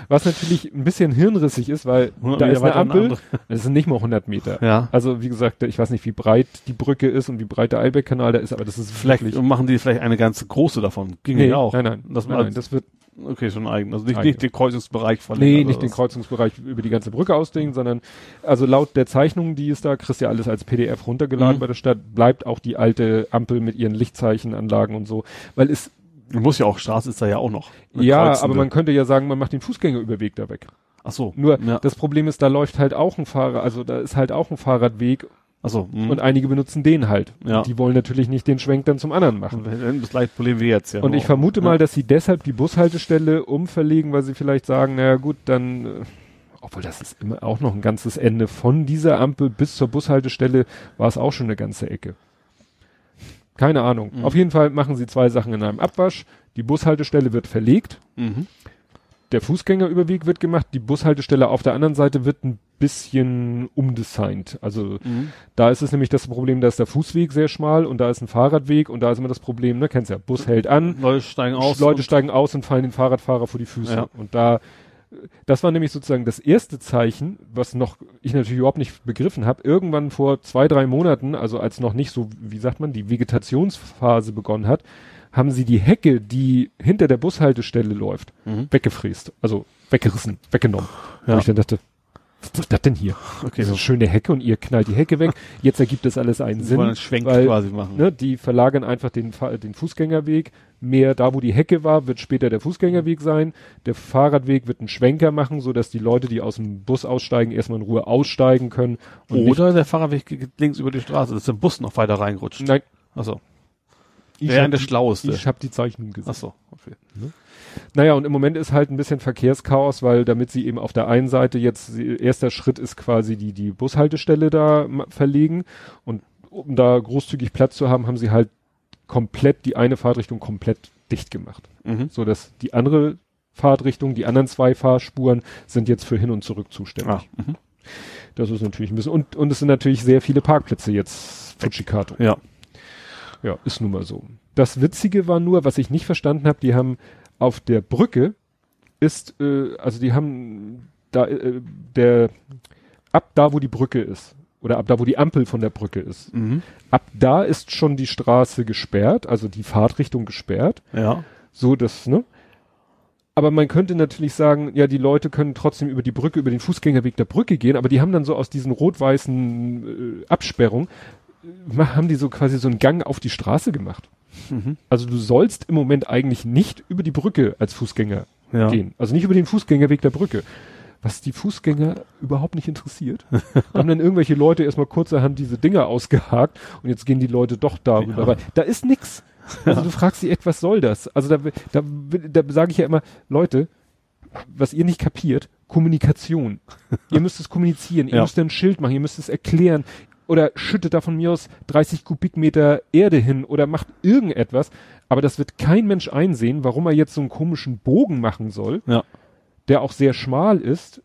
Was natürlich ein bisschen hirnrissig ist, weil da ist eine Ampel, das sind nicht mal 100 Meter. Ja. Also wie gesagt, ich weiß nicht, wie breit die Brücke ist und wie breit der Eilbeck-Kanal da ist, aber das ist vielleicht wirklich, machen die vielleicht eine ganze große davon. Ging nee, auch. Nein, nein, das, nein, nein, das wird Okay, schon eigen. Also nicht, eigen. nicht den Kreuzungsbereich von Nee, nicht den Kreuzungsbereich über die ganze Brücke ausdingen, sondern also laut der Zeichnung, die ist da, kriegst du ja alles als PDF runtergeladen mhm. bei der Stadt, bleibt auch die alte Ampel mit ihren Lichtzeichenanlagen und so, weil es muss ja auch, Straße ist da ja auch noch. Ja, aber man könnte ja sagen, man macht den Fußgängerüberweg da weg. Ach so. Nur ja. das Problem ist, da läuft halt auch ein Fahrer, also da ist halt auch ein Fahrradweg. Ach so. Mh. Und einige benutzen den halt. Ja. Die wollen natürlich nicht den Schwenk dann zum anderen machen. Das gleiche Problem wie jetzt, ja. Und ich vermute ja. mal, dass sie deshalb die Bushaltestelle umverlegen, weil sie vielleicht sagen, naja gut, dann, äh, obwohl das ist immer auch noch ein ganzes Ende. Von dieser Ampel bis zur Bushaltestelle war es auch schon eine ganze Ecke. Keine Ahnung. Mhm. Auf jeden Fall machen sie zwei Sachen in einem Abwasch. Die Bushaltestelle wird verlegt. Mhm. Der Fußgängerüberweg wird gemacht. Die Bushaltestelle auf der anderen Seite wird ein bisschen umdesignt. Also mhm. da ist es nämlich das Problem, da ist der Fußweg sehr schmal und da ist ein Fahrradweg und da ist immer das Problem, ne, kennst ja, Bus hält an. Leute steigen aus. Leute steigen aus und fallen den Fahrradfahrer vor die Füße. Ja. Und da das war nämlich sozusagen das erste Zeichen, was noch ich natürlich überhaupt nicht begriffen habe. Irgendwann vor zwei, drei Monaten, also als noch nicht so, wie sagt man, die Vegetationsphase begonnen hat, haben sie die Hecke, die hinter der Bushaltestelle läuft, mhm. weggefräst. Also weggerissen, weggenommen. Ja. Und ich dann dachte, was ist das denn hier? Okay, so eine schöne Hecke und ihr knallt die Hecke weg. Jetzt ergibt das alles einen Sinn. Einen Schwenk weil, quasi machen. Ne, die verlagern einfach den, den Fußgängerweg. Mehr da, wo die Hecke war, wird später der Fußgängerweg sein. Der Fahrradweg wird einen Schwenker machen, so dass die Leute, die aus dem Bus aussteigen, erstmal in Ruhe aussteigen können. Oder der Fahrradweg geht links über die Straße, dass der Bus noch weiter reinrutscht. Nein. Achso. Ich Wäre der Schlauste. Ich habe die Zeichnung gesehen. Achso, okay. Ne? Naja, und im Moment ist halt ein bisschen Verkehrschaos, weil damit sie eben auf der einen Seite jetzt, erster Schritt ist quasi die, die Bushaltestelle da verlegen und um da großzügig Platz zu haben, haben sie halt komplett die eine Fahrtrichtung komplett dicht gemacht. Mhm. So dass die andere Fahrtrichtung, die anderen zwei Fahrspuren sind jetzt für hin und zurück zuständig. Ah, mhm. Das ist natürlich ein bisschen, und, und es sind natürlich sehr viele Parkplätze jetzt Fujikato. Ja. Ja, ist nun mal so. Das Witzige war nur, was ich nicht verstanden habe, die haben auf der Brücke ist, äh, also die haben da äh, der ab da, wo die Brücke ist oder ab da, wo die Ampel von der Brücke ist, mhm. ab da ist schon die Straße gesperrt, also die Fahrtrichtung gesperrt. Ja. So dass ne. Aber man könnte natürlich sagen, ja, die Leute können trotzdem über die Brücke, über den Fußgängerweg der Brücke gehen, aber die haben dann so aus diesen rot-weißen äh, Absperrungen haben die so quasi so einen Gang auf die Straße gemacht. Mhm. Also du sollst im Moment eigentlich nicht über die Brücke als Fußgänger ja. gehen. Also nicht über den Fußgängerweg der Brücke. Was die Fußgänger überhaupt nicht interessiert. haben dann irgendwelche Leute erstmal kurzerhand diese Dinger ausgehakt und jetzt gehen die Leute doch darüber. Ja. Da ist nix. Also du fragst dich echt, was soll das? Also da, da, da sage ich ja immer, Leute, was ihr nicht kapiert, Kommunikation. ihr müsst es kommunizieren, ihr ja. müsst ein Schild machen, ihr müsst es erklären, oder schüttet da von mir aus 30 Kubikmeter Erde hin oder macht irgendetwas. Aber das wird kein Mensch einsehen, warum er jetzt so einen komischen Bogen machen soll, ja. Der auch sehr schmal ist.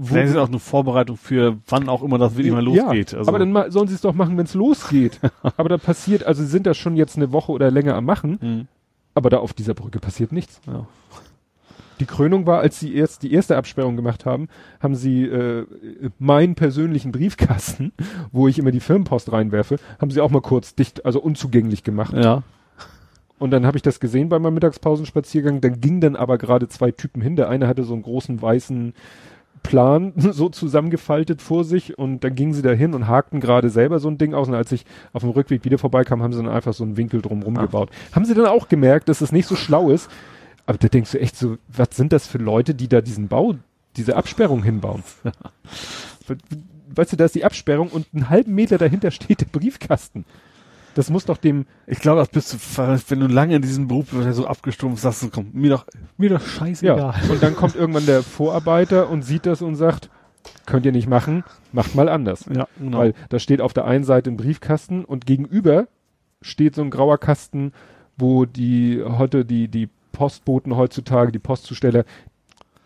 Vielleicht ist auch eine Vorbereitung für wann auch immer das wirklich mal losgeht. Ja, also. Aber dann sollen sie es doch machen, wenn es losgeht. aber da passiert, also sie sind das schon jetzt eine Woche oder länger am machen, mhm. aber da auf dieser Brücke passiert nichts. Ja die Krönung war, als sie erst die erste Absperrung gemacht haben, haben sie äh, meinen persönlichen Briefkasten, wo ich immer die Firmenpost reinwerfe, haben sie auch mal kurz dicht, also unzugänglich gemacht. Ja. Und dann habe ich das gesehen bei meinem Mittagspausenspaziergang. Dann ging dann aber gerade zwei Typen hin. Der eine hatte so einen großen weißen Plan so zusammengefaltet vor sich und dann gingen sie da hin und hakten gerade selber so ein Ding aus und als ich auf dem Rückweg wieder vorbeikam, haben sie dann einfach so einen Winkel drumrum Ach. gebaut. Haben sie dann auch gemerkt, dass es nicht so schlau ist, aber da denkst du echt so, was sind das für Leute, die da diesen Bau, diese Absperrung hinbauen? weißt du, da ist die Absperrung und einen halben Meter dahinter steht der Briefkasten. Das muss doch dem. Ich glaube, das bist du, wenn du lange in diesem Beruf so abgestumpft sagst, du, komm, mir doch, mir doch scheißegal. Ja. Und dann kommt irgendwann der Vorarbeiter und sieht das und sagt, könnt ihr nicht machen, macht mal anders. Ja, genau. Weil da steht auf der einen Seite ein Briefkasten und gegenüber steht so ein grauer Kasten, wo die heute die, die Postboten heutzutage, die Postzusteller,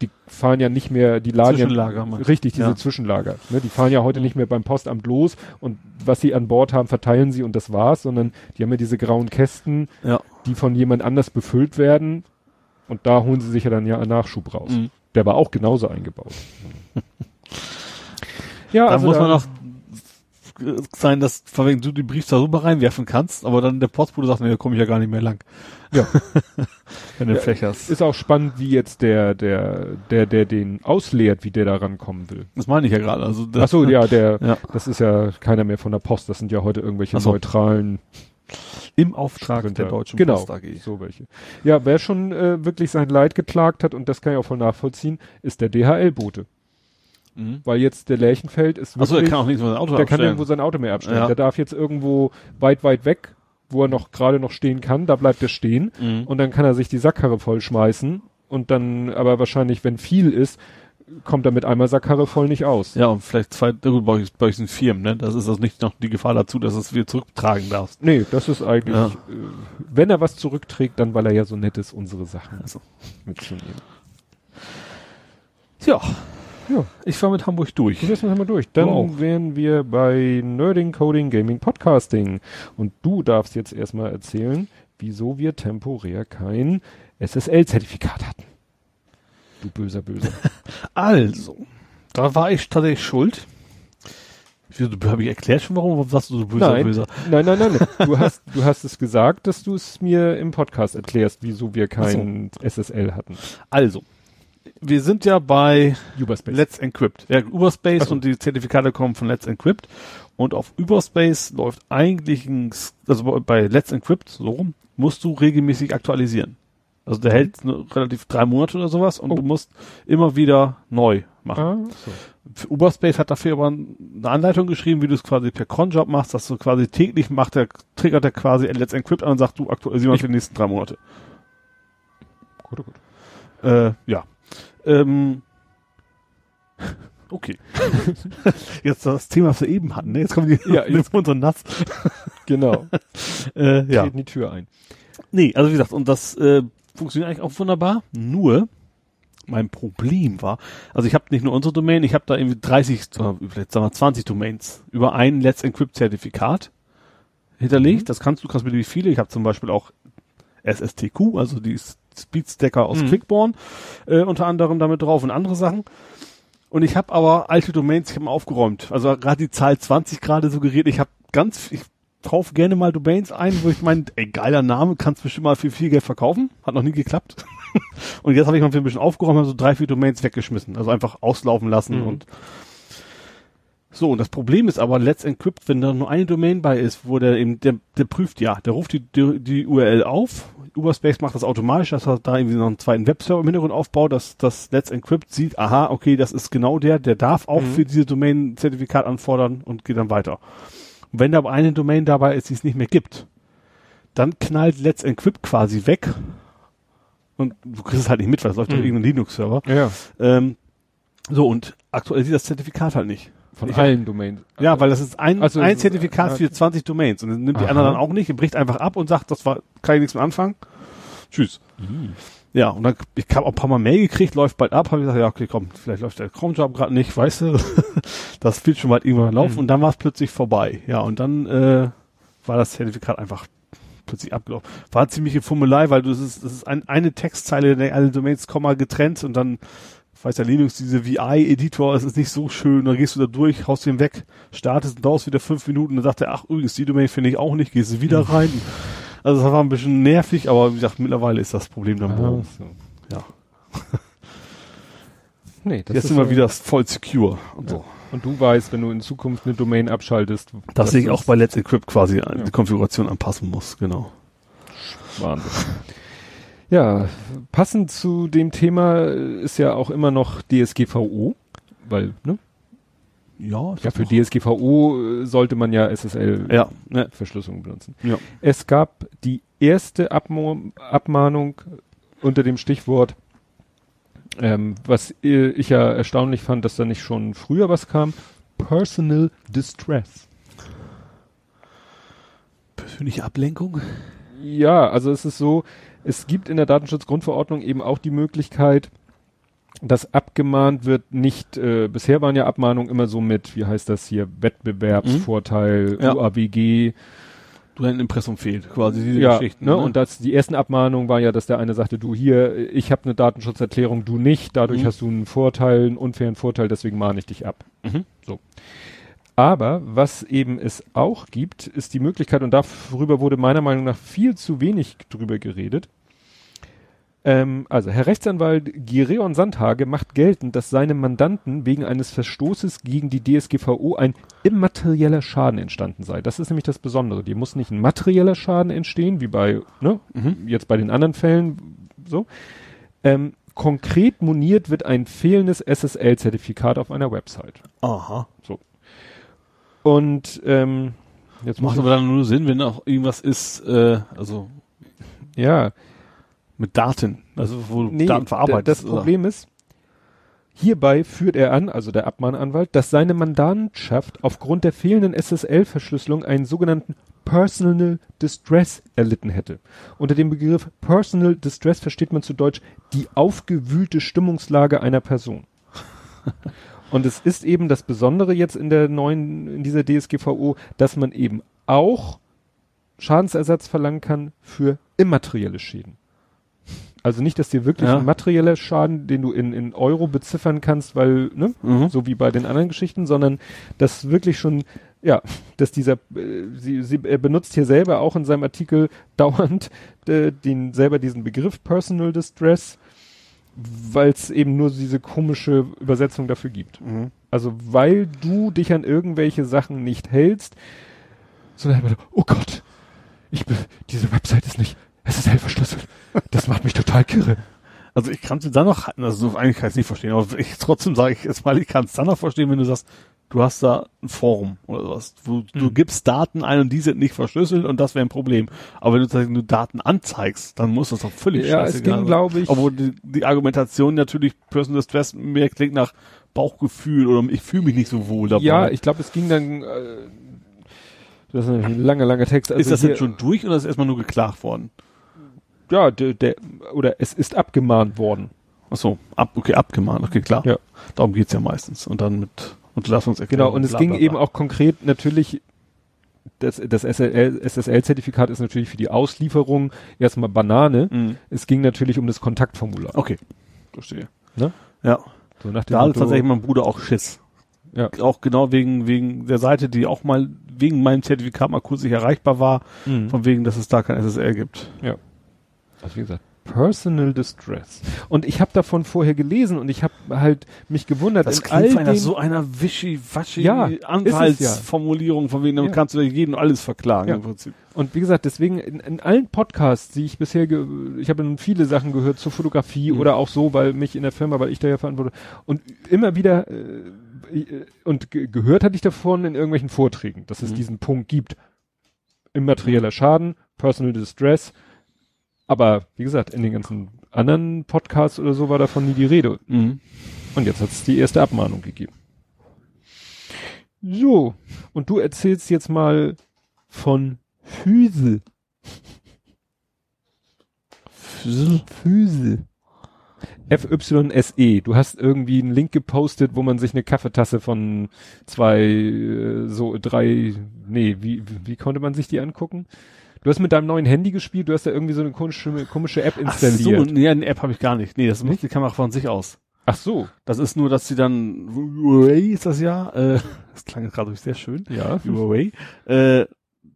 die fahren ja nicht mehr, die laden Zwischenlager, ja, richtig, diese ja. Zwischenlager. Ne, die fahren ja heute nicht mehr beim Postamt los und was sie an Bord haben, verteilen sie und das war's, sondern die haben ja diese grauen Kästen, ja. die von jemand anders befüllt werden und da holen sie sich ja dann ja Nachschub raus. Mhm. Der war auch genauso eingebaut. ja, da also muss man noch sein, dass du die Brieftaube reinwerfen kannst, aber dann der Postbote sagt, nee, da komme ich ja gar nicht mehr lang. Ja. Wenn du ja, Pech hast. Ist auch spannend, wie jetzt der, der, der, der den ausleert, wie der da rankommen will. Das meine ich ja gerade. Also Ach so, ja, der, ja. das ist ja keiner mehr von der Post, das sind ja heute irgendwelche so. neutralen im Auftrag Sprinter. der Deutschen genau, Post AG. So welche. Ja, wer schon äh, wirklich sein Leid geklagt hat, und das kann ich auch voll nachvollziehen, ist der DHL-Bote. Mhm. Weil jetzt der Lärchenfeld ist wirklich, Achso, der kann auch nicht sein Auto Der kann irgendwo sein Auto mehr abstellen. Ja. Der darf jetzt irgendwo weit, weit weg, wo er noch gerade noch stehen kann, da bleibt er stehen. Mhm. Und dann kann er sich die Sackkarre vollschmeißen. Und dann, aber wahrscheinlich, wenn viel ist, kommt er mit einmal Sackkarre voll nicht aus. Ja, und vielleicht zwei, gut, bei euch, bei euch sind Firmen, ne? Das ist also nicht noch die Gefahr dazu, dass es wieder zurücktragen darfst. Nee, das ist eigentlich, ja. äh, wenn er was zurückträgt, dann weil er ja so nett ist, unsere Sachen also. mitzunehmen. Ja. Ja, ich war mit Hamburg durch. Du bist mit Hamburg durch. Dann wow. wären wir bei Nerding, Coding, Gaming, Podcasting. Und du darfst jetzt erstmal erzählen, wieso wir temporär kein SSL-Zertifikat hatten. Du böser Böser. also, da war ich tatsächlich schuld. Habe ich erklärt schon, warum? Warum sagst du so böser, nein, böser? Nein, nein, nein. nein. Du hast, du hast es gesagt, dass du es mir im Podcast erklärst, wieso wir kein so. SSL hatten. Also, wir sind ja bei Uberspace. Let's Encrypt. Ja, Uberspace so. und die Zertifikate kommen von Let's Encrypt. Und auf Uberspace läuft eigentlich ein, also bei Let's Encrypt, so rum, musst du regelmäßig aktualisieren. Also der mhm. hält ne, relativ drei Monate oder sowas und oh. du musst immer wieder neu machen. Ah, so. Uberspace hat dafür aber eine Anleitung geschrieben, wie du es quasi per Cronjob machst, dass du quasi täglich macht, der triggert er quasi Let's Encrypt an und sagt, du aktualisier mal für die nächsten drei Monate. Gut, gut. Äh, ja. Ähm, okay. jetzt das Thema, was wir eben hatten, ne? Jetzt kommen die, ja, jetzt kommt so nass. genau. äh, ja. Treten die Tür ein. Nee, also wie gesagt, und das äh, funktioniert eigentlich auch wunderbar. Nur, mein Problem war, also ich habe nicht nur unsere Domain, ich habe da irgendwie 30, äh, vielleicht sagen wir 20 Domains über ein Let's Encrypt Zertifikat hinterlegt. Mhm. Das kannst du, kannst wie viele. Ich habe zum Beispiel auch SSTQ, also die Speedstacker aus mhm. Quickborn, äh, unter anderem damit drauf und andere Sachen. Und ich habe aber alte Domains, ich habe aufgeräumt. Also gerade die Zahl 20 gerade suggeriert, ich habe ganz, ich kaufe gerne mal Domains ein, wo ich meine, ey, geiler Name, kannst bestimmt mal für viel Geld verkaufen. Hat noch nie geklappt. und jetzt habe ich mal für ein bisschen aufgeräumt, habe so drei, vier Domains weggeschmissen. Also einfach auslaufen lassen mhm. und so, und das Problem ist aber, Let's Encrypt, wenn da nur eine Domain bei ist, wo der eben, der, der prüft ja, der ruft die, die, die URL auf, Uberspace macht das automatisch, dass er da irgendwie noch einen zweiten Webserver im Hintergrund aufbaut, dass das Let's Encrypt sieht, aha, okay, das ist genau der, der darf auch mhm. für diese Domain Zertifikat anfordern und geht dann weiter. Und wenn da aber eine Domain dabei ist, die es nicht mehr gibt, dann knallt Let's Encrypt quasi weg und du kriegst es halt nicht mit, weil es läuft mhm. auf irgendeinem Linux-Server. Ja. Ähm, so, und aktuell sieht das Zertifikat halt nicht. Von ich allen Domains. Ja, weil das ist ein, also, ein Zertifikat für 20 Domains und dann nimmt Aha. die anderen dann auch nicht, bricht einfach ab und sagt, das war, kann ich nichts mehr anfangen. Tschüss. Mhm. Ja, und dann, ich habe auch ein paar Mal Mail gekriegt, läuft bald ab, habe ich gesagt, ja, okay, komm, vielleicht läuft der Chrome-Job gerade nicht, weißt du, das wird schon bald irgendwann laufen mhm. und dann war es plötzlich vorbei. Ja, und dann äh, war das Zertifikat einfach plötzlich abgelaufen. War ziemliche Fummelei, weil du, das ist, das ist ein, eine Textzeile, der alle Domains, Komma getrennt und dann weiß ja Linux, diese VI-Editor, es ist nicht so schön, dann gehst du da durch, haust den weg, startest und dauerst wieder fünf Minuten, dann sagt er, ach übrigens, die Domain finde ich auch nicht, gehst du wieder mhm. rein. Also das war ein bisschen nervig, aber wie gesagt, mittlerweile ist das Problem dann wohl. Ja. nee, das Jetzt ist immer wieder voll secure und ja. so. Und du weißt, wenn du in Zukunft eine Domain abschaltest, dass ich auch bei Let's Equip quasi ja. die Konfiguration anpassen muss, genau. Wahnsinn. Ja, passend zu dem Thema ist ja auch immer noch DSGVO, weil, ne? Ja, ja für DSGVO äh, sollte man ja SSL ja, benutzen. Ja. Es gab die erste Abmo Abmahnung unter dem Stichwort, ähm, was ich ja erstaunlich fand, dass da nicht schon früher was kam, Personal Distress. Persönliche Ablenkung? Ja, also es ist so, es gibt in der Datenschutzgrundverordnung eben auch die Möglichkeit, dass abgemahnt wird, nicht, äh, bisher waren ja Abmahnungen immer so mit, wie heißt das hier, Wettbewerbsvorteil, mhm. ja. UAWG, du ein Impressum fehlt, quasi diese ja, Geschichten. Ne? ne? Und das, die ersten Abmahnungen war ja, dass der eine sagte, du hier, ich habe eine Datenschutzerklärung, du nicht, dadurch mhm. hast du einen Vorteil, einen unfairen Vorteil, deswegen mahne ich dich ab. Mhm. So. Aber was eben es auch gibt, ist die Möglichkeit, und darüber wurde meiner Meinung nach viel zu wenig drüber geredet, ähm, also, Herr Rechtsanwalt Gireon Sandhage macht geltend, dass seinem Mandanten wegen eines Verstoßes gegen die DSGVO ein immaterieller Schaden entstanden sei. Das ist nämlich das Besondere. Dir muss nicht ein materieller Schaden entstehen, wie bei, ne, mhm. jetzt bei den anderen Fällen, so. Ähm, konkret moniert wird ein fehlendes SSL-Zertifikat auf einer Website. Aha. So. Und, ähm, jetzt macht aber dann nur Sinn, wenn auch irgendwas ist, äh, also. Ja. Mit Daten, also wo nee, Daten verarbeitet. Das Problem oder? ist, hierbei führt er an, also der Abmahnanwalt, dass seine Mandantschaft aufgrund der fehlenden SSL-Verschlüsselung einen sogenannten Personal Distress erlitten hätte. Unter dem Begriff Personal Distress versteht man zu Deutsch die aufgewühlte Stimmungslage einer Person. Und es ist eben das Besondere jetzt in der neuen, in dieser DSGVO, dass man eben auch Schadensersatz verlangen kann für immaterielle Schäden. Also nicht, dass dir wirklich ja. ein materieller Schaden, den du in, in Euro beziffern kannst, weil, ne, mhm. so wie bei den anderen Geschichten, sondern dass wirklich schon, ja, dass dieser, äh, sie, sie, er benutzt hier selber auch in seinem Artikel dauernd äh, den selber diesen Begriff Personal Distress, weil es eben nur diese komische Übersetzung dafür gibt. Mhm. Also weil du dich an irgendwelche Sachen nicht hältst, sondern oh Gott, ich diese Website ist nicht SSL verschlüsselt. Das macht mich total kirre. Also ich kann es dann noch, also eigentlich kann ich es nicht verstehen, aber ich trotzdem sage ich jetzt mal, ich kann es dann noch verstehen, wenn du sagst, du hast da ein Forum oder sowas. Du, mhm. du gibst Daten ein und die sind nicht verschlüsselt und das wäre ein Problem. Aber wenn du, wenn du Daten anzeigst, dann muss das doch völlig ja, scheißegal es ging, glaube ich. Obwohl die, die Argumentation natürlich Personal Stress mehr klingt nach Bauchgefühl oder ich fühle mich nicht so wohl dabei. Ja, ich glaube, es ging dann, äh, das ist ein langer, langer Text. Also ist das jetzt schon durch oder ist erstmal nur geklagt worden? Ja, der, der, oder es ist abgemahnt worden. Ach so, ab, okay, abgemahnt, okay, klar. Ja. Darum geht's ja meistens. Und dann mit Unterlassungserklärung. Genau, und es bla, bla, bla. ging eben auch konkret natürlich, das, das SSL-Zertifikat ist natürlich für die Auslieferung erstmal Banane. Mhm. Es ging natürlich um das Kontaktformular. Okay, verstehe. Ne? Ja. So nach dem da hat tatsächlich mein Bruder auch Schiss. Ja. Auch genau wegen, wegen der Seite, die auch mal wegen meinem Zertifikat mal kurz nicht erreichbar war, mhm. von wegen, dass es da kein SSL gibt. Ja also wie gesagt, Personal Distress. Und ich habe davon vorher gelesen und ich habe halt mich gewundert. Das klingt in all den, so einer wischi-waschi ja, Anwaltsformulierung, ja. von wegen, dann ja. kannst du jeden alles verklagen ja. im Prinzip. Und wie gesagt, deswegen in, in allen Podcasts, die ich bisher, ich habe nun viele Sachen gehört zur Fotografie mhm. oder auch so, weil mich in der Firma, weil ich da ja verantworte und immer wieder äh, äh und ge gehört hatte ich davon in irgendwelchen Vorträgen, dass es mhm. diesen Punkt gibt. Immaterieller Schaden, Personal Distress, aber wie gesagt, in den ganzen anderen Podcasts oder so war davon nie die Rede. Mhm. Und jetzt hat es die erste Abmahnung gegeben. So, und du erzählst jetzt mal von. Füsel? Füsel. FYSE. Du hast irgendwie einen Link gepostet, wo man sich eine Kaffeetasse von zwei, äh, so drei, nee, wie, wie konnte man sich die angucken? Du hast mit deinem neuen Handy gespielt, du hast da irgendwie so eine komische, komische App installiert. Ach so, nee, eine App habe ich gar nicht. Nee, das macht die Kamera von sich aus. Ach so. Das ist nur, dass sie dann, Huawei ist das ja, äh, das klang gerade sehr schön. Ja. Huawei, äh,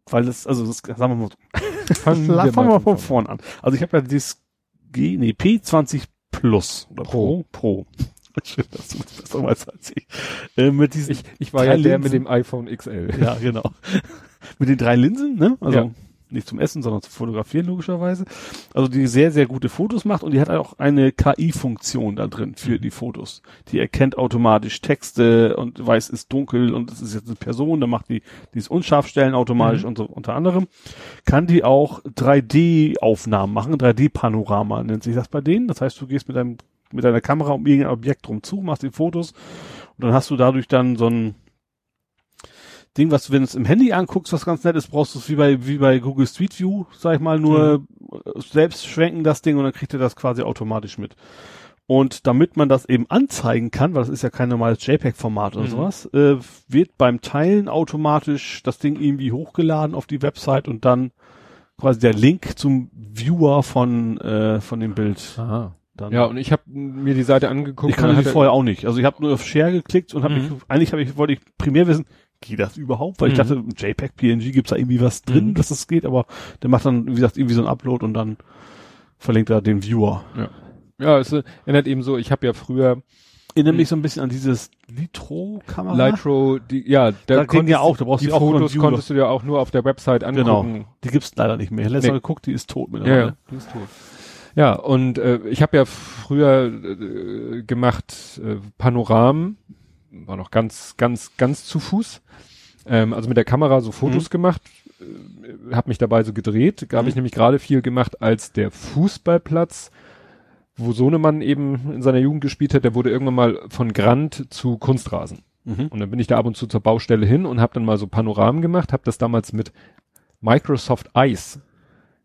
weil das, also das, sagen wir mal, fangen wir, fangen wir von vorn an. Also ich habe ja dieses G, nee, P20 Plus oder Pro, Pro. Schön, dass du das besser weißt als ich. Äh, mit diesen ich, ich war ja der mit dem iPhone XL. Ja, genau. mit den drei Linsen, ne? Also ja nicht zum Essen, sondern zum Fotografieren logischerweise. Also die sehr, sehr gute Fotos macht und die hat auch eine KI-Funktion da drin für mhm. die Fotos. Die erkennt automatisch Texte und weiß, ist dunkel und es ist jetzt eine Person, dann macht die dieses Unscharfstellen automatisch mhm. und so unter anderem. Kann die auch 3D-Aufnahmen machen, 3D-Panorama nennt sich das bei denen. Das heißt, du gehst mit deinem mit deiner Kamera um irgendein Objekt drum zu, machst die Fotos und dann hast du dadurch dann so ein Ding, was du, wenn du es im Handy anguckst, was ganz nett ist, brauchst du es wie bei, wie bei Google Street View, sag ich mal, nur mhm. selbst schwenken das Ding und dann kriegt er das quasi automatisch mit. Und damit man das eben anzeigen kann, weil das ist ja kein normales JPEG-Format oder mhm. sowas, äh, wird beim Teilen automatisch das Ding irgendwie hochgeladen auf die Website und dann quasi der Link zum Viewer von äh, von dem Bild. Aha. Dann ja, und ich habe mir die Seite angeguckt. Ich kannte die vorher auch nicht. Also ich habe nur auf Share geklickt und habe mhm. mich, eigentlich habe ich wollte ich primär wissen, geht das überhaupt? Weil mhm. ich dachte, JPEG, PNG gibt's da irgendwie was drin, mhm. dass das geht, aber der macht dann, wie gesagt, irgendwie so ein Upload und dann verlinkt er den Viewer. Ja. Ja, es erinnert eben so, ich habe ja früher erinnert mich so ein bisschen an dieses Litro-Kamera. Litro, die, ja, da, da ja auch, da brauchst die du Fotos auch konntest du ja auch nur auf der Website angucken. Genau. Die gibt's leider nicht mehr. Letztes nee. Mal geguckt, die ist tot mittlerweile. Ja, die ist tot. Ja, und äh, ich habe ja früher äh, gemacht äh, Panoramen, war noch ganz, ganz, ganz zu Fuß. Ähm, also mit der Kamera so Fotos mhm. gemacht, äh, habe mich dabei so gedreht. Da habe mhm. ich nämlich gerade viel gemacht, als der Fußballplatz wo Sohnemann eben in seiner Jugend gespielt hat, der wurde irgendwann mal von Grand zu Kunstrasen. Mhm. Und dann bin ich da ab und zu zur Baustelle hin und habe dann mal so Panoramen gemacht, habe das damals mit Microsoft Ice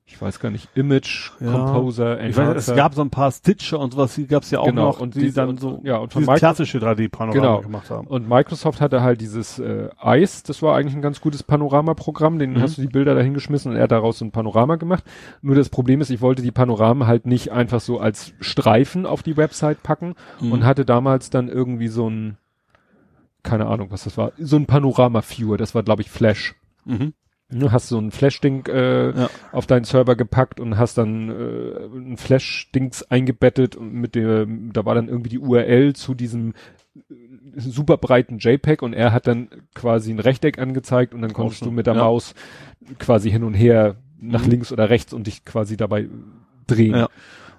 ich weiß gar nicht, Image, ja. Composer, Enhancer. Weiß, es gab so ein paar Stitcher und sowas, die gab es ja auch genau, noch, und die, die dann so ja, und von klassische 3D-Panorama genau. gemacht haben. Und Microsoft hatte halt dieses äh, Ice, das war eigentlich ein ganz gutes Panoramaprogramm, den mhm. hast du die Bilder da hingeschmissen und er hat daraus so ein Panorama gemacht. Nur das Problem ist, ich wollte die Panoramen halt nicht einfach so als Streifen auf die Website packen mhm. und hatte damals dann irgendwie so ein, keine Ahnung, was das war, so ein Panorama-Viewer, das war glaube ich Flash. Mhm. Du hast so ein Flash-Ding äh, ja. auf deinen Server gepackt und hast dann äh, ein Flash-Dings eingebettet und mit dem, da war dann irgendwie die URL zu diesem äh, super breiten JPEG und er hat dann quasi ein Rechteck angezeigt und dann konntest du mit der ja. Maus quasi hin und her nach mhm. links oder rechts und dich quasi dabei drehen. Ja.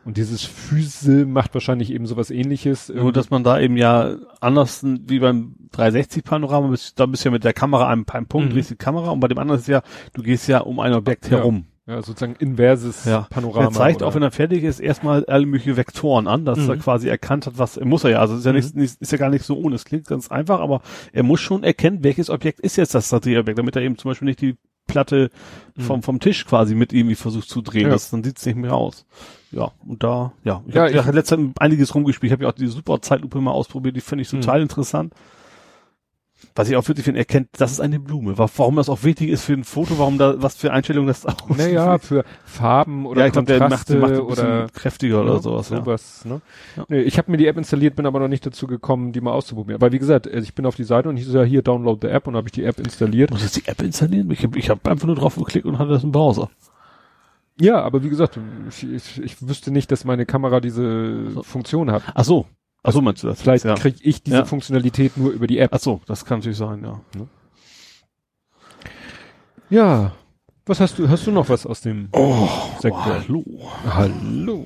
Und dieses Füße macht wahrscheinlich eben sowas ähnliches. Nur, dass man da eben ja anders wie beim 360-Panorama, bist, da bist du ja mit der Kamera einem, einem Punkt, mhm. drehst die Kamera und bei dem anderen ist ja, du gehst ja um ein Objekt ja. herum. Ja, sozusagen inverses ja. Panorama. Er zeigt oder? auch, wenn er fertig ist, erstmal alle möglichen Vektoren an, dass mhm. er quasi erkannt hat, was, er muss er ja, also ist ja mhm. nicht, nicht, ist ja gar nicht so ohne, es klingt ganz einfach, aber er muss schon erkennen, welches Objekt ist jetzt das Drehobjekt, damit er eben zum Beispiel nicht die Platte vom, mhm. vom Tisch quasi mit irgendwie versucht zu drehen. Ja. Das, dann sieht's nicht mehr aus. Ja, und da, ja. Ich ja, habe ja letztens einiges rumgespielt. Ich habe ja auch die super Zeitlupe mal ausprobiert, die finde ich total mhm. interessant. Was ich auch wirklich finde, erkennt, das ist eine Blume. Warum das auch wichtig ist für ein Foto, warum da, was für Einstellungen das auch Naja, für Farben oder ja, ich glaub, der macht, macht ein oder kräftiger oder sowas. Sowas, ja. ne? Ja. Nee, ich habe mir die App installiert, bin aber noch nicht dazu gekommen, die mal auszuprobieren. Aber wie gesagt, also ich bin auf die Seite und ich so ja hier download the App und habe ich die App installiert. Muss ich die App installieren? Ich habe ich hab einfach nur drauf geklickt und hatte das im Browser. Ja, aber wie gesagt, ich, ich, ich wüsste nicht, dass meine Kamera diese so. Funktion hat. Ach so, Ach so meinst du das? Vielleicht ja. kriege ich diese ja. Funktionalität nur über die App. Ach so, das kann natürlich sein, ja. Ja. Was hast du, hast du noch was aus dem oh, Sektor? Oh, hallo. Hallo.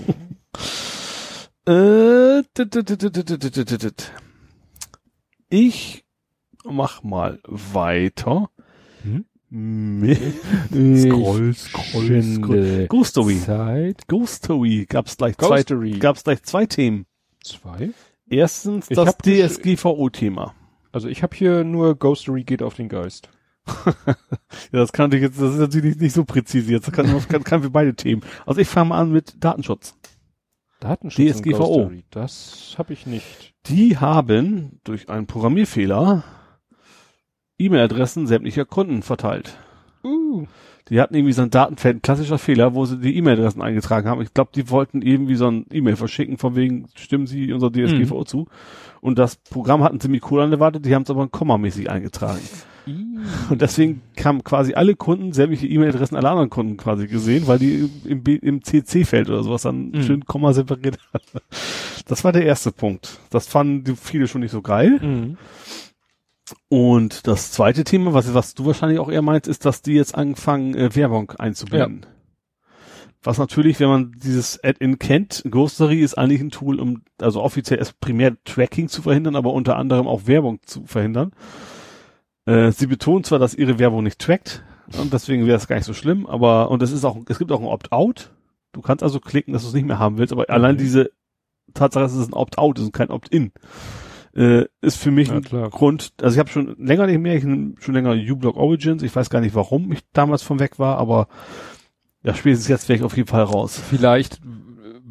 ich mach mal weiter. Hm? scroll, scroll, scroll. Ghost Story. Zeit. Ghost Story. Gab's gleich zwei, gab's gleich zwei Themen. Zwei? Erstens das DSGVO-Thema. Also ich habe hier nur Ghostery geht auf den Geist. ja, das kann ich jetzt, das ist natürlich nicht so präzise jetzt. Das kann, kann, kann für beide Themen. Also ich fange mal an mit Datenschutz. Datenschutz DSGVO. Das habe ich nicht. Die haben durch einen Programmierfehler E-Mail-Adressen sämtlicher Kunden verteilt. Uh. Die hatten irgendwie so ein Datenfeld, ein klassischer Fehler, wo sie die E-Mail-Adressen eingetragen haben. Ich glaube, die wollten irgendwie so ein E-Mail verschicken, von wegen, stimmen sie unser DSGVO mhm. zu. Und das Programm hatten ziemlich cool erwartet, die haben es aber kommamäßig eingetragen. Und deswegen kamen quasi alle Kunden sämtliche E-Mail-Adressen aller anderen Kunden quasi gesehen, weil die im, im CC-Feld oder sowas dann mhm. schön Komma separiert haben. Das war der erste Punkt. Das fanden viele schon nicht so geil. Mhm. Und das zweite Thema, was, was du wahrscheinlich auch eher meinst, ist, dass die jetzt anfangen, äh, Werbung einzubinden. Ja. Was natürlich, wenn man dieses Add-in kennt, Ghostery ist eigentlich ein Tool, um also offiziell erst primär Tracking zu verhindern, aber unter anderem auch Werbung zu verhindern. Äh, sie betonen zwar, dass ihre Werbung nicht trackt, und deswegen wäre es gar nicht so schlimm, aber und es ist auch, es gibt auch ein Opt-out. Du kannst also klicken, dass du es nicht mehr haben willst, aber mhm. allein diese Tatsache, dass es ein Opt-out ist und kein Opt-in äh, ist für mich ja, ein klar. Grund, also ich habe schon länger nicht mehr, ich schon länger uBlock Origins, ich weiß gar nicht, warum ich damals von weg war, aber ja, spätestens jetzt wäre ich auf jeden Fall raus. Vielleicht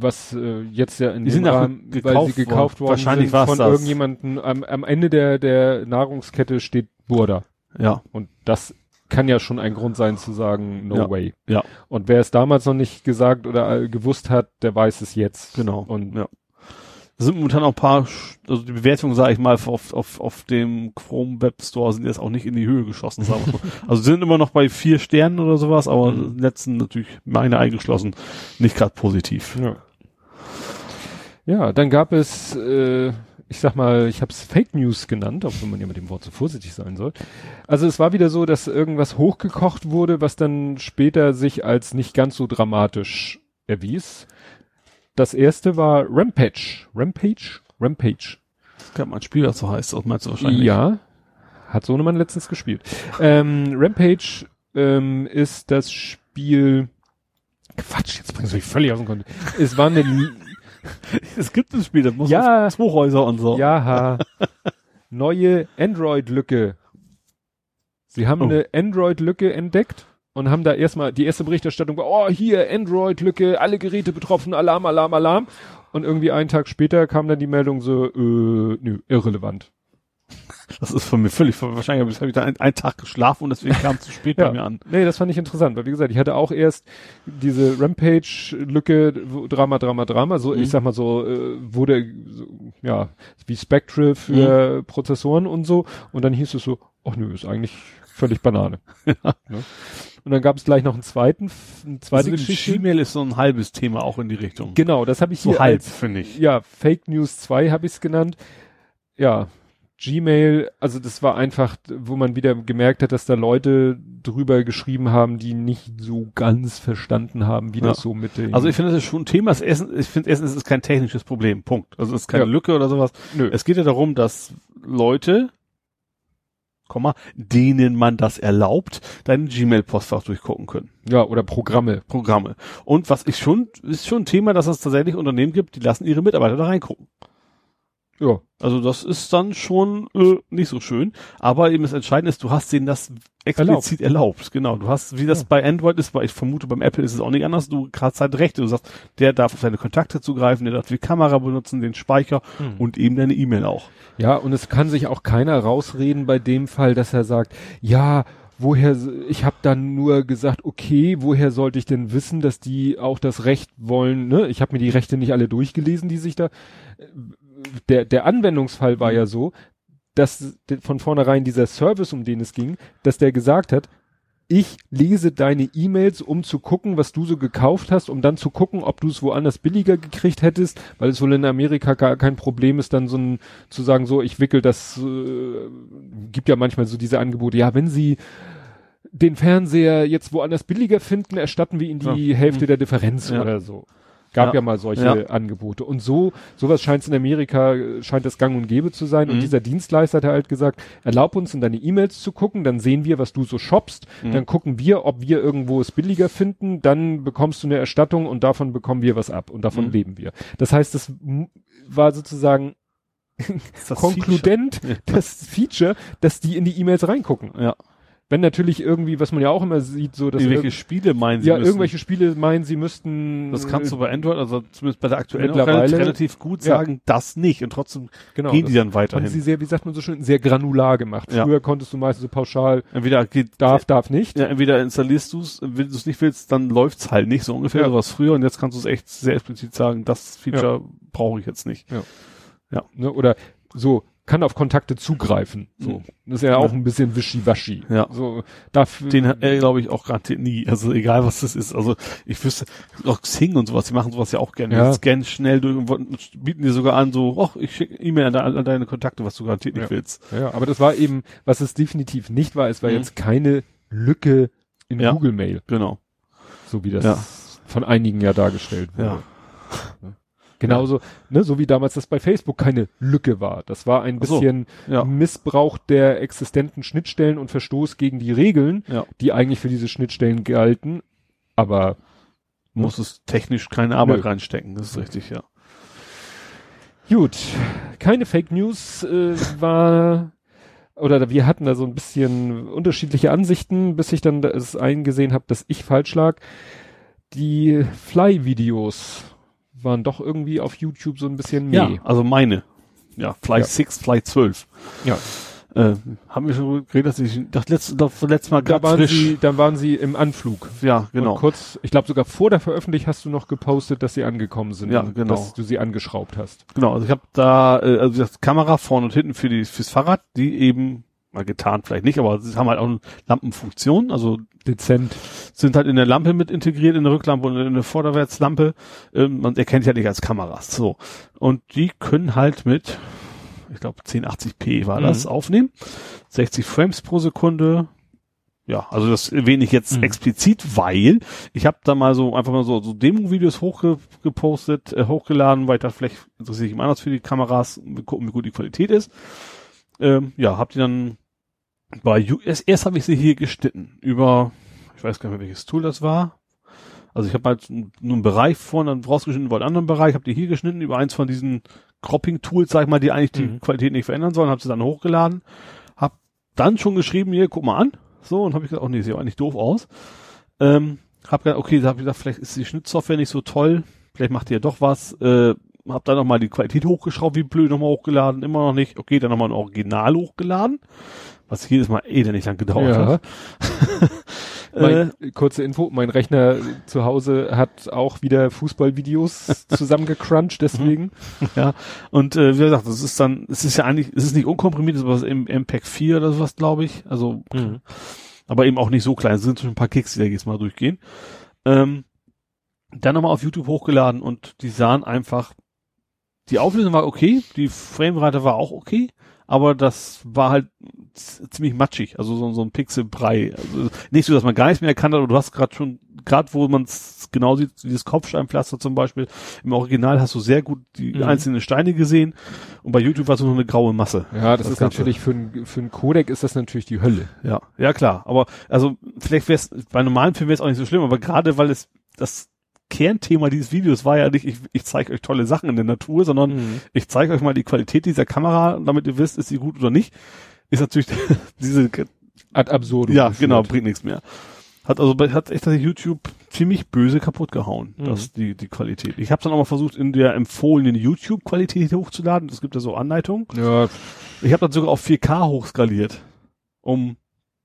was äh, jetzt ja in die dem sind Rahmen, gekauft weil sie gekauft worden, worden Wahrscheinlich sind von das. irgendjemanden am, am Ende der der Nahrungskette steht Burda. Ja. Und das kann ja schon ein Grund sein zu sagen, no ja. way. Ja. Und wer es damals noch nicht gesagt oder gewusst hat, der weiß es jetzt. Genau. Und ja. Da sind momentan auch ein paar, also die Bewertungen, sage ich mal, auf, auf, auf dem Chrome Web Store sind jetzt auch nicht in die Höhe geschossen. Sagen wir also sind immer noch bei vier Sternen oder sowas, aber mhm. letzten natürlich meine eingeschlossen, nicht gerade positiv. Ja. ja, dann gab es äh, ich sag mal, ich habe es Fake News genannt, auch wenn man ja mit dem Wort so vorsichtig sein soll. Also es war wieder so, dass irgendwas hochgekocht wurde, was dann später sich als nicht ganz so dramatisch erwies. Das erste war Rampage. Rampage? Rampage. Das gab mal ein Spiel, das so heißt, das meinst du wahrscheinlich. Ja. Hat Sohnemann letztens gespielt. Ähm, Rampage ähm, ist das Spiel Quatsch, jetzt bringst du mich völlig aus dem Kontext. Es war eine es gibt ein Spiel, das muss ja, zwei Häuser und so. Ja, neue Android-Lücke. Sie haben oh. eine Android-Lücke entdeckt und haben da erstmal die erste Berichterstattung war, oh, hier Android-Lücke, alle Geräte betroffen, Alarm, Alarm, Alarm. Und irgendwie einen Tag später kam dann die Meldung so, äh, nö, irrelevant. Das ist von mir völlig, wahrscheinlich habe ich da einen, einen, Tag geschlafen und deswegen kam es zu spät ja. bei mir an. Nee, das fand ich interessant, weil wie gesagt, ich hatte auch erst diese Rampage-Lücke, Drama, Drama, Drama, so, mhm. ich sag mal so, äh, wurde, so, ja, wie Spectral für mhm. Prozessoren und so, und dann hieß es so, ach nö, ist eigentlich völlig Banane. ja. Ne? Und dann gab es gleich noch einen zweiten, eine zweite also Geschichte. Gmail ist so ein halbes Thema auch in die Richtung. Genau, das habe ich so hier halb, finde ich. Ja, Fake News 2 habe ich es genannt. Ja, Gmail, also das war einfach, wo man wieder gemerkt hat, dass da Leute drüber geschrieben haben, die nicht so ganz verstanden haben, wie ja. das so mit den. Also ich finde, das ist schon ein Thema. Das Essen, ich finde, Essen ist kein technisches Problem. Punkt. Also es ist keine ja. Lücke oder sowas. Nö. Es geht ja darum, dass Leute, Komma, denen man das erlaubt, deinen Gmail-Postfach durchgucken können. Ja, oder Programme. Programme. Und was ich schon, ist schon ein Thema, dass es tatsächlich Unternehmen gibt, die lassen ihre Mitarbeiter da reingucken. Ja. Also das ist dann schon äh, nicht so schön. Aber eben das Entscheidende ist, du hast denen das explizit erlaubt. erlaubt. Genau. Du hast, wie das ja. bei Android ist, weil ich vermute, beim Apple ist es auch nicht anders. Du hast halt Rechte. Du sagst, der darf auf deine Kontakte zugreifen, der darf die Kamera benutzen, den Speicher hm. und eben deine E-Mail auch. Ja, und es kann sich auch keiner rausreden bei dem Fall, dass er sagt, ja, woher, ich habe dann nur gesagt, okay, woher sollte ich denn wissen, dass die auch das Recht wollen, ne? Ich habe mir die Rechte nicht alle durchgelesen, die sich da der, der Anwendungsfall war ja so, dass von vornherein dieser Service, um den es ging, dass der gesagt hat, ich lese deine E-Mails, um zu gucken, was du so gekauft hast, um dann zu gucken, ob du es woanders billiger gekriegt hättest, weil es wohl in Amerika gar kein Problem ist, dann so ein, zu sagen, so, ich wickel das, äh, gibt ja manchmal so diese Angebote, ja, wenn sie den Fernseher jetzt woanders billiger finden, erstatten wir ihnen die ja. Hälfte der Differenz ja. oder so. Gab ja, ja mal solche ja. Angebote. Und so, sowas scheint es in Amerika, scheint es gang und gäbe zu sein. Mhm. Und dieser Dienstleister hat halt gesagt, erlaub uns in deine E-Mails zu gucken, dann sehen wir, was du so shoppst, mhm. dann gucken wir, ob wir irgendwo es billiger finden, dann bekommst du eine Erstattung und davon bekommen wir was ab und davon mhm. leben wir. Das heißt, das war sozusagen das konkludent Feature. das Feature, dass die in die E-Mails reingucken. Ja. Wenn natürlich irgendwie, was man ja auch immer sieht, so dass irgendwelche Spiele meinen sie Ja, müssen. irgendwelche Spiele meinen sie müssten. Das kannst du bei Android, also zumindest bei der aktuellen mittlerweile relativ gut sagen, ja. das nicht und trotzdem genau, gehen die dann weiterhin. Haben sie sehr, wie sagt man so schön, sehr granular gemacht. Ja. Früher konntest du meistens so pauschal entweder geht darf, darf nicht. Ja, entweder installierst du es, wenn du es nicht willst, dann läuft's halt nicht so ungefähr, ja. sowas früher und jetzt kannst du es echt sehr explizit sagen, das Feature ja. brauche ich jetzt nicht. Ja. Ja. Ne, oder so kann auf Kontakte zugreifen. So. Mhm. Das ist ja, ja. auch ein bisschen wischiwaschi. Ja. So, dafür. Den hat er, glaube ich, auch gerade nie. Also egal was das ist. Also ich wüsste, auch Xing und sowas, die machen sowas ja auch gerne. Ja. Die scannen schnell durch und bieten dir sogar an, so, ach, ich schicke E-Mail an, an, deine Kontakte, was du garantiert nicht ja. willst. Ja, aber das war eben, was es definitiv nicht war, es war mhm. jetzt keine Lücke in. Google Mail. Genau. So wie das von einigen ja dargestellt wurde. Ja. Genauso, ne, so wie damals das bei Facebook keine Lücke war. Das war ein bisschen so, ja. Missbrauch der existenten Schnittstellen und Verstoß gegen die Regeln, ja. die eigentlich für diese Schnittstellen galten. Aber muss es technisch keine Arbeit Nö. reinstecken, das ist richtig, ja. Gut, keine Fake News äh, war oder wir hatten da so ein bisschen unterschiedliche Ansichten, bis ich dann es eingesehen habe, dass ich falsch lag. Die Fly-Videos waren doch irgendwie auf YouTube so ein bisschen mehr. Ja, also meine. Ja, Flight ja. 6, Flight 12. Ja. Äh, haben wir schon geredet, dass ich das letzte, das letzte Mal da waren sie, dann waren sie im Anflug. Ja, genau. Und kurz, ich glaube sogar vor der Veröffentlichung hast du noch gepostet, dass sie angekommen sind. Ja, genau. Dass du sie angeschraubt hast. Genau, also ich habe da äh, also das Kamera vorne und hinten für die fürs Fahrrad, die eben mal getan vielleicht nicht, aber sie haben halt auch eine Lampenfunktion, also dezent sind halt in der Lampe mit integriert in der Rücklampe und in der Vorderwärtslampe. Ähm, man erkennt ja nicht als Kameras. So und die können halt mit ich glaube 1080p war das, mhm. aufnehmen. 60 Frames pro Sekunde. Ja, also das erwähne ich jetzt mhm. explizit, weil ich habe da mal so einfach mal so, so Demo-Videos hochgepostet, äh, hochgeladen, weil ich dachte, vielleicht interessiere ich mich anders für die Kameras, gucken, wie gut die Qualität ist. Ähm, ja, hab die dann bei erst, erst habe ich sie hier geschnitten über, ich weiß gar nicht mehr welches Tool das war. Also ich habe halt nur einen Bereich vorne dann rausgeschnitten über einen anderen Bereich, habe die hier geschnitten über eins von diesen Cropping-Tools, sag ich mal, die eigentlich die mhm. Qualität nicht verändern sollen, habe sie dann hochgeladen, hab dann schon geschrieben, hier, guck mal an, so, und habe ich gesagt, oh nee, sieht eigentlich doof aus. Ähm, hab gesagt, okay, da habe ich gesagt, vielleicht ist die Schnittsoftware nicht so toll, vielleicht macht ihr doch was, äh, hab dann nochmal die Qualität hochgeschraubt, wie blöd nochmal hochgeladen, immer noch nicht, okay, dann nochmal ein Original hochgeladen, was jedes Mal eh nicht lang gedauert ja. hat. Mein, äh, kurze Info, mein Rechner zu Hause hat auch wieder Fußballvideos zusammengecrunched, deswegen. Ja, und äh, wie gesagt, das ist dann, es ist ja eigentlich, es ist nicht unkomprimiert, es ist was im MPEG 4 oder sowas, glaube ich. Also, mhm. aber eben auch nicht so klein. Es sind schon ein paar Kicks, die da jetzt mal durchgehen. Ähm, dann nochmal auf YouTube hochgeladen und die sahen einfach, die Auflösung war okay, die Framerate war auch okay, aber das war halt ziemlich matschig, also so, so ein Pixelbrei. Also nicht so, dass man gar nichts mehr erkannt hat, aber du hast gerade schon, gerade wo man es genau sieht, dieses Kopfsteinpflaster zum Beispiel, im Original hast du sehr gut die mhm. einzelnen Steine gesehen und bei YouTube war es nur eine graue Masse. Ja, das, das ist Ganze. natürlich für ein, für ein Codec ist das natürlich die Hölle. Ja, ja klar, aber also vielleicht wäre es, bei normalen Filmen wäre es auch nicht so schlimm, aber gerade weil es das Kernthema dieses Videos war ja nicht, ich, ich zeige euch tolle Sachen in der Natur, sondern mhm. ich zeige euch mal die Qualität dieser Kamera, damit ihr wisst, ist sie gut oder nicht. Ist natürlich diese ad absurdum. Ja, genau, bringt nichts mehr. Hat also hat echt das YouTube ziemlich böse kaputt gehauen, mhm. das die die Qualität. Ich habe dann auch mal versucht in der empfohlenen YouTube Qualität hochzuladen. Es gibt ja so Anleitungen. Ja. Ich habe dann sogar auf 4K hochskaliert, um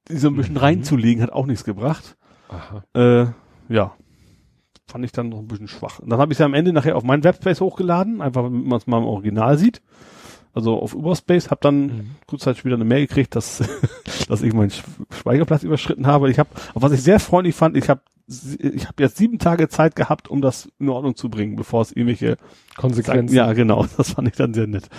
die so ein bisschen mhm. reinzulegen, hat auch nichts gebracht. Aha. Äh, ja, fand ich dann noch ein bisschen schwach. Und dann habe ich ja am Ende nachher auf meinen Webspace hochgeladen, einfach damit man es mal im Original sieht. Also auf Überspace, habe dann mhm. kurz Zeit später eine Mail gekriegt, dass, dass ich meinen Speicherplatz überschritten habe. Ich habe, was ich sehr freundlich fand, ich habe ich habe jetzt sieben Tage Zeit gehabt, um das in Ordnung zu bringen, bevor es irgendwelche Konsequenzen. Ja, genau, das fand ich dann sehr nett.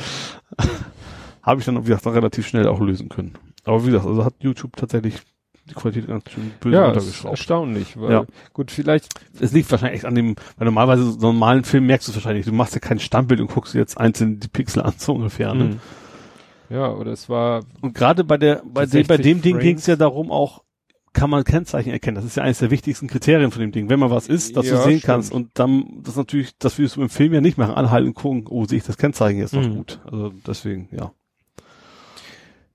habe ich dann, wie gesagt, relativ schnell auch lösen können. Aber wie gesagt, also hat YouTube tatsächlich die Qualität ganz schön böse ja, runtergeschraubt. erstaunlich, weil ja. gut, vielleicht. Es liegt wahrscheinlich echt an dem, weil normalerweise so normalen Film merkst du es wahrscheinlich, du machst ja kein Standbild und guckst jetzt einzeln die Pixel an, so ungefähr, ne? Mhm. Ja, oder es war. Und gerade bei der, bei dem, bei dem Ding ging es ja darum auch, kann man Kennzeichen erkennen. Das ist ja eines der wichtigsten Kriterien von dem Ding. Wenn man was ist, dass ja, du sehen stimmt. kannst und dann, das natürlich, das würdest du im Film ja nicht machen, anhalten und gucken, oh, sehe ich das Kennzeichen jetzt noch mhm. gut. Also deswegen, ja.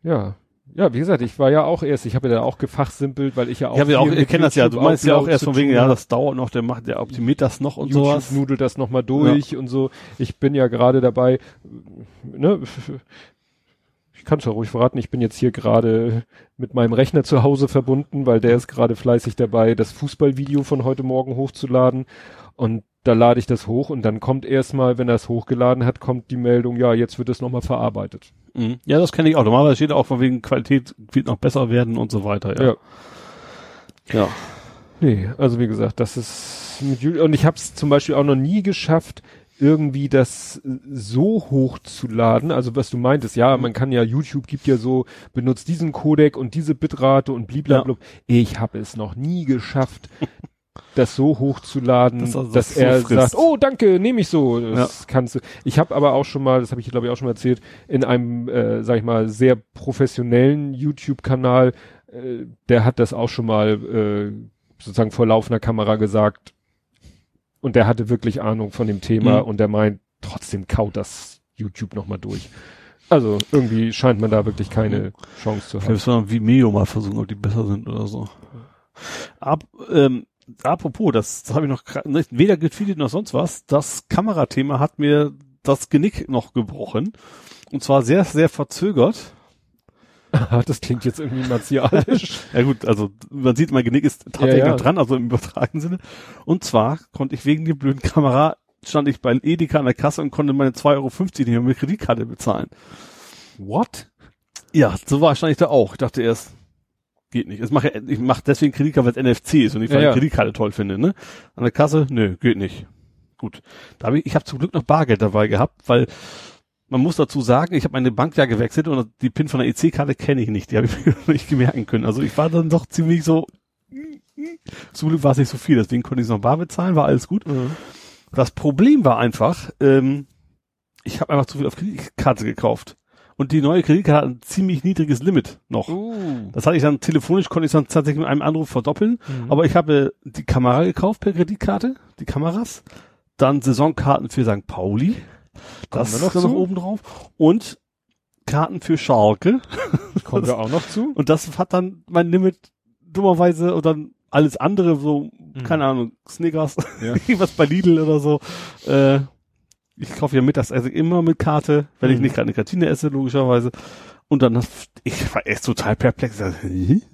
Ja, ja, wie gesagt, ich war ja auch erst, ich habe ja da auch gefachsimpelt, weil ich ja auch. Ich, ja auch, ich kenne das ja, du meinst ja auch erst von wegen, ja, das dauert noch, der macht, der optimiert das noch und YouTube sowas. nudelt das nochmal durch ja. und so. Ich bin ja gerade dabei, ne, ich kann es ja ruhig verraten, ich bin jetzt hier gerade mit meinem Rechner zu Hause verbunden, weil der ist gerade fleißig dabei, das Fußballvideo von heute Morgen hochzuladen und da lade ich das hoch und dann kommt erstmal, wenn er es hochgeladen hat, kommt die Meldung, ja, jetzt wird es nochmal verarbeitet. Mhm. Ja, das kenne ich auch. Normalerweise steht auch von wegen Qualität wird noch besser werden und so weiter. Ja. Ja. ja. Nee, also wie gesagt, das ist mit Juli und ich habe es zum Beispiel auch noch nie geschafft, irgendwie das so hoch zu laden. Also was du meintest, ja, man kann ja, YouTube gibt ja so, benutzt diesen Codec und diese Bitrate und blablabla. Ja. Ich habe es noch nie geschafft, das so hochzuladen, das also dass er so sagt, oh danke, nehme ich so. Das ja. kannst du. Ich habe aber auch schon mal, das habe ich glaube ich auch schon mal erzählt, in einem, äh, sag ich mal, sehr professionellen YouTube-Kanal, äh, der hat das auch schon mal äh, sozusagen vor laufender Kamera gesagt. Und der hatte wirklich Ahnung von dem Thema mhm. und der meint, trotzdem kaut das YouTube nochmal durch. Also irgendwie scheint man da wirklich keine Chance zu haben. Vielleicht wir wie Vimeo mal versuchen, ob die besser sind oder so. Ab, ähm, apropos, das, das habe ich noch nicht, weder getweetet noch sonst was. Das Kamerathema hat mir das Genick noch gebrochen. Und zwar sehr, sehr verzögert. das klingt jetzt irgendwie martialisch. ja gut, also man sieht, mein Genick ist tatsächlich ja, ja. noch dran, also im übertragenen Sinne. Und zwar konnte ich wegen der blöden Kamera, stand ich bei Edeka an der Kasse und konnte meine 2,50 Euro nicht mehr mit Kreditkarte bezahlen. What? Ja, so war stand ich da auch. Ich dachte erst, geht nicht. Ich mache ich mach deswegen Kreditkarte, weil es NFC ist und ich ja, ja. Kreditkarte toll finde, ne? An der Kasse, nö, geht nicht. Gut. Da hab ich ich habe zum Glück noch Bargeld dabei gehabt, weil man muss dazu sagen, ich habe meine Bank ja gewechselt und die PIN von der EC-Karte kenne ich nicht. Die habe ich mir nicht gemerken können. Also ich war dann doch ziemlich so, zum Glück war es nicht so viel, deswegen konnte ich es noch bar bezahlen, war alles gut. Mhm. Das Problem war einfach, ähm, ich habe einfach zu viel auf Kreditkarte gekauft. Und die neue Kreditkarte hat ein ziemlich niedriges Limit noch. Uh. Das hatte ich dann telefonisch, konnte ich dann tatsächlich mit einem Anruf verdoppeln. Mhm. Aber ich habe die Kamera gekauft per Kreditkarte, die Kameras. Dann Saisonkarten für St. Pauli. Das ist noch, noch oben drauf. Und Karten für Schalke. Kommen wir auch noch zu. Und das hat dann mein Limit dummerweise und dann alles andere, so, mhm. keine Ahnung, Snickers, ja. was bei Lidl oder so. Äh, ich kaufe ja mittags also immer mit Karte, wenn mhm. ich nicht gerade eine Kantine esse, logischerweise. Und dann, ich war echt total perplex.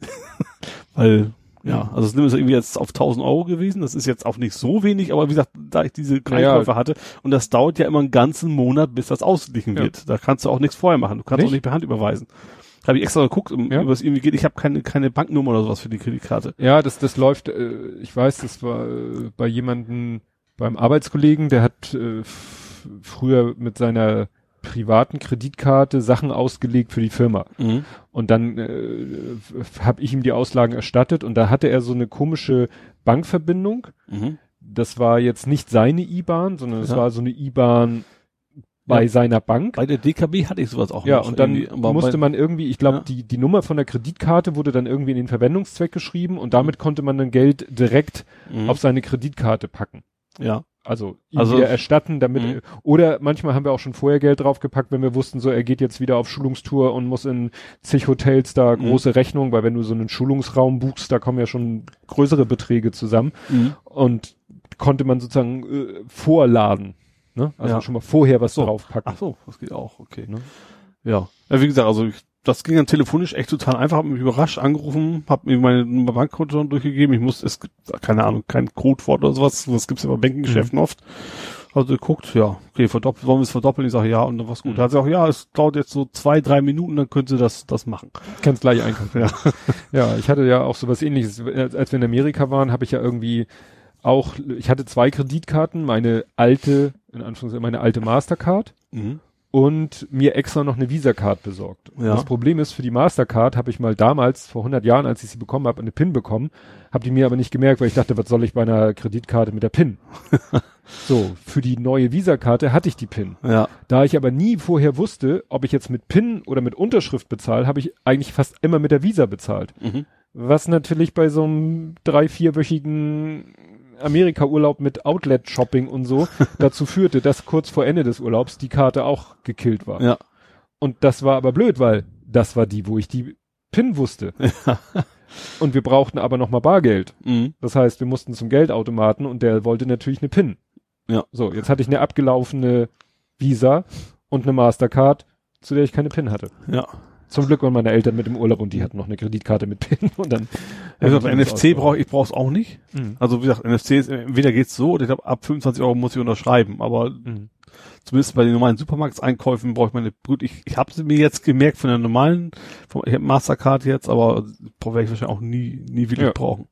Weil ja, also das Limit ist irgendwie jetzt auf 1000 Euro gewesen. Das ist jetzt auch nicht so wenig, aber wie gesagt, da ich diese Einkäufe ja. hatte und das dauert ja immer einen ganzen Monat, bis das ausgeglichen ja. wird. Da kannst du auch nichts vorher machen. Du kannst nicht? auch nicht per Hand überweisen. Habe ich extra geguckt, um, ja. was irgendwie geht. Ich habe keine keine Banknummer oder sowas für die Kreditkarte. Ja, das das läuft. Äh, ich weiß, das war äh, bei jemanden beim Arbeitskollegen, der hat äh, früher mit seiner privaten Kreditkarte Sachen ausgelegt für die Firma. Mhm. Und dann äh, habe ich ihm die Auslagen erstattet und da hatte er so eine komische Bankverbindung. Mhm. Das war jetzt nicht seine IBAN, sondern es ja. war so eine IBAN bei ja. seiner Bank. Bei der DKB hatte ich sowas auch. Ja, und dann musste man irgendwie, ich glaube, ja. die, die Nummer von der Kreditkarte wurde dann irgendwie in den Verwendungszweck geschrieben und damit mhm. konnte man dann Geld direkt mhm. auf seine Kreditkarte packen. Ja. Also also, wieder erstatten, damit mh. oder manchmal haben wir auch schon vorher Geld draufgepackt, wenn wir wussten, so er geht jetzt wieder auf Schulungstour und muss in zig Hotels da mhm. große Rechnungen, weil wenn du so einen Schulungsraum buchst, da kommen ja schon größere Beträge zusammen mhm. und konnte man sozusagen äh, vorladen, ne? Also ja. schon mal vorher was so. draufpacken. Ach so, das geht auch, okay. Ne? Ja. ja, wie gesagt, also ich das ging dann telefonisch echt total einfach, hab mich überrascht angerufen, hab mir meine Bankkonto durchgegeben, ich muss, es gibt, keine Ahnung, kein Codewort oder sowas, das gibt's ja bei Bankengeschäften mhm. oft. Also geguckt, ja, okay, verdoppeln, wollen wir es verdoppeln? Ich sage ja, und dann war's gut. Mhm. Da hat sie auch, ja, es dauert jetzt so zwei, drei Minuten, dann können sie das, das machen. Kannst gleich einkaufen. Ja. ja, ich hatte ja auch sowas ähnliches. Als wir in Amerika waren, habe ich ja irgendwie auch, ich hatte zwei Kreditkarten, meine alte, in Anführungszeichen, meine alte Mastercard. Mhm und mir extra noch eine Visa-Card besorgt. Ja. Das Problem ist, für die Mastercard habe ich mal damals, vor 100 Jahren, als ich sie bekommen habe, eine PIN bekommen, habe die mir aber nicht gemerkt, weil ich dachte, was soll ich bei einer Kreditkarte mit der PIN? so, für die neue Visa-Karte hatte ich die PIN. Ja. Da ich aber nie vorher wusste, ob ich jetzt mit PIN oder mit Unterschrift bezahle, habe ich eigentlich fast immer mit der Visa bezahlt. Mhm. Was natürlich bei so einem drei, vierwöchigen Amerika-Urlaub mit Outlet-Shopping und so dazu führte, dass kurz vor Ende des Urlaubs die Karte auch gekillt war. Ja. Und das war aber blöd, weil das war die, wo ich die PIN wusste. Ja. Und wir brauchten aber noch mal Bargeld. Mhm. Das heißt, wir mussten zum Geldautomaten und der wollte natürlich eine PIN. Ja. So, jetzt hatte ich eine abgelaufene Visa und eine Mastercard, zu der ich keine PIN hatte. Ja. Zum Glück waren meine Eltern mit im Urlaub und die hatten noch eine Kreditkarte mit PIN und dann. Also NFC brauche ich brauche es auch nicht. Mhm. Also wie gesagt, NFC ist entweder geht's so oder ich glaube ab 25 Euro muss ich unterschreiben, aber mhm. zumindest bei den normalen Supermarktseinkäufen brauche ich meine gut, ich, ich habe sie mir jetzt gemerkt von der normalen, vom, ich habe Mastercard jetzt, aber werde ich wahrscheinlich auch nie nie wirklich ja. brauchen.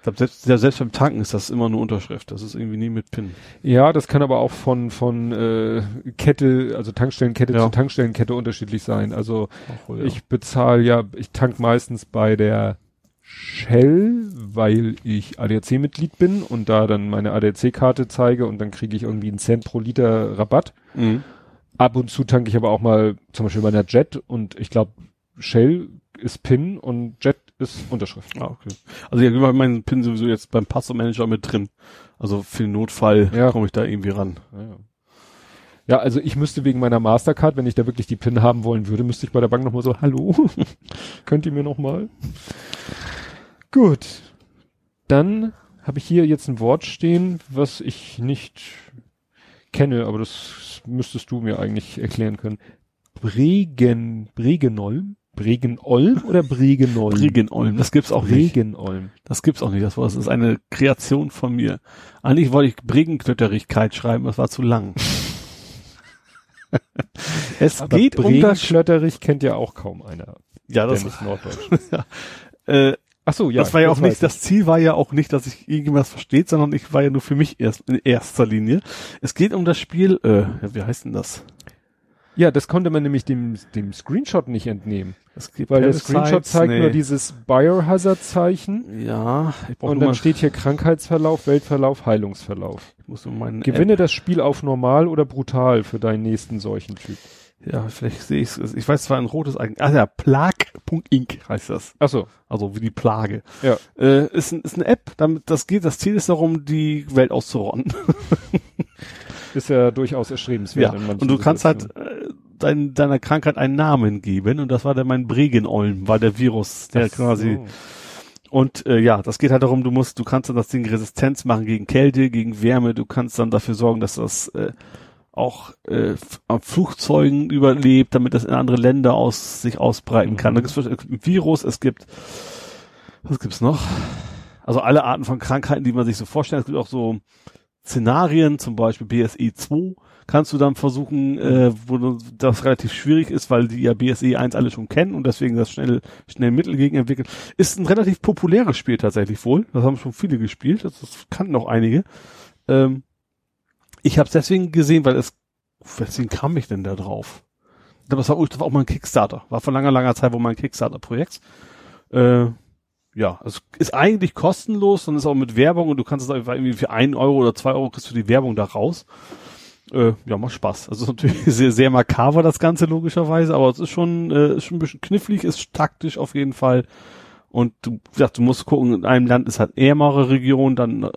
Ich glaube, selbst, ja, selbst beim Tanken ist das immer nur Unterschrift. Das ist irgendwie nie mit PIN. Ja, das kann aber auch von, von äh, Kette, also Tankstellenkette ja. zu Tankstellenkette unterschiedlich sein. Also wohl, ja. ich bezahle ja, ich tank meistens bei der Shell, weil ich ADAC-Mitglied bin und da dann meine ADAC-Karte zeige und dann kriege ich irgendwie einen Cent pro Liter Rabatt. Mhm. Ab und zu tanke ich aber auch mal zum Beispiel bei einer Jet und ich glaube, Shell ist PIN und Jet ist Unterschrift. Ah, okay. Also ja, ich habe meinen PIN sowieso jetzt beim Passwortmanager mit drin. Also für den Notfall ja. komme ich da irgendwie ran. Ja. ja, also ich müsste wegen meiner Mastercard, wenn ich da wirklich die PIN haben wollen würde, müsste ich bei der Bank nochmal so, hallo, könnt ihr mir nochmal? Gut. dann habe ich hier jetzt ein Wort stehen, was ich nicht kenne, aber das müsstest du mir eigentlich erklären können. Bregen, Bregenolm? Bregenolm oder Bregenolm? Bregenolm, das gibt's auch nicht. Bregenolm. Das gibt's auch nicht, das war, das ist eine Kreation von mir. Eigentlich wollte ich Bregenklötterigkeit schreiben, das war zu lang. es Aber geht um das Schlötterich kennt ja auch kaum einer. Ja, das ist Norddeutsch. ja. Äh, Ach so, ja. Das war ja auch nicht, das Ziel war ja auch nicht, dass ich irgendwas versteht, sondern ich war ja nur für mich erst in erster Linie. Es geht um das Spiel, äh, wie heißt denn das? Ja, das konnte man nämlich dem, dem Screenshot nicht entnehmen. Es gibt Weil der Screenshot zeigt nee. nur dieses Biohazard-Zeichen. Ja. Und dann steht hier Krankheitsverlauf, Weltverlauf, Heilungsverlauf. Ich muss meinen Gewinne App. das Spiel auf normal oder brutal für deinen nächsten Seuchentyp. Ja, vielleicht sehe ich es. Ich weiß zwar ein rotes Icon. Ah ja, Plag.inc heißt das. Ach so. Also wie die Plage. Ja. Äh, ist, ein, ist eine App, damit das geht. Das Ziel ist darum, die Welt auszurotten. ist ja durchaus erstrebenswert. Ja. Und du kannst halt dein, deiner Krankheit einen Namen geben. Und das war dann mein Bregenolm, war der Virus, der Ach quasi. So. Und äh, ja, das geht halt darum, du musst, du kannst dann das Ding Resistenz machen gegen Kälte, gegen Wärme. Du kannst dann dafür sorgen, dass das äh, auch äh, auf Flugzeugen überlebt, damit das in andere Länder aus sich ausbreiten kann. Mhm. Da gibt es ein Virus, es gibt was gibt's noch? Also alle Arten von Krankheiten, die man sich so vorstellt. Es gibt auch so Szenarien, zum Beispiel BSE 2, kannst du dann versuchen, äh, wo das relativ schwierig ist, weil die ja BSE 1 alle schon kennen und deswegen das schnell, schnell Mittel gegen entwickeln. Ist ein relativ populäres Spiel tatsächlich wohl. Das haben schon viele gespielt. Das, das kannten auch einige. Ähm, ich habe es deswegen gesehen, weil es, weswegen kam ich denn da drauf? Das war, das war auch mal ein Kickstarter. War vor langer, langer Zeit wohl mein Kickstarter-Projekt. Äh, ja, es ist eigentlich kostenlos, dann ist auch mit Werbung und du kannst es einfach irgendwie für ein Euro oder zwei Euro kriegst du die Werbung da raus. Äh, ja, macht Spaß. Also natürlich sehr, sehr makaber das Ganze logischerweise, aber es ist schon, äh, ist schon ein bisschen knifflig, ist taktisch auf jeden Fall. Und du sagst, du musst gucken, in einem Land ist halt ärmere Region, dann äh,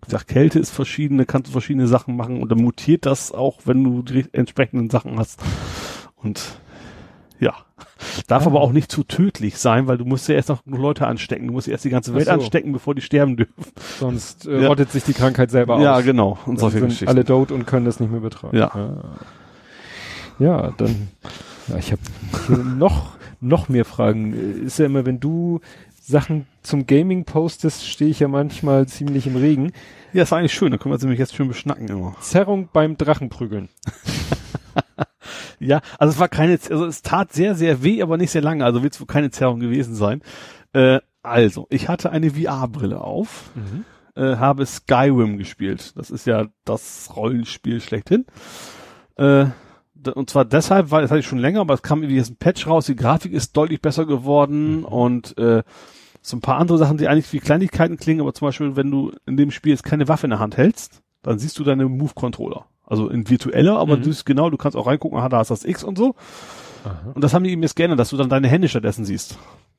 gesagt, Kälte ist verschiedene, kannst du verschiedene Sachen machen und dann mutiert das auch, wenn du die entsprechenden Sachen hast. Und ja. Darf ja. aber auch nicht zu tödlich sein, weil du musst ja erst noch Leute anstecken. Du musst erst die ganze Welt so. anstecken, bevor die sterben dürfen. Sonst äh, ja. rottet sich die Krankheit selber aus. Ja, genau. Und solche sind Geschichten. alle tot und können das nicht mehr betreiben. Ja. Ja, dann, ja, ich habe noch noch mehr Fragen. Ist ja immer, wenn du Sachen zum Gaming postest, stehe ich ja manchmal ziemlich im Regen. Ja, ist eigentlich schön, da können wir sie nämlich jetzt schön beschnacken immer. Zerrung beim Drachenprügeln. ja, also es war keine, also es tat sehr, sehr weh, aber nicht sehr lange, also wird es wohl keine Zerrung gewesen sein. Äh, also, ich hatte eine VR-Brille auf, mhm. äh, habe Skyrim gespielt. Das ist ja das Rollenspiel schlechthin. Äh, und zwar deshalb, weil das hatte ich schon länger, aber es kam irgendwie jetzt ein Patch raus, die Grafik ist deutlich besser geworden mhm. und äh, so ein paar andere Sachen, die eigentlich wie Kleinigkeiten klingen, aber zum Beispiel, wenn du in dem Spiel jetzt keine Waffe in der Hand hältst, dann siehst du deine Move-Controller. Also in virtueller, aber mhm. du siehst genau, du kannst auch reingucken, aha, da ist das X und so. Aha. Und das haben die eben jetzt geändert, dass du dann deine Hände stattdessen siehst.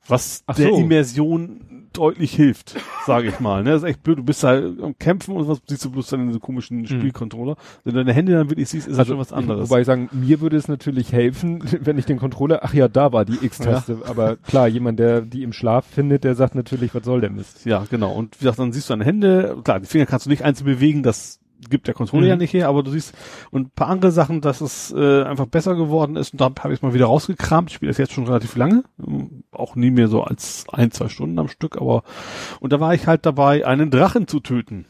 Was Ach der so. Immersion deutlich hilft, sage ich mal. Ne? Das ist echt blöd. Du bist halt am Kämpfen und was siehst du bloß dann in so komischen hm. Spielcontroller. Wenn du deine Hände dann wirklich siehst, ist also, das schon was anderes. Wobei ich sagen, mir würde es natürlich helfen, wenn ich den Controller, ach ja, da war die X-Taste. Ja. Aber klar, jemand, der die im Schlaf findet, der sagt natürlich, was soll der Mist? Ja, genau. Und wie gesagt, dann siehst du deine Hände. Klar, die Finger kannst du nicht einzeln bewegen, das gibt der Controller mhm. ja nicht her, aber du siehst und ein paar andere Sachen, dass es äh, einfach besser geworden ist und da habe ich es mal wieder rausgekramt. Ich spiele das jetzt schon relativ lange, ähm, auch nie mehr so als ein, zwei Stunden am Stück, aber und da war ich halt dabei, einen Drachen zu töten.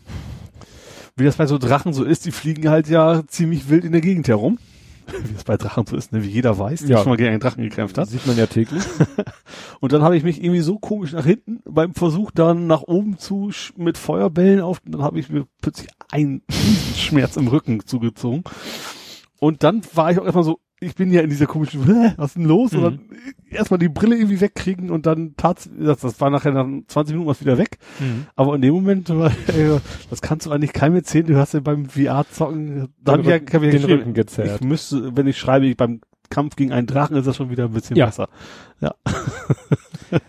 Wie das bei so Drachen so ist, die fliegen halt ja ziemlich wild in der Gegend herum wie es bei Drachen so ist, ne? wie jeder weiß, der ja. schon mal gegen einen Drachen gekämpft hat. Sieht man ja täglich. und dann habe ich mich irgendwie so komisch nach hinten beim Versuch dann nach oben zu mit Feuerbällen auf, dann habe ich mir plötzlich einen Schmerz im Rücken zugezogen. Und dann war ich auch erstmal so, ich bin ja in dieser komischen, was ist denn los? Mhm. Und dann erstmal die Brille irgendwie wegkriegen und dann tat das, das war nachher nach 20 Minuten was wieder weg. Mhm. Aber in dem Moment, war, äh, das kannst du eigentlich keinem erzählen, du hast ja beim VR-Zocken, da hab ich ja, hab ich den Rücken gezerrt. Ich müsste, wenn ich schreibe, ich beim Kampf gegen einen Drachen ist das schon wieder ein bisschen ja. besser. Ja.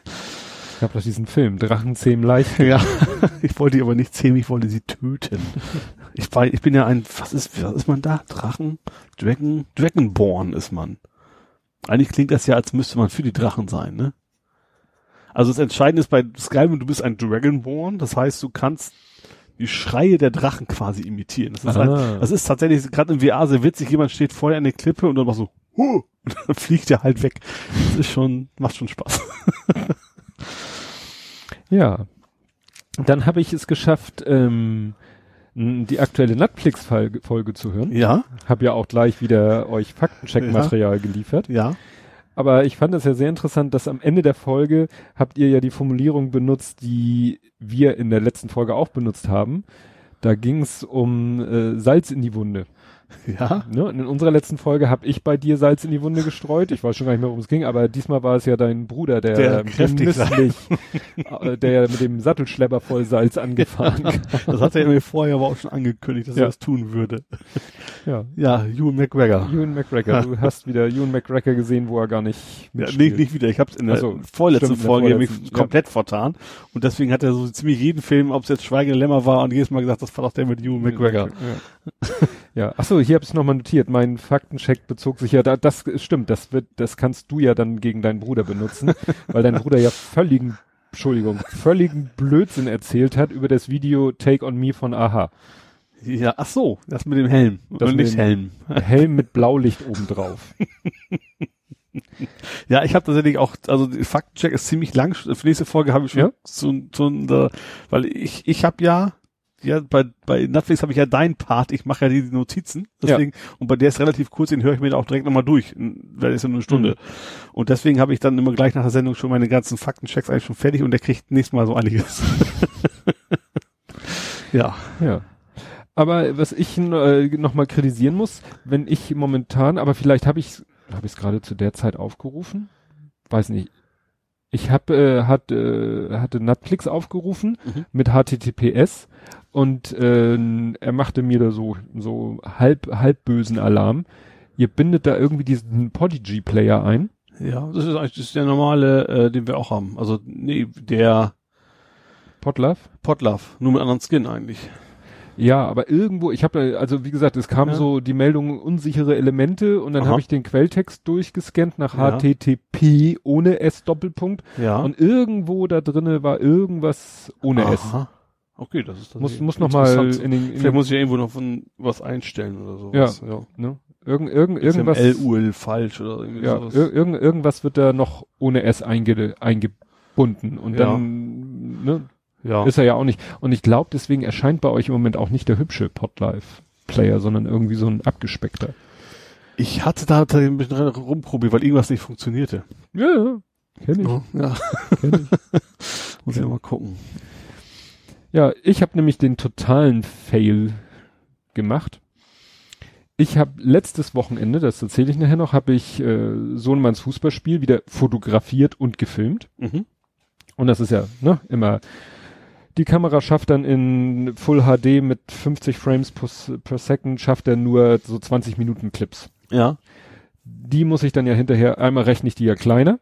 Ich habe doch diesen Film, Drachen zähmen leicht. Ja, ich wollte die aber nicht zähmen, ich wollte sie töten. Ich, war, ich bin ja ein, was ist, was ist man da? Drachen? Dragon? Dragonborn ist man. Eigentlich klingt das ja, als müsste man für die Drachen sein, ne? Also das Entscheidende ist bei Skyrim, du bist ein Dragonborn, das heißt, du kannst die Schreie der Drachen quasi imitieren. Das ist, halt, das ist tatsächlich gerade im VR sehr witzig. Jemand steht vorher an der Klippe und dann macht so, huh, und dann fliegt er halt weg. Das ist schon, macht schon Spaß. Ja. Dann habe ich es geschafft, ähm, die aktuelle Netflix-Folge zu hören. Ja. Hab ja auch gleich wieder euch Faktencheck-Material ja. geliefert. Ja. Aber ich fand es ja sehr interessant, dass am Ende der Folge habt ihr ja die Formulierung benutzt, die wir in der letzten Folge auch benutzt haben. Da ging es um äh, Salz in die Wunde. Ja. Ne? In unserer letzten Folge habe ich bei dir Salz in die Wunde gestreut. Ich weiß schon gar nicht mehr, worum es ging, aber diesmal war es ja dein Bruder, der, der genüsslich, äh, der mit dem Sattelschlepper voll Salz angefahren kam. Das hat er mir vorher aber auch schon angekündigt, dass ja. er das tun würde. Ja. Ja, Ewan McGregor. Ewan McGregor. Du hast wieder Ewan McGregor gesehen, wo er gar nicht Ja, nee, nicht wieder. Ich habe es in der also, vorletzten stimmt, Folge der vorletzten, komplett ja. vertan. Und deswegen hat er so ziemlich jeden Film, ob es jetzt Schweigende Lämmer war, und jedes Mal gesagt, das war doch der mit Ewan McGregor. Ja. Ja. Achso, hier habe ich nochmal notiert. Mein Faktencheck bezog sich ja, da, das stimmt, das wird, das kannst du ja dann gegen deinen Bruder benutzen, weil dein Bruder ja völligen, Entschuldigung, völligen Blödsinn erzählt hat über das Video Take on Me von Aha. Ja, ach so, das mit dem Helm. Das mit nicht Helm. Helm mit Blaulicht obendrauf. ja, ich habe tatsächlich auch, also Faktencheck ist ziemlich lang. Für nächste Folge habe ich schon ja? so, so, so, weil ich, ich habe ja ja, bei, bei Netflix habe ich ja deinen Part, ich mache ja die Notizen, deswegen, ja. und bei der ist relativ kurz, den höre ich mir auch direkt nochmal durch, weil es ja nur eine Stunde. Mhm. Und deswegen habe ich dann immer gleich nach der Sendung schon meine ganzen Faktenchecks eigentlich schon fertig und der kriegt nächstes Mal so einiges. ja. Ja. Aber was ich äh, nochmal kritisieren muss, wenn ich momentan, aber vielleicht habe ich habe ich es gerade zu der Zeit aufgerufen? Weiß nicht ich habe äh, hat, äh, hatte Netflix aufgerufen mhm. mit HTTPS und äh, er machte mir da so so halb halb bösen Alarm. Ihr bindet da irgendwie diesen Podigy Player ein. Ja, das ist eigentlich das ist der normale, äh, den wir auch haben. Also nee, der Potlove? Potlove, nur mit anderen Skin eigentlich. Ja, aber irgendwo, ich habe also wie gesagt, es kam ja. so die Meldung unsichere Elemente und dann habe ich den Quelltext durchgescannt nach ja. HTTP ohne S Doppelpunkt ja. und irgendwo da drinne war irgendwas ohne Aha. S. Okay, das ist das muss muss noch mal in den in Vielleicht muss ich ja irgendwo noch von was einstellen oder so. Ja, ja. Ne? Irgend, irgend, irgendwas LUL falsch oder irgendwie ja, sowas. Ir irgend, irgendwas wird da noch ohne S einge eingebunden und dann ne, ja. Ist er ja auch nicht. Und ich glaube, deswegen erscheint bei euch im Moment auch nicht der hübsche Podlife-Player, sondern irgendwie so ein abgespeckter. Ich hatte da ein bisschen rumprobiert, weil irgendwas nicht funktionierte. Ja, ja. Kenn ich. Oh, ja. Kenn ich. Muss ich mal gucken. Ja, ich habe nämlich den totalen Fail gemacht. Ich habe letztes Wochenende, das erzähle ich nachher noch, habe ich äh, Sohnemanns Fußballspiel wieder fotografiert und gefilmt. Mhm. Und das ist ja ne, immer die Kamera schafft dann in Full HD mit 50 Frames per, per Second schafft er nur so 20 Minuten Clips. Ja. Die muss ich dann ja hinterher, einmal rechne ich die ja kleiner,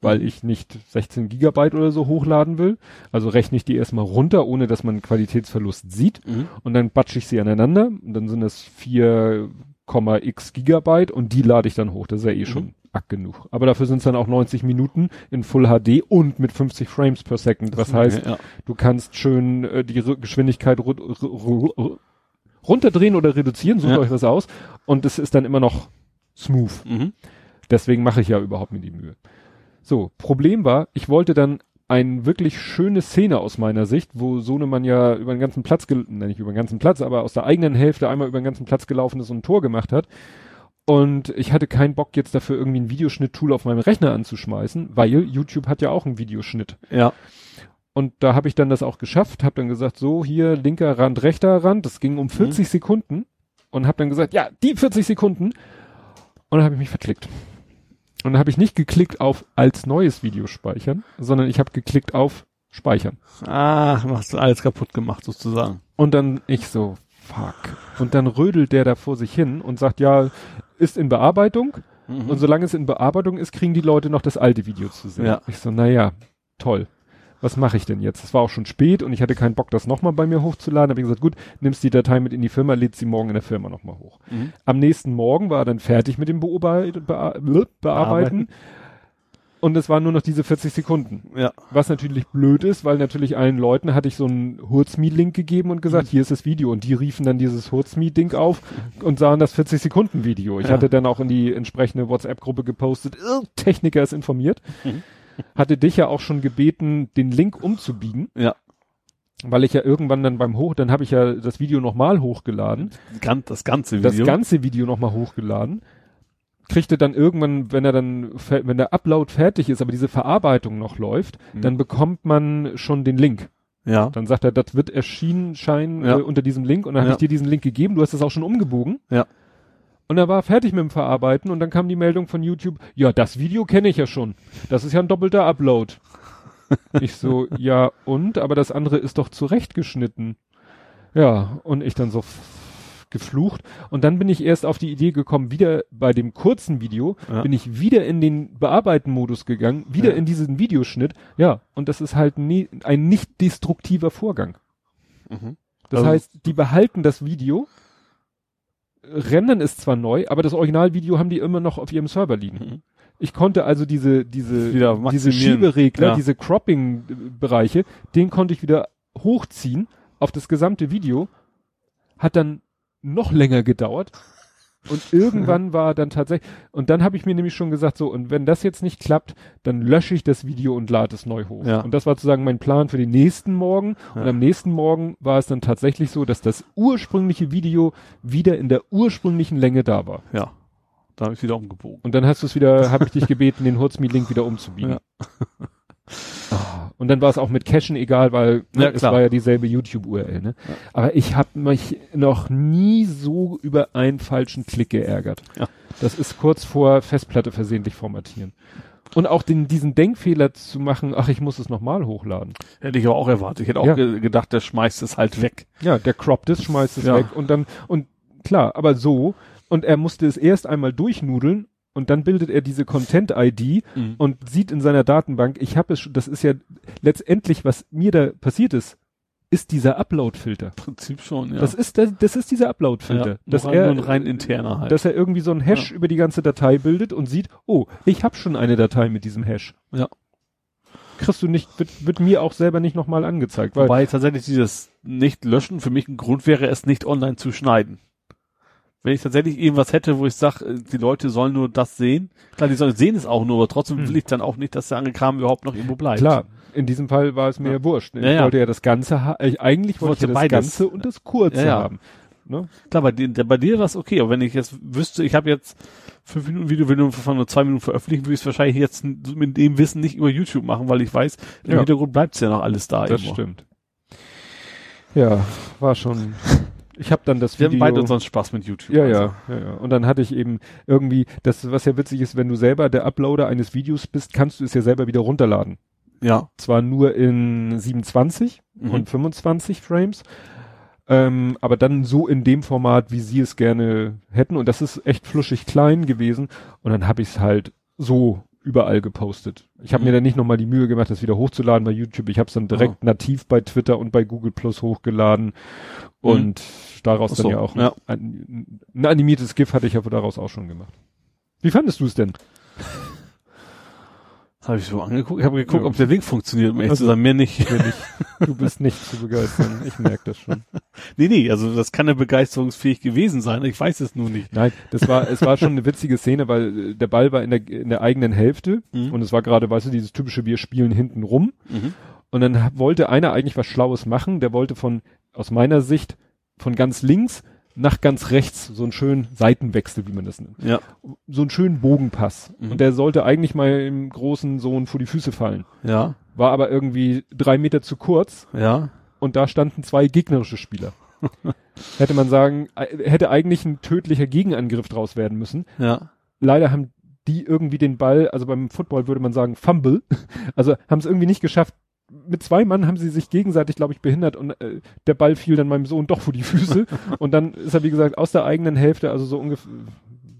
weil ich nicht 16 Gigabyte oder so hochladen will. Also rechne ich die erstmal runter, ohne dass man Qualitätsverlust sieht. Mhm. Und dann batsche ich sie aneinander. Und dann sind es 4,x Gigabyte und die lade ich dann hoch. Das ist ja eh mhm. schon arg genug. Aber dafür sind es dann auch 90 Minuten in Full HD und mit 50 Frames per Second. Was heißt, ja. du kannst schön äh, die R Geschwindigkeit runterdrehen oder reduzieren, sucht ja. euch das aus. Und es ist dann immer noch smooth. Mhm. Deswegen mache ich ja überhaupt mir die Mühe. So, Problem war, ich wollte dann eine wirklich schöne Szene aus meiner Sicht, wo Sohnemann ja über den ganzen Platz, nicht über den ganzen Platz, aber aus der eigenen Hälfte einmal über den ganzen Platz gelaufen ist und ein Tor gemacht hat. Und ich hatte keinen Bock jetzt dafür irgendwie ein Videoschnitt-Tool auf meinem Rechner anzuschmeißen, weil YouTube hat ja auch einen Videoschnitt. Ja. Und da habe ich dann das auch geschafft, habe dann gesagt, so hier linker Rand, rechter Rand, das ging um 40 mhm. Sekunden und habe dann gesagt, ja, die 40 Sekunden. Und dann habe ich mich verklickt. Und dann habe ich nicht geklickt auf als neues Video speichern, sondern ich habe geklickt auf speichern. Ah, machst du alles kaputt gemacht sozusagen. Und dann ich so, fuck. Und dann rödelt der da vor sich hin und sagt, ja, ist in Bearbeitung. Mhm. Und solange es in Bearbeitung ist, kriegen die Leute noch das alte Video zu sehen. Ja. Ich so, naja, toll. Was mache ich denn jetzt? Es war auch schon spät und ich hatte keinen Bock, das nochmal bei mir hochzuladen. Habe ich gesagt, gut, nimmst die Datei mit in die Firma, lädst sie morgen in der Firma nochmal hoch. Mhm. Am nächsten Morgen war er dann fertig mit dem Beobacht, Be Be Bearbeiten. und es waren nur noch diese 40 Sekunden. Ja. Was natürlich blöd ist, weil natürlich allen Leuten hatte ich so einen Hurzmi-Link gegeben und gesagt, mhm. hier ist das Video. Und die riefen dann dieses Hurzmi-Ding auf und sahen das 40 Sekunden Video. Ich ja. hatte dann auch in die entsprechende WhatsApp-Gruppe gepostet, Techniker ist informiert. Mhm. Hatte dich ja auch schon gebeten, den Link umzubiegen. Ja. Weil ich ja irgendwann dann beim Hoch, dann habe ich ja das Video nochmal hochgeladen. Das ganze Video. Das ganze Video nochmal hochgeladen kriegte dann irgendwann, wenn er dann, wenn der Upload fertig ist, aber diese Verarbeitung noch läuft, mhm. dann bekommt man schon den Link. Ja. Dann sagt er, das wird erschienen scheinen ja. äh, unter diesem Link und dann ja. habe ich dir diesen Link gegeben, du hast das auch schon umgebogen. Ja. Und er war fertig mit dem Verarbeiten und dann kam die Meldung von YouTube, ja, das Video kenne ich ja schon. Das ist ja ein doppelter Upload. ich so, ja und, aber das andere ist doch zurechtgeschnitten. Ja, und ich dann so, geflucht. Und dann bin ich erst auf die Idee gekommen, wieder bei dem kurzen Video, ja. bin ich wieder in den Bearbeiten-Modus gegangen, wieder ja. in diesen Videoschnitt. Ja, und das ist halt nie, ein nicht destruktiver Vorgang. Mhm. Das also heißt, die behalten das Video, rendern es zwar neu, aber das Originalvideo haben die immer noch auf ihrem Server liegen. Mhm. Ich konnte also diese, diese, diese Schieberegler, ja. diese Cropping-Bereiche, den konnte ich wieder hochziehen auf das gesamte Video, hat dann noch länger gedauert. Und irgendwann war dann tatsächlich, und dann habe ich mir nämlich schon gesagt, so, und wenn das jetzt nicht klappt, dann lösche ich das Video und lade es neu hoch. Ja. Und das war sozusagen mein Plan für den nächsten Morgen. Ja. Und am nächsten Morgen war es dann tatsächlich so, dass das ursprüngliche Video wieder in der ursprünglichen Länge da war. Ja. Da habe ich wieder umgebogen. Und dann hast du es wieder, habe ich dich gebeten, den Hurzmi-Link wieder umzubiegen. Ja. Oh, und dann war es auch mit Cachen egal, weil ne, ja, es war ja dieselbe YouTube-URL. Ne? Ja. Aber ich habe mich noch nie so über einen falschen Klick geärgert. Ja. Das ist kurz vor Festplatte versehentlich formatieren. Und auch den, diesen Denkfehler zu machen, ach, ich muss es nochmal hochladen. Hätte ich aber auch erwartet. Ich hätte auch ja. ge gedacht, der schmeißt es halt weg. Ja, der croppt es, schmeißt es ja. weg und dann, und klar, aber so, und er musste es erst einmal durchnudeln und dann bildet er diese Content-ID mhm. und sieht in seiner Datenbank, ich habe es schon, das ist ja letztendlich, was mir da passiert ist, ist dieser Upload-Filter. Prinzip schon, ja. Das ist, der, das ist dieser Upload-Filter. Ja, dass er, nur rein interner halt. Dass er irgendwie so ein Hash ja. über die ganze Datei bildet und sieht, oh, ich habe schon eine Datei mit diesem Hash. Ja. Kriegst du nicht, wird, wird mir auch selber nicht nochmal angezeigt. Weil Wobei tatsächlich dieses Nicht-Löschen für mich ein Grund wäre, es nicht online zu schneiden wenn ich tatsächlich irgendwas hätte, wo ich sage, äh, die Leute sollen nur das sehen, klar, die sollen sehen es auch nur, aber trotzdem hm. will ich dann auch nicht, dass der Angekram überhaupt noch irgendwo bleibt. Klar, in diesem Fall war es mir ja. wurscht. Ich ja, ja. wollte ja das Ganze, äh, eigentlich wollte, ich ja das beides. Ganze und das Kurze haben. Ne? Klar, bei dir, bei dir war es okay, aber wenn ich jetzt wüsste, ich habe jetzt fünf Minuten Video, will nur von nur zwei Minuten veröffentlichen, würde ich es wahrscheinlich jetzt mit dem Wissen nicht über YouTube machen, weil ich weiß, im Hintergrund bleibt es ja noch alles da. Das irgendwo. stimmt. Ja, war schon ich habe dann das Wir Video. Wir haben beide unseren Spaß mit YouTube. Ja, also. ja, ja, ja. Und dann hatte ich eben irgendwie, das, was ja witzig ist, wenn du selber der Uploader eines Videos bist, kannst du es ja selber wieder runterladen. Ja. Zwar nur in 27 mhm. und 25 Frames, ähm, aber dann so in dem Format, wie sie es gerne hätten. Und das ist echt fluschig klein gewesen. Und dann habe ich es halt so überall gepostet. Ich habe mhm. mir dann nicht nochmal die Mühe gemacht, das wieder hochzuladen bei YouTube. Ich habe es dann direkt oh. nativ bei Twitter und bei Google Plus hochgeladen mhm. und daraus so, dann ja auch ja. Ein, ein, animiertes GIF hatte ich aber daraus auch schon gemacht. Wie fandest du es denn? Habe ich so angeguckt. Ich habe geguckt, ja. ob der Link funktioniert, um ehrlich also, zu sein. Mehr nicht. Mehr nicht. Du bist nicht zu begeistern. Ich merke das schon. nee, nee, also das kann ja begeisterungsfähig gewesen sein. Ich weiß es nur nicht. Nein, das war, es war schon eine witzige Szene, weil äh, der Ball war in der, in der eigenen Hälfte mhm. und es war gerade, weißt du, dieses typische, wir spielen hinten rum. Mhm. Und dann wollte einer eigentlich was Schlaues machen. Der wollte von, aus meiner Sicht, von ganz links nach ganz rechts, so einen schönen Seitenwechsel, wie man das nennt. Ja. So einen schönen Bogenpass. Mhm. Und der sollte eigentlich mal im großen Sohn vor die Füße fallen. Ja. War aber irgendwie drei Meter zu kurz. Ja. Und da standen zwei gegnerische Spieler. hätte man sagen, hätte eigentlich ein tödlicher Gegenangriff draus werden müssen. Ja. Leider haben die irgendwie den Ball, also beim Football würde man sagen Fumble, also haben es irgendwie nicht geschafft, mit zwei Mann haben sie sich gegenseitig, glaube ich, behindert und äh, der Ball fiel dann meinem Sohn doch vor die Füße. Und dann ist er, wie gesagt, aus der eigenen Hälfte, also so ungefähr,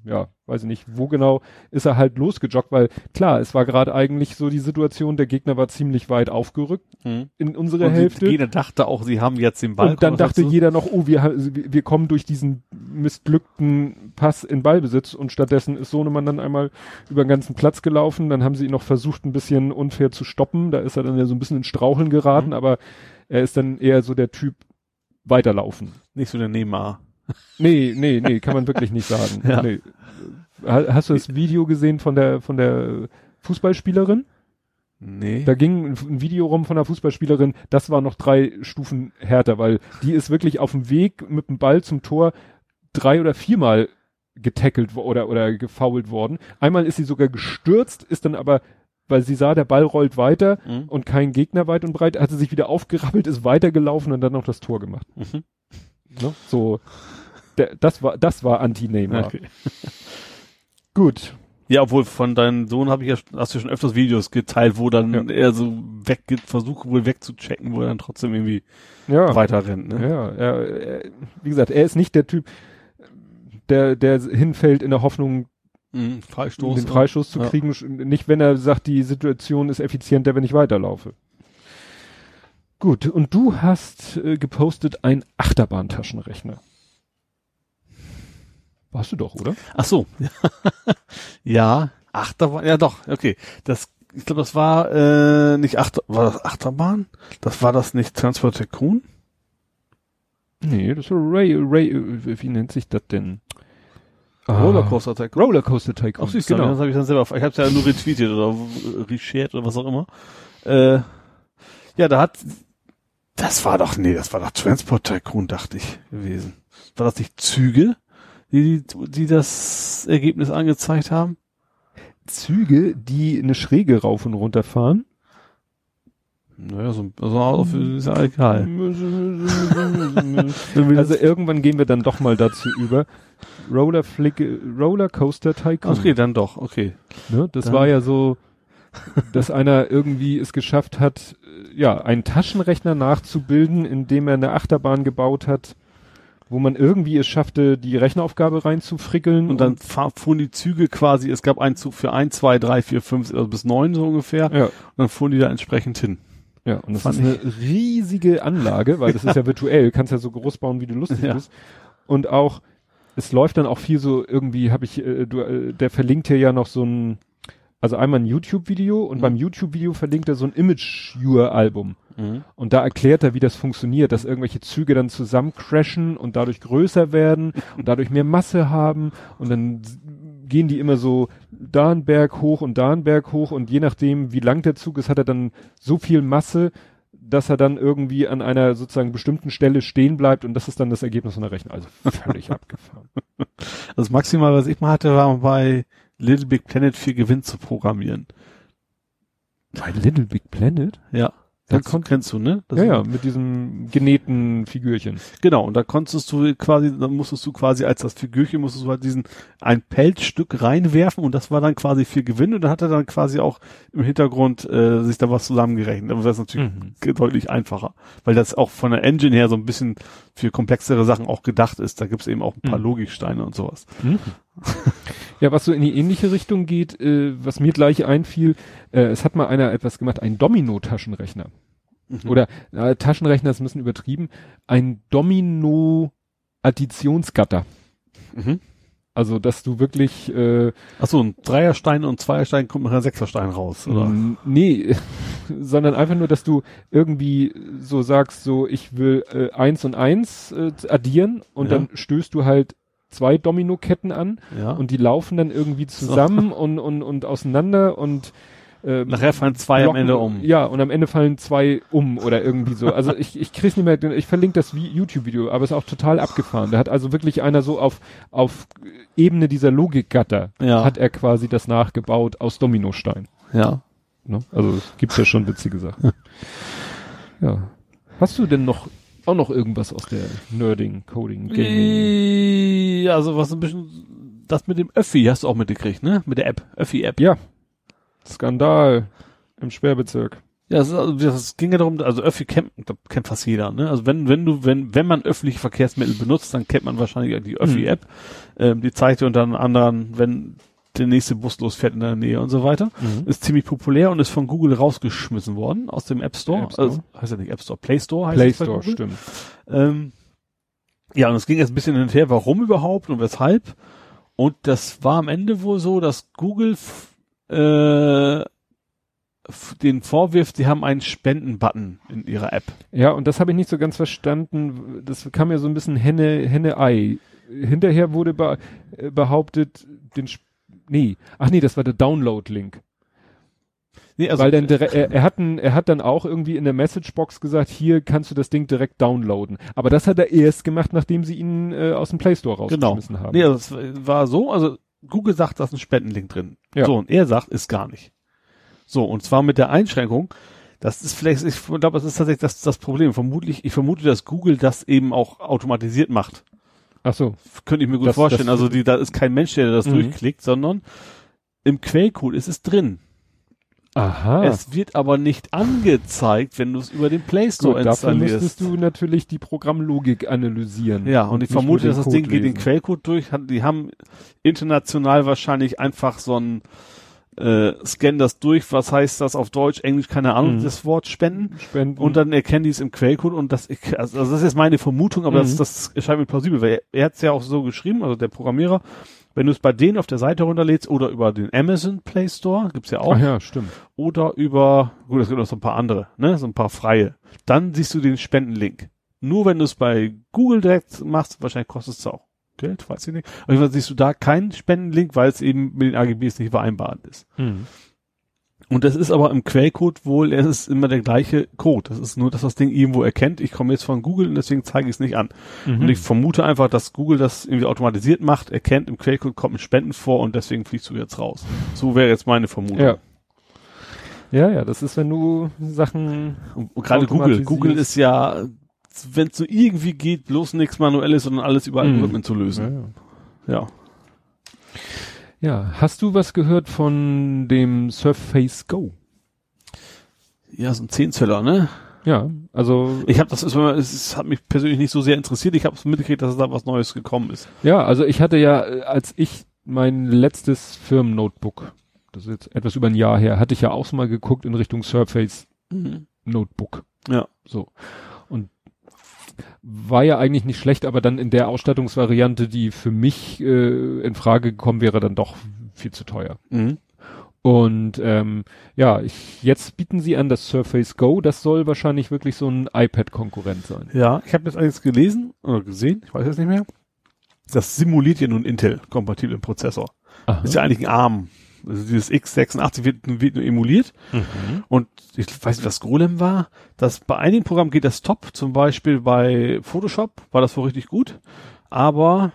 ja, weiß ich nicht, wo genau ist er halt losgejoggt, weil klar, es war gerade eigentlich so die Situation, der Gegner war ziemlich weit aufgerückt mhm. in unsere und Hälfte. Jeder dachte auch, sie haben jetzt den Ball. Und dann dachte jeder noch, oh, wir, wir kommen durch diesen missglückten Pass in Ballbesitz und stattdessen ist Sohnemann dann einmal über den ganzen Platz gelaufen. Dann haben sie ihn noch versucht, ein bisschen unfair zu stoppen. Da ist er dann ja so ein bisschen in Straucheln geraten, mhm. aber er ist dann eher so der Typ weiterlaufen. Nicht so der Neymar. Nee, nee, nee, kann man wirklich nicht sagen. Ja. Nee. Hast du das Video gesehen von der, von der Fußballspielerin? Nee. Da ging ein Video rum von einer Fußballspielerin, das war noch drei Stufen härter, weil die ist wirklich auf dem Weg mit dem Ball zum Tor drei oder viermal getackelt oder, oder gefoult worden. Einmal ist sie sogar gestürzt, ist dann aber, weil sie sah, der Ball rollt weiter mhm. und kein Gegner weit und breit, hat sie sich wieder aufgerappelt, ist weitergelaufen und dann noch das Tor gemacht. Mhm. Ne? So, das war, das war Anti-Neymar. Okay. Gut. Ja, obwohl von deinem Sohn habe ich ja, hast du ja schon öfters Videos geteilt, wo dann ja. er so weg, versucht wohl wegzuchecken, wo er dann trotzdem irgendwie ja. weiter rennt. Ne? Ja, er, er, wie gesagt, er ist nicht der Typ, der, der hinfällt in der Hoffnung, mhm, Freistoß, den Freistoß ja. zu kriegen. Nicht, wenn er sagt, die Situation ist effizienter, wenn ich weiterlaufe. Gut, und du hast äh, gepostet ein Achterbahntaschenrechner. Warst du doch, oder? Ach so. ja, Achterbahn, ja doch, okay. Das, ich glaube, das war äh, nicht Achter, war das Achterbahn? Das war das nicht Transport Tycoon? Nee, das war Ray, Ray, wie nennt sich das denn? Ah, Rollercoaster Tycoon. Rollercoaster Tycoon. Ach, siehst genau. das habe ich dann selber, ich habe es ja nur retweetet oder reshared oder was auch immer. Äh, ja, da hat, das war doch, nee, das war doch Transport Tycoon, dachte ich, gewesen. War das nicht Züge? die, die das Ergebnis angezeigt haben? Züge, die eine Schräge rauf und runter fahren. Naja, so, so auf, ist ja egal. also irgendwann gehen wir dann doch mal dazu über. Roller Flicke, Roller Coaster Tycoon. Okay, dann doch, okay. Ne, das dann. war ja so, dass einer irgendwie es geschafft hat, ja, einen Taschenrechner nachzubilden, indem er eine Achterbahn gebaut hat, wo man irgendwie es schaffte, die Rechneraufgabe reinzufrickeln. Und dann und fuhren die Züge quasi, es gab einen Zug für ein, zwei, drei, vier, fünf, also bis neun so ungefähr. Ja. Und dann fuhren die da entsprechend hin. Ja, und das Fand ist eine riesige Anlage, weil das ja. ist ja virtuell, kannst ja so groß bauen, wie du lustig ja. bist. Und auch, es läuft dann auch viel so irgendwie, habe ich, äh, du, äh, der verlinkt hier ja noch so ein, also einmal ein YouTube-Video und mhm. beim YouTube-Video verlinkt er so ein Image-Viewer-Album. Mhm. Und da erklärt er, wie das funktioniert, dass irgendwelche Züge dann zusammen crashen und dadurch größer werden und dadurch mehr Masse haben und dann gehen die immer so da einen Berg hoch und da einen Berg hoch und je nachdem, wie lang der Zug ist, hat er dann so viel Masse, dass er dann irgendwie an einer sozusagen bestimmten Stelle stehen bleibt und das ist dann das Ergebnis von der Rechnung. Also völlig abgefahren. Das Maximal, was ich mal hatte, war bei Little Big Planet 4 Gewinn zu programmieren. Bei Little Big Planet? Ja. Da kon kennst du, ne? Das ja, ja, mit diesem genähten Figürchen. Genau, und da konntest du quasi, dann musstest du quasi als das Figürchen, musstest du halt diesen, ein Pelzstück reinwerfen und das war dann quasi für Gewinn und da hat er dann quasi auch im Hintergrund äh, sich da was zusammengerechnet. Aber das ist natürlich mhm. deutlich einfacher, weil das auch von der Engine her so ein bisschen für komplexere Sachen auch gedacht ist. Da gibt's eben auch ein paar mhm. Logiksteine und sowas. Mhm. ja, was so in die ähnliche Richtung geht, äh, was mir gleich einfiel, äh, es hat mal einer etwas gemacht, ein Domino-Taschenrechner. Mhm. Oder äh, Taschenrechner ist ein bisschen übertrieben, ein Domino-Additionsgatter. Mhm. Also, dass du wirklich äh, Ach so, ein Dreierstein und Zweierstein kommt noch ein Sechserstein raus, oder? Nee, sondern einfach nur, dass du irgendwie so sagst, so ich will äh, eins und eins äh, addieren und ja. dann stößt du halt zwei Dominoketten an ja. und die laufen dann irgendwie zusammen so. und, und, und auseinander und äh, Nachher fallen zwei Blocken, am Ende um. Ja, und am Ende fallen zwei um oder irgendwie so. Also ich, ich krieg's nicht mehr, ich verlinke das YouTube-Video, aber es ist auch total abgefahren. Da hat also wirklich einer so auf, auf Ebene dieser Logikgatter ja. hat er quasi das nachgebaut aus Dominostein. Ja. Ne? Also es gibt ja schon witzige Sachen. ja. Hast du denn noch auch noch irgendwas aus der Nerding, Coding, Gaming? Ja, also was ein bisschen, das mit dem Öffi hast du auch mitgekriegt, ne? Mit der App, Öffi-App. Ja. Skandal im Sperrbezirk. Ja, es, also, das ging ja darum, also Öffi kennt, kennt fast jeder, ne? Also wenn, wenn du, wenn, wenn man öffentliche Verkehrsmittel benutzt, dann kennt man wahrscheinlich die Öffi-App. Mhm. Ähm, die zeigt dir unter anderem, wenn der nächste Bus losfährt in der Nähe und so weiter. Mhm. Ist ziemlich populär und ist von Google rausgeschmissen worden aus dem App Store. App Store. Also, heißt ja nicht App Store, Play Store heißt Play Store, stimmt. Ähm, Ja, und es ging jetzt ein bisschen hin und her, warum überhaupt und weshalb. Und das war am Ende wohl so, dass Google äh, den vorwirft, sie haben einen Spenden-Button in ihrer App. Ja, und das habe ich nicht so ganz verstanden. Das kam ja so ein bisschen Henne, Henne-Ei. Hinterher wurde be äh, behauptet, den, nee, ach nee, das war der Download-Link. Nee, also Weil dann er, er, hat ein, er hat dann auch irgendwie in der Messagebox gesagt, hier kannst du das Ding direkt downloaden. Aber das hat er erst gemacht, nachdem sie ihn äh, aus dem Play Store rausgeschmissen genau. haben. Nee, also es war so, also Google sagt, da ist ein Spendenlink drin. Ja. So, und er sagt, ist gar nicht. So, und zwar mit der Einschränkung, das ist vielleicht, ich glaube, das ist tatsächlich das, das Problem. Vermutlich, ich vermute, dass Google das eben auch automatisiert macht. Ach so. Könnte ich mir gut das, vorstellen. Das, also die, da ist kein Mensch, der das mhm. durchklickt, sondern im Quellcode ist es drin. Aha. Es wird aber nicht angezeigt, wenn du es über den Play Store Gut, installierst. Dafür müsstest du natürlich die Programmlogik analysieren. Ja, und, und ich vermute, dass das Ding geht den Quellcode durch. Die haben international wahrscheinlich einfach so ein äh, scannen das durch, was heißt das auf Deutsch, Englisch, keine Ahnung, mhm. das Wort spenden. Spenden. Und dann erkennen die es im Quellcode und das, also das ist jetzt meine Vermutung, aber mhm. das, das erscheint mir plausibel, weil er, er hat es ja auch so geschrieben, also der Programmierer, wenn du es bei denen auf der Seite runterlädst oder über den Amazon Play Store, gibt's ja auch. Ach ja, stimmt. Oder über, gut, es gibt noch so ein paar andere, ne, so ein paar freie. Dann siehst du den Spendenlink. Nur wenn du es bei Google direkt machst, wahrscheinlich kostet es auch Geld, weiß ich nicht. Auf jeden Fall siehst du da keinen Spendenlink, weil es eben mit den AGBs nicht vereinbart ist. Mhm. Und das ist aber im Quellcode wohl, es ist immer der gleiche Code. Das ist nur, dass das Ding irgendwo erkennt, ich komme jetzt von Google und deswegen zeige ich es nicht an. Mhm. Und ich vermute einfach, dass Google das irgendwie automatisiert macht, erkennt, im Quellcode kommt ein Spenden vor und deswegen fliegst du jetzt raus. So wäre jetzt meine Vermutung. Ja. Ja, ja, das ist, wenn du Sachen. Und, und gerade Google. Google ist ja, wenn es so irgendwie geht, bloß nichts Manuelles, sondern alles über Algorithmen mhm. zu lösen. Ja, ja. ja. Ja, hast du was gehört von dem Surface Go? Ja, so ein Zehnzöller, ne? Ja, also ich habe das ist, es hat mich persönlich nicht so sehr interessiert. Ich habe es mitgekriegt, dass da was Neues gekommen ist. Ja, also ich hatte ja, als ich mein letztes Firmennotebook, das ist jetzt etwas über ein Jahr her, hatte ich ja auch mal geguckt in Richtung Surface mhm. Notebook. Ja, so war ja eigentlich nicht schlecht, aber dann in der Ausstattungsvariante, die für mich äh, in Frage gekommen wäre, dann doch viel zu teuer. Mhm. Und ähm, ja, ich, jetzt bieten sie an das Surface Go. Das soll wahrscheinlich wirklich so ein iPad-Konkurrent sein. Ja, ich habe das alles gelesen oder gesehen, ich weiß jetzt nicht mehr. Das simuliert ja nun Intel-kompatiblen Prozessor. Aha. Ist ja eigentlich ein ARM also dieses x86 wird, wird nur emuliert. Mhm. Und ich weiß nicht, was Golem war. Das, bei einigen Programmen geht das top. Zum Beispiel bei Photoshop war das wohl richtig gut. Aber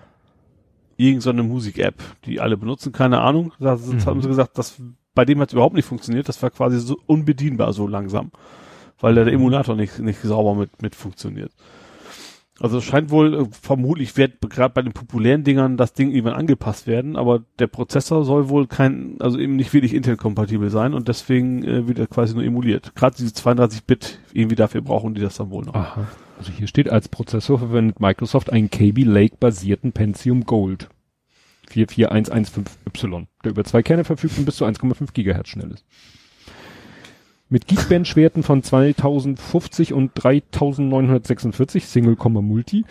irgendeine Musik-App, die alle benutzen, keine Ahnung. Da mhm. haben sie gesagt, dass bei dem hat es überhaupt nicht funktioniert. Das war quasi so unbedienbar so langsam. Weil der, mhm. Emulator nicht, nicht sauber mit, mit funktioniert. Also es scheint wohl, äh, vermutlich wird gerade bei den populären Dingern das Ding irgendwann angepasst werden, aber der Prozessor soll wohl kein, also eben nicht wirklich Intel-kompatibel sein und deswegen äh, wird er quasi nur emuliert. Gerade diese 32-Bit, irgendwie dafür brauchen die das dann wohl noch. Aha. Also hier steht, als Prozessor verwendet Microsoft einen KB Lake-basierten Pentium Gold. 44115Y, der über zwei Kerne verfügt und bis zu 1,5 Gigahertz schnell ist. Mit Geekbench-Werten von 2050 und 3946 Single, Multi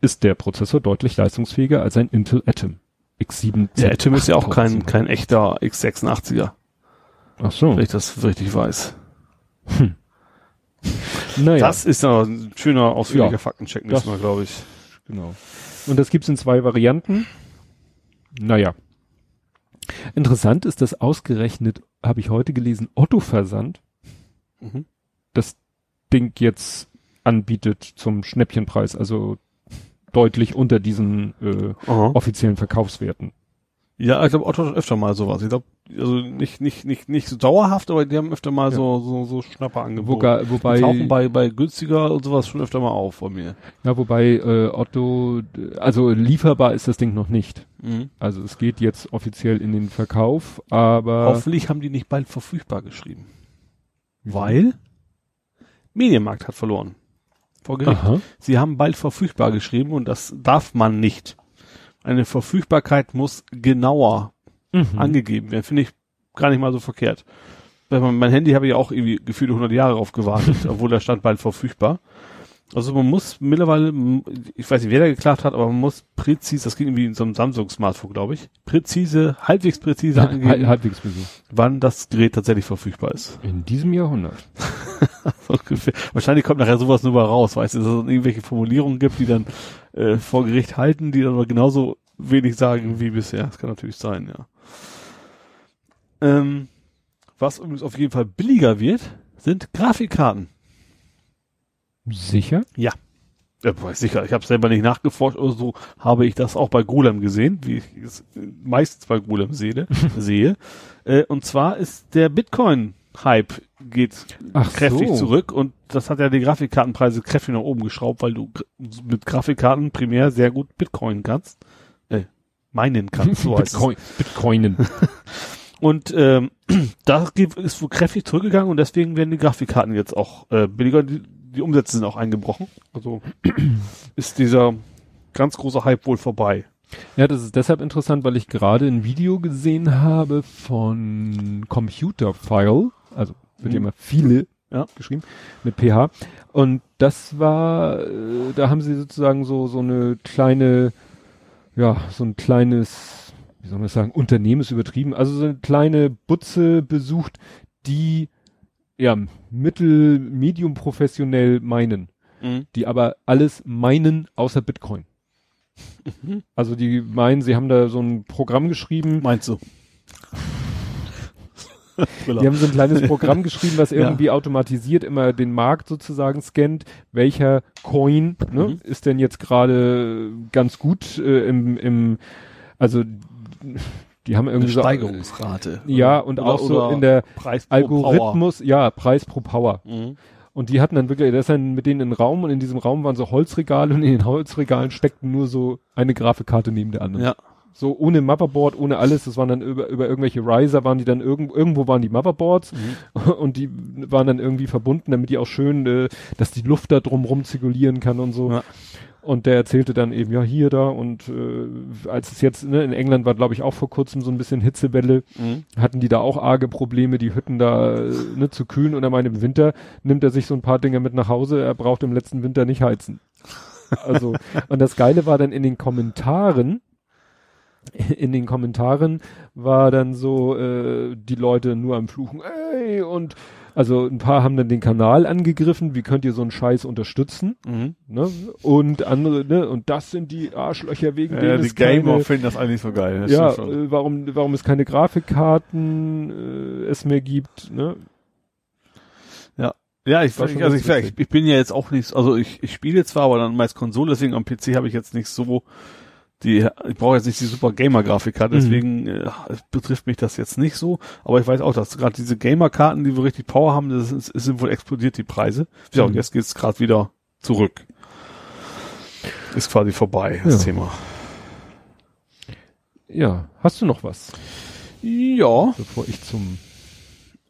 ist der Prozessor deutlich leistungsfähiger als ein Intel Atom. X7. Der Atom ist ja auch kein, kein echter X86er. Ach so. Wenn ich das richtig weiß. Hm. Naja. Das ist ein schöner, ausführlicher ja, Faktencheck nächstes Mal, glaube ich. Genau. Und das gibt's in zwei Varianten. Naja. Interessant ist, dass ausgerechnet, habe ich heute gelesen, Otto Versand mhm. das Ding jetzt anbietet zum Schnäppchenpreis, also deutlich unter diesen äh, offiziellen Verkaufswerten. Ja, ich glaube, Otto hat öfter mal sowas. Ich glaube, also nicht, nicht, nicht, nicht so dauerhaft, aber die haben öfter mal ja. so, so, so Schnapper angeboten. Woga, wobei, die tauchen bei, bei günstiger und sowas schon öfter mal auf von mir. Ja, wobei äh, Otto, also lieferbar ist das Ding noch nicht. Mhm. Also es geht jetzt offiziell in den Verkauf, aber. Hoffentlich haben die nicht bald verfügbar geschrieben. Mhm. Weil Medienmarkt hat verloren. Vor Gericht. Aha. Sie haben bald verfügbar geschrieben und das darf man nicht eine Verfügbarkeit muss genauer mhm. angegeben werden. Finde ich gar nicht mal so verkehrt. Mein Handy habe ich auch irgendwie gefühlt 100 Jahre drauf gewartet, obwohl da stand bald verfügbar. Also man muss mittlerweile, ich weiß nicht, wer da geklagt hat, aber man muss präzise, das ging irgendwie in so einem Samsung-Smartphone, glaube ich, präzise, halbwegs präzise angeben, halbwegs präzise. wann das Gerät tatsächlich verfügbar ist. In diesem Jahrhundert. Wahrscheinlich kommt nachher sowas nur mal raus, weißt du, dass es irgendwelche Formulierungen gibt, die dann äh, vor Gericht halten, die dann aber genauso wenig sagen wie bisher. Das kann natürlich sein, ja. Ähm, was übrigens auf jeden Fall billiger wird, sind Grafikkarten. Sicher? Ja. Ja, sicher. Ich habe selber nicht nachgeforscht oder so, habe ich das auch bei Golem gesehen, wie ich es meistens bei Golem sehe. sehe. Äh, und zwar ist der Bitcoin-Hype geht Ach kräftig so. zurück und das hat ja die Grafikkartenpreise kräftig nach oben geschraubt, weil du mit Grafikkarten primär sehr gut Bitcoin kannst. Äh, meinen kannst, so Bitcoin, Bitcoinen. Und ähm, da ist wohl kräftig zurückgegangen und deswegen werden die Grafikkarten jetzt auch äh, billiger. Die, die Umsätze sind auch eingebrochen. Also ist dieser ganz große Hype wohl vorbei. Ja, das ist deshalb interessant, weil ich gerade ein Video gesehen habe von Computer File, also wird mhm. immer viele ja. geschrieben mit PH. Und das war, äh, da haben sie sozusagen so so eine kleine, ja, so ein kleines, wie soll man sagen, Unternehmen ist übertrieben, also so eine kleine Butze besucht, die ja, mittel, medium professionell meinen. Mhm. Die aber alles meinen außer Bitcoin. Mhm. Also die meinen, sie haben da so ein Programm geschrieben. Meinst du? die haben so ein kleines Programm geschrieben, was irgendwie ja. automatisiert immer den Markt sozusagen scannt, welcher Coin ne, mhm. ist denn jetzt gerade ganz gut äh, im, im, also die haben irgendwie Eine Steigerungsrate. So, ja, und oder, auch so in der Algorithmus, Power. ja, Preis pro Power. Mhm. Und die hatten dann wirklich, der ist dann mit denen in Raum und in diesem Raum waren so Holzregale und in den Holzregalen steckten nur so eine Grafikkarte neben der anderen. Ja. So ohne Motherboard, ohne alles, das waren dann über, über irgendwelche Riser waren die dann irgendwo, irgendwo waren die Motherboards mhm. und die waren dann irgendwie verbunden, damit die auch schön, äh, dass die Luft da drumrum zirkulieren kann und so. Ja. Und der erzählte dann eben, ja, hier, da und äh, als es jetzt, ne, in England war, glaube ich, auch vor kurzem so ein bisschen Hitzewelle, mhm. hatten die da auch arge Probleme, die Hütten da ne, zu kühlen. Und er meinte, im Winter nimmt er sich so ein paar Dinge mit nach Hause, er braucht im letzten Winter nicht heizen. Also, und das Geile war dann in den Kommentaren, in den Kommentaren war dann so äh, die Leute nur am Fluchen, ey, und also ein paar haben dann den Kanal angegriffen, wie könnt ihr so einen Scheiß unterstützen? Mhm. Ne? Und andere, ne, und das sind die Arschlöcher wegen ja, denen die Gamer finden das eigentlich so geil. ja, äh, warum, warum es keine Grafikkarten äh, es mehr gibt, ne? Ja. Ja, ich, ich also ich, ich, ich bin ja jetzt auch nicht, also ich, ich spiele zwar, aber dann meist Konsole, deswegen am PC habe ich jetzt nicht so die, ich brauche jetzt nicht die super Gamer-Grafikkarte, mhm. deswegen äh, betrifft mich das jetzt nicht so. Aber ich weiß auch, dass gerade diese Gamer-Karten, die wir richtig Power haben, das ist, sind wohl explodiert die Preise. Ja, und mhm. jetzt geht's gerade wieder zurück. Ist quasi vorbei, das ja. Thema. Ja, hast du noch was? Ja. Bevor ich zum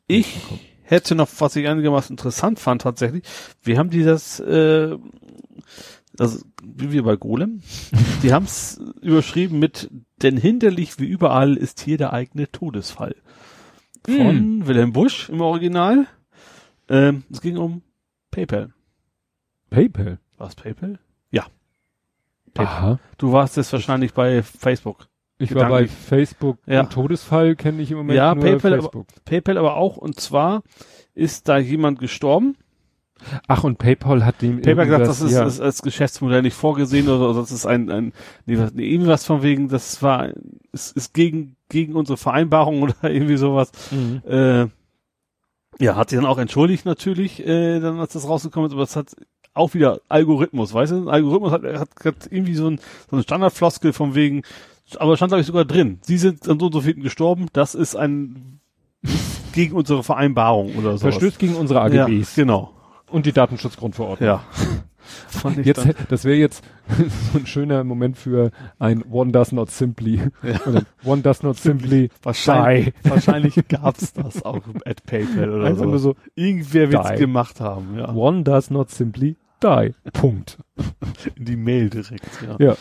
Ich hätte noch, was ich einigermaßen interessant fand tatsächlich. Wir haben dieses äh, also wie wir bei Golem, die haben es überschrieben mit, denn hinderlich wie überall ist hier der eigene Todesfall. Von mm. Wilhelm Busch im Original. Ähm, es ging um PayPal. PayPal? War es PayPal? Ja. PayPal. Aha. Du warst jetzt wahrscheinlich bei Facebook. Ich Gedanken. war bei Facebook. Ja. Todesfall kenne ich im Moment ja, nur PayPal, Facebook. Aber, PayPal aber auch. Und zwar ist da jemand gestorben Ach, und PayPal hat dem PayPal gesagt, das ist, ja. ist als Geschäftsmodell nicht vorgesehen oder das ist ein, ein nee, was, nee, irgendwas von wegen, das war, ist, ist gegen, gegen unsere Vereinbarung oder irgendwie sowas. Mhm. Äh, ja, hat sich dann auch entschuldigt natürlich, äh, dann als das rausgekommen ist, aber es hat auch wieder Algorithmus, weißt du? Ein Algorithmus hat, hat, hat irgendwie so ein, so ein Standardfloskel von wegen, aber stand glaube ich sogar drin. Sie sind an so und so vielen gestorben, das ist ein gegen unsere Vereinbarung oder so. Verstößt gegen unsere AGBs. Ja, genau. Und die Datenschutzgrundverordnung. Ja. jetzt, das wäre jetzt so ein schöner Moment für ein One Does Not Simply. Ja. One Does Not Simply Wahrscheinlich, die. wahrscheinlich gab's das auch at PayPal oder Einfach so. Nur so. Irgendwer wird's direkt haben. Ja. One Does Not Simply Die. Punkt. In die Mail direkt. Ja. ja.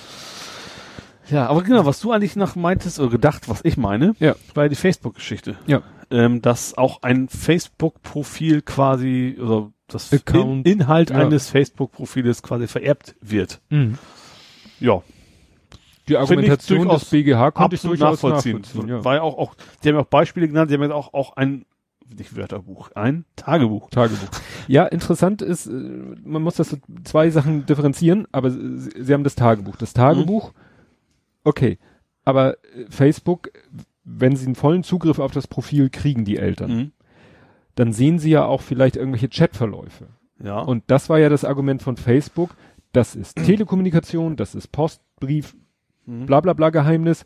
Ja, aber genau, was du eigentlich noch meintest oder gedacht, was ich meine, ja. war die Facebook-Geschichte. Ja. Ähm, dass auch ein Facebook-Profil quasi, oder das In Inhalt ja. eines Facebook-Profiles quasi vererbt wird. Mhm. Ja. Die Argumentation des BGH konnte ich durchaus nachvollziehen. nachvollziehen ja. War ja auch, auch, die haben ja auch Beispiele genannt, die haben ja auch, auch ein nicht Wörterbuch, ein Tagebuch. Tagebuch. Ja, interessant ist, äh, man muss das so zwei Sachen differenzieren, aber sie, sie haben das Tagebuch. Das Tagebuch, mhm. okay, aber äh, Facebook, wenn sie einen vollen Zugriff auf das Profil kriegen, die Eltern, mhm. Dann sehen sie ja auch vielleicht irgendwelche Chatverläufe. Ja. Und das war ja das Argument von Facebook, das ist Telekommunikation, das ist Postbrief, mhm. bla bla bla Geheimnis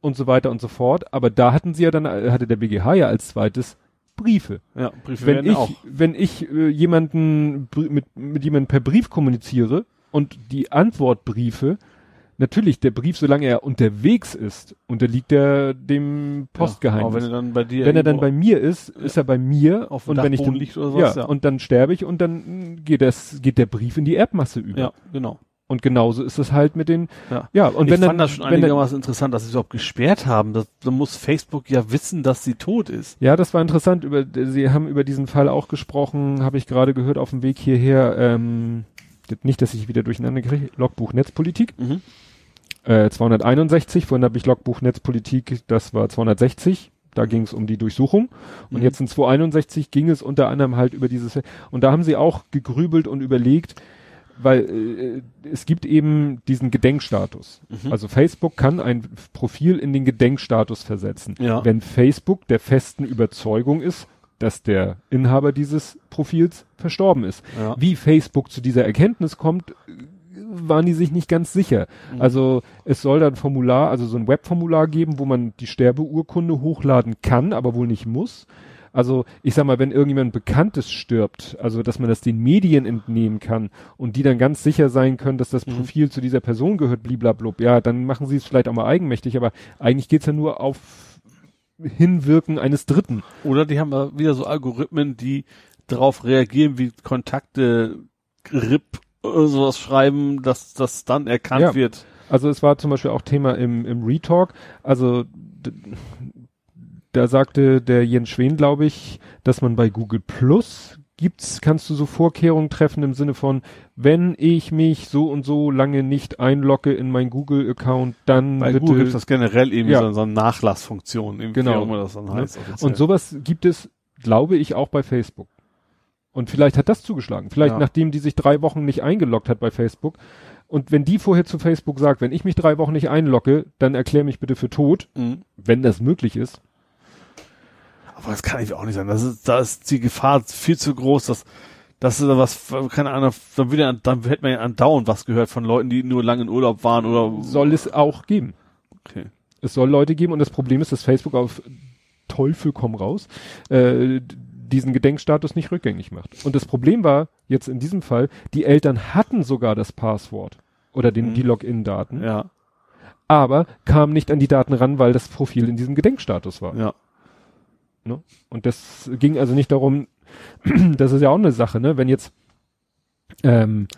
und so weiter und so fort. Aber da hatten sie ja dann, hatte der BGH ja als zweites Briefe. Ja, Briefe wenn ich, auch. Wenn ich äh, jemanden mit, mit jemandem per Brief kommuniziere und die Antwortbriefe, natürlich der Brief, solange er unterwegs ist, unterliegt er dem Postgeheimnis. Ja, wenn er dann bei dir wenn er dann bei mir ist, ist er bei mir auf und wenn ich dann liegt oder sowas, ja, ja, und dann sterbe ich und dann geht das geht der Brief in die Erbmasse über. Ja, genau. Und genauso ist es halt mit den, ja. ja und ich wenn fand dann, das schon einigermaßen dann, interessant, dass sie es überhaupt gesperrt haben. Das, dann muss Facebook ja wissen, dass sie tot ist. Ja, das war interessant. Über, sie haben über diesen Fall auch gesprochen, habe ich gerade gehört auf dem Weg hierher. Ähm, nicht, dass ich wieder durcheinander kriege. Logbuch Netzpolitik. Mhm. Äh, 261, vorhin habe ich Logbuch Netzpolitik, das war 260. Da ging es um die Durchsuchung. Und mhm. jetzt in 261 ging es unter anderem halt über dieses, und da haben sie auch gegrübelt und überlegt, weil äh, es gibt eben diesen Gedenkstatus. Mhm. Also Facebook kann ein Profil in den Gedenkstatus versetzen. Ja. Wenn Facebook der festen Überzeugung ist, dass der Inhaber dieses Profils verstorben ist. Ja. Wie Facebook zu dieser Erkenntnis kommt, waren die sich nicht ganz sicher. Mhm. Also es soll dann Formular, also so ein Webformular geben, wo man die Sterbeurkunde hochladen kann, aber wohl nicht muss. Also ich sag mal, wenn irgendjemand Bekanntes stirbt, also dass man das den Medien entnehmen kann und die dann ganz sicher sein können, dass das mhm. Profil zu dieser Person gehört, bliblablub, ja, dann machen sie es vielleicht auch mal eigenmächtig, aber eigentlich geht's ja nur auf Hinwirken eines Dritten. Oder die haben wieder so Algorithmen, die darauf reagieren, wie Kontakte RIP sowas schreiben, dass das dann erkannt ja. wird. Also es war zum Beispiel auch Thema im, im Retalk. Also da sagte der Jens Schwen, glaube ich, dass man bei Google Plus gibt's, kannst du so Vorkehrungen treffen im Sinne von, wenn ich mich so und so lange nicht einlogge in mein Google-Account, dann Bei bitte, Google gibt das generell eben ja. so, so eine Nachlassfunktion, genau. wie das dann heißt. Ne? Und sowas gibt es, glaube ich, auch bei Facebook. Und vielleicht hat das zugeschlagen. Vielleicht ja. nachdem die sich drei Wochen nicht eingeloggt hat bei Facebook. Und wenn die vorher zu Facebook sagt, wenn ich mich drei Wochen nicht einlogge, dann erklär mich bitte für tot, mhm. wenn das möglich ist. Aber das kann ich auch nicht sagen. Das ist, da ist die Gefahr viel zu groß, dass, dass da was, keine Ahnung, dann wieder, dann hätte man ja andauernd was gehört von Leuten, die nur lange in Urlaub waren oder. Soll es auch geben. Okay. Es soll Leute geben und das Problem ist, dass Facebook auf Teufel komm raus, äh, diesen Gedenkstatus nicht rückgängig macht. Und das Problem war jetzt in diesem Fall, die Eltern hatten sogar das Passwort oder den, mhm. die Login-Daten. Ja. Aber kamen nicht an die Daten ran, weil das Profil in diesem Gedenkstatus war. Ja. Ne? Und das ging also nicht darum, das ist ja auch eine Sache, ne? Wenn jetzt, ähm,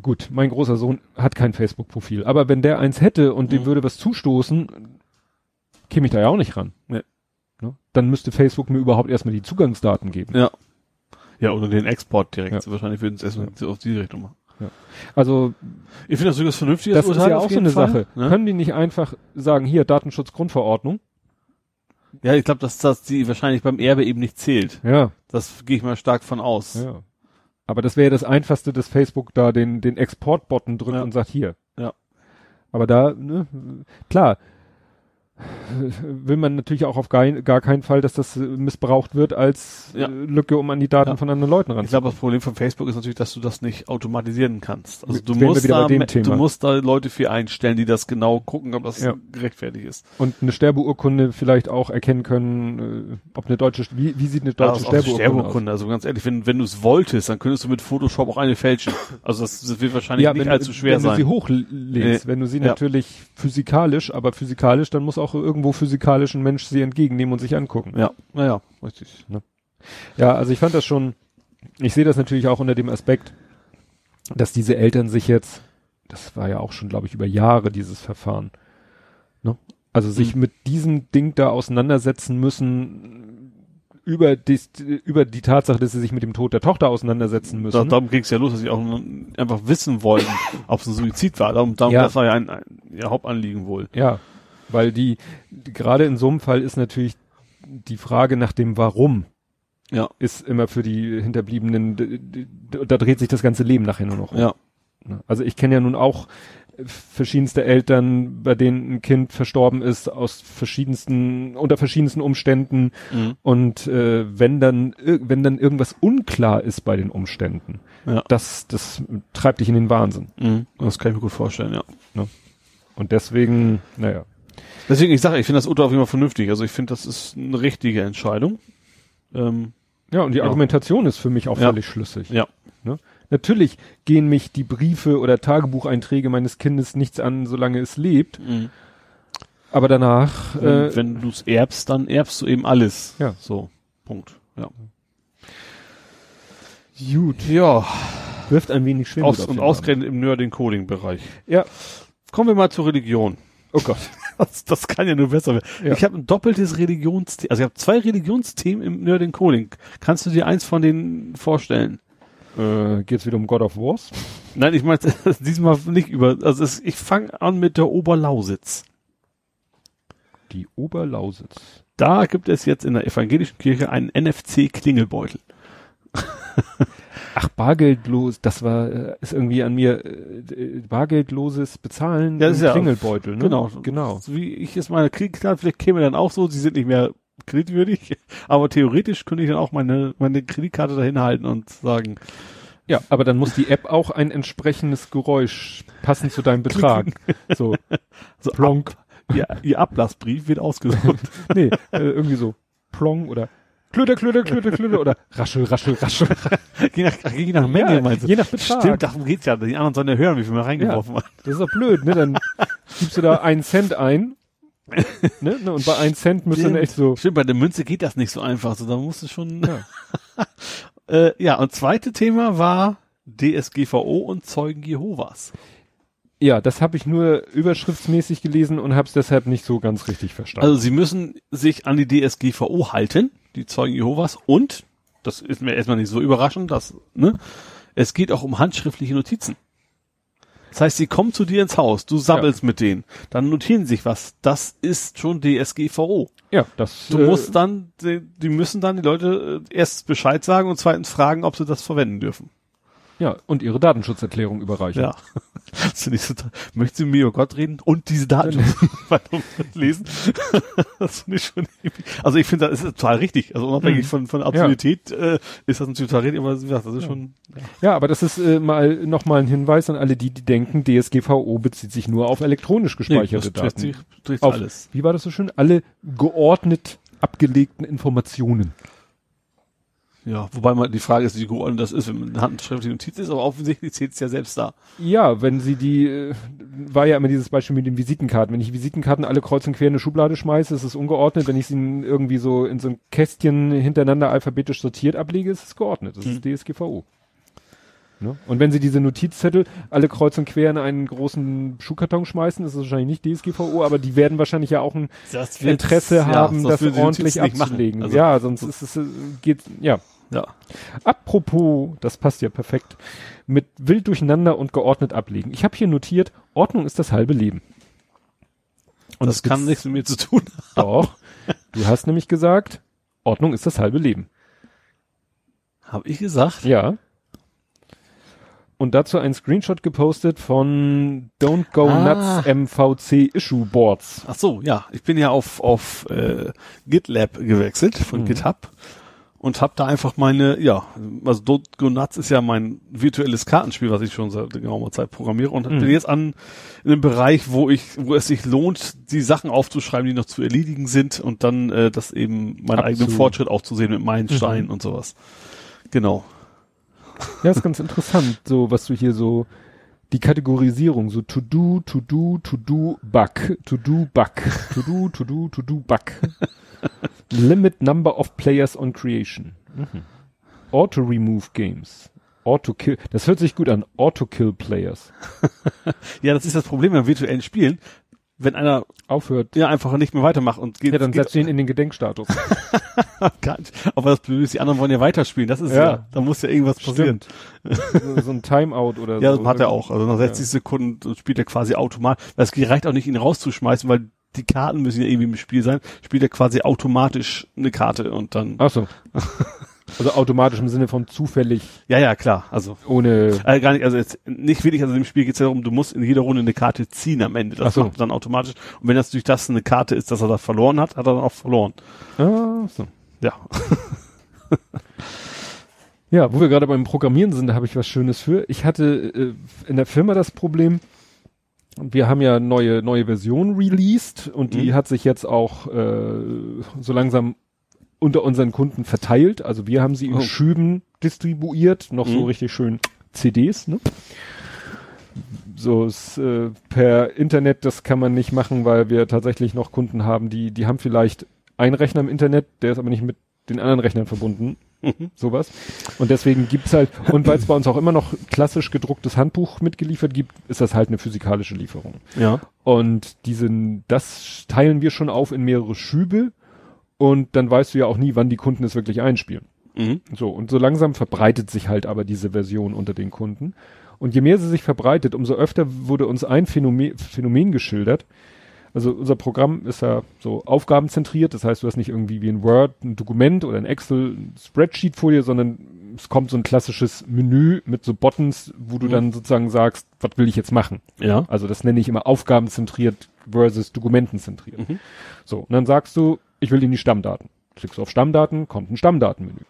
gut, mein großer Sohn hat kein Facebook-Profil, aber wenn der eins hätte und mhm. dem würde was zustoßen, käme ich da ja auch nicht ran. Ja. Ne? Dann müsste Facebook mir überhaupt erstmal die Zugangsdaten geben. Ja. Ja, oder den Export direkt. Ja. Wahrscheinlich würden es erstmal ja. auf die Richtung machen. Ja. Also ich finde das durchaus vernünftig. Das Urteil ist ja auch so eine Fall, Sache. Ne? Können die nicht einfach sagen, hier Datenschutzgrundverordnung? Ja, ich glaube, dass das die wahrscheinlich beim Erbe eben nicht zählt. Ja. Das gehe ich mal stark von aus. Ja. Aber das wäre das Einfachste, dass Facebook da den, den Export-Button drückt ja. und sagt, hier. Ja. Aber da, ne, klar, will man natürlich auch auf gar, gar keinen Fall, dass das missbraucht wird als ja. Lücke, um an die Daten ja. von anderen Leuten ranzukommen. Ich glaube, das Problem von Facebook ist natürlich, dass du das nicht automatisieren kannst. Also du musst, da, du musst da Leute für einstellen, die das genau gucken, ob das ja. gerechtfertigt ist. Und eine Sterbeurkunde vielleicht auch erkennen können, äh, ob eine deutsche, wie, wie sieht eine deutsche Sterbeurkunde, Sterbeurkunde aus? Also ganz ehrlich, wenn, wenn du es wolltest, dann könntest du mit Photoshop auch eine fälschen. Also das, das wird wahrscheinlich nicht wenn, allzu schwer wenn sein. Wenn du sie hochlädst, nee. wenn du sie natürlich physikalisch, aber physikalisch, dann muss auch irgendwo physikalischen Mensch sie entgegennehmen und sich angucken. Ja, naja, richtig. Ne? Ja, also ich fand das schon, ich sehe das natürlich auch unter dem Aspekt, dass diese Eltern sich jetzt, das war ja auch schon, glaube ich, über Jahre dieses Verfahren, ne? Also sich mhm. mit diesem Ding da auseinandersetzen müssen, über die, über die Tatsache, dass sie sich mit dem Tod der Tochter auseinandersetzen müssen. Da, darum ging es ja los, dass sie auch einfach wissen wollen, ob es ein Suizid war. Darum, darum ja. das war ja ein, ein ihr Hauptanliegen wohl. Ja, weil die, gerade in so einem Fall ist natürlich die Frage nach dem Warum. Ja. Ist immer für die Hinterbliebenen, da dreht sich das ganze Leben nachher nur noch um. Ja. Also ich kenne ja nun auch verschiedenste Eltern, bei denen ein Kind verstorben ist aus verschiedensten unter verschiedensten Umständen mhm. und äh, wenn dann wenn dann irgendwas unklar ist bei den Umständen, ja. das das treibt dich in den Wahnsinn. Mhm. Das kann ich mir gut vorstellen, ja. Ne? Und deswegen, naja. Deswegen ich sage, ich finde das Urteil auf jeden Fall vernünftig. Also ich finde, das ist eine richtige Entscheidung. Ähm, ja, und die ja. Argumentation ist für mich auch ja. völlig schlüssig. Ja. Ne? Natürlich gehen mich die Briefe oder Tagebucheinträge meines Kindes nichts an, solange es lebt. Mhm. Aber danach. Wenn, äh, wenn du es erbst, dann erbst du eben alles. Ja. So. Punkt. Ja. Gut. Ja. Wirft ein wenig Schwimmen. Aus, und ausgerechnet im Nerding-Coding-Bereich. Ja. Kommen wir mal zur Religion. Oh Gott. Das, das kann ja nur besser werden. Ja. Ich habe ein doppeltes Religionsthema. Also ich habe zwei Religionsthemen im Nerding Coding. Kannst du dir eins von denen vorstellen? Äh, Geht es wieder um God of Wars? Nein, ich meine diesmal nicht über. Also es, ich fange an mit der Oberlausitz. Die Oberlausitz. Da gibt es jetzt in der evangelischen Kirche einen NFC-Klingelbeutel. Ach, bargeldlos, das war, äh, ist irgendwie an mir, äh, bargeldloses Bezahlen ja, das ist Klingelbeutel, ne? Genau, genau. So wie ich es meine kriege, vielleicht käme dann auch so, sie sind nicht mehr kreditwürdig, aber theoretisch könnte ich dann auch meine, meine Kreditkarte dahin halten und sagen. Ja, aber dann muss die App auch ein entsprechendes Geräusch passend zu deinem Betrag. so, so plonk. Ab, ihr, ihr Ablassbrief wird ausgesucht. nee, äh, irgendwie so plong oder Klöter, Klöter, Klöter, Klöter oder raschel, raschel, raschel. je, nach, je nach Menge ja, meinst du? Je nach Betrag. Stimmt, darum geht's ja. Die anderen sollen ja hören, wie viel man reingeworfen ja, hat. Das ist doch blöd, ne? Dann gibst du da einen Cent ein ne? ne? Und bei 1 Cent müsste dann echt so. Stimmt, bei der Münze geht das nicht so einfach. So, da musst du schon. Ja. äh, ja, und zweite Thema war DSGVO und Zeugen Jehovas. Ja, das habe ich nur überschriftsmäßig gelesen und habe es deshalb nicht so ganz richtig verstanden. Also sie müssen sich an die DSGVO halten, die Zeugen Jehovas, und, das ist mir erstmal nicht so überraschend, dass, ne, es geht auch um handschriftliche Notizen. Das heißt, sie kommen zu dir ins Haus, du sabbelst ja. mit denen, dann notieren sich was. Das ist schon DSGVO. Ja, das. Du äh, musst dann, die, die müssen dann die Leute äh, erst Bescheid sagen und zweitens fragen, ob sie das verwenden dürfen. Ja, und ihre Datenschutzerklärung überreichen. Ja. Ich total. Möchtest du mir über Gott reden und diese Datenschutzerklärung lesen? das finde ich schon. Also ich finde, das ist total richtig. Also unabhängig mhm. von von Absolutität ja. äh, ist das natürlich total richtig. Aber wie gesagt, das ist ja. schon. Ja. ja, aber das ist äh, mal noch mal ein Hinweis an alle, die die denken, DSGVO bezieht sich nur auf elektronisch gespeicherte nee, das Daten. Sich, auf, alles. Wie war das so schön? Alle geordnet abgelegten Informationen. Ja, wobei mal die Frage ist, wie geordnet das ist, wenn man eine handschriftliche Notiz ist, aber offensichtlich zählt es ja selbst da. Ja, wenn sie die, äh, war ja immer dieses Beispiel mit den Visitenkarten. Wenn ich Visitenkarten alle kreuz und quer in eine Schublade schmeiße, ist es ungeordnet. Wenn ich sie irgendwie so in so ein Kästchen hintereinander alphabetisch sortiert ablege, ist es geordnet. Das hm. ist DSGVO. Ne? Und wenn sie diese Notizzettel alle kreuz und quer in einen großen Schuhkarton schmeißen, ist es wahrscheinlich nicht DSGVO, aber die werden wahrscheinlich ja auch ein Interesse haben, ja, das ordentlich abzulegen. Also, ja, sonst ist es, äh, geht, ja. Ja. Apropos, das passt ja perfekt, mit wild durcheinander und geordnet ablegen. Ich habe hier notiert, Ordnung ist das halbe Leben. Und das, das kann nichts mit mir zu tun haben. Doch. Du hast nämlich gesagt, Ordnung ist das halbe Leben. Habe ich gesagt? Ja. Und dazu ein Screenshot gepostet von Don't Go ah. Nuts MVC Issue Boards. Ach so, ja. Ich bin ja auf, auf äh, GitLab gewechselt von mhm. GitHub und habe da einfach meine, ja, also Don't Go Nuts ist ja mein virtuelles Kartenspiel, was ich schon seit geraumer Zeit programmiere und mhm. bin jetzt an in einem Bereich, wo ich, wo es sich lohnt, die Sachen aufzuschreiben, die noch zu erledigen sind und dann äh, das eben meinen Absolut. eigenen Fortschritt auch zu sehen mit Meilensteinen mhm. und sowas. Genau. Ja, ist ganz interessant, so was du hier so die Kategorisierung, so to do, to do, to do, bug, to do, bug, to do, to do, to do, bug. Limit number of players on creation. Mhm. Auto remove games. Auto kill. Das hört sich gut an. Auto kill players. ja, das ist das Problem beim virtuellen Spielen. wenn einer aufhört, ja, einfach nicht mehr weitermacht und geht. Ja, dann setzt ihn in den Gedenkstatus. Aber das Blöde ist, die anderen wollen ja weiterspielen. Das ist ja, ja da muss ja irgendwas passieren. so, so, ein Timeout oder ja, so. Ja, hat er auch. Also nach 60 ja. Sekunden spielt er quasi automatisch. Es reicht auch nicht, ihn rauszuschmeißen, weil die Karten müssen ja irgendwie im Spiel sein. Spielt er quasi automatisch eine Karte und dann. Ach so. Also automatisch im Sinne von zufällig. Ja, ja, klar. Also ohne. Äh, gar nicht, also jetzt nicht wirklich, also im Spiel geht es ja darum, du musst in jeder Runde eine Karte ziehen am Ende. Das so. macht dann automatisch. Und wenn das durch das eine Karte ist, dass er da verloren hat, hat er dann auch verloren. Ah, so. Ja. ja, wo wir gerade beim Programmieren sind, da habe ich was Schönes für. Ich hatte äh, in der Firma das Problem, wir haben ja neue neue Version released und die mhm. hat sich jetzt auch äh, so langsam unter unseren Kunden verteilt. Also wir haben sie in oh. Schüben distribuiert, noch mhm. so richtig schön CDs, ne? So ist, äh, per Internet, das kann man nicht machen, weil wir tatsächlich noch Kunden haben, die, die haben vielleicht einen Rechner im Internet, der ist aber nicht mit den anderen Rechnern verbunden. Mhm. Sowas. Und deswegen gibt's halt, und weil es bei uns auch immer noch klassisch gedrucktes Handbuch mitgeliefert gibt, ist das halt eine physikalische Lieferung. Ja. Und diesen, das teilen wir schon auf in mehrere Schübe und dann weißt du ja auch nie, wann die Kunden es wirklich einspielen. Mhm. So, und so langsam verbreitet sich halt aber diese Version unter den Kunden. Und je mehr sie sich verbreitet, umso öfter wurde uns ein Phänomen, Phänomen geschildert. Also unser Programm ist ja so aufgabenzentriert, das heißt, du hast nicht irgendwie wie ein Word ein Dokument oder ein Excel ein Spreadsheet vor dir, sondern es kommt so ein klassisches Menü mit so Buttons, wo du mhm. dann sozusagen sagst, was will ich jetzt machen? Ja. Also das nenne ich immer aufgabenzentriert versus dokumentenzentriert. Mhm. So, und dann sagst du, ich will in die Stammdaten. Klickst auf Stammdaten, kommt ein Stammdatenmenü.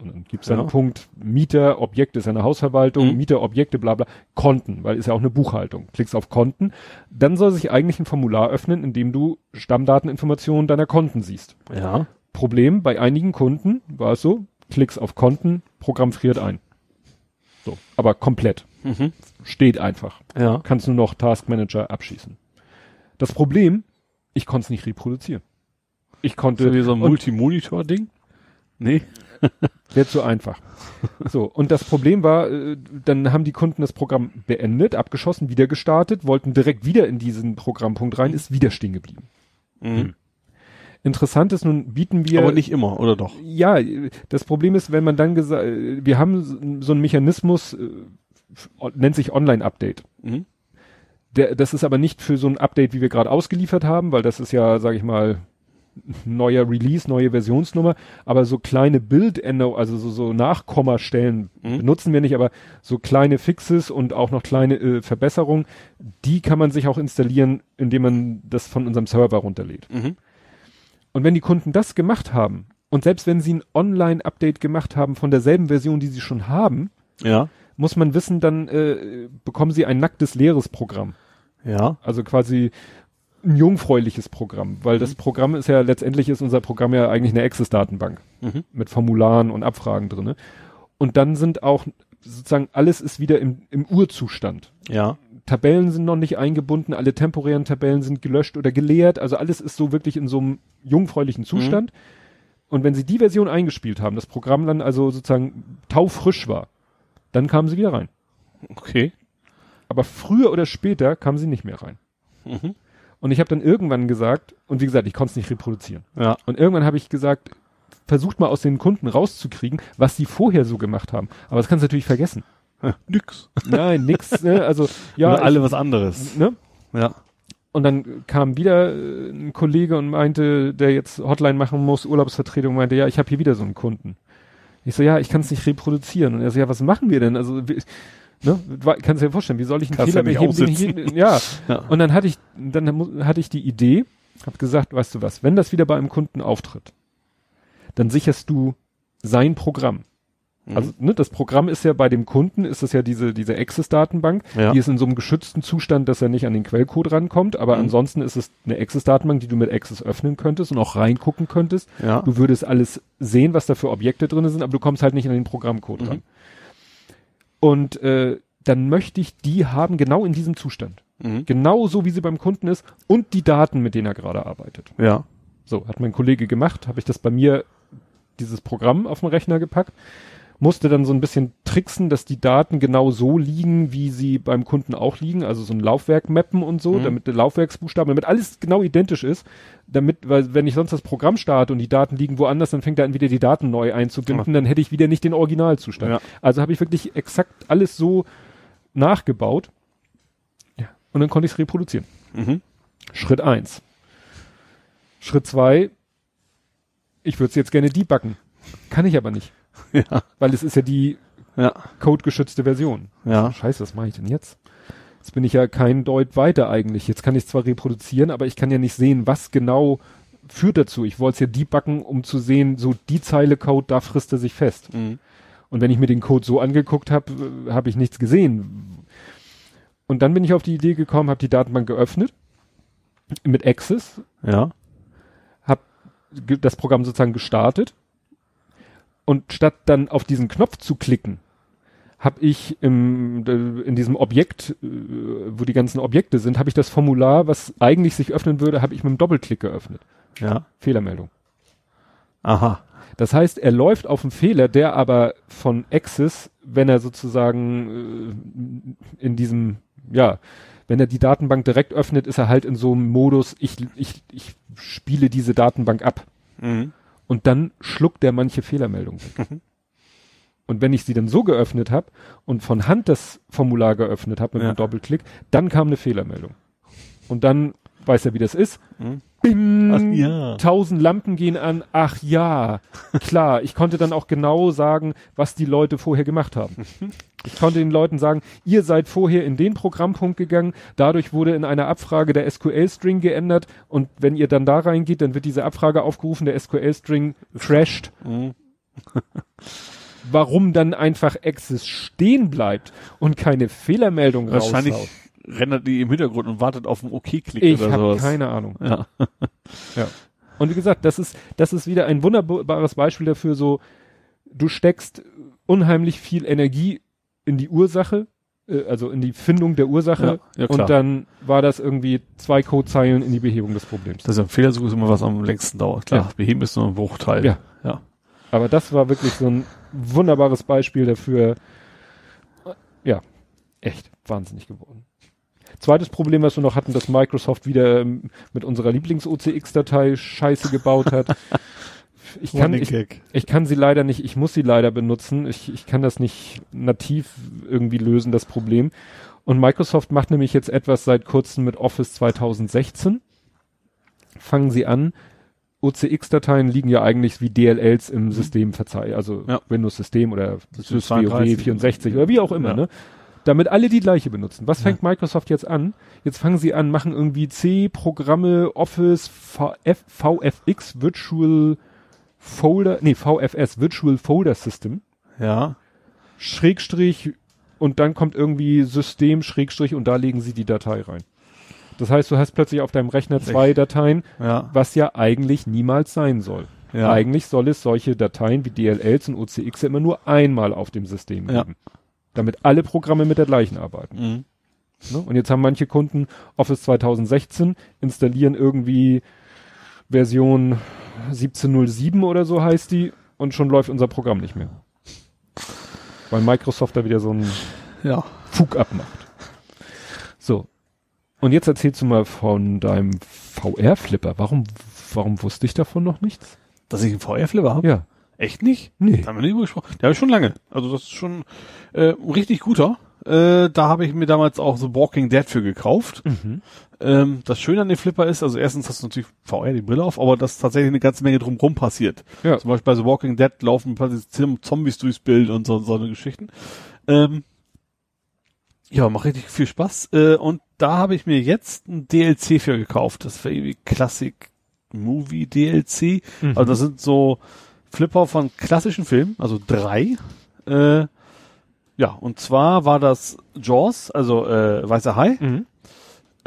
Und dann gibt's ja. einen Punkt Mieter, Objekte ist eine Hausverwaltung, mhm. Mieter, Objekte, bla bla, Konten, weil ist ja auch eine Buchhaltung. Klickst auf Konten, dann soll sich eigentlich ein Formular öffnen, in dem du Stammdateninformationen deiner Konten siehst. Ja. Problem bei einigen Kunden war es so, klickst auf Konten, Programm friert ein. So, aber komplett. Mhm. Steht einfach. Ja. Kannst nur noch Task Manager abschießen. Das Problem, ich konnte es nicht reproduzieren. Ich konnte. So wie so ein Multimonitor-Ding? Nee. Wäre zu einfach. So, und das Problem war, äh, dann haben die Kunden das Programm beendet, abgeschossen, wieder gestartet, wollten direkt wieder in diesen Programmpunkt rein, ist wieder stehen geblieben. Mhm. Hm. Interessant ist, nun bieten wir. Aber nicht immer, oder doch? Ja, das Problem ist, wenn man dann gesagt, wir haben so einen Mechanismus, äh, nennt sich Online-Update. Mhm. Der, das ist aber nicht für so ein Update, wie wir gerade ausgeliefert haben, weil das ist ja, sage ich mal, neuer Release, neue Versionsnummer, aber so kleine Bildänderungen, also so, so Nachkommastellen mhm. benutzen wir nicht, aber so kleine Fixes und auch noch kleine äh, Verbesserungen, die kann man sich auch installieren, indem man das von unserem Server runterlädt. Mhm. Und wenn die Kunden das gemacht haben und selbst wenn sie ein Online-Update gemacht haben von derselben Version, die sie schon haben, ja. muss man wissen, dann äh, bekommen sie ein nacktes leeres Programm. Ja. Also quasi ein jungfräuliches Programm, weil mhm. das Programm ist ja letztendlich ist unser Programm ja eigentlich eine Access-Datenbank mhm. mit Formularen und Abfragen drinne. Und dann sind auch sozusagen alles ist wieder im, im Urzustand. Ja. Tabellen sind noch nicht eingebunden, alle temporären Tabellen sind gelöscht oder geleert, also alles ist so wirklich in so einem jungfräulichen Zustand. Mhm. Und wenn sie die Version eingespielt haben, das Programm dann also sozusagen taufrisch war, dann kamen sie wieder rein. Okay. Aber früher oder später kamen sie nicht mehr rein. Mhm. Und ich habe dann irgendwann gesagt, und wie gesagt, ich konnte es nicht reproduzieren. Ja. Und irgendwann habe ich gesagt, versucht mal aus den Kunden rauszukriegen, was sie vorher so gemacht haben. Aber das kannst du natürlich vergessen. Ja, nix. Nein, nix. Ne? Also ja, Oder alle ich, was anderes. Ne? Ja. Und dann kam wieder äh, ein Kollege und meinte, der jetzt Hotline machen muss, Urlaubsvertretung, meinte, ja, ich habe hier wieder so einen Kunden. Ich so, ja, ich kann es nicht reproduzieren. Und er so, ja, was machen wir denn? Also Ne? Kannst du dir vorstellen, wie soll ich einen Kannst Fehler beheben? Hier, ja. ja. Und dann hatte ich, dann hatte ich die Idee, hab gesagt, weißt du was, wenn das wieder bei einem Kunden auftritt, dann sicherst du sein Programm. Mhm. Also ne, das Programm ist ja bei dem Kunden, ist das ja diese, diese Access-Datenbank, ja. die ist in so einem geschützten Zustand, dass er nicht an den Quellcode rankommt, aber mhm. ansonsten ist es eine Access-Datenbank, die du mit Access öffnen könntest und auch reingucken könntest. Ja. Du würdest alles sehen, was da für Objekte drin sind, aber du kommst halt nicht an den Programmcode mhm. ran. Und äh, dann möchte ich die haben genau in diesem Zustand. Mhm. Genau so, wie sie beim Kunden ist und die Daten, mit denen er gerade arbeitet. Ja. So, hat mein Kollege gemacht, habe ich das bei mir, dieses Programm auf den Rechner gepackt. Musste dann so ein bisschen tricksen, dass die Daten genau so liegen, wie sie beim Kunden auch liegen, also so ein Laufwerk mappen und so, mhm. damit der Laufwerksbuchstaben, damit alles genau identisch ist, damit, weil wenn ich sonst das Programm starte und die Daten liegen woanders, dann fängt er an, wieder die Daten neu einzubinden, ja. dann hätte ich wieder nicht den Originalzustand. Ja. Also habe ich wirklich exakt alles so nachgebaut. Ja. Und dann konnte ich es reproduzieren. Mhm. Schritt eins. Schritt zwei, ich würde es jetzt gerne debuggen. Kann ich aber nicht. Ja. Weil es ist ja die ja. codegeschützte Version. Ja. Scheiße, was mache ich denn jetzt? Jetzt bin ich ja kein Deut weiter eigentlich. Jetzt kann ich zwar reproduzieren, aber ich kann ja nicht sehen, was genau führt dazu. Ich wollte es ja debuggen, um zu sehen, so die Zeile Code, da frisst er sich fest. Mhm. Und wenn ich mir den Code so angeguckt habe, äh, habe ich nichts gesehen. Und dann bin ich auf die Idee gekommen, habe die Datenbank geöffnet mit Access. Ja. Habe das Programm sozusagen gestartet und statt dann auf diesen Knopf zu klicken, habe ich im, in diesem Objekt, äh, wo die ganzen Objekte sind, habe ich das Formular, was eigentlich sich öffnen würde, habe ich mit einem Doppelklick geöffnet. Ja. Fehlermeldung. Aha. Das heißt, er läuft auf einen Fehler, der aber von Access, wenn er sozusagen äh, in diesem, ja, wenn er die Datenbank direkt öffnet, ist er halt in so einem Modus, ich, ich, ich spiele diese Datenbank ab. Mhm und dann schluckt der manche Fehlermeldungen weg. Mhm. Und wenn ich sie dann so geöffnet habe und von Hand das Formular geöffnet habe mit ja. einem Doppelklick, dann kam eine Fehlermeldung. Und dann weiß er, wie das ist. Mhm. Bing, Ach, ja. tausend Lampen gehen an. Ach ja, klar. Ich konnte dann auch genau sagen, was die Leute vorher gemacht haben. Ich konnte den Leuten sagen, ihr seid vorher in den Programmpunkt gegangen, dadurch wurde in einer Abfrage der SQL-String geändert und wenn ihr dann da reingeht, dann wird diese Abfrage aufgerufen, der SQL-String crasht. Mhm. Warum dann einfach Access stehen bleibt und keine Fehlermeldung Wahrscheinlich raushaut rendert die im Hintergrund und wartet auf einen OK-Klick ich oder sowas. Ich habe keine Ahnung. Ja. ja. Und wie gesagt, das ist, das ist wieder ein wunderbares Beispiel dafür, so, du steckst unheimlich viel Energie in die Ursache, äh, also in die Findung der Ursache ja, ja, und dann war das irgendwie zwei Codezeilen in die Behebung des Problems. Das ist ein Fehlersuche ist immer was am längsten dauert. Klar, ja. beheben ist nur ein Bruchteil. Ja. ja. Aber das war wirklich so ein wunderbares Beispiel dafür. Ja, echt wahnsinnig geworden. Zweites Problem, was wir noch hatten, dass Microsoft wieder ähm, mit unserer Lieblings-OCX-Datei Scheiße gebaut hat. Ich kann, ich, ich, kann sie leider nicht, ich muss sie leider benutzen. Ich, ich kann das nicht nativ irgendwie lösen, das Problem. Und Microsoft macht nämlich jetzt etwas seit kurzem mit Office 2016. Fangen sie an. OCX-Dateien liegen ja eigentlich wie DLLs im mhm. System verzeiht, also ja. Windows-System oder SysWoW 64 oder wie auch immer, ja. ne? damit alle die gleiche benutzen. Was fängt ja. Microsoft jetzt an? Jetzt fangen sie an, machen irgendwie C-Programme, Office, VF, VFX, Virtual Folder, nee, VFS, Virtual Folder System. Ja. Schrägstrich und dann kommt irgendwie System, Schrägstrich und da legen sie die Datei rein. Das heißt, du hast plötzlich auf deinem Rechner zwei Dateien, ja. was ja eigentlich niemals sein soll. Ja. Eigentlich soll es solche Dateien wie DLLs und OCX immer nur einmal auf dem System geben. Ja damit alle Programme mit der gleichen arbeiten. Mhm. Ne? Und jetzt haben manche Kunden Office 2016, installieren irgendwie Version 1707 oder so heißt die und schon läuft unser Programm nicht mehr. Weil Microsoft da wieder so einen ja. Fug abmacht. So. Und jetzt erzählst du mal von deinem VR-Flipper. Warum, warum wusste ich davon noch nichts? Dass ich einen VR-Flipper habe? Ja. Echt nicht? Nee. Da haben wir nicht gesprochen. Der habe ich schon lange. Also das ist schon äh, richtig guter. Äh, da habe ich mir damals auch The Walking Dead für gekauft. Mhm. Ähm, das Schöne an dem Flipper ist, also erstens hast du natürlich VR die Brille auf, aber dass tatsächlich eine ganze Menge drumherum passiert. Ja. Zum Beispiel bei The Walking Dead laufen Zombies durchs Bild und so, so eine Geschichten. Ähm, ja, macht richtig viel Spaß. Äh, und da habe ich mir jetzt ein DLC für gekauft. Das war irgendwie Classic Movie DLC. Mhm. Also das sind so Flipper von klassischen Filmen, also drei. Äh, ja, und zwar war das Jaws, also äh, Weißer Hai, mhm.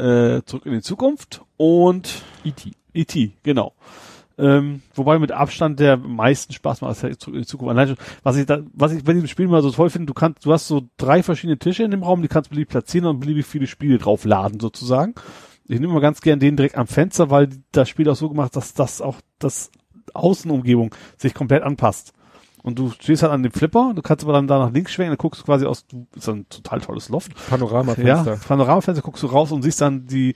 äh, Zurück in die Zukunft und E.T. E.T., genau. Ähm, wobei mit Abstand der meisten Spaß macht, ist zurück in die Zukunft. Allein schon, was ich da, was ich bei diesem Spiel mal so toll finde, du kannst, du hast so drei verschiedene Tische in dem Raum, die kannst beliebig platzieren und beliebig viele Spiele drauf laden, sozusagen. Ich nehme mal ganz gern den direkt am Fenster, weil das Spiel auch so gemacht, dass das auch das Außenumgebung sich komplett anpasst. Und du stehst halt an dem Flipper, du kannst aber dann da nach links schwenken, dann guckst du quasi aus, du, ist ein total tolles Loft. Panoramafenster. Ja, Panoramafenster guckst du raus und siehst dann die,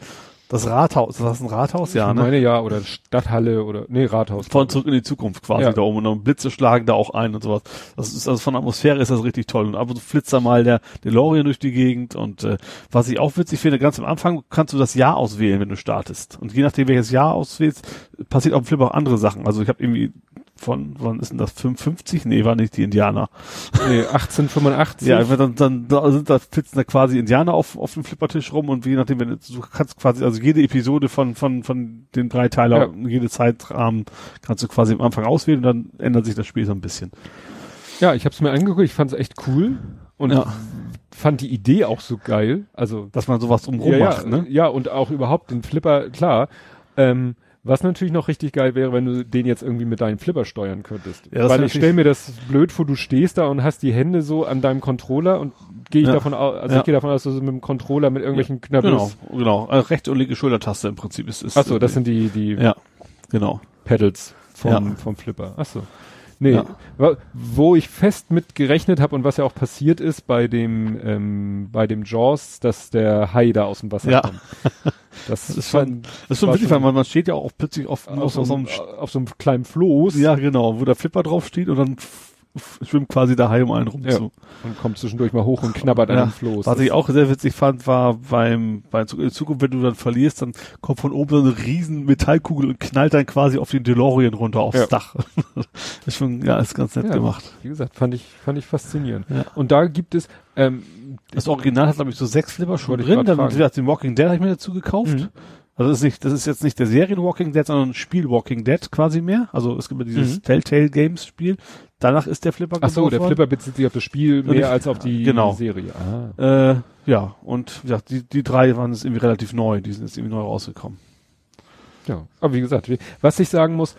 das Rathaus, ist das ein Rathaus? Ja, ich ne? meine ja, oder Stadthalle oder, nee, Rathaus. Von zurück in die Zukunft quasi Ja. da oben und dann Blitze schlagen da auch ein und sowas. Das ist, also von der Atmosphäre ist das richtig toll. Und ab und zu flitzt da mal der DeLorean durch die Gegend und, äh, was ich auch witzig finde, ganz am Anfang kannst du das Jahr auswählen, wenn du startest. Und je nachdem, welches Jahr auswählst, passiert auf dem Flip auch andere Sachen. Also ich habe irgendwie von, wann ist denn das, 55? Nee, war nicht die Indianer. Nee, 1885. Ja, dann, dann da sind da flitzen da quasi Indianer auf, auf dem Flippertisch rum und je nachdem, wenn du, du kannst quasi, also jede Episode von, von, von den drei Teiler, jede Zeitrahmen kannst du quasi am Anfang auswählen und dann ändert sich das Spiel so ein bisschen. Ja, ich habe es mir angeguckt, ich fand es echt cool und Ja. fand die Idee auch so geil. Also Dass man sowas drumherum ja, macht, ja, ne? ja, und auch überhaupt den Flipper, klar. Ähm, was natürlich noch richtig geil wäre, wenn du den jetzt irgendwie mit deinem Flipper steuern könntest. Ja, Weil ich stelle mir das blöd vor, du stehst da und hast die Hände so an deinem Controller und gehe ich Ja. davon aus, also Ja. ich gehe davon aus, dass du mit dem Controller mit irgendwelchen Knappen. Genau, genau. Also rechte und linke Schultertaste im Prinzip ist, ist Achso, das sind die, die ja, genau. Pedals vom, Ja. vom Flipper. Achso. Nee, Ja. wo ich fest mit gerechnet habe und was ja auch passiert ist bei dem ähm, bei dem Jaws, dass der Hai da aus dem Wasser Ja. kommt. Das, Das ist schon, das ist schon witzig, weil man, man steht ja auch plötzlich auf, auf, auf, so einem, auf so einem kleinen Floß ja genau, wo der Flipper drauf steht und dann schwimmt quasi um einen rum Ja. zu. und kommt zwischendurch mal hoch und knabbert an Ja. dem Floß. Was ich auch sehr witzig fand, war beim, bei in Zukunft, wenn du dann verlierst, dann kommt von oben so eine riesen Metallkugel und knallt dann quasi auf den DeLorean runter aufs Ja. Dach. ist schon, ja, ist ganz nett Ja. gemacht. Wie gesagt, fand ich, fand ich faszinierend. Ja. Und da gibt es, ähm, Das Original hat, glaube ich, so sechs Flipper schon drin. Dann wie gesagt, den Walking Dead habe ich mir dazu gekauft. Mhm. Also das ist nicht, das ist jetzt nicht der Serien Walking Dead, sondern ein Spiel Walking Dead quasi mehr. Also es gibt ja dieses Mhm. Telltale Games Spiel. Danach ist der Flipper ach so, der worden. Flipper bezieht sich auf das Spiel Und ich- mehr als auf die genau. Serie. Ah. Äh, ja, und ja, die, die drei waren jetzt irgendwie relativ neu. Die sind jetzt irgendwie neu rausgekommen. Ja, aber wie gesagt, was ich sagen muss,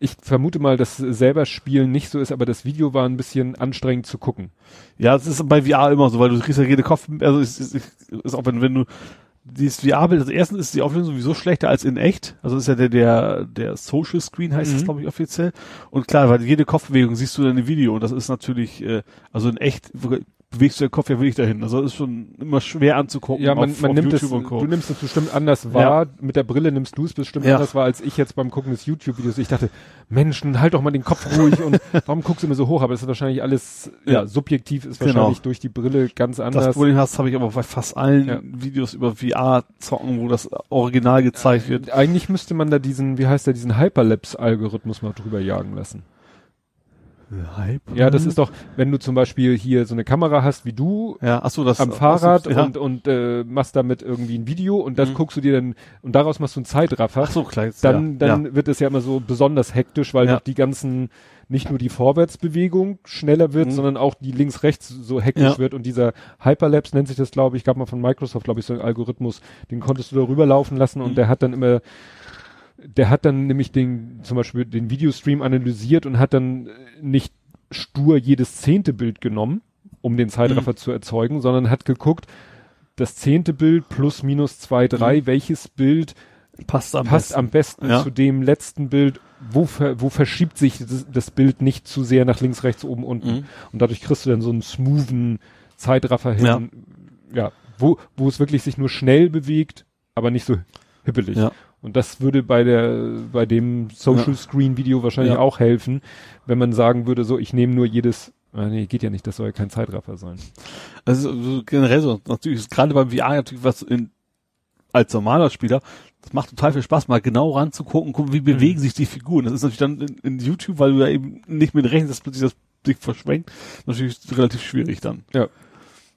ich vermute mal, dass selber Spielen nicht so ist, aber das Video war ein bisschen anstrengend zu gucken. Ja, das ist bei VR immer so, weil du kriegst ja jede Kopf, also es ist, ist, ist auch wenn, wenn du dieses VR-Bild, also erstens ist die Auflösung sowieso schlechter als in echt. Also das ist ja der, der, der Social Screen heißt das, Mhm. glaube ich, offiziell. Und klar, weil jede Kopfbewegung siehst du dann im Video und das ist natürlich, äh, also in echt bewegst du den Kopf ja wirklich dahin. Also das ist schon immer schwer anzugucken. Ja, man, auf, man auf nimmt es, YouTube Co. du nimmst es bestimmt anders wahr. Mit der Brille nimmst du es bestimmt Ja. anders wahr als ich jetzt beim Gucken des YouTube-Videos. Ich dachte, Mensch, nun halt doch mal den Kopf ruhig und warum guckst du immer so hoch? Aber das ist wahrscheinlich alles, ja, Ja. subjektiv ist Genau. wahrscheinlich durch die Brille ganz Das anders. Problem hast, habe ich aber bei fast allen Ja. Videos über VR zocken, wo das Original gezeigt wird. Eigentlich müsste man da diesen, wie heißt der, diesen Hyperlapse-Algorithmus mal drüber jagen lassen. Hype. Ja, das ist doch, wenn du zum Beispiel hier so eine Kamera hast wie du ja, ach so, das am Fahrrad ja. und, und äh, machst damit irgendwie ein Video und das Mhm. guckst du dir dann und daraus machst du einen Zeitraffer. ach so, klar, dann, ja, dann ja. wird es ja immer so besonders hektisch, weil noch die ganzen, nicht nur die Vorwärtsbewegung schneller wird, Mhm. sondern auch die links-rechts so hektisch wird und dieser Hyperlapse nennt sich das, glaube ich, gab mal von Microsoft, glaube ich, so einen Algorithmus, den konntest du da rüberlaufen lassen und Mhm. der hat dann immer, der hat dann nämlich den, zum Beispiel den Videostream analysiert und hat dann äh, nicht stur jedes zehnte Bild genommen, um den Zeitraffer zu erzeugen, sondern hat geguckt, das zehnte Bild plus minus zwei, drei, welches Bild passt am passt besten. am besten Ja. zu dem letzten Bild, wo, ver, wo verschiebt sich das, das Bild nicht zu sehr nach links, rechts, oben, unten. Mhm. Und dadurch kriegst du dann so einen smoothen Zeitraffer hin. Ja. Ja, wo, wo es wirklich sich nur schnell bewegt, aber nicht so hippelig. Ja. Und das würde bei der, bei dem Social. Screen Video wahrscheinlich Ja. auch helfen, wenn man sagen würde, so, ich nehme nur jedes, ah, nee, geht ja nicht, das soll ja kein Zeitraffer sein. Also so generell so, natürlich ist gerade beim VR natürlich was in, als normaler Spieler, das macht total viel Spaß, mal genau ranzugucken, gucken, wie bewegen sich die Figuren. Das ist natürlich dann in, in YouTube, weil du ja eben nicht mit rechnest, dass plötzlich das sich verschwenkt, natürlich relativ schwierig dann. Ja.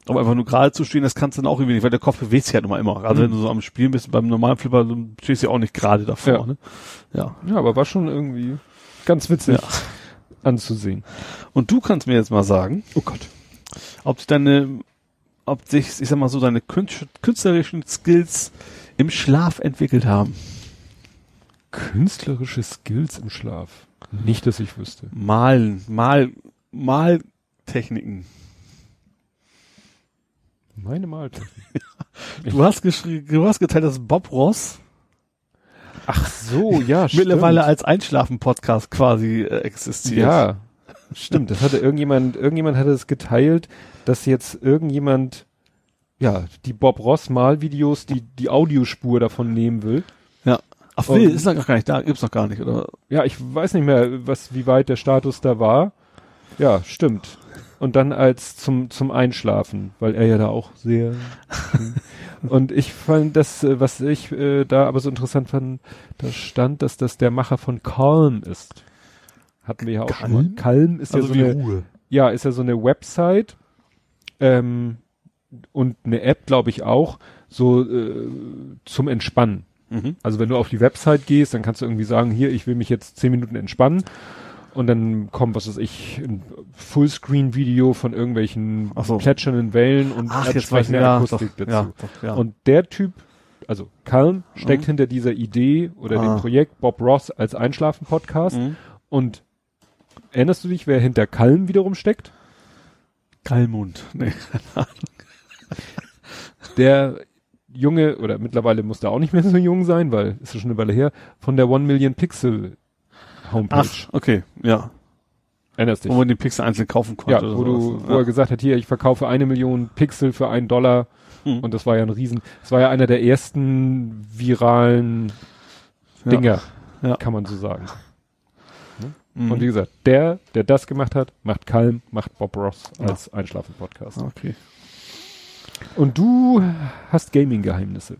Aber einfach nur gerade zu stehen, das kannst du dann auch irgendwie nicht, weil der Kopf bewegt sich halt immer immer. Also Mhm. wenn du so am Spielen bist, beim normalen Flipper, dann stehst du ja auch nicht gerade davor, Ja. ne? Ja. Ja, aber war schon irgendwie ganz witzig Ja. anzusehen. Und du kannst mir jetzt mal sagen, Oh Gott. ob sich deine, ob sich, ich sag mal so, deine künst- künstlerischen Skills im Schlaf entwickelt haben. Künstlerische Skills im Schlaf. Nicht, dass ich wüsste. Malen, Mal, Maltechniken. Meine Maltechnik. Du hast geschrieben, du hast geteilt, dass Bob Ross Ach so, ja, mittlerweile als Einschlafen-Podcast quasi äh, existiert. Ja, Stimmt, das hatte irgendjemand, irgendjemand hatte es geteilt, dass jetzt irgendjemand, ja, die Bob Ross Malvideos, die, die Audiospur davon nehmen will. Ja. Ach, will, ist noch gar nicht da, gibt's noch gar nicht, oder? Ja, ich weiß nicht mehr, was, wie weit der Status da war. Ja, stimmt. Und dann als zum, zum Einschlafen, weil er ja da auch sehr, und ich fand das, äh, was ich äh, da aber so interessant fand, da stand, dass das der Macher von Calm ist. Hatten wir ja auch Calm? schon mal. Calm ist also ja so eine, Ruhe. ja, ist ja so eine Website, ähm, und eine App, glaube ich auch, so äh, zum Entspannen. Mhm. Also wenn du auf die Website gehst, dann kannst du irgendwie sagen, hier, ich will mich jetzt zehn Minuten entspannen. Und dann kommt, was weiß ich, ein Fullscreen-Video von irgendwelchen so. plätschernden Wellen und Ach, entsprechende ja, Akustik doch, dazu. Ja, doch, ja. Und der Typ, also Calm, steckt mhm. hinter dieser Idee oder ah. dem Projekt Bob Ross als Einschlafen-Podcast. Mhm. Und erinnerst du dich, wer hinter Calm wiederum steckt? Kalmund. Nee, Der Junge, oder mittlerweile muss der auch nicht mehr so jung sein, weil ist ja schon eine Weile her, von der One Million Pixel Homepage. Ach, okay, ja. Erinnerst dich? Wo man die Pixel einzeln kaufen konnte. Ja, wo, du, wo ja. er gesagt hat, hier, ich verkaufe eine Million Pixel für einen Dollar. Mhm. Und das war ja ein Riesen, das war ja einer der ersten viralen Dinger, ja. Ja. kann man so sagen. Mhm. Und wie gesagt, der, der das gemacht hat, macht Calm, macht Bob Ross als Einschlafen-Podcast. Okay. Und du hast Gaming-Geheimnisse.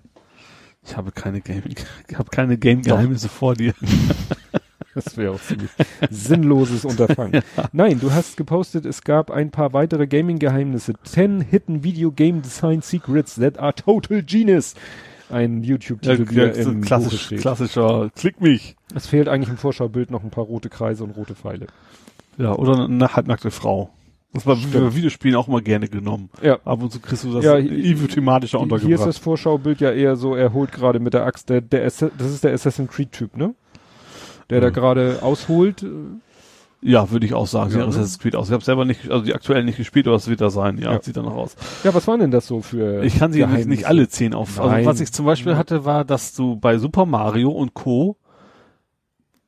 Ich habe keine Gaming, ich habe keine Game-Geheimnisse vor dir. Das wäre auch ziemlich sinnloses Unterfangen. Ja. Nein, du hast gepostet, es gab ein paar weitere Gaming-Geheimnisse. 10 Hidden Video Game Design Secrets that are total genius. Ein YouTube-Titel, ja, der im klassisch, klassischer Klick mich. Es fehlt eigentlich im Vorschaubild noch ein paar rote Kreise und rote Pfeile. Ja, oder eine halbnackte Frau. Das war bei Videospielen auch immer gerne genommen. Ja. Ab und zu kriegst du das ja, thematischer untergebracht. Hier ist das Vorschaubild ja eher so, er holt gerade mit der Axt, der, der, das ist der Assassin's Creed Typ, ne? Der da gerade ausholt. Ja, würde ich auch sagen. Ja, sieht ne? Assassin's Creed aus. Ich habe selber nicht, also die aktuell nicht gespielt, aber es wird da sein. Ja, ja. sieht danach aus. Ja, was waren denn das so für? Ich kann sie nicht, nicht alle zehn auf. Also Nein. Also was ich zum Beispiel hatte, war, dass du bei Super Mario und Co.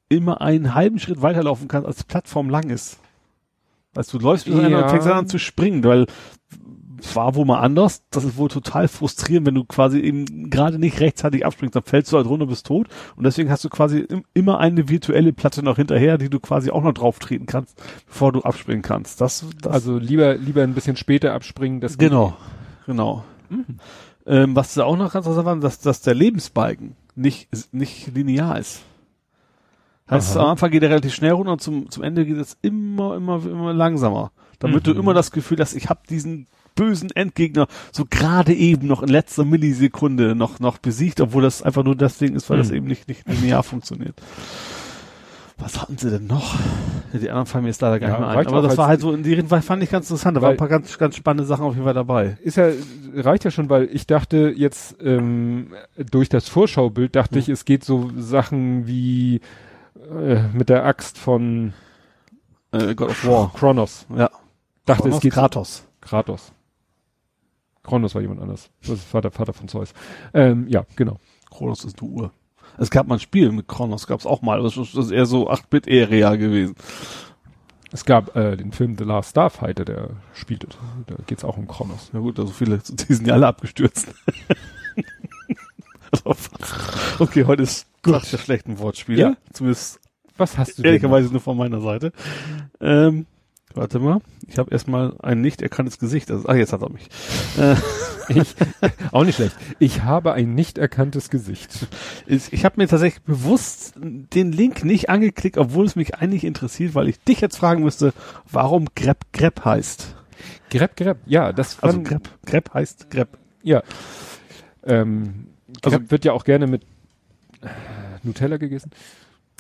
immer einen halben Schritt weiterlaufen kannst, als die Plattform lang ist. Also du läufst bis ja. einer an zu springen, weil war wohl mal anders. Das ist wohl total frustrierend, wenn du quasi eben gerade nicht rechtzeitig abspringst, dann fällst du halt runter, bist tot. Und deswegen hast du quasi im, immer eine virtuelle Platte noch hinterher, die du quasi auch noch drauf treten kannst, bevor du abspringen kannst. Das, das also lieber, lieber ein bisschen später abspringen. Das genau, genau. Mhm. Ähm, was da auch noch ganz interessant war, dass, dass der Lebensbalken nicht, nicht linear ist. Heißt, Aha. am Anfang geht er relativ schnell runter und zum, zum Ende geht es immer, immer, immer langsamer. Damit mhm. du immer das Gefühl hast, ich habe diesen bösen Endgegner so gerade eben noch in letzter Millisekunde noch, noch besiegt, obwohl das einfach nur deswegen ist, weil mhm. das eben nicht, nicht linear funktioniert. Was hatten sie denn noch? Die anderen fallen mir jetzt leider gar ja, nicht mehr ein. Aber das war halt so, in die fand ich ganz interessant. Da waren ein paar ganz, ganz spannende Sachen auf jeden Fall dabei. Ist ja, reicht ja schon, weil ich dachte jetzt, ähm, durch das Vorschaubild dachte mhm. ich, es geht so Sachen wie äh, mit der Axt von äh, God of War. Kronos. Ja. Dachte, Kronos, es geht Kratos. Kratos. Kronos war jemand anders. Das ist Vater, Vater von Zeus. Ähm, ja, genau. Kronos ist eine Uhr. Es gab mal ein Spiel mit Kronos, gab es auch mal. Das ist eher so 8-Bit-Area gewesen. Es gab äh, den Film The Last Starfighter, der spielte. Da geht's auch um Kronos. Ja gut, also viele, die sind ja alle abgestürzt. okay, heute ist Tag der schlechten Wortspiele. Ja. Zumindest was hast du Ehrlicherweise nur von meiner Seite. Ähm, Warte mal, ich habe erstmal ein nicht erkanntes Gesicht. Also, ah, jetzt hat er mich. Äh, ich, auch nicht schlecht. Ich habe ein nicht erkanntes Gesicht. Ich, ich habe mir tatsächlich bewusst den Link nicht angeklickt, obwohl es mich eigentlich interessiert, weil ich dich jetzt fragen müsste, warum Grep Grep heißt. Grep Grep, ja, das Also Grep, Grep heißt Grep. Ja. Ähm, Grep also, wird ja auch gerne mit Nutella gegessen.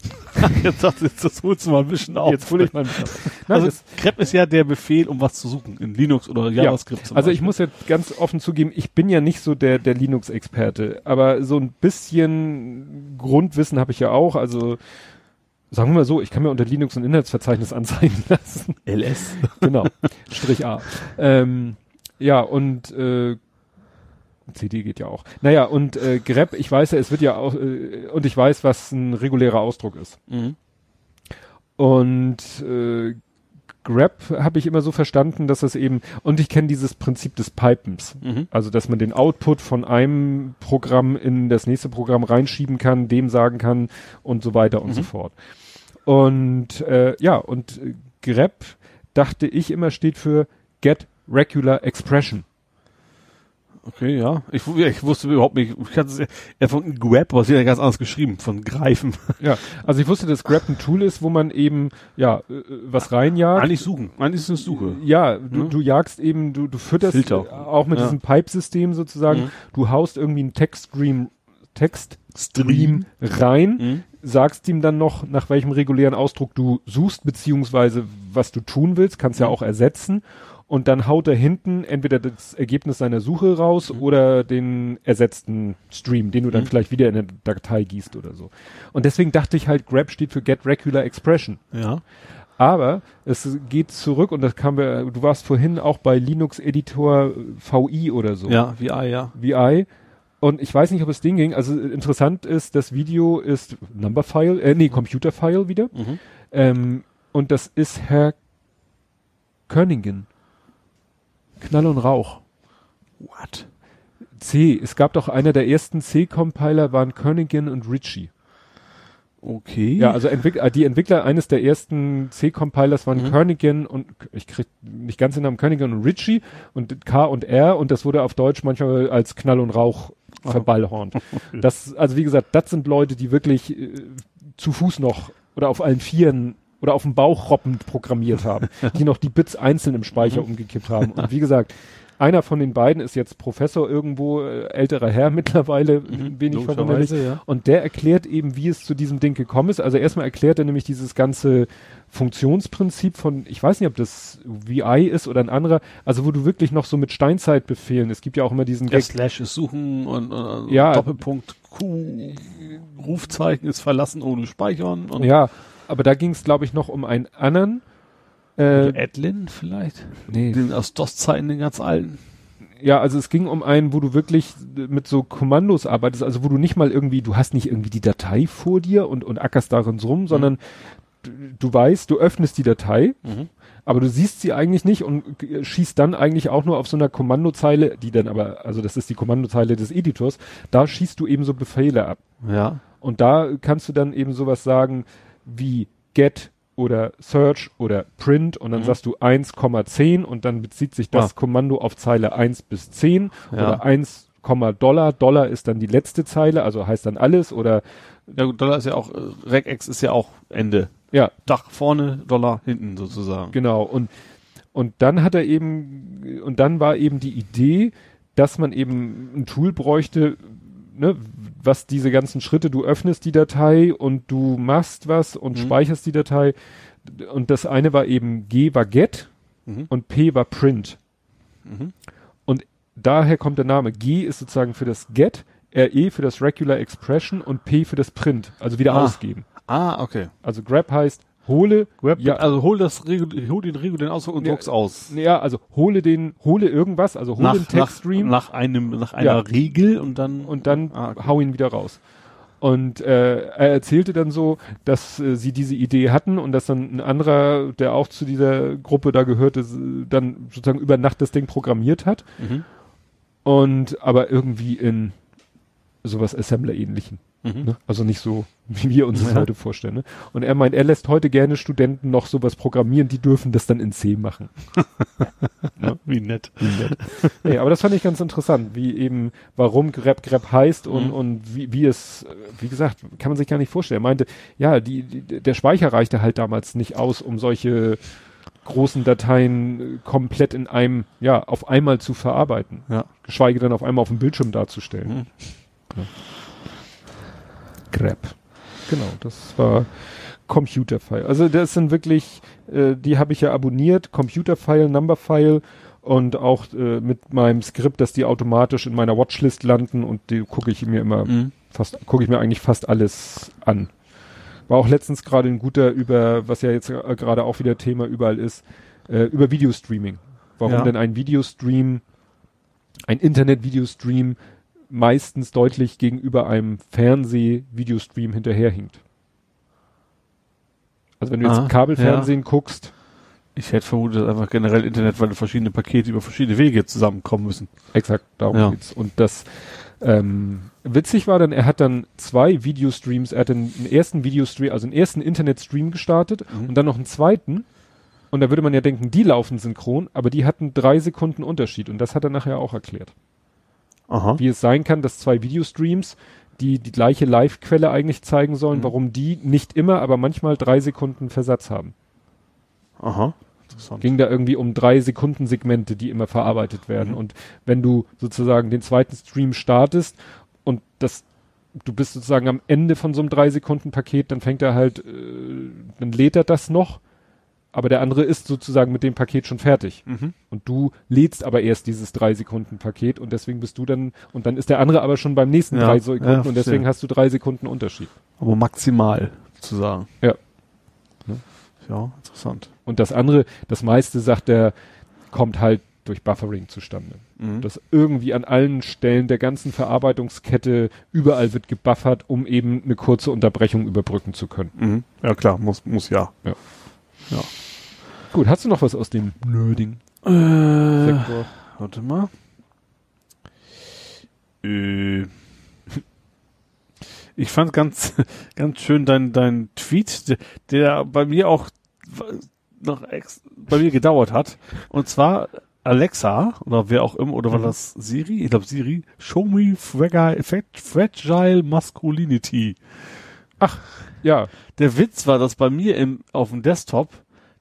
jetzt sagst du, jetzt das holst du mal ein bisschen auf. Jetzt hole ich mal ein bisschen auf. Nein, also grep ist ja der Befehl, um was zu suchen, in Linux oder JavaScript ja, zum Also Beispiel. ich muss jetzt ganz offen zugeben, ich bin ja nicht so der, der Linux-Experte, aber so ein bisschen Grundwissen habe ich ja auch, also sagen wir mal so, ich kann mir unter Linux ein Inhaltsverzeichnis anzeigen lassen. LS. genau. Strich A. Ähm, ja, und äh, CD geht ja auch. Naja, und äh, grep, ich weiß ja, es wird ja auch, äh, und ich weiß, was ein regulärer Ausdruck ist. Mhm. Und äh, Grab habe ich immer so verstanden, dass es eben, und ich kenne dieses Prinzip des Pipens. Mhm. Also, dass man den Output von einem Programm in das nächste Programm reinschieben kann, dem sagen kann und so weiter und mhm. so fort. Und äh, ja, und äh, Grab dachte ich immer steht für Get Regular Expression. Okay, ja. Ich, ich wusste überhaupt nicht, ich hatte es eher von Grab, ist ja ganz anders geschrieben, von Greifen. Ja, also ich wusste, dass Grab ein Tool ist, wo man eben, ja, äh, was reinjagt. Eigentlich suchen, eigentlich ist es Suche. Ja, du, ja. du jagst eben, du, du fütterst Filter. auch mit ja. diesem Pipe-System sozusagen, mhm. du haust irgendwie einen Textstream, Textstream rein, mhm. sagst ihm dann noch, nach welchem regulären Ausdruck du suchst, beziehungsweise was du tun willst, kannst mhm. ja auch ersetzen und dann haut er hinten entweder das Ergebnis seiner Suche raus mhm. oder den ersetzten Stream, den du dann mhm. vielleicht wieder in eine Datei gießt oder so. Und deswegen dachte ich halt, Grab steht für Get Regular Expression. Ja. Aber es geht zurück und das kam wir, du warst vorhin auch bei Linux Editor VI oder so. Ja, VI, ja. VI. Und ich weiß nicht, ob es Ding ging. Also interessant ist, das Video ist Numberfile, äh, nee, Computerfile wieder. Mhm. Ähm, und das ist Herr Könningen. Knall und Rauch. What? C. Es gab doch einer der ersten C-Compiler waren Königin und Ritchie. Okay. Ja, also Entwick äh, die Entwickler eines der ersten C-Compilers waren mhm. Königin und ich krieg nicht ganz den Namen Königin und Ritchie und K und R und das wurde auf Deutsch manchmal als Knall und Rauch verballhornt. Das, also wie gesagt, das sind Leute, die wirklich äh, zu Fuß noch oder auf allen Vieren oder auf dem Bauch roppend programmiert haben, die noch die Bits einzeln im Speicher mhm. umgekippt haben. Und wie gesagt, einer von den beiden ist jetzt Professor irgendwo, äh, älterer Herr mittlerweile, mhm, wenig verwunderlich. Ja. Und der erklärt eben, wie es zu diesem Ding gekommen ist. Also erstmal erklärt er nämlich dieses ganze Funktionsprinzip von, ich weiß nicht, ob das VI ist oder ein anderer, also wo du wirklich noch so mit Steinzeitbefehlen, es gibt ja auch immer diesen ja, Slash ist suchen und, und ja, Doppelpunkt Q, Rufzeichen ist verlassen ohne Speichern. Und ja, aber da ging es, glaube ich, noch um einen anderen. Äh, Adlin vielleicht? Nee. Den aus DOS-Zeiten, den ganz alten. Ja, also es ging um einen, wo du wirklich mit so Kommandos arbeitest, also wo du nicht mal irgendwie, du hast nicht irgendwie die Datei vor dir und, und ackerst darin rum, mhm. sondern du, du, weißt, du öffnest die Datei, mhm. aber du siehst sie eigentlich nicht und schießt dann eigentlich auch nur auf so einer Kommandozeile, die dann aber, also das ist die Kommandozeile des Editors, da schießt du eben so Befehle ab. Ja. Und da kannst du dann eben sowas sagen, wie get oder search oder print und dann mhm. sagst du 1,10 und dann bezieht sich das ah. Kommando auf Zeile 1 bis 10 ja. oder 1, Dollar. Dollar ist dann die letzte Zeile, also heißt dann alles oder ja gut, Dollar ist ja auch, äh, Regex ist ja auch Ende. Ja. Dach vorne, Dollar hinten sozusagen. Genau. Und, und dann hat er eben, und dann war eben die Idee, dass man eben ein Tool bräuchte, ne, was diese ganzen Schritte, du öffnest die Datei und du machst was und mhm. speicherst die Datei. Und das eine war eben G war get mhm. und P war print. Mhm. Und daher kommt der Name. G ist sozusagen für das get, RE für das Regular Expression und P für das Print, also wieder ah. ausgeben. Ah, okay. Also grab heißt hole, Web, ja, also hol das, hol den regulären Ausdruck und druck's aus. Ja, also hole den, hole irgendwas, also hole nach, den Textstream. Nach, nach einem, nach einer ja. Regel und dann. Und dann ah, okay. hau ihn wieder raus. Und äh, er erzählte dann so, dass äh, sie diese Idee hatten und dass dann ein anderer, der auch zu dieser Gruppe da gehörte, dann sozusagen über Nacht das Ding programmiert hat. Mhm. Und aber irgendwie in sowas Assembler-ähnlichen. Mhm. Ne? Also nicht so, wie wir uns das ja. heute vorstellen. Ne? Und er meint, er lässt heute gerne Studenten noch sowas programmieren, die dürfen das dann in C machen. ne? Wie nett. Wie nett. nee, aber das fand ich ganz interessant, wie eben, warum Grab Grab heißt und, mhm. und wie, wie es, wie gesagt, kann man sich gar nicht vorstellen. Er meinte, ja, die, die, der Speicher reichte halt damals nicht aus, um solche großen Dateien komplett in einem, ja, auf einmal zu verarbeiten. Ja. Geschweige denn auf einmal auf dem Bildschirm darzustellen. Mhm. Ja. Grab. Genau, das war Computerfile. Also das sind wirklich, äh, die habe ich ja abonniert, Computerfile, Numberfile und auch äh, mit meinem Skript, dass die automatisch in meiner Watchlist landen und die gucke ich mir immer mhm. fast, gucke ich mir eigentlich fast alles an. War auch letztens gerade ein guter über, was ja jetzt gerade auch wieder Thema überall ist, äh, über Videostreaming. Warum ja. denn ein Videostream, ein Internet-Videostream meistens deutlich gegenüber einem Fernseh-Videostream hinterherhinkt. Also wenn du jetzt ah, Kabelfernsehen ja. guckst, Ich hätte vermutet, dass einfach generell Internet, weil verschiedene Pakete über verschiedene Wege zusammenkommen müssen. Exakt, darum ja. geht's. Und das ähm, witzig war dann, er hat dann zwei Videostreams, er hat einen, einen ersten Videostream, also einen ersten Internetstream gestartet mhm. und dann noch einen zweiten. Und da würde man ja denken, die laufen synchron, aber die hatten drei Sekunden Unterschied und das hat er nachher auch erklärt. Aha. Wie es sein kann, dass zwei Videostreams, die die gleiche Live-Quelle eigentlich zeigen sollen, mhm. warum die nicht immer, aber manchmal drei Sekunden Versatz haben. Aha. Ging da irgendwie um drei Sekunden Segmente, die immer verarbeitet werden. Mhm. Und wenn du sozusagen den zweiten Stream startest und das, du bist sozusagen am Ende von so einem drei Sekunden Paket, dann fängt er halt, äh, dann lädt er das noch, aber der andere ist sozusagen mit dem Paket schon fertig. Mhm. Und du lädst aber erst dieses drei Sekunden Paket und deswegen bist du dann, und dann ist der andere aber schon beim nächsten ja, drei Sekunden ja, und deswegen hast du drei Sekunden Unterschied. Aber maximal, zu sagen. Ja. Ne? Ja, interessant. Und das andere, das meiste, sagt er, kommt halt durch Buffering zustande. Mhm. Dass irgendwie an allen Stellen der ganzen Verarbeitungskette überall wird gebuffert, um eben eine kurze Unterbrechung überbrücken zu können. Mhm. Ja klar, muss, muss ja. ja. Ja. Gut, hast du noch was aus dem Nerding? Äh, Sektor? Warte mal. Äh, ich fand ganz, ganz schön dein, dein Tweet, der, der bei mir auch noch ex bei mir gedauert hat. Und zwar Alexa, oder wer auch immer, oder war mhm. das Siri? Ich glaube Siri, show me fragile, fragile masculinity. Ach, ja. Der Witz war, dass bei mir im, auf dem Desktop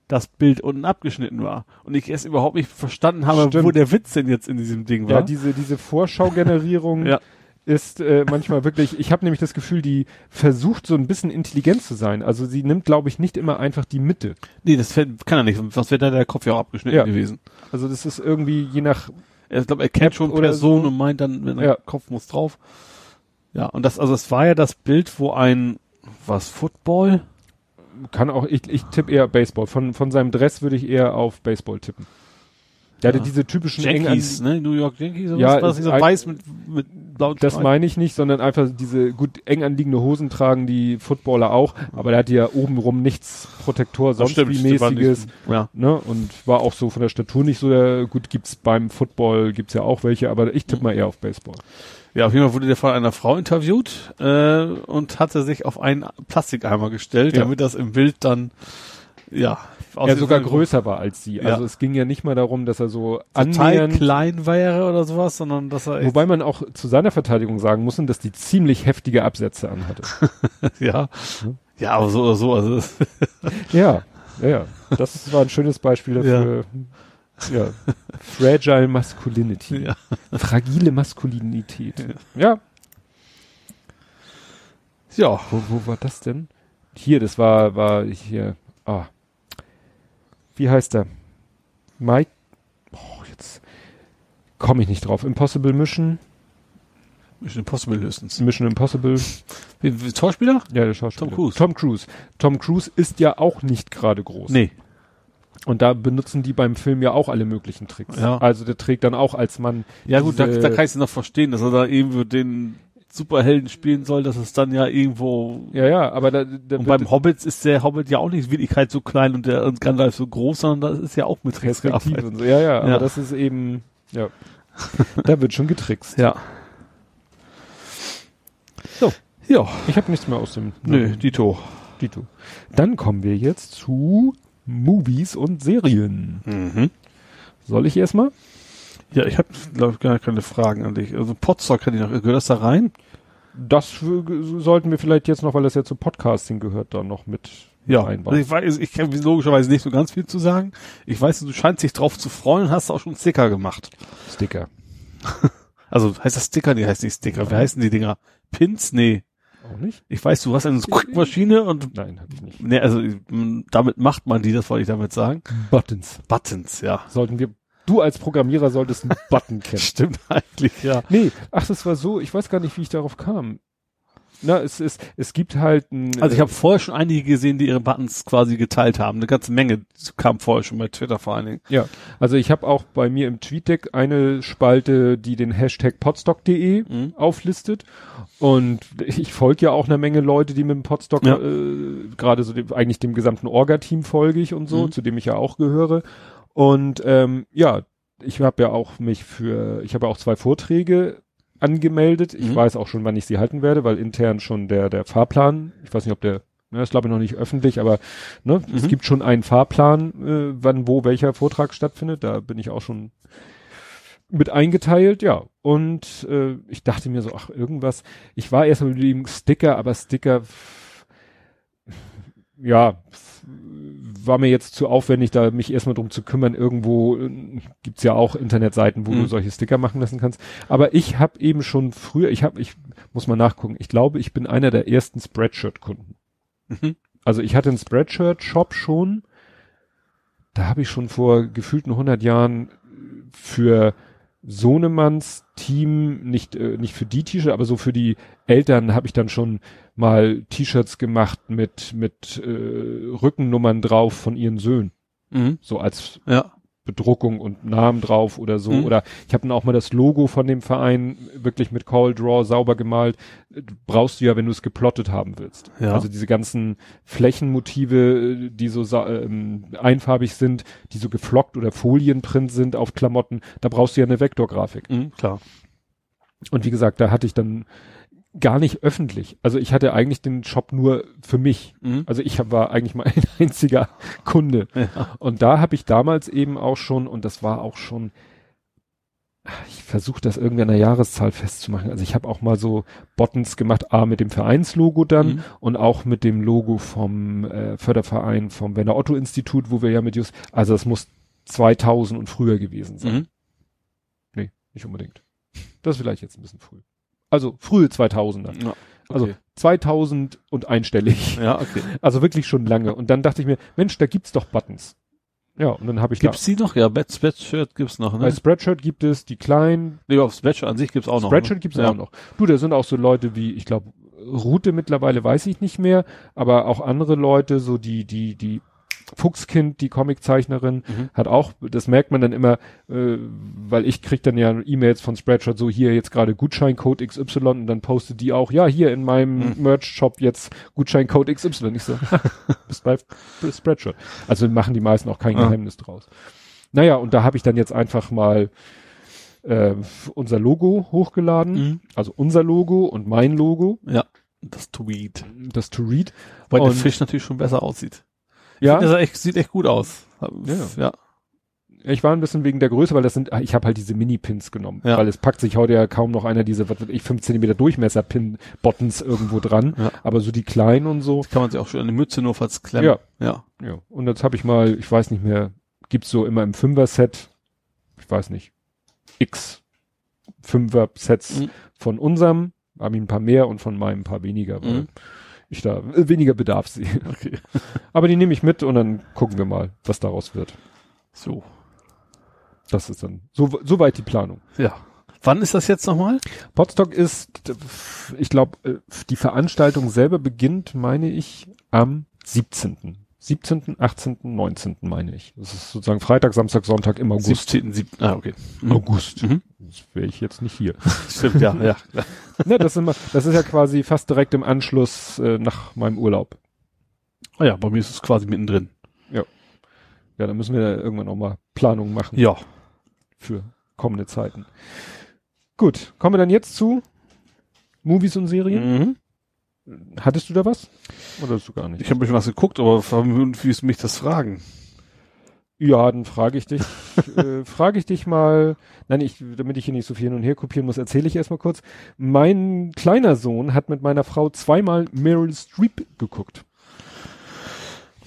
das Bild unten abgeschnitten war und ich erst überhaupt nicht verstanden habe, Stimmt. wo der Witz denn jetzt in diesem Ding war. Ja, diese diese Vorschaugenerierung ja ist äh, manchmal wirklich, ich habe nämlich das Gefühl, die versucht so ein bisschen intelligent zu sein. Also sie nimmt, glaube ich, nicht immer einfach die Mitte. Nee, das kann er nicht, sonst wäre da der Kopf ja auch abgeschnitten ja. gewesen. Also das ist irgendwie je nach. Ich glaube, er kennt schon Person so. und meint dann, wenn der ja. Kopf muss drauf. Ja, und das, also es war ja das Bild, wo ein, was, Football? Kann auch, ich, ich tippe eher Baseball. Von, von seinem Dress würde ich eher auf Baseball tippen. Der hatte diese typischen Yankees, ne? New York Yankees oder ja, was? Dieser weiß mit, mit blauen Das meine ich nicht, sondern einfach diese gut eng anliegende Hosen tragen die Footballer auch, aber der hatte ja obenrum nichts Protektor, sonst stimmt, wie mäßiges. Ja. Ne? Und war auch so von der Statur nicht so der, gut, gibt's beim Football, gibt's ja auch welche, aber ich tippe mal eher auf Baseball. Ja, auf jeden Fall wurde der von einer Frau interviewt äh, und hatte sich auf einen Plastikeimer gestellt, ja. damit das im Bild dann ja er sogar größer war als sie. Also ja. es ging ja nicht mal darum, dass er so annähernd klein wäre oder sowas, sondern dass er Wobei man auch zu seiner Verteidigung sagen muss, dass die ziemlich heftige Absätze anhatte. ja. Hm? Ja, aber so oder so. Also ja, ja, ja. Das war ein schönes Beispiel dafür. Ja. Ja. Fragile Masculinity. Ja. Fragile Maskulinität. Ja. Ja. Wo, wo war das denn? Hier, das war, war hier. Ah, wie heißt der? Mike, oh, jetzt komme ich nicht drauf. Impossible Mission. Mission Impossible höchstens. Mission Impossible. Wie, wie, Schauspieler? Ja, der Schauspieler. Tom Cruise. Tom Cruise. Tom Cruise ist ja auch nicht gerade groß. Nee. Und da benutzen die beim Film ja auch alle möglichen Tricks. Ja. Also der trägt dann auch als Mann. Ja gut, da, da kann ich es noch verstehen, dass er da eben den Superhelden spielen soll, dass es dann ja irgendwo. Ja, ja, aber da, da und beim Hobbits ist der Hobbit ja auch nicht Wirklichkeit so klein und der und Gandalf so groß, sondern das ist ja auch mit Tricks und so. Ja, ja, aber das ist eben, ja. da wird schon getrickst. Ja. So. Ja. Ich habe nichts mehr aus dem. Nö, Dito. Dito. Dann kommen wir jetzt zu Movies und Serien. Mhm. Soll ich erstmal? Ja, ich habe, glaube ich, gar keine Fragen an dich. Also Podstock kann ich noch, gehört das da rein? Das sollten wir vielleicht jetzt noch, weil das ja zu Podcasting gehört, da noch mit ja, also ich weiß, ich kann logischerweise nicht so ganz viel zu sagen. Ich weiß, du scheinst dich drauf zu freuen, hast auch schon Sticker gemacht. Sticker. also heißt das Sticker? Nee, heißt nicht Sticker. Wie heißen die Dinger? Pins? Nee. Auch nicht? Ich weiß, du hast eine Maschine und. Nein, hab ich nicht. Nee, also damit macht man die, das wollte ich damit sagen. Buttons. Buttons, ja. Sollten wir Du als Programmierer solltest einen Button kennen. Stimmt eigentlich, ja. Nee, ach, das war so, ich weiß gar nicht, wie ich darauf kam. Na, es, es, es gibt halt ein, Also ich habe vorher schon einige gesehen, die ihre Buttons quasi geteilt haben. Eine ganze Menge kam vorher schon bei Twitter vor allen Dingen. Ja, also ich habe auch bei mir im TweetDeck eine Spalte, die den Hashtag podstock.de mhm. auflistet. Und ich folge ja auch einer Menge Leute, die mit dem Podstock, ja. äh, gerade so dem, eigentlich dem gesamten Orga-Team folge ich und so, mhm. zu dem ich ja auch gehöre. Und ähm, ja, ich habe ja auch mich für, ich habe ja auch zwei Vorträge angemeldet. Ich mhm. weiß auch schon, wann ich sie halten werde, weil intern schon der, der Fahrplan, ich weiß nicht, ob der, ne, ist glaube ich noch nicht öffentlich, aber ne, mhm. es gibt schon einen Fahrplan, äh, wann, wo, welcher Vortrag stattfindet. Da bin ich auch schon mit eingeteilt, ja. Und äh, ich dachte mir so, ach, irgendwas. Ich war erst mit dem Sticker, aber Sticker, ja, war mir jetzt zu aufwendig, da mich erstmal drum zu kümmern. Irgendwo äh, gibt's ja auch Internetseiten, wo mhm. du solche Sticker machen lassen kannst. Aber ich habe eben schon früher, ich habe, ich muss mal nachgucken, ich glaube, ich bin einer der ersten Spreadshirt-Kunden. Mhm. Also ich hatte einen Spreadshirt-Shop schon. Da habe ich schon vor gefühlten 100 Jahren für Sohnemanns Team, nicht, äh, nicht für die T-Shirt, aber so für die Eltern habe ich dann schon mal T-Shirts gemacht mit, mit äh, Rückennummern drauf von ihren Söhnen. Mhm. So als ja. Bedruckung und Namen drauf oder so. Mhm. Oder ich habe dann auch mal das Logo von dem Verein wirklich mit Call Draw sauber gemalt. Brauchst du ja, wenn du es geplottet haben willst. Ja. Also diese ganzen Flächenmotive, die so ähm, einfarbig sind, die so geflockt oder Folienprint sind auf Klamotten, da brauchst du ja eine Vektorgrafik. Mhm, klar. Und wie gesagt, da hatte ich dann gar nicht öffentlich. Also ich hatte eigentlich den Shop nur für mich. Mhm. Also ich hab, war eigentlich mal ein einziger Kunde. Ja. Und da habe ich damals eben auch schon, und das war auch schon, ich versuche das irgendwie an der Jahreszahl festzumachen. Also ich habe auch mal so Buttons gemacht, A mit dem Vereinslogo dann mhm. und auch mit dem Logo vom äh, Förderverein vom Werner Otto Institut, wo wir ja mit Just, also das muss 2000 und früher gewesen sein. Mhm. Nee, nicht unbedingt. Das ist vielleicht jetzt ein bisschen früh. Also frühe 2000er. Ja, okay. Also 2000 und einstellig. Ja, okay. Also wirklich schon lange. Und dann dachte ich mir, Mensch, da gibt's doch Buttons. Ja, und dann habe ich Gibt's da, die noch? Ja, Spreadshirt gibt's noch, ne? Bei Spreadshirt gibt es die kleinen. Nee, auf Spreadshirt an sich gibt's auch noch. Spreadshirt ne? gibt's ja. auch noch. Du, da sind auch so Leute wie, ich glaube, Route mittlerweile weiß ich nicht mehr, aber auch andere Leute, so die, die, die Fuchskind, die Comiczeichnerin, mhm. hat auch, das merkt man dann immer, äh, weil ich krieg dann ja E-Mails von Spreadshirt, so hier jetzt gerade Gutscheincode XY und dann postet die auch, ja, hier in meinem mhm. Merch-Shop jetzt Gutscheincode XY. Ich so, bist bei Spreadshirt. Also machen die meisten auch kein ja. Geheimnis draus. Naja, und da habe ich dann jetzt einfach mal äh, unser Logo hochgeladen, mhm. also unser Logo und mein Logo. Ja, das To Read. Das To Read. Weil und der Fisch natürlich schon besser aussieht. Ja. das echt, sieht echt gut aus. Ja. ja. Ich war ein bisschen wegen der Größe, weil das sind, ich habe halt diese Mini-Pins genommen, ja. weil es packt sich heute ja kaum noch einer diese, was weiß ich, 5 Zentimeter Durchmesser-Pin-Buttons irgendwo dran, ja. aber so die kleinen und so. Das kann man sich auch schon an die Mütze nur falls klemmen. Ja. ja. Ja. Und jetzt habe ich mal, ich weiß nicht mehr, gibt's so immer im Fünfer-Set, ich weiß nicht, X Fünfer-Sets mhm. von unserem, habe ich ein paar mehr und von meinem ein paar weniger, weil mhm ich da äh, weniger Bedarf sehe. Okay. Aber die nehme ich mit und dann gucken wir mal, was daraus wird. So. Das ist dann so soweit die Planung. Ja. Wann ist das jetzt nochmal? Podstock ist, ich glaube, äh, die Veranstaltung selber beginnt, meine ich, am 17. 17., 18., 19. meine ich. Das ist sozusagen Freitag, Samstag, Sonntag im August. 17., 7., ah, okay. Mhm. August. Mhm. Das wäre ich jetzt nicht hier. Stimmt, ja, ja. ne, das, ist immer, das ist ja quasi fast direkt im Anschluss äh, nach meinem Urlaub. Ah ja, bei mir ist es quasi mittendrin. Ja. Ja, dann müssen wir da irgendwann auch mal Planungen machen. Ja. Für kommende Zeiten. Gut, kommen wir dann jetzt zu Movies und Serien. Mhm. Hattest du da was? Oder hast du gar nicht? Ich habe mich was geguckt, aber wie ist mich das fragen? Ja, dann frage ich dich, äh, frage ich dich mal, nein, ich, damit ich hier nicht so viel hin und her kopieren muss, erzähle ich erstmal kurz. Mein kleiner Sohn hat mit meiner Frau zweimal Meryl Streep geguckt.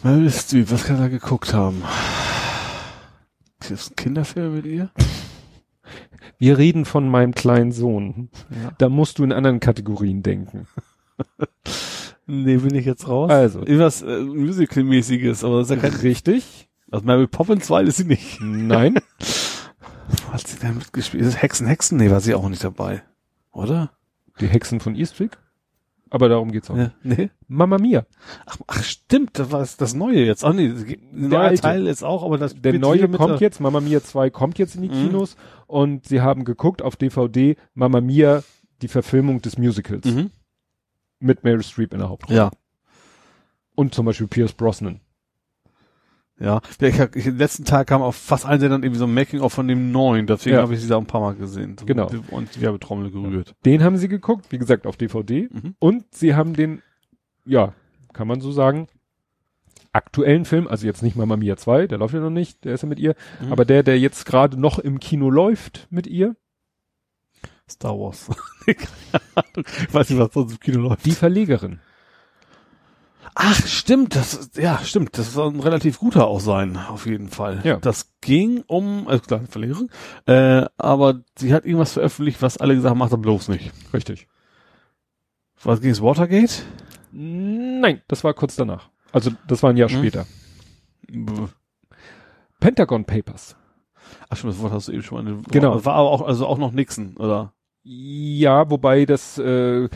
Meryl Streep, was kann er geguckt haben? Ist das ein Kinderfilm mit ihr? Wir reden von meinem kleinen Sohn. Ja. Da musst du in anderen Kategorien denken. nee, bin ich jetzt raus. Also. Irgendwas äh, Musical-mäßiges, aber das ist ja kein... Richtig. Also Mary Poppins war ist sie nicht. Nein. Hat sie da mitgespielt? Ist Hexen, Hexen? Nee, war sie auch nicht dabei. Oder? Die Hexen von Eastwick? aber darum geht's auch. Ja, nee. Mama Mia. Ach, ach stimmt, das war das neue jetzt. Ach nee, der alte. Teil ist auch, aber das der neue kommt jetzt, Mama Mia 2 kommt jetzt in die mhm. Kinos und sie haben geguckt auf DVD Mama Mia, die Verfilmung des Musicals. Mhm. Mit Mary Streep in der Hauptrolle. Ja. Und zum Beispiel Pierce Brosnan. Ja, ich, ich, den letzten Tag kam auf fast allen Sendern irgendwie so ein Making-of von dem neuen, deswegen ja. habe ich sie da ein paar Mal gesehen. Genau. Und die Werbetrommel gerührt. Den haben sie geguckt, wie gesagt, auf DVD. Mhm. Und sie haben den, ja, kann man so sagen, aktuellen Film, also jetzt nicht Mama Mia 2, der läuft ja noch nicht, der ist ja mit ihr, mhm. aber der, der jetzt gerade noch im Kino läuft mit ihr. Star Wars. ich weiß nicht, was sonst im Kino läuft. Die Verlegerin. Ach, stimmt, das, ja, stimmt, das soll ein relativ guter auch sein, auf jeden Fall. Ja. Das ging um, also klar, Verliererin, äh, aber sie hat irgendwas veröffentlicht, was alle gesagt haben, macht er bloß nicht. Richtig. Was ging es, Watergate? Nein, das war kurz danach. Also, das war ein Jahr hm. später. Pentagon Papers. Ach stimmt, das Wort hast du eben schon mal. Genau. War aber auch, also auch noch Nixon, oder? Ja, wobei das äh,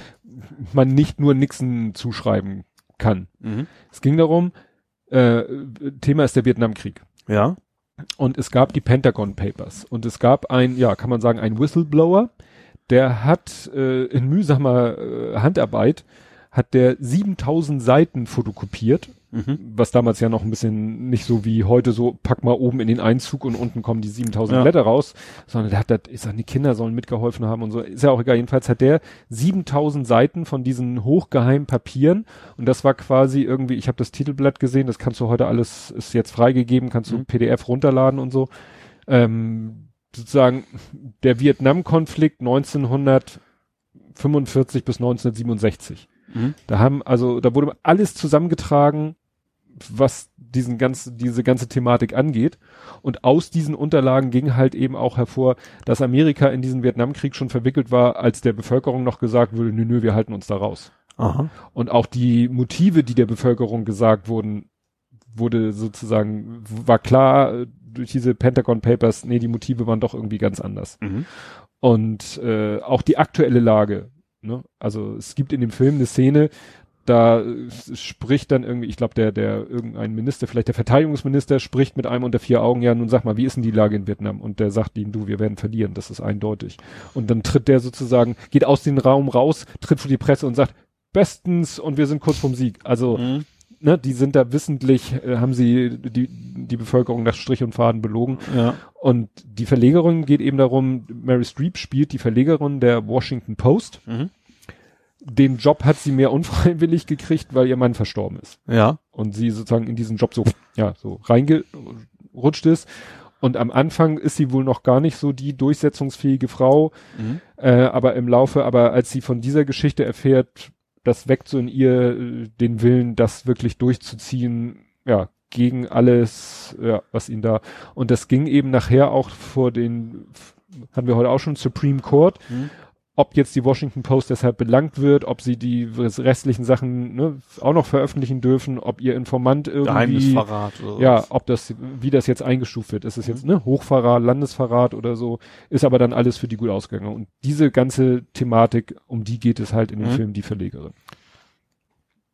man nicht nur Nixon zuschreiben kann. Mhm. Es ging darum, äh, Thema ist der Vietnamkrieg. Ja. Und es gab die Pentagon Papers. Und es gab ein, ja, kann man sagen, ein Whistleblower, der hat äh, in mühsamer äh, Handarbeit, hat der 7000 Seiten fotokopiert Mhm. Was damals ja noch ein bisschen nicht so wie heute so, pack mal oben in den Einzug und unten kommen die 7000 ja. Blätter raus, sondern der hat das, ich sag, die Kinder sollen mitgeholfen haben und so, ist ja auch egal. Jedenfalls hat der 7000 Seiten von diesen hochgeheimen Papieren und das war quasi irgendwie, ich habe das Titelblatt gesehen, das kannst du heute alles, ist jetzt freigegeben, kannst du mhm. PDF runterladen und so. Ähm, sozusagen der Vietnam-Konflikt 1945 bis 1967. Mhm. Da haben, also, da wurde alles zusammengetragen, was diesen ganzen, diese ganze Thematik angeht. Und aus diesen Unterlagen ging halt eben auch hervor, dass Amerika in diesen Vietnamkrieg schon verwickelt war, als der Bevölkerung noch gesagt wurde, nö, nö, wir halten uns da raus. Aha. Und auch die Motive, die der Bevölkerung gesagt wurden, wurde sozusagen, war klar äh, durch diese Pentagon Papers, nee, die Motive waren doch irgendwie ganz anders. Mhm. Und äh, auch die aktuelle Lage, ne? Also es gibt in dem Film eine Szene, da äh, spricht dann irgendwie, ich glaube, der, der irgendein Minister, vielleicht der Verteidigungsminister, spricht mit einem unter vier Augen, ja, nun sag mal, wie ist denn die Lage in Vietnam? Und der sagt ihm, du, wir werden verlieren, das ist eindeutig. Und dann tritt der sozusagen, geht aus dem Raum raus, tritt vor die Presse und sagt, bestens und wir sind kurz vom Sieg. Also, mhm. ne, die sind da wissentlich, äh, haben sie die, die Bevölkerung nach Strich und Faden belogen. Ja. Und die Verlegerin geht eben darum, Mary Streep spielt die Verlegerin der Washington Post. Mhm den Job hat sie mehr unfreiwillig gekriegt, weil ihr Mann verstorben ist. Ja. Und sie sozusagen in diesen Job so, ja, so reingerutscht ist. Und am Anfang ist sie wohl noch gar nicht so die durchsetzungsfähige Frau. Mhm. Äh, aber im Laufe, aber als sie von dieser Geschichte erfährt, das weckt so in ihr äh, den Willen, das wirklich durchzuziehen, ja, gegen alles, ja, was ihn da. Und das ging eben nachher auch vor den, haben wir heute auch schon, Supreme Court. Mhm ob jetzt die Washington Post deshalb belangt wird, ob sie die restlichen Sachen ne, auch noch veröffentlichen dürfen, ob ihr Informant irgendwie Geheimnisverrat oder ja, ob das wie das jetzt eingestuft wird, ist es jetzt ne Hochverrat, Landesverrat oder so, ist aber dann alles für die gut ausgegangen und diese ganze Thematik, um die geht es halt in dem mhm. Film die Verlegerin.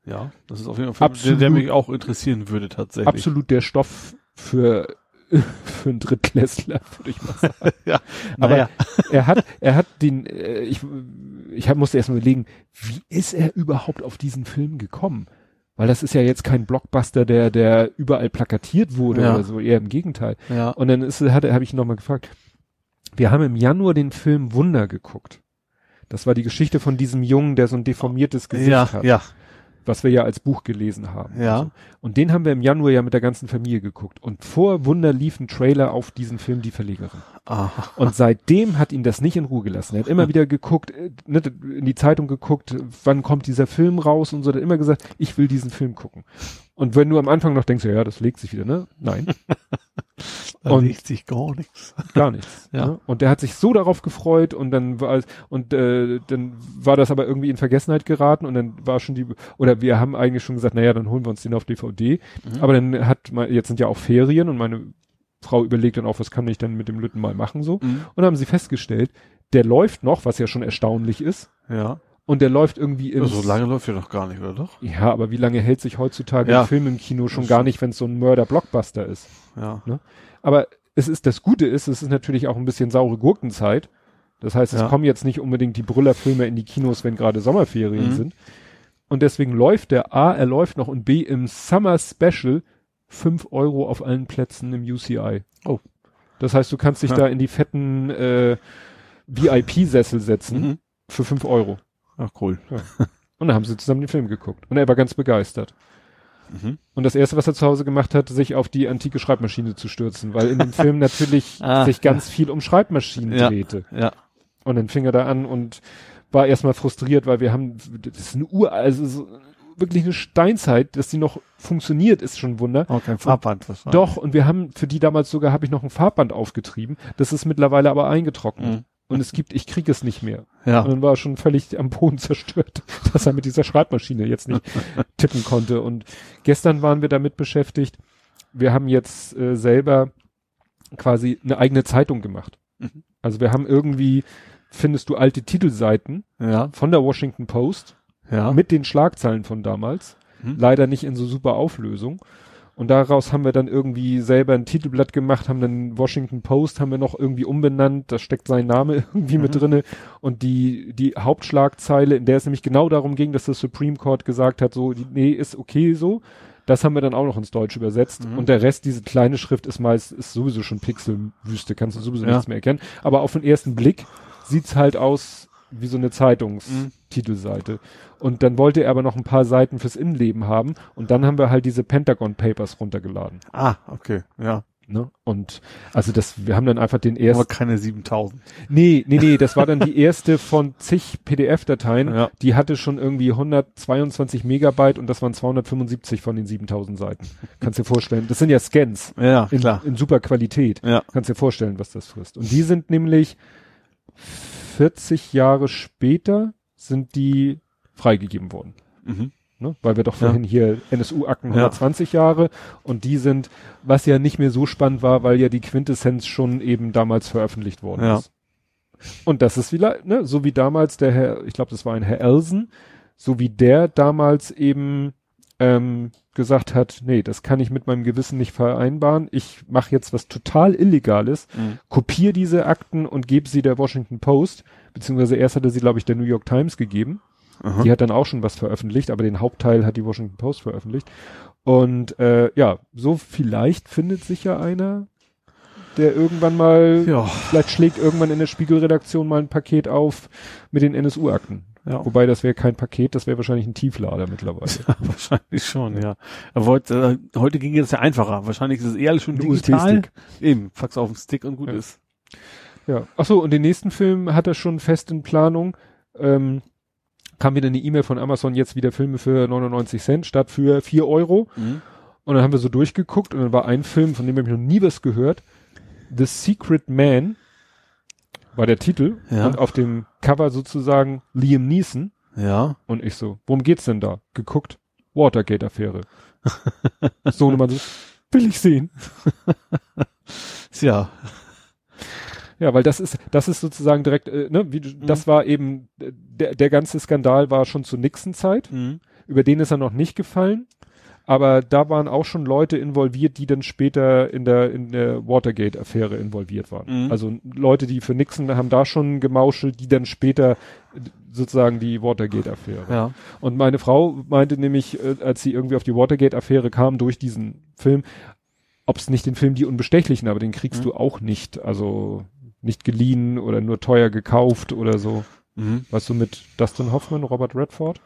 Ja, das ist auf jeden Fall absolut, der, der mich auch interessieren würde tatsächlich. Absolut der Stoff für für einen Drittklässler, würde ich mal sagen. ja, aber naja. er hat, er hat den, äh, ich, ich hab, musste erst mal überlegen, wie ist er überhaupt auf diesen Film gekommen? Weil das ist ja jetzt kein Blockbuster, der, der überall plakatiert wurde ja. oder so, eher im Gegenteil. Ja. Und dann ist, hat, habe ich ihn nochmal gefragt. Wir haben im Januar den Film Wunder geguckt. Das war die Geschichte von diesem Jungen, der so ein deformiertes Gesicht ja, hat. Ja, was wir ja als Buch gelesen haben. Ja. Also. Und den haben wir im Januar ja mit der ganzen Familie geguckt. Und vor Wunder lief ein Trailer auf diesen Film Die Verlegerin. Aha. Und seitdem hat ihn das nicht in Ruhe gelassen. Er hat immer wieder geguckt, äh, ne, in die Zeitung geguckt, wann kommt dieser Film raus und so. Er hat immer gesagt, ich will diesen Film gucken. Und wenn du am Anfang noch denkst, ja, das legt sich wieder, ne? Nein. da und legt sich gar nichts. Gar nichts. ja. Ne? Und der hat sich so darauf gefreut und dann war und äh, dann war das aber irgendwie in Vergessenheit geraten und dann war schon die oder wir haben eigentlich schon gesagt, naja, dann holen wir uns den auf DVD. Mhm. Aber dann hat man, jetzt sind ja auch Ferien und meine Frau überlegt dann auch, was kann ich denn mit dem Lütten mal machen so. Mhm. Und dann haben sie festgestellt, der läuft noch, was ja schon erstaunlich ist. Ja. Und der läuft irgendwie in. So lange läuft er doch gar nicht, oder doch? Ja, aber wie lange hält sich heutzutage ja. ein Film im Kino schon gar nicht, wenn es so ein Mörder-Blockbuster ist? Ja. Ne? Aber es ist, das Gute ist, es ist natürlich auch ein bisschen saure Gurkenzeit. Das heißt, es ja. kommen jetzt nicht unbedingt die Brüllerfilme in die Kinos, wenn gerade Sommerferien mhm. sind. Und deswegen läuft der A, er läuft noch und B im Summer Special fünf Euro auf allen Plätzen im UCI. Oh. Das heißt, du kannst dich ja. da in die fetten äh, VIP-Sessel setzen mhm. für fünf Euro. Ach cool. Ja. Und dann haben sie zusammen den Film geguckt. Und er war ganz begeistert. Mhm. Und das erste, was er zu Hause gemacht hat, sich auf die antike Schreibmaschine zu stürzen, weil in dem Film natürlich ah, sich ganz ja. viel um Schreibmaschinen ja, drehte. Ja. Und dann fing er da an und war erstmal frustriert, weil wir haben, das ist eine Uhr, also so, wirklich eine Steinzeit, dass die noch funktioniert, ist schon ein Wunder. Oh, kein Farbband. Was Doch, und wir haben für die damals sogar, habe ich noch ein Farbband aufgetrieben. Das ist mittlerweile aber eingetrocknet. Mhm. Und es gibt, ich kriege es nicht mehr. Ja. Und dann war er schon völlig am Boden zerstört, dass er mit dieser Schreibmaschine jetzt nicht tippen konnte. Und gestern waren wir damit beschäftigt. Wir haben jetzt äh, selber quasi eine eigene Zeitung gemacht. Mhm. Also wir haben irgendwie, findest du alte Titelseiten ja. von der Washington Post ja. mit den Schlagzeilen von damals. Mhm. Leider nicht in so super Auflösung. Und daraus haben wir dann irgendwie selber ein Titelblatt gemacht, haben dann Washington Post, haben wir noch irgendwie umbenannt, da steckt sein Name irgendwie mhm. mit drinne. Und die, die Hauptschlagzeile, in der es nämlich genau darum ging, dass das Supreme Court gesagt hat, so, nee, ist okay so. Das haben wir dann auch noch ins Deutsche übersetzt. Mhm. Und der Rest, diese kleine Schrift ist meist, ist sowieso schon Pixelwüste, kannst du sowieso ja. nichts mehr erkennen. Aber auf den ersten Blick sieht's halt aus wie so eine Zeitungstitelseite. Mhm. Und dann wollte er aber noch ein paar Seiten fürs Innenleben haben. Und dann haben wir halt diese Pentagon Papers runtergeladen. Ah, okay, ja. Ne? Und also das, wir haben dann einfach den ersten. Aber keine 7000. Nee, nee, nee, das war dann die erste von zig PDF-Dateien. Ja. Die hatte schon irgendwie 122 Megabyte und das waren 275 von den 7000 Seiten. Kannst dir vorstellen. Das sind ja Scans. Ja, in, klar. In super Qualität. Ja. Kannst dir vorstellen, was das frisst. Und die sind nämlich 40 Jahre später sind die freigegeben worden. Mhm. Ne? Weil wir doch vorhin ja. hier NSU-Akten 120 ja. Jahre und die sind, was ja nicht mehr so spannend war, weil ja die Quintessenz schon eben damals veröffentlicht worden ja. ist. Und das ist wieder, ne, so wie damals der Herr, ich glaube, das war ein Herr Elsen, so wie der damals eben ähm, gesagt hat, nee, das kann ich mit meinem Gewissen nicht vereinbaren. Ich mache jetzt was total Illegales, mhm. kopiere diese Akten und gebe sie der Washington Post, beziehungsweise erst hatte sie, glaube ich, der New York Times gegeben. Aha. Die hat dann auch schon was veröffentlicht, aber den Hauptteil hat die Washington Post veröffentlicht. Und äh, ja, so vielleicht findet sich ja einer, der irgendwann mal, ja. vielleicht schlägt irgendwann in der Spiegelredaktion mal ein Paket auf mit den NSU-Akten. Ja. Wobei das wäre kein Paket, das wäre wahrscheinlich ein Tieflader mittlerweile. Ja, wahrscheinlich schon, ja. Aber heute, äh, heute ging es ja einfacher. Wahrscheinlich ist es eher schon digital. Eben, Fax auf den Stick und gut ja. ist. Ja. Ach so, und den nächsten Film hat er schon fest in Planung. Ähm, kam wieder eine E-Mail von Amazon, jetzt wieder Filme für 99 Cent statt für 4 Euro. Mhm. Und dann haben wir so durchgeguckt und dann war ein Film, von dem habe ich noch nie was gehört. The Secret Man war der Titel. Ja. Und auf dem Cover sozusagen Liam Neeson. Ja. Und ich so, worum geht's denn da? Geguckt, Watergate-Affäre. so, man so, will ich sehen. ja. Ja, weil das ist, das ist sozusagen direkt, äh, ne, wie, mhm. das war eben, der, der ganze Skandal war schon zur Nixon-Zeit. Mhm. Über den ist er noch nicht gefallen. Aber da waren auch schon Leute involviert, die dann später in der, in der Watergate-Affäre involviert waren. Mhm. Also Leute, die für Nixon haben da schon gemauschelt, die dann später sozusagen die Watergate-Affäre. Ja. Und meine Frau meinte nämlich, äh, als sie irgendwie auf die Watergate-Affäre kam durch diesen Film, ob es nicht den Film Die Unbestechlichen, aber den kriegst mhm. du auch nicht. Also nicht geliehen oder nur teuer gekauft oder so. Mhm. Was du mit Dustin Hoffman, Robert Redford?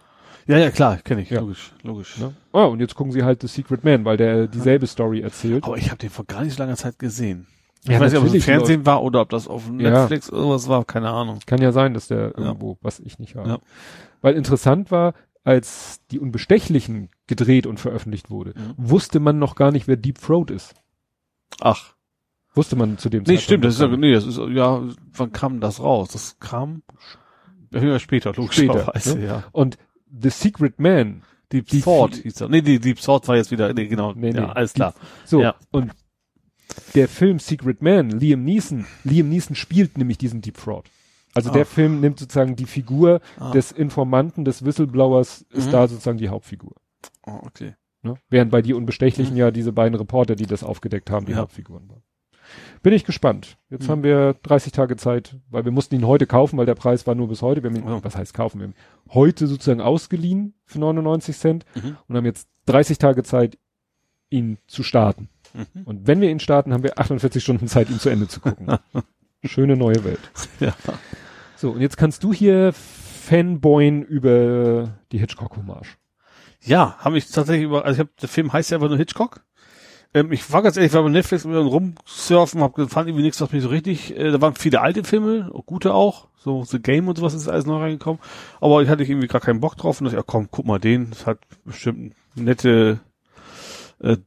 Ja, ja, klar, kenne ich, ja. logisch, logisch. Ne? Oh, und jetzt gucken sie halt The Secret Man, weil der dieselbe Story erzählt. Aber ich habe den vor gar nicht so langer Zeit gesehen. Ich ja, weiß nicht, ob es im Fernsehen läuft. war oder ob das auf Netflix ja. irgendwas war, keine Ahnung. Kann ja sein, dass der irgendwo, was ich nicht habe. Weil interessant war, als die Unbestechlichen gedreht und veröffentlicht wurde, mhm. wusste man noch gar nicht, wer Deep Throat ist. Ach. Wusste man zu dem nee, Zeitpunkt. Nee, stimmt, das ist ja, nee, das ist, ja, wann kam das raus? Das kam ja, später, logischerweise, später, ne? ja. Und The Secret Man. Deep die Thought hieß er. Nee, die Deep Thought war jetzt wieder, nee, genau, nee, nee, ja, alles klar. so, ja. und der Film Secret Man, Liam Neeson, Liam Neeson spielt nämlich diesen Deep Fraud. Also ah. der Film nimmt sozusagen die Figur ah. des Informanten, des Whistleblowers, ist mhm. da sozusagen die Hauptfigur. Oh, okay. Ne? Während bei die Unbestechlichen mhm. ja diese beiden Reporter, die das aufgedeckt haben, die ja. Hauptfiguren waren. Bin ich gespannt. Jetzt mhm. haben wir 30 Tage Zeit, weil wir mussten ihn heute kaufen, weil der Preis war nur bis heute. Wir haben ihn, oh. was heißt kaufen? Wir haben heute sozusagen ausgeliehen für 99 Cent mhm. und haben jetzt 30 Tage Zeit, ihn zu starten. Mhm. Und wenn wir ihn starten, haben wir 48 Stunden Zeit, ihn zu Ende zu gucken. Schöne neue Welt. Ja. So, und jetzt kannst du hier fanboyen über die Hitchcock-Hommage. Ja, habe ich tatsächlich über, also ich hab, der Film heißt ja einfach nur Hitchcock. Ähm, ich war ganz ehrlich, ich war bei Netflix mit rumsurfen, hab, fand irgendwie nichts, was mich so richtig, äh, da waren viele alte Filme, gute auch, so The Game und sowas ist alles neu reingekommen, aber ich hatte irgendwie gar keinen Bock drauf und dachte, ja komm, guck mal den, das hat bestimmt nette äh,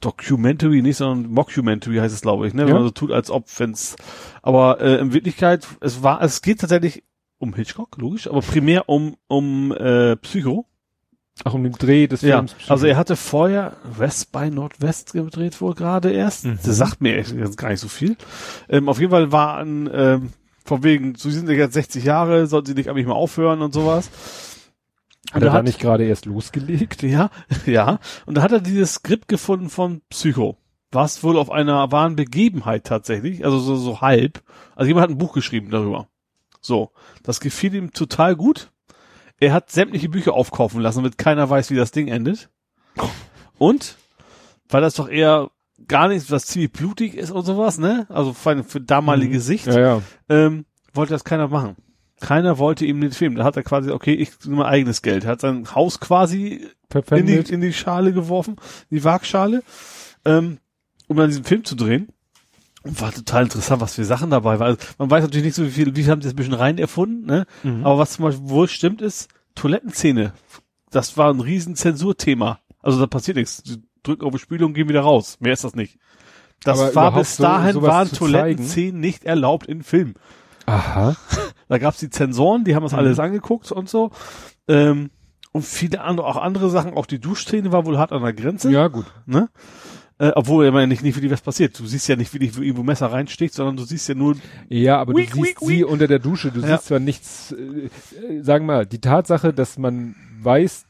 Documentary, nicht, sondern Mockumentary heißt es, glaube ich, ne? Wenn man so tut, als ob, wenn's, aber äh, in Wirklichkeit, es war, es geht tatsächlich um Hitchcock, logisch, aber primär um, um äh, Psycho. Ach, um den Dreh des ja, Films. Also er hatte vorher West by Nordwest gedreht wohl gerade erst. Mhm. Das sagt mir echt gar nicht so viel. Ähm, auf jeden Fall war ein, ähm, von wegen, so sind jetzt 60 Jahre, sollten sie nicht eigentlich mal aufhören und sowas. Hat er da nicht gerade erst losgelegt? Ja, ja. Und da hat er dieses Skript gefunden von Psycho. Was wohl auf einer wahren Begebenheit tatsächlich, also so, so halb. Also jemand hat ein Buch geschrieben darüber. So. Das gefiel ihm total gut. Er hat sämtliche Bücher aufkaufen lassen, damit keiner weiß, wie das Ding endet. Und, weil das doch eher gar nichts, was ziemlich blutig ist und sowas, ne? Also für, für damalige mhm. Sicht, ja, ja. Ähm, wollte das keiner machen. Keiner wollte ihm den Film. Da hat er quasi, okay, ich nehme mein eigenes Geld. Er hat sein Haus quasi in die, in die Schale geworfen, in die Waagschale, ähm, um dann diesen Film zu drehen. War total interessant, was für Sachen dabei waren. Also man weiß natürlich nicht so wie viel, wie haben sie das ein bisschen rein erfunden, ne? Mhm. Aber was zum Beispiel wohl stimmt ist, Toilettenszene. Das war ein riesen Zensurthema. Also da passiert nichts. Sie drücken auf die Spülung und gehen wieder raus. Mehr ist das nicht. Das Aber war bis dahin so, waren Toilettenszenen nicht erlaubt in Film. Aha. Da gab's die Zensoren, die haben das mhm. alles angeguckt und so. Ähm, und viele andere, auch andere Sachen, auch die Duschszene war wohl hart an der Grenze. Ja, gut. Ne? Äh, obwohl ja nicht, nicht wirklich was passiert. Du siehst ja nicht, wie dich irgendwo Messer reinsticht, sondern du siehst ja nur. Ja, aber weak, du siehst weak, sie weak. unter der Dusche. Du ja. siehst zwar nichts, äh, äh, sagen wir mal, die Tatsache, dass man weiß,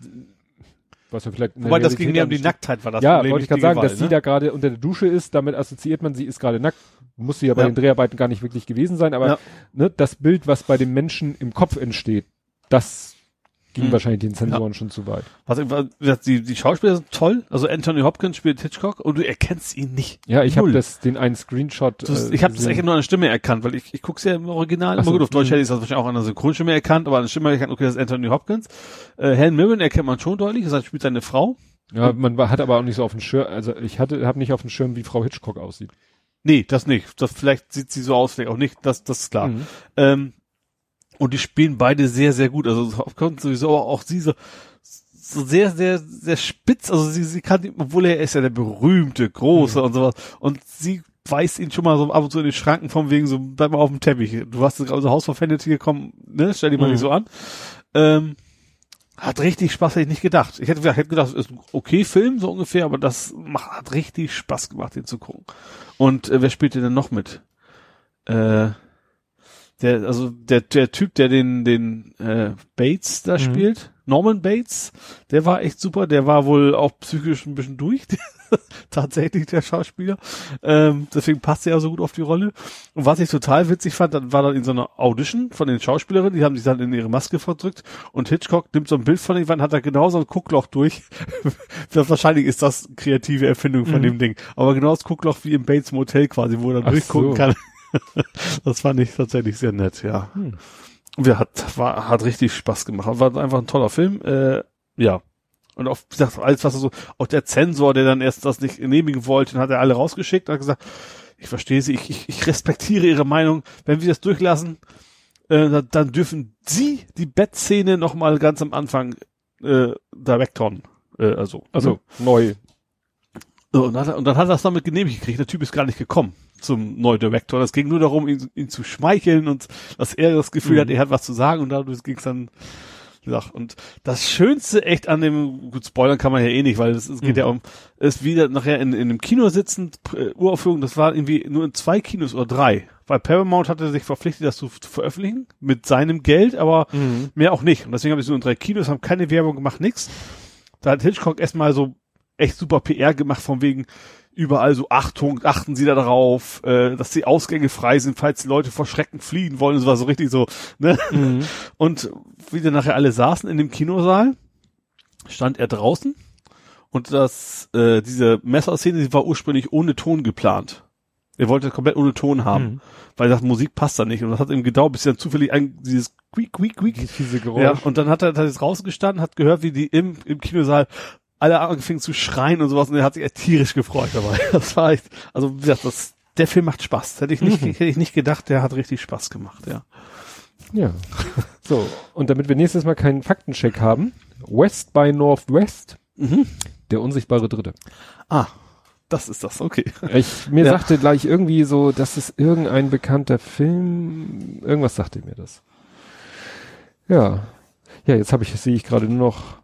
was wir vielleicht. Wobei das ging mir um die Nacktheit war das Ja, wollte ich gerade sagen, Gewalt, dass ne? sie da gerade unter der Dusche ist, damit assoziiert man, sie ist gerade nackt. Muss sie ja bei ja. den Dreharbeiten gar nicht wirklich gewesen sein, aber ja. ne, das Bild, was bei dem Menschen im Kopf entsteht, das ging hm. wahrscheinlich den Sensoren ja. schon zu weit. Also, die, die Schauspieler sind toll. Also Anthony Hopkins spielt Hitchcock und du erkennst ihn nicht. Ja, ich habe das den einen Screenshot. Das, äh, ich habe das echt nur an der Stimme erkannt, weil ich, ich guck's ja im Original. Ach so, gut, auf Deutsch hm. hätte ich das wahrscheinlich auch an der Synchronstimme erkannt, aber an der Stimme erkannt, okay, das ist Anthony Hopkins. Äh, Helen Mirren erkennt man schon deutlich, das spielt seine Frau. Ja, man hat aber auch nicht so auf dem Schirm, also ich hatte, habe nicht auf dem Schirm, wie Frau Hitchcock aussieht. Nee, das nicht. Das vielleicht sieht sie so aus, vielleicht auch nicht. Das, das ist klar. Mhm. Ähm, und die spielen beide sehr, sehr gut. Also kommt sowieso auch sie so, so sehr, sehr, sehr spitz. Also sie, sie kann, obwohl er ist ja der berühmte, große mhm. und sowas. Und sie weist ihn schon mal so ab und zu in den Schranken vom wegen so, bleib mal auf dem Teppich. Du hast gerade so Haus Fantasy gekommen, ne? Stell dir mal mhm. nicht so an. Ähm, hat richtig Spaß, hätte ich nicht gedacht. Ich hätte, ich hätte gedacht, ist ein okay Film, so ungefähr, aber das macht, hat richtig Spaß gemacht, den zu gucken. Und äh, wer spielt denn noch mit? Äh, der, also der, der Typ, der den, den äh, Bates da mhm. spielt, Norman Bates, der war echt super, der war wohl auch psychisch ein bisschen durch, tatsächlich der Schauspieler. Ähm, deswegen passt er ja so gut auf die Rolle. Und was ich total witzig fand, dann war dann in so einer Audition von den Schauspielerinnen, die haben sich dann in ihre Maske verdrückt und Hitchcock nimmt so ein Bild von den Wand, hat da genau so ein Guckloch durch. Wahrscheinlich ist das kreative Erfindung von mhm. dem Ding. Aber genau das Guckloch wie im Bates Motel quasi, wo er dann Ach durchgucken so. kann. das fand ich tatsächlich sehr nett, ja. Hm. Wir hat, war, hat richtig Spaß gemacht. War einfach ein toller Film, äh, ja. Und auch, wie gesagt, alles, was er so, auch der Zensor, der dann erst das nicht genehmigen wollte, hat er alle rausgeschickt, hat gesagt, ich verstehe sie, ich, ich, ich respektiere ihre Meinung. Wenn wir das durchlassen, äh, dann dürfen sie die Bettszene nochmal ganz am Anfang äh, directorn. Äh, also, also ne? neu. Und, hat, und dann hat er das damit genehmigt gekriegt. Der Typ ist gar nicht gekommen zum Neudirektor. Es ging nur darum, ihn, ihn, zu schmeicheln und dass er das Gefühl mhm. hat, er hat was zu sagen und dadurch ging es dann gesagt. Und das Schönste echt an dem, gut, spoilern kann man ja eh nicht, weil es, es geht mhm. ja um, ist wieder nachher in, in einem Kino sitzend, äh, Uraufführung, das war irgendwie nur in zwei Kinos oder drei. Weil Paramount hatte sich verpflichtet, das zu, zu veröffentlichen, mit seinem Geld, aber mhm. mehr auch nicht. Und deswegen habe ich so in drei Kinos, haben keine Werbung gemacht, nix. Da hat Hitchcock erstmal so echt super PR gemacht, von wegen, überall so Achtung, achten Sie da drauf, äh, dass die Ausgänge frei sind, falls die Leute vor Schrecken fliehen wollen. Das war so richtig so, ne? Mhm. Und wie dann nachher alle saßen in dem Kinosaal, stand er draußen und das, äh, diese Messerszene, die war ursprünglich ohne Ton geplant. Er wollte komplett ohne Ton haben, mhm. weil er sagt, Musik passt da nicht. Und das hat ihm gedauert, bis dann zufällig ein, dieses quiek, quiek, quiek. Diese Geräusch. Ja, und dann hat er, jetzt rausgestanden, hat gehört, wie die im, im Kinosaal alle angefangen zu schreien und sowas und er hat sich tierisch gefreut dabei. Das war echt, also wie gesagt, das, der Film macht Spaß. Hätte ich nicht, mhm. hätte ich nicht gedacht, der hat richtig Spaß gemacht, ja. Ja. So, und damit wir nächstes Mal keinen Faktencheck haben, West by Northwest, mhm. der unsichtbare Dritte. Ah, das ist das, okay. Ich, mir ja. sagte gleich irgendwie so, das ist irgendein bekannter Film, irgendwas sagte mir das. Ja. Ja, jetzt habe ich, sehe ich gerade nur noch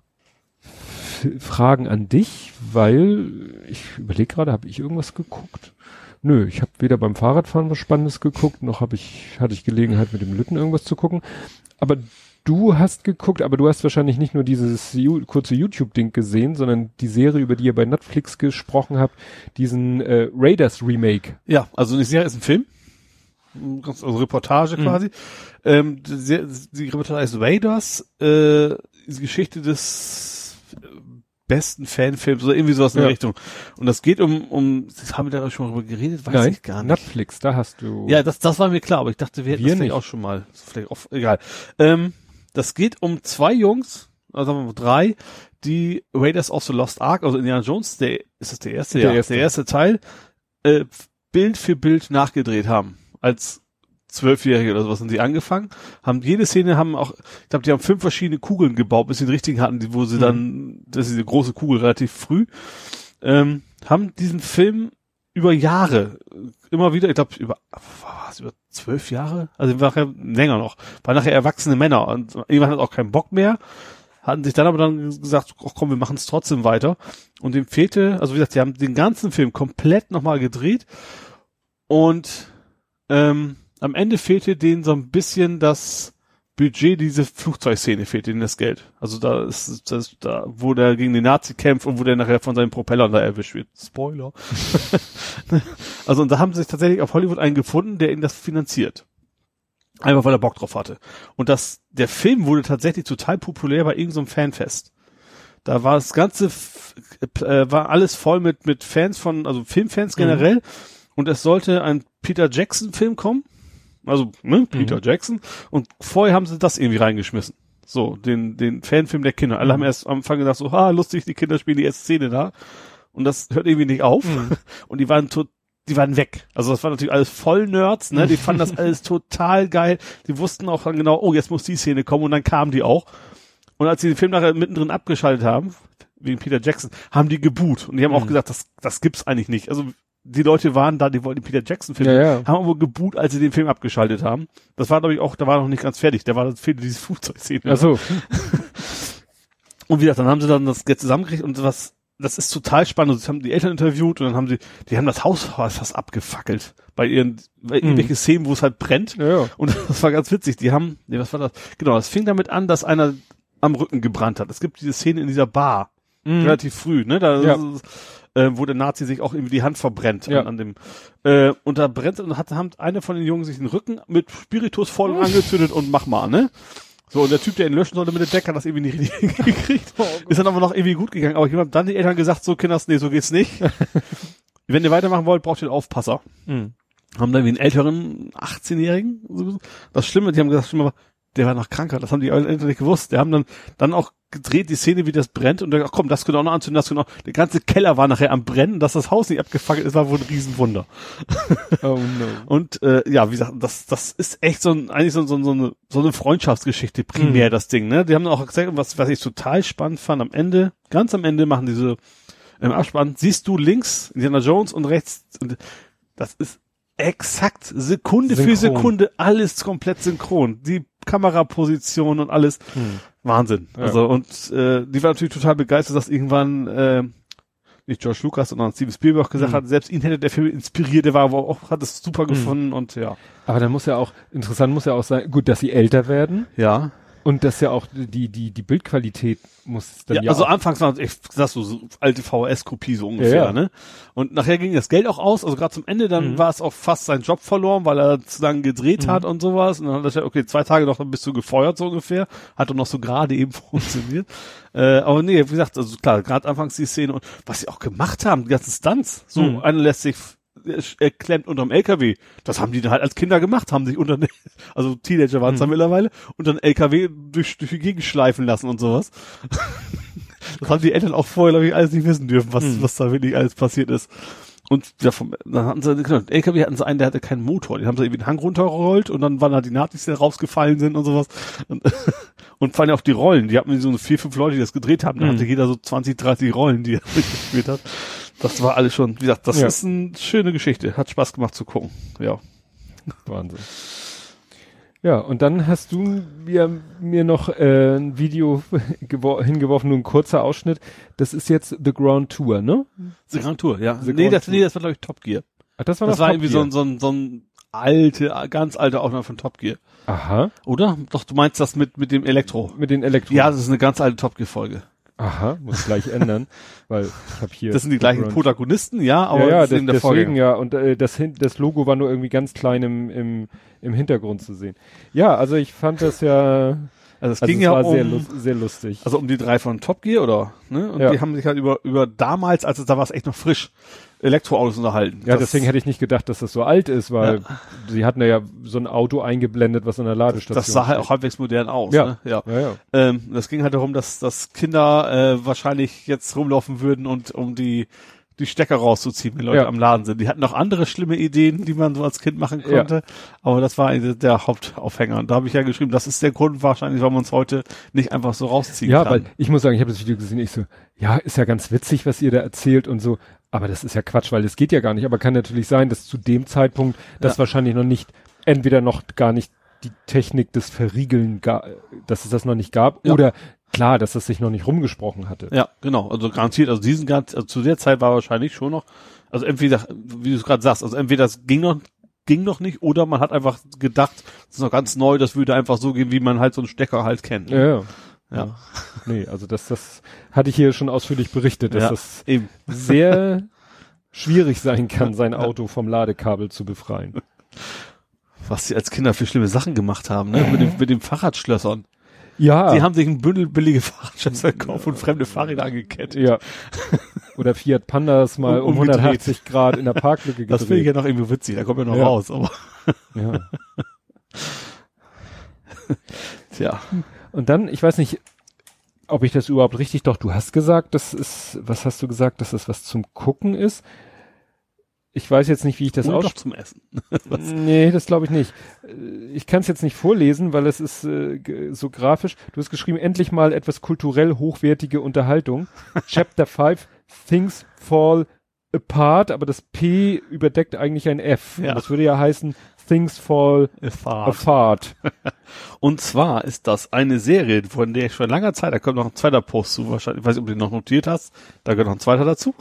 Fragen an dich, weil ich überlege gerade, habe ich irgendwas geguckt? Nö, ich habe weder beim Fahrradfahren was Spannendes geguckt, noch habe ich hatte ich Gelegenheit mit dem Lütten irgendwas zu gucken. Aber du hast geguckt, aber du hast wahrscheinlich nicht nur dieses kurze YouTube-Ding gesehen, sondern die Serie, über die ihr bei Netflix gesprochen habt, diesen äh, Raiders Remake. Ja, also eine Serie ist ein Film, also Reportage mhm. quasi. Ähm, die, die Reportage heißt Raiders, äh, die Geschichte des besten Fanfilms oder irgendwie sowas in ja. der Richtung. Und das geht um, um, haben wir da schon mal drüber geredet, weiß Nein, ich gar nicht. Netflix, da hast du. Ja, das, das war mir klar, aber ich dachte, wir hätten wir das nicht. auch schon mal. Vielleicht auch, egal. Ähm, das geht um zwei Jungs, also sagen wir mal drei, die Raiders of the Lost Ark, also Indiana Jones, der, ist das der erste? Der ja, erste. der erste Teil, äh, Bild für Bild nachgedreht haben. Als Zwölfjährige oder sowas sind die angefangen, haben jede Szene haben auch, ich glaube, die haben fünf verschiedene Kugeln gebaut, bis sie den richtigen hatten, wo sie mhm. dann, das ist diese große Kugel relativ früh, ähm, haben diesen Film über Jahre immer wieder, ich glaube über was über zwölf Jahre, also nachher länger noch, war nachher erwachsene Männer und irgendwann hat auch keinen Bock mehr, hatten sich dann aber dann gesagt, ach komm, wir machen es trotzdem weiter und dem fehlte, also wie gesagt, die haben den ganzen Film komplett nochmal gedreht und ähm, am Ende fehlte denen so ein bisschen das Budget, diese Flugzeugszene fehlt ihnen das Geld. Also da ist das, da, wo der gegen den Nazi kämpft und wo der nachher von seinen Propellern da erwischt wird. Spoiler. also und da haben sie sich tatsächlich auf Hollywood einen gefunden, der ihnen das finanziert. Einfach weil er Bock drauf hatte. Und das, der Film wurde tatsächlich total populär bei irgendeinem so Fanfest. Da war das ganze, äh, war alles voll mit, mit Fans von, also Filmfans generell. Mhm. Und es sollte ein Peter Jackson Film kommen also ne, Peter mhm. Jackson. Und vorher haben sie das irgendwie reingeschmissen. So, den, den Fanfilm der Kinder. Alle mhm. haben erst am Anfang gedacht, so, ha, lustig, die Kinder spielen die erste Szene da. Und das hört irgendwie nicht auf. Mhm. Und die waren tot, die waren weg. Also das war natürlich alles voll Nerds, ne? Die fanden das alles total geil. Die wussten auch dann genau, oh, jetzt muss die Szene kommen und dann kamen die auch. Und als sie den Film nachher mittendrin abgeschaltet haben, wegen Peter Jackson, haben die geboot. Und die haben mhm. auch gesagt, das, das gibt's eigentlich nicht. Also die Leute waren da, die wollten den Peter Jackson Film, ja, ja. haben aber geboot, als sie den Film abgeschaltet haben. Das war glaube ich auch, da war noch nicht ganz fertig, da war das fehlte diese Flugzeugszene. Ach so. und wie gesagt, dann haben sie dann das Geld zusammengekriegt und was, das ist total spannend. Sie haben die Eltern interviewt und dann haben sie, die haben das Haus fast abgefackelt bei ihren, bei mhm. irgendwelche Szenen, wo es halt brennt. Ja, ja. Und das war ganz witzig. Die haben, nee, was war das? Genau, das fing damit an, dass einer am Rücken gebrannt hat. Es gibt diese Szene in dieser Bar. Mhm. Relativ früh, ne? Da ja. ist, äh, wo der Nazi sich auch irgendwie die Hand verbrennt ja. an, an, dem äh, und da brennt und hat haben eine von den Jungen sich den Rücken mit Spiritus voll angezündet und mach mal, ne? So, und der Typ, der ihn löschen sollte mit dem Deck, hat das irgendwie nicht richtig hingekriegt. Oh ist dann aber noch irgendwie gut gegangen. Aber ich habe dann die Eltern gesagt, so Kinders, nee, so geht's nicht. Wenn ihr weitermachen wollt, braucht ihr einen Aufpasser. Mhm. Haben dann wie einen älteren 18-Jährigen. Das Schlimme, die haben gesagt, Schlimme war, der war noch kranker. Das haben die Eltern nicht gewusst. Die haben dann, dann auch gedreht, die Szene, wie das brennt und dann, ach komm, das können auch noch anzünden, das können auch. Der ganze Keller war nachher am Brennen, dass das Haus nicht abgefackelt ist, war wohl ein Riesenwunder. Oh no. und äh, ja, wie gesagt, das, das ist echt so ein, eigentlich so, so, so, eine, so eine Freundschaftsgeschichte primär, mhm. das Ding, ne? Die haben auch gesagt, was, was ich total spannend fand, am Ende, ganz am Ende machen diese im Abspann, siehst du links Indiana Jones und rechts, und das ist exakt Sekunde synchron. für Sekunde alles komplett synchron. Die Kameraposition und alles. Hm. Wahnsinn. Ja. Also und äh, die war natürlich total begeistert, dass irgendwann äh, nicht George Lucas, sondern Steven Spielberg gesagt mhm. hat, selbst ihn hätte der Film inspiriert, der war aber auch, hat es super mhm. gefunden und ja. Aber dann muss ja auch, interessant muss ja auch sein, gut, dass sie älter werden. Ja. Und das ja auch die die die Bildqualität muss dann ja, ja also anfangs war ich sagst du so alte VHS Kopie so ungefähr, ja, ja. ne? Und nachher ging das Geld auch aus, also gerade zum Ende dann mhm. war es auch fast sein Job verloren, weil er zu lange gedreht mhm. hat und sowas und dann hat er gesagt, okay, zwei Tage noch dann bist du gefeuert so ungefähr, hat doch noch so gerade eben funktioniert. äh, aber nee, wie gesagt, also klar, gerade anfangs die Szene und was sie auch gemacht haben, die ganzen Stunts, so mhm. einer lässt sich er klemmt unterm LKW. Das haben die dann halt als Kinder gemacht, haben sich unter, also Teenager waren es mhm. dann mittlerweile, unter den LKW durch, durch die Gegend schleifen lassen und sowas. das haben die Eltern auch vorher, glaube ich, alles nicht wissen dürfen, was, mhm. was da wirklich alles passiert ist. Und ja, vom, dann hatten sie, genau, LKW hatten sie einen, der hatte keinen Motor. Die haben sie irgendwie den Hang runtergerollt und dann waren da die Nazis, die rausgefallen sind und sowas. Und, und vor allem auch die Rollen. Die hatten so vier, fünf Leute, die das gedreht haben. Da mhm. hatte jeder so 20, 30 Rollen, die er gespielt hat. Das war alles schon, wie gesagt, das ja. ist eine schöne Geschichte. Hat Spaß gemacht zu gucken. Ja. Wahnsinn. Ja, und dann hast du mir, mir noch äh, ein Video hingeworfen, nur ein kurzer Ausschnitt. Das ist jetzt The Grand Tour, ne? The Grand Tour, ja. The nee, das, Tour. nee, das war, glaube ich, Top Gear. Ach, das war, das war irgendwie so ein, so ein, so ein alte, ganz alte Aufnahme von Top Gear. Aha. Oder? Doch, du meinst das mit, mit dem Elektro. Mit den Elektro. Ja, das ist eine ganz alte Top Gear Folge. Aha, muss gleich ändern, weil ich habe hier. Das sind die gleichen Brand. Protagonisten, ja, aber ja, ja das, deswegen Folge. ja und äh, das das Logo war nur irgendwie ganz klein im im im Hintergrund zu sehen. Ja, also ich fand das ja also es also ging es ja war um, sehr, sehr lustig. Also um die drei von Top Gear, oder? Ne? Und ja. die haben sich halt über, über damals, als es da war es echt noch frisch, Elektroautos unterhalten. Ja, das deswegen hätte ich nicht gedacht, dass das so alt ist, weil ja. sie hatten ja so ein Auto eingeblendet, was an der Ladestation Das sah halt auch halbwegs modern aus. Ja. Ne? Ja. ja, ja. Ähm, das ging halt darum, dass, dass Kinder äh, wahrscheinlich jetzt rumlaufen würden und um die die Stecker rauszuziehen, wenn Leute ja. am Laden sind. Die hatten noch andere schlimme Ideen, die man so als Kind machen konnte, ja. aber das war der Hauptaufhänger. Und da habe ich ja geschrieben, das ist der Grund wahrscheinlich, warum man es heute nicht einfach so rausziehen ja, kann. Ja, weil ich muss sagen, ich habe das Video gesehen, ich so, ja, ist ja ganz witzig, was ihr da erzählt und so, aber das ist ja Quatsch, weil das geht ja gar nicht. Aber kann natürlich sein, dass zu dem Zeitpunkt das ja. wahrscheinlich noch nicht, entweder noch gar nicht die Technik des Verriegeln, dass es das noch nicht gab, ja. oder klar, dass das sich noch nicht rumgesprochen hatte. Ja, genau. Also garantiert, also diesen ganz, also zu der Zeit war wahrscheinlich schon noch, also entweder, wie du es gerade sagst, also entweder das ging noch, ging noch nicht, oder man hat einfach gedacht, das ist noch ganz neu, das würde einfach so gehen, wie man halt so einen Stecker halt kennt. Ne? Ja, ja. Ja. Nee, also das, das hatte ich hier schon ausführlich berichtet, dass ja, das eben. sehr schwierig sein kann, sein Auto vom Ladekabel zu befreien. Was sie als Kinder für schlimme Sachen gemacht haben, ne? Mit, dem, mit den Fahrradschlössern. Ja. Sie haben sich ein Bündel billige Fahrradschlösser gekauft und fremde Fahrräder angekettet. Ja. Oder Fiat Pandas mal um, um 180 Grad in der Parklücke gedreht. Das finde ich ja noch irgendwie witzig, da kommt ja noch ja. raus, aber. ja. Tja. Und dann, ich weiß nicht, ob ich das überhaupt richtig, doch du hast gesagt, das ist, was hast du gesagt, dass das was zum Gucken ist? Ich weiß jetzt nicht, wie ich das ausspreche. zum Essen. nee, das glaube ich nicht. Ich kann es jetzt nicht vorlesen, weil es ist äh, so grafisch. Du hast geschrieben, endlich mal etwas kulturell hochwertige Unterhaltung. Chapter 5, Things Fall Apart, aber das P überdeckt eigentlich ein F. Ja. Das würde ja heißen, Things Fall Apart. apart. Und zwar ist das eine Serie, von der ich schon langer Zeit, da kommt noch ein zweiter Post zu, wahrscheinlich, ich weiß nicht, ob du den noch notiert hast, da gehört noch ein zweiter dazu.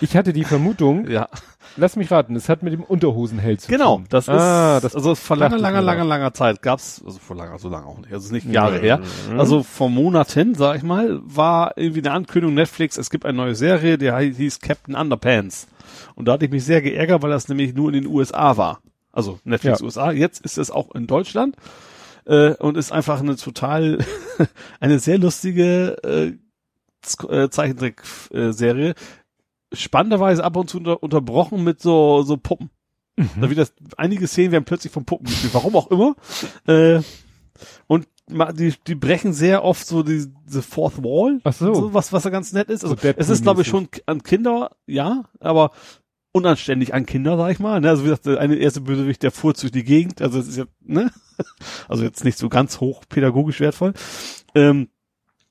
Ich hatte die Vermutung, ja. Lass mich raten, es hat mit dem Unterhosenheld zu genau, tun. Genau, das ah, ist, das also vor langer, langer, langer, langer Zeit gab's, also vor langer, so lange auch nicht, also nicht Jahre her, also vor Monaten, sag ich mal, war irgendwie eine Ankündigung Netflix, es gibt eine neue Serie, die hieß Captain Underpants. Und da hatte ich mich sehr geärgert, weil das nämlich nur in den USA war. Also Netflix ja. USA. Jetzt ist es auch in Deutschland äh, und ist einfach eine total, eine sehr lustige äh, äh Zeichentrickserie. Spannenderweise ab und zu unter, unterbrochen mit so, so Puppen. Mhm. Da wird das, einige Szenen werden plötzlich von Puppen gespielt, warum auch immer. Äh, und die, die brechen sehr oft so die, diese Fourth Wall. Ach so. so was, was da ganz nett ist. Also, so es ist, glaube ich, schon an Kinder, ja, aber unanständig an Kinder, sag ich mal. Ne? Also wie gesagt, eine erste Bösewicht, der fuhr durch die Gegend. Also das ist ja, ne? Also jetzt nicht so ganz hoch pädagogisch wertvoll. Ähm,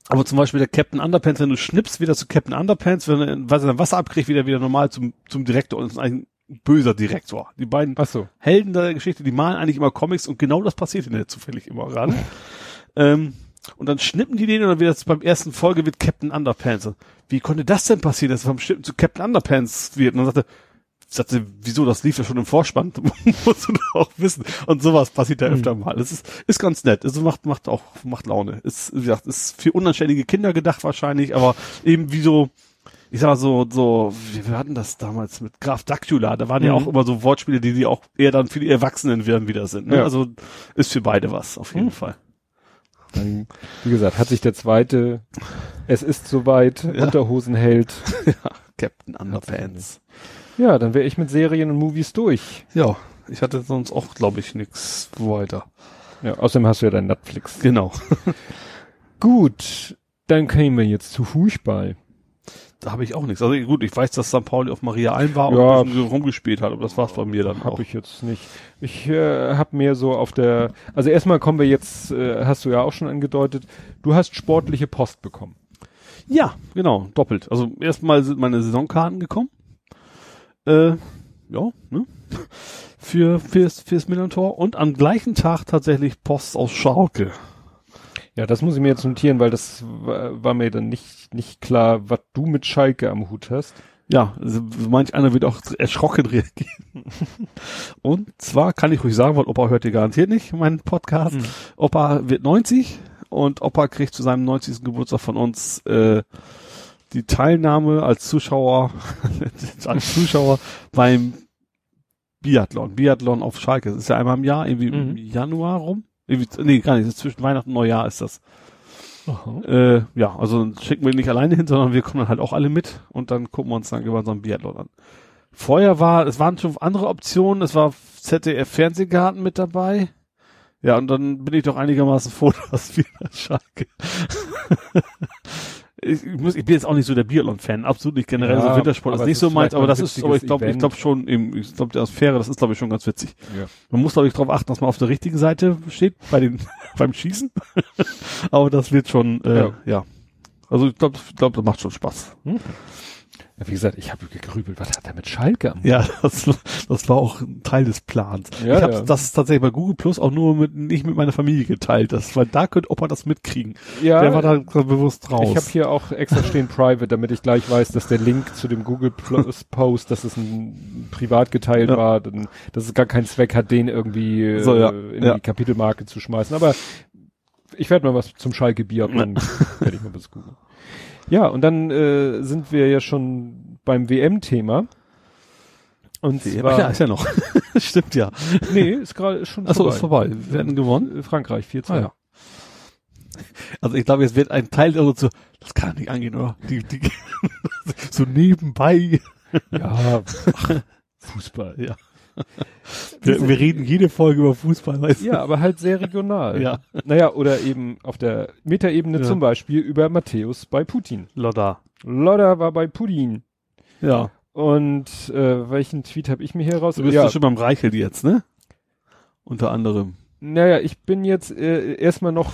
aber zum Beispiel der Captain Underpants, wenn du schnippst wieder zu Captain Underpants, wenn er, was er dann Wasser abkriegt, wieder wieder normal zum, zum Direktor und ist ein böser Direktor. Die beiden so. Helden der Geschichte, die malen eigentlich immer Comics und genau das passiert in der zufällig immer gerade. ähm, Und dann schnippen die den und dann wird das beim ersten Folge wird Captain Underpants. Wie konnte das denn passieren, dass es vom Schnippen zu Captain Underpants wird? Und dann sagte, sagte, wieso, das lief ja schon im Vorspann, musst du doch auch wissen. Und sowas passiert ja öfter mhm. mal. Das ist, ist ganz nett. Also macht, macht auch, macht Laune. Ist, wie gesagt, ist für unanständige Kinder gedacht wahrscheinlich, aber eben wie so, ich sag mal so, so, wir hatten das damals mit Graf Dacula, da waren mhm. ja auch immer so Wortspiele, die, die auch eher dann für die Erwachsenen werden wieder sind. Ne? Ja. Also ist für beide was, auf jeden mhm. Fall. Dann, wie gesagt, hat sich der zweite, es ist soweit, ja. Unterhosenheld. ja, Captain Underpants. Ja, dann wäre ich mit Serien und Movies durch. Ja, ich hatte sonst auch, glaube ich, nix weiter. Ja, außerdem hast du ja dein Netflix. Genau. Gut, dann kämen wir jetzt zu Fußball. Da habe ich auch nichts. Also gut, ich weiß, dass St. Pauli auf Maria Alm war ja, und rumgespielt hat, aber das war's bei mir dann hab auch. Habe ich jetzt nicht. Ich äh, habe mehr so auf der, also erstmal kommen wir jetzt, äh, hast du ja auch schon angedeutet, du hast sportliche Post bekommen. Ja, genau, doppelt. Also erstmal sind meine Saisonkarten gekommen. Äh, ja, ne? Für, fürs, fürs Millantor und am gleichen Tag tatsächlich Post aus Schalke. Ja, das muss ich mir jetzt notieren, weil das war, war mir dann nicht, nicht klar, was du mit Schalke am Hut hast. Ja, also manch einer wird auch erschrocken reagieren. Und zwar kann ich ruhig sagen, weil Opa hört ihr garantiert nicht meinen Podcast. Mhm. Opa wird 90 und Opa kriegt zu seinem 90. Geburtstag von uns äh, die Teilnahme als Zuschauer, als Zuschauer beim Biathlon. Biathlon auf Schalke. Das ist ja einmal im Jahr, irgendwie mhm. im Januar rum. Irgendwie, nee, gar nicht. Zwischen Weihnachten und Neujahr ist das. Äh, ja, also schicken wir nicht alleine hin, sondern wir kommen dann halt auch alle mit und dann gucken wir uns dann gemeinsam Biathlon an. Vorher war, es waren schon andere Optionen, es war ZDF Fernsehgarten mit dabei. Ja, und dann bin ich doch einigermaßen froh, dass wir das Schalke ich, muss, ich bin jetzt auch nicht so der Biathlon-Fan, absolut nicht generell. Ja, so Wintersport ist nicht so meins, aber das ist, aber ich glaube, ich glaube schon, eben, ich glaube, die Atmosphäre, das ist glaube ich schon ganz witzig. Ja. Man muss glaube ich darauf achten, dass man auf der richtigen Seite steht bei den beim Schießen. aber das wird schon, äh, ja. ja. Also ich glaube, ich glaube, das macht schon Spaß. Hm? Ja, wie gesagt, ich habe gegrübelt, was hat er mit Schalke am Ja, das, das war auch ein Teil des Plans. Ja, ich habe ja. das tatsächlich bei Google Plus auch nur mit, nicht mit meiner Familie geteilt, das, weil da könnte Opa das mitkriegen. Ja, der war da bewusst raus. Ich habe hier auch extra stehen Private, damit ich gleich weiß, dass der Link zu dem Google Plus Post, dass es ein privat geteilt ja. war, dann, dass es gar keinen Zweck hat, den irgendwie so, ja. äh, in die Kapitelmarke zu schmeißen. Aber ich werde mal was zum Schalke Bier und werde ich mal was googeln. Ja, und dann äh, sind wir ja schon beim WM-Thema. Und WM, zwar, ja, ist ja noch. Stimmt ja. Nee, ist gerade schon Achso, ist vorbei. Wir werden gewonnen. Äh, Frankreich, 4-2. Ah, ja. Also ich glaube, jetzt wird ein Teil der so, das kann nicht angehen, oder? Die, die, so nebenbei. Ja, Fußball. Ja. Wir, wir, reden jede Folge über Fußball, weißt du? Ja, aber halt sehr regional. ja. Naja, oder eben auf der Metaebene ja. zum Beispiel über Matthäus bei Putin. Lodda. Lodda war bei Putin. Ja. Und äh, welchen Tweet habe ich mir hier raus? Du bist ja schon beim Reichel jetzt, ne? Unter anderem. Naja, ich bin jetzt äh, erstmal noch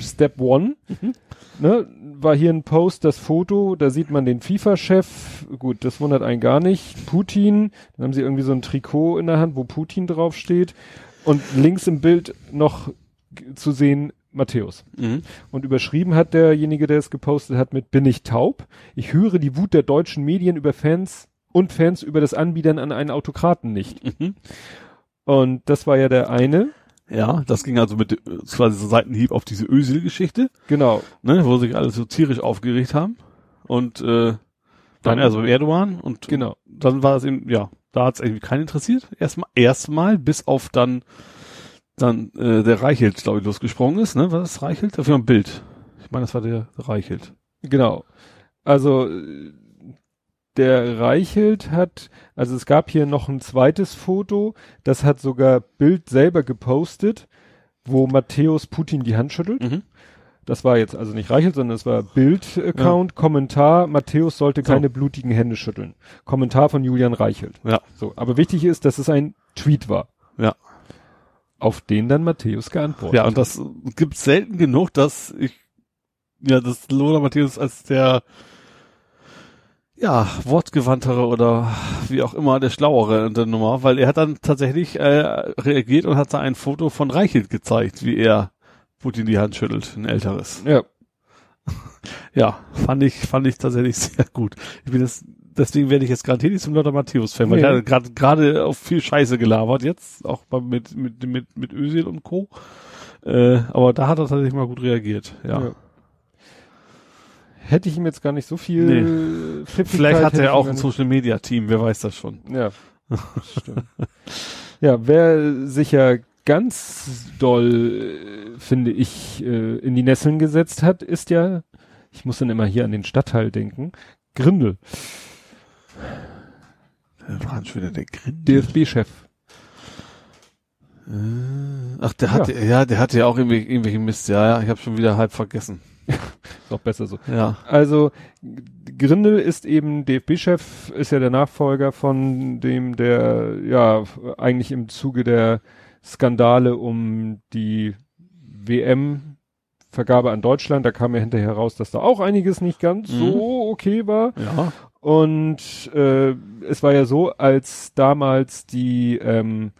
Step One. Mhm. Ne, war hier ein Post, das Foto, da sieht man den FIFA-Chef, gut, das wundert einen gar nicht, Putin, dann haben sie irgendwie so ein Trikot in der Hand, wo Putin draufsteht und links im Bild noch zu sehen Matthäus. Mhm. Und überschrieben hat derjenige, der es gepostet hat, mit Bin ich taub? Ich höre die Wut der deutschen Medien über Fans und Fans über das Anbiedern an einen Autokraten nicht. Mhm. Und das war ja der eine. Ja, das ging also mit quasi so Seitenhieb auf diese Ösil-Geschichte. Genau. Ne, wo sich alle so tierisch aufgeregt haben. Und äh, dann also Erdogan und genau. dann war es eben, ja, da hat es irgendwie keinen interessiert. Erstmal, erstmal, bis auf dann dann äh, der Reichelt, glaube ich, losgesprungen ist, ne? Was ist Reichelt? Dafür ein Bild. Ich meine, das war der Reichelt. Genau. Also der Reichelt hat, also es gab hier noch ein zweites Foto, das hat sogar Bild selber gepostet, wo Matthäus Putin die Hand schüttelt. Mhm. Das war jetzt also nicht Reichelt, sondern es war Bild-Account, ja. Kommentar, Matthäus sollte so. keine blutigen Hände schütteln. Kommentar von Julian Reichelt. Ja. So, aber wichtig ist, dass es ein Tweet war. Ja. Auf den dann Matthäus geantwortet. Ja, und das gibt selten genug, dass ich, ja, das Lola Matthäus als der ja, wortgewandtere oder wie auch immer der Schlauere in der Nummer, weil er hat dann tatsächlich äh, reagiert und hat da ein Foto von Reichelt gezeigt, wie er Putin die Hand schüttelt, ein älteres. Ja. ja, fand ich, fand ich tatsächlich sehr gut. Ich bin das, deswegen werde ich jetzt gerade hier nicht zum Lothar Matthäus-Fan, weil nee. der gerade gerade auf viel Scheiße gelabert jetzt, auch mit, mit, mit, mit Özil und Co. Äh, aber da hat er tatsächlich mal gut reagiert, ja. ja. Hätte ich ihm jetzt gar nicht so viel nee. Vielleicht hat er auch ein Social Media Team, wer weiß das schon. Ja. Stimmt. ja, wer sich ja ganz doll, äh, finde ich, äh, in die Nesseln gesetzt hat, ist ja, ich muss dann immer hier an den Stadtteil denken, Grindel. Wer war schon wieder der Grindel? DFB-Chef. Äh, ach, der hat, ja. ja, der hatte ja auch irgendwie, irgendwelche Mist, ja, ja, ich habe schon wieder halb vergessen. ist auch besser so. Ja. Also, Grindel ist eben DFB-Chef, ist ja der Nachfolger von dem, der, ja, eigentlich im Zuge der Skandale um die WM Vergabe an Deutschland, da kam ja hinterher raus, dass da auch einiges nicht ganz mhm. so okay war. Ja. Und äh, es war ja so, als damals die ähm,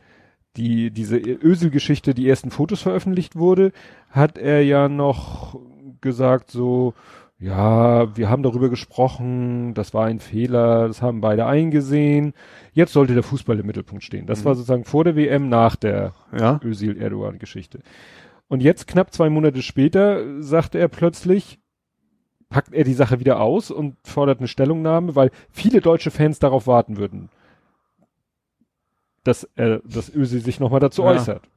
die diese Ösel-Geschichte, die ersten Fotos veröffentlicht wurde, hat er ja noch gesagt so, ja, wir haben darüber gesprochen, das war ein Fehler, das haben beide eingesehen. Jetzt sollte der Fußball im Mittelpunkt stehen. Das mhm. war sozusagen vor der WM, nach der ja. Özil-Erdogan-Geschichte. Und jetzt, knapp zwei Monate später, sagte er plötzlich, packt er die Sache wieder aus und fordert eine Stellungnahme, weil viele deutsche Fans darauf warten würden, dass er, dass Özil sich nochmal dazu ja. äußert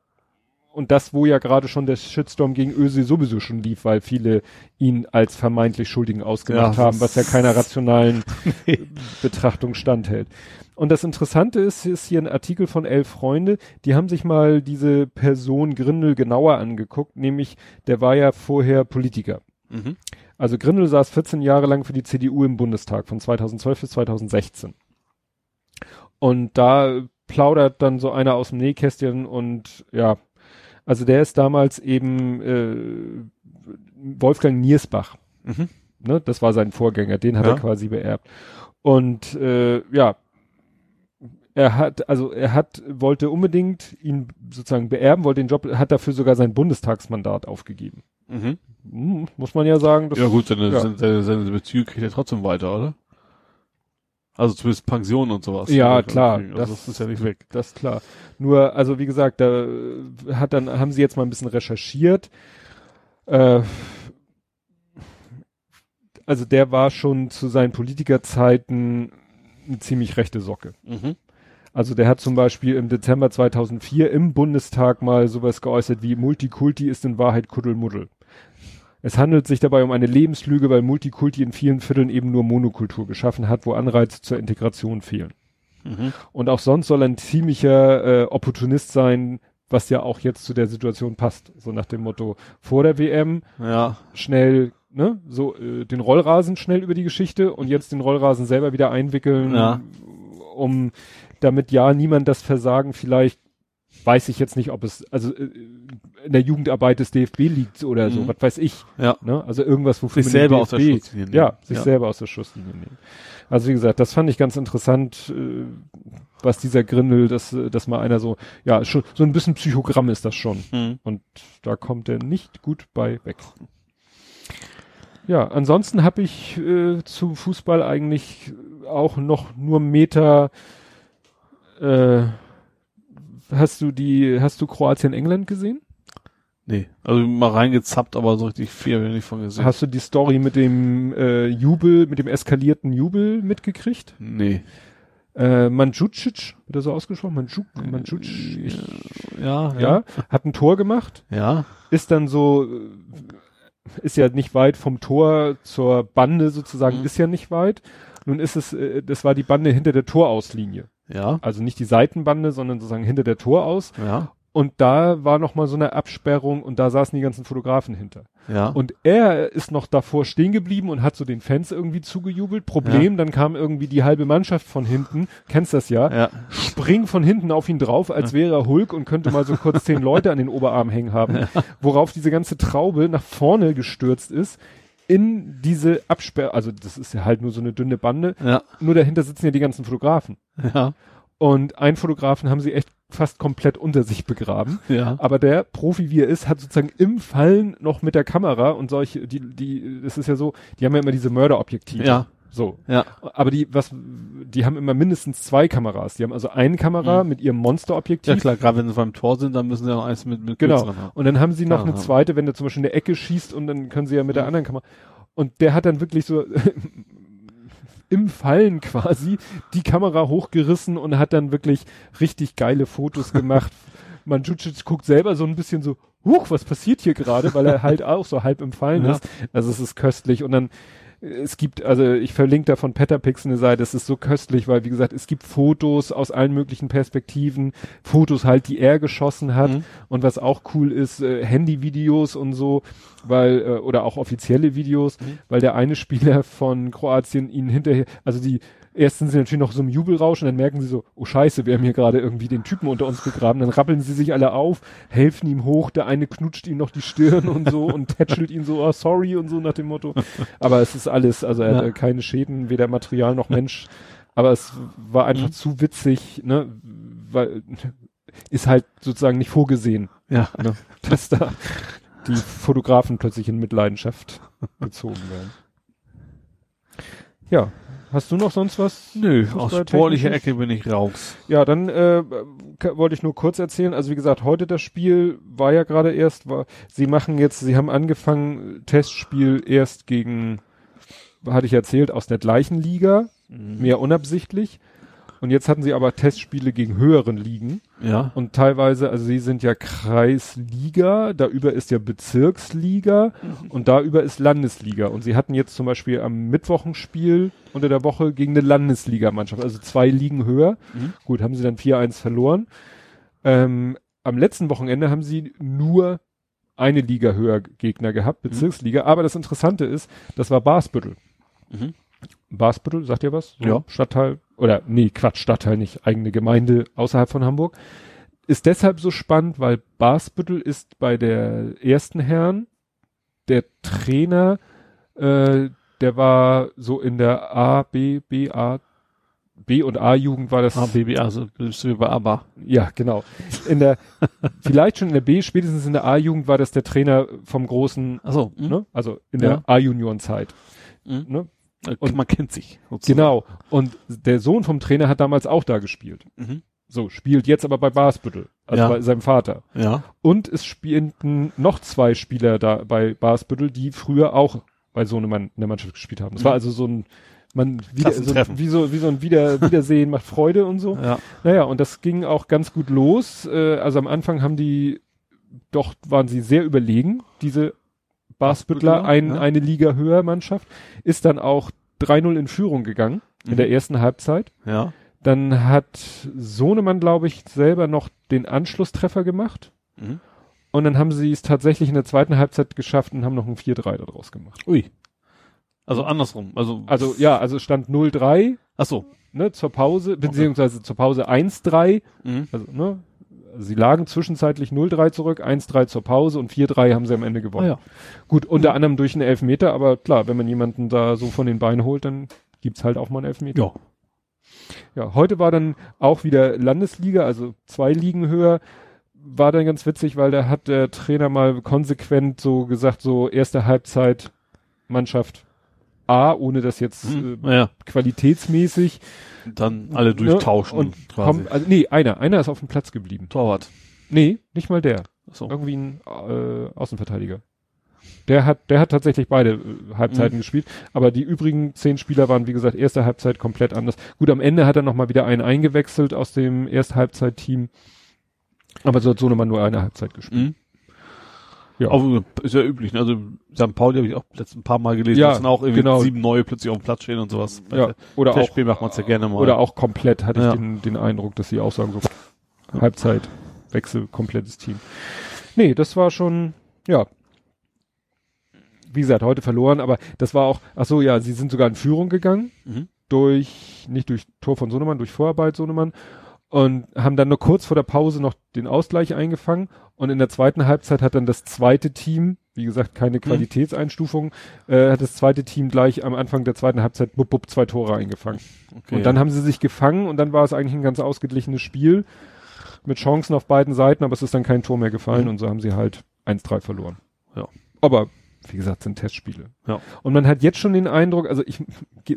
und das, wo ja gerade schon der Shitstorm gegen Öse sowieso schon lief, weil viele ihn als vermeintlich Schuldigen ausgemacht ja, haben, was ja keiner rationalen Betrachtung standhält. Und das Interessante ist, ist hier ein Artikel von elf Freunde, die haben sich mal diese Person Grindel genauer angeguckt, nämlich der war ja vorher Politiker. Mhm. Also Grindel saß 14 Jahre lang für die CDU im Bundestag, von 2012 bis 2016. Und da plaudert dann so einer aus dem Nähkästchen und ja, also der ist damals eben äh, Wolfgang Niersbach. Mhm. Ne, das war sein Vorgänger, den hat ja. er quasi beerbt. Und äh, ja, er hat, also er hat, wollte unbedingt ihn sozusagen beerben, wollte den Job, hat dafür sogar sein Bundestagsmandat aufgegeben. Mhm. Hm, muss man ja sagen. ja gut, seine, ja. seine, seine Bezüge kriegt er trotzdem weiter, oder? Also zumindest Pension und sowas. Ja, klar. Also das, das, ist ja nicht weg. Das ist klar. Nur, also wie gesagt, da hat dann, haben sie jetzt mal ein bisschen recherchiert. Äh, also der war schon zu seinen Politikerzeiten eine ziemlich rechte Socke. Mhm. Also der hat zum Beispiel im Dezember 2004 im Bundestag mal sowas geäußert wie Multikulti ist in Wahrheit Kuddelmuddel. Es handelt sich dabei um eine Lebenslüge, weil Multikulti in vielen Vierteln eben nur Monokultur geschaffen hat, wo Anreize zur Integration fehlen. Mhm. Und auch sonst soll ein ziemlicher äh, Opportunist sein, was ja auch jetzt zu der Situation passt. So nach dem Motto, vor der WM ja. schnell, ne, so äh, den Rollrasen schnell über die Geschichte und jetzt den Rollrasen selber wieder einwickeln, ja. um damit ja niemand das Versagen vielleicht weiß ich jetzt nicht, ob es also äh, in der Jugendarbeit des DFB liegt oder mhm. so, was weiß ich. Ja. Ne? Also irgendwas, wofür sich selber DFB, aus der Schusslinie nehmen. Ja, sich ja. selber aus der Schusslinie nehmen. Also wie gesagt, das fand ich ganz interessant, äh, was dieser Grindel, dass, dass mal einer so, ja, schon so ein bisschen Psychogramm ist das schon. Mhm. Und da kommt er nicht gut bei weg. Ja, ansonsten habe ich äh, zu Fußball eigentlich auch noch nur Meter äh, Hast du die, hast du Kroatien England gesehen? Nee, also mal reingezappt, aber so richtig viel habe ich nicht von gesehen. Hast du die Story mit dem äh, Jubel, mit dem eskalierten Jubel mitgekriegt? Nee. Äh, Mandzucic, wird er so ausgesprochen? Mandzuc, Mandzucic, ja, ja, ja, hat ein Tor gemacht. Ja. Ist dann so, ist ja nicht weit vom Tor zur Bande sozusagen, mhm. ist ja nicht weit. Nun ist es, äh, das war die Bande hinter der Torauslinie. Ja. Also nicht die Seitenbande, sondern sozusagen hinter der Tor aus. Ja. Und da war noch mal so eine Absperrung und da saßen die ganzen Fotografen hinter. Ja. Und er ist noch davor stehen geblieben und hat so den Fans irgendwie zugejubelt. Problem, ja. dann kam irgendwie die halbe Mannschaft von hinten, kennst das ja, ja. springt von hinten auf ihn drauf, als wäre er Hulk und könnte mal so kurz zehn Leute an den Oberarm hängen haben. Ja. Worauf diese ganze Traube nach vorne gestürzt ist in diese Absperr, also das ist ja halt nur so eine dünne Bande. Ja. Nur dahinter sitzen ja die ganzen Fotografen. Ja. Und einen Fotografen haben sie echt fast komplett unter sich begraben. Ja. Aber der Profi, wie er ist, hat sozusagen im Fallen noch mit der Kamera und solche, die, die, das ist ja so, die haben ja immer diese Mörderobjektive. Ja. So. Ja. Aber die, was, die haben immer mindestens zwei Kameras. Die haben also eine Kamera Mhm. mit ihrem Monsterobjektiv. Ja klar, gerade wenn sie beim Tor sind, dann müssen sie auch eins mit, mit Genau. Und dann haben sie noch Klar, eine zweite, wenn der zum Beispiel in der Ecke schießt und dann können sie ja mit der Mhm. anderen Kamera. Und der hat dann wirklich so im Fallen quasi die Kamera hochgerissen und hat dann wirklich richtig geile Fotos gemacht. Mandzucic guckt selber so ein bisschen so, huch, was passiert hier gerade, weil er halt auch so halb im Fallen Ja. ist. Also es ist köstlich und dann es gibt, also ich verlinke da von Petapix eine Seite, es ist so köstlich, weil wie gesagt, es gibt Fotos aus allen möglichen Perspektiven, Fotos halt, die er geschossen hat Mhm. und was auch cool ist, äh, Handyvideos und so, weil, äh, oder auch offizielle Videos, Mhm. weil der eine Spieler von Kroatien ihn hinterher, also die, erst sind sie natürlich noch so im Jubelrausch und dann merken sie so, oh scheiße, wir haben hier gerade irgendwie den Typen unter uns begraben, dann rappeln sie sich alle auf, helfen ihm hoch, der eine knutscht ihm noch die Stirn und so und tätschelt ihn so, oh sorry und so nach dem Motto. Aber es ist alles, also er Ja. hatte keine Schäden, weder Material noch Mensch, aber es war einfach Mhm. zu witzig, ne, weil, ist halt sozusagen nicht vorgesehen Ja. ne, dass da die Fotografen plötzlich in Mitleidenschaft gezogen werden. Ja, hast du noch sonst was? Nö, aus sportlicher Ecke bin ich raus. Ja, dann äh, wollte ich nur kurz erzählen. Also wie gesagt, heute das Spiel war ja gerade erst. War, sie machen jetzt, sie haben angefangen Testspiel erst gegen, hatte ich erzählt, aus der gleichen Liga, mehr unabsichtlich. Und jetzt hatten sie aber Testspiele gegen höheren Ligen. Ja. Und teilweise, also sie sind ja Kreisliga, da über ist ja Bezirksliga und da über ist Landesliga. Und sie hatten jetzt zum Beispiel am Mittwoch ein Spiel unter der Woche gegen eine Landesligamannschaft, also zwei Ligen höher. Mhm. Gut, haben sie dann 4-1 verloren. Ähm, am letzten Wochenende haben sie nur eine Liga höher Gegner gehabt, Bezirksliga. Aber das Interessante ist, das war Basbüttel. Mhm. Basbüttel, sagt ihr was? So Ja. Stadtteil, oder nee, Quatsch, Stadtteil nicht, eigene Gemeinde außerhalb von Hamburg. Ist deshalb so spannend, weil Basbüttel ist bei der ersten Herren der Trainer, äh, der war so in der A, B, B, A, B und A-Jugend war das. Ah, Baby, also bist du bei ABBA. Ja, genau. In der, vielleicht schon in der B, spätestens in der A-Jugend war das der Trainer vom großen, Achso, ne? Also in Ja. der A-Junioren-Zeit. Mhm. Ne? Und man kennt sich. sozusagen. Genau. Und der Sohn vom Trainer hat damals auch da gespielt. Mhm. So, spielt jetzt aber bei Basbüttel, also Ja. bei seinem Vater. Ja. Und es spielten noch zwei Spieler da bei Basbüttel, die früher auch bei Sohnemann in der Mannschaft gespielt haben. Das Mhm. war also so ein, man, wieder, so, wie so, wie so ein Wieder, Wiedersehen macht Freude und so. Ja. Naja, und das ging auch ganz gut los. Äh, also am Anfang haben die, doch waren sie sehr überlegen, diese Basbüttler, ein, ja. eine Liga höher Mannschaft, ist dann auch 3-0 in Führung gegangen in Mhm. der ersten Halbzeit. Ja. Dann hat Sohnemann, glaube ich, selber noch den Anschlusstreffer gemacht. Mhm. Und dann haben sie es tatsächlich in der zweiten Halbzeit geschafft und haben noch ein 4-3 daraus gemacht. Ui. Also andersrum. Also, Also ja, also stand 0-3 ach so. ne, zur Pause, beziehungsweise zur Pause 1-3. Mhm. Also, ne, sie lagen zwischenzeitlich 0-3 zurück, 1-3 zur Pause und 4-3 haben sie am Ende gewonnen. Ah, ja. Gut, unter anderem durch einen Elfmeter, aber klar, wenn man jemanden da so von den Beinen holt, dann gibt's halt auch mal einen Elfmeter. Ja. Ja, heute war dann auch wieder Landesliga, also zwei Ligen höher. War dann ganz witzig, weil da hat der Trainer mal konsequent so gesagt, so erste Halbzeit Mannschaft A, ohne das jetzt Mhm. äh, Ja. qualitätsmäßig. Dann alle durchtauschen. Ne? Und quasi. komm, also, nee, einer, einer ist auf dem Platz geblieben. Torwart. Nee, nicht mal der. Ach so. Irgendwie ein äh, Außenverteidiger. Der hat, der hat tatsächlich beide äh, Halbzeiten Mhm. gespielt, aber die übrigen zehn Spieler waren, wie gesagt, erste Halbzeit komplett anders. Gut, am Ende hat er nochmal wieder einen eingewechselt aus dem erste Halbzeit-Team. Aber so hat Sohnemann nur eine Halbzeit gespielt. Mhm. Ja. Aber ist ja üblich. ne? Also St. Pauli habe ich auch letzten ein paar Mal gelesen. Ja, dass dann auch irgendwie genau. sieben neue plötzlich auf dem Platz stehen und sowas. Ja, der- oder auch, macht man's ja gerne mal. oder auch komplett hatte Ja. ich den, den Eindruck, dass sie auch sagen, so Halbzeit, Wechsel, komplettes Team. Nee, das war schon, ja. Wie gesagt, heute verloren, aber das war auch, ach so, ja, sie sind sogar in Führung gegangen. Mhm. durch, nicht durch Tor von Sohnemann, durch Vorarbeit Sohnemann und haben dann nur kurz vor der Pause noch den Ausgleich eingefangen Und in der zweiten Halbzeit hat dann das zweite Team, wie gesagt, keine mhm. Qualitätseinstufung, äh, hat das zweite Team gleich am Anfang der zweiten Halbzeit bub, bub, zwei Tore eingefangen. Okay. Und dann haben sie sich gefangen und dann war es eigentlich ein ganz ausgeglichenes Spiel mit Chancen auf beiden Seiten, aber es ist dann kein Tor mehr gefallen mhm. und so haben sie halt 1-3 verloren. Ja. Aber wie gesagt, sind Testspiele. Ja. Und man hat jetzt schon den Eindruck, also ich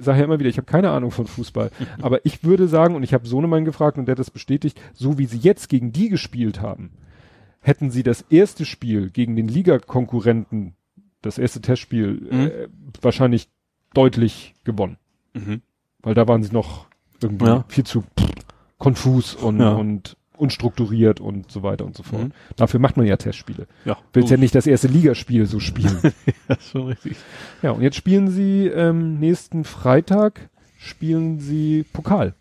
sage ja immer wieder, ich habe keine Ahnung von Fußball, aber ich würde sagen, und ich habe Sohnemann gefragt und der hat das bestätigt, so wie sie jetzt gegen die gespielt haben, hätten sie das erste Spiel gegen den Ligakonkurrenten, das erste Testspiel, mhm. äh, wahrscheinlich deutlich gewonnen. Mhm. Weil da waren sie noch irgendwie ja. viel zu konfus und, ja. und unstrukturiert und so weiter und so fort. Mhm. Dafür macht man ja Testspiele. Ja. Willst ja nicht das erste Ligaspiel so spielen. ja, schon richtig. Ja, und jetzt spielen sie ähm, nächsten Freitag spielen sie Pokal.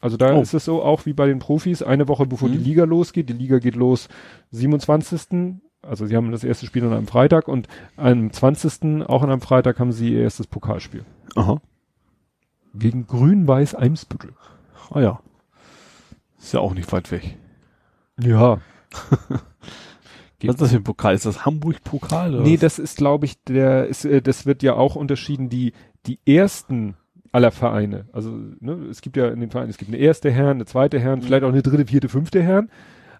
Also da oh. ist es so auch wie bei den Profis, eine Woche bevor mhm. die Liga losgeht. Die Liga geht los 27. Also sie haben das erste Spiel an einem Freitag und am 20. auch an einem Freitag haben sie ihr erstes Pokalspiel. Aha. Gegen Grün-Weiß Eimsbüttel. Ah ja. Ist ja auch nicht weit weg. Ja. Was ist das für ein Pokal? Ist das Hamburg-Pokal? Nee, das ist, glaube ich, der, ist, äh, das wird ja auch unterschieden, die, die ersten aller Vereine. Also, ne, es gibt ja in den Vereinen, es gibt eine erste Herren, eine zweite Herren, mhm. vielleicht auch eine dritte, vierte, fünfte Herren.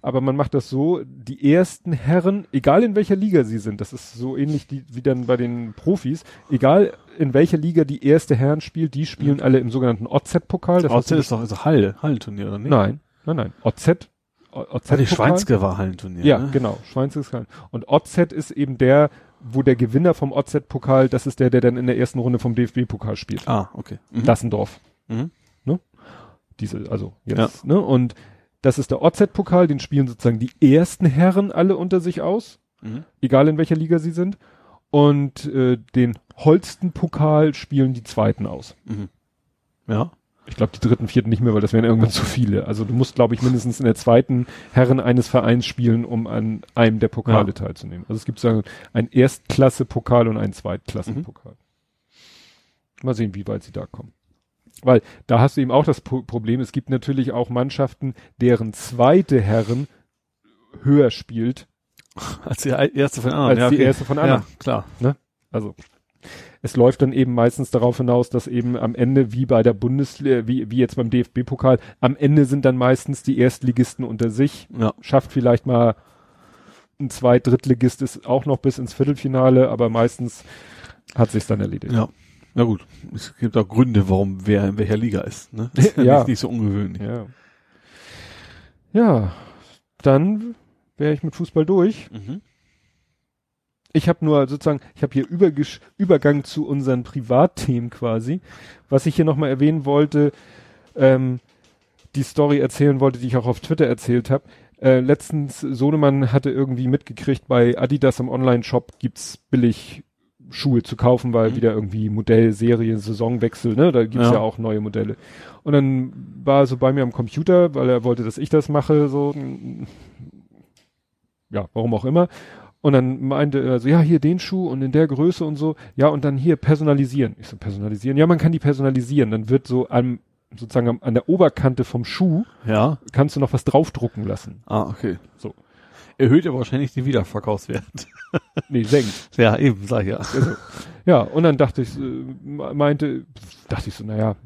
Aber man macht das so, die ersten Herren, egal in welcher Liga sie sind, das ist so ähnlich die, wie dann bei den Profis, egal in welcher Liga die erste Herren spielt, die spielen mhm. alle im sogenannten OZ-Pokal. OZ ist doch also Halle, Hallenturnier, oder nicht? Nein. Nein, nein. OZ. OZ. Ah, die Schweinske war Hallenturnier. Ja, ne? genau. Schweinske ist Hallen. Und OZ ist eben der, wo der Gewinner vom OZ-Pokal, das ist der, der dann in der ersten Runde vom DFB-Pokal spielt. Ah, okay. Mhm. Dassendorf. Mhm. Ne? Diese, also jetzt, ja. ne? Und das ist der OZ-Pokal, den spielen sozusagen die ersten Herren alle unter sich aus, mhm. egal in welcher Liga sie sind. Und äh, den Holsten-Pokal spielen die zweiten aus. Mhm. Ja. Ich glaube, die dritten, vierten nicht mehr, weil das wären irgendwann zu viele. Also du musst, glaube ich, mindestens in der zweiten Herren eines Vereins spielen, um an einem der Pokale ja. teilzunehmen. Also es gibt sagen ein Erstklasse-Pokal und einen Zweitklassen-Pokal. Mhm. Mal sehen, wie weit sie da kommen. Weil da hast du eben auch das po Problem, es gibt natürlich auch Mannschaften, deren zweite Herren höher spielt. Als die erste von anderen. Als ja, die erste von anderen. Ja, klar. Ne? Also es läuft dann eben meistens darauf hinaus, dass eben am Ende, wie bei der Bundesliga, wie, wie jetzt beim DFB-Pokal, am Ende sind dann meistens die Erstligisten unter sich, ja. schafft vielleicht mal ein Zweit-, Drittligist ist auch noch bis ins Viertelfinale, aber meistens hat sich's dann erledigt. Ja. Na gut, es gibt auch Gründe, warum wer in welcher Liga ist, ne? Das ist ja. nicht, nicht so ungewöhnlich. Ja. Ja, dann wäre ich mit Fußball durch. Mhm. Ich habe nur sozusagen, ich habe hier Übergesch Übergang zu unseren Privatthemen quasi. Was ich hier nochmal erwähnen wollte, ähm, die Story erzählen wollte, die ich auch auf Twitter erzählt habe. Äh, letztens, Sohnemann hatte irgendwie mitgekriegt, bei Adidas im Online-Shop gibt's billig Schuhe zu kaufen, weil mhm. wieder irgendwie Modell, Serie, Saisonwechsel, ne? Da gibt's ja. ja. auch neue Modelle. Und dann war er so bei mir am Computer, weil er wollte, dass ich das mache, so ja, warum auch immer. Und dann meinte er so, ja, hier den Schuh und in der Größe und so. Ja, und dann hier personalisieren. Ich so, personalisieren? Ja, man kann die personalisieren. Dann wird so am, sozusagen an der Oberkante vom Schuh, ja. kannst du noch was draufdrucken lassen. Ah, okay. So. Erhöht aber wahrscheinlich den Wiederverkaufswert. nee, senkt. Ja, eben, sag ich ja. Also, ja, und dann dachte ich, äh, meinte, dachte ich so, naja,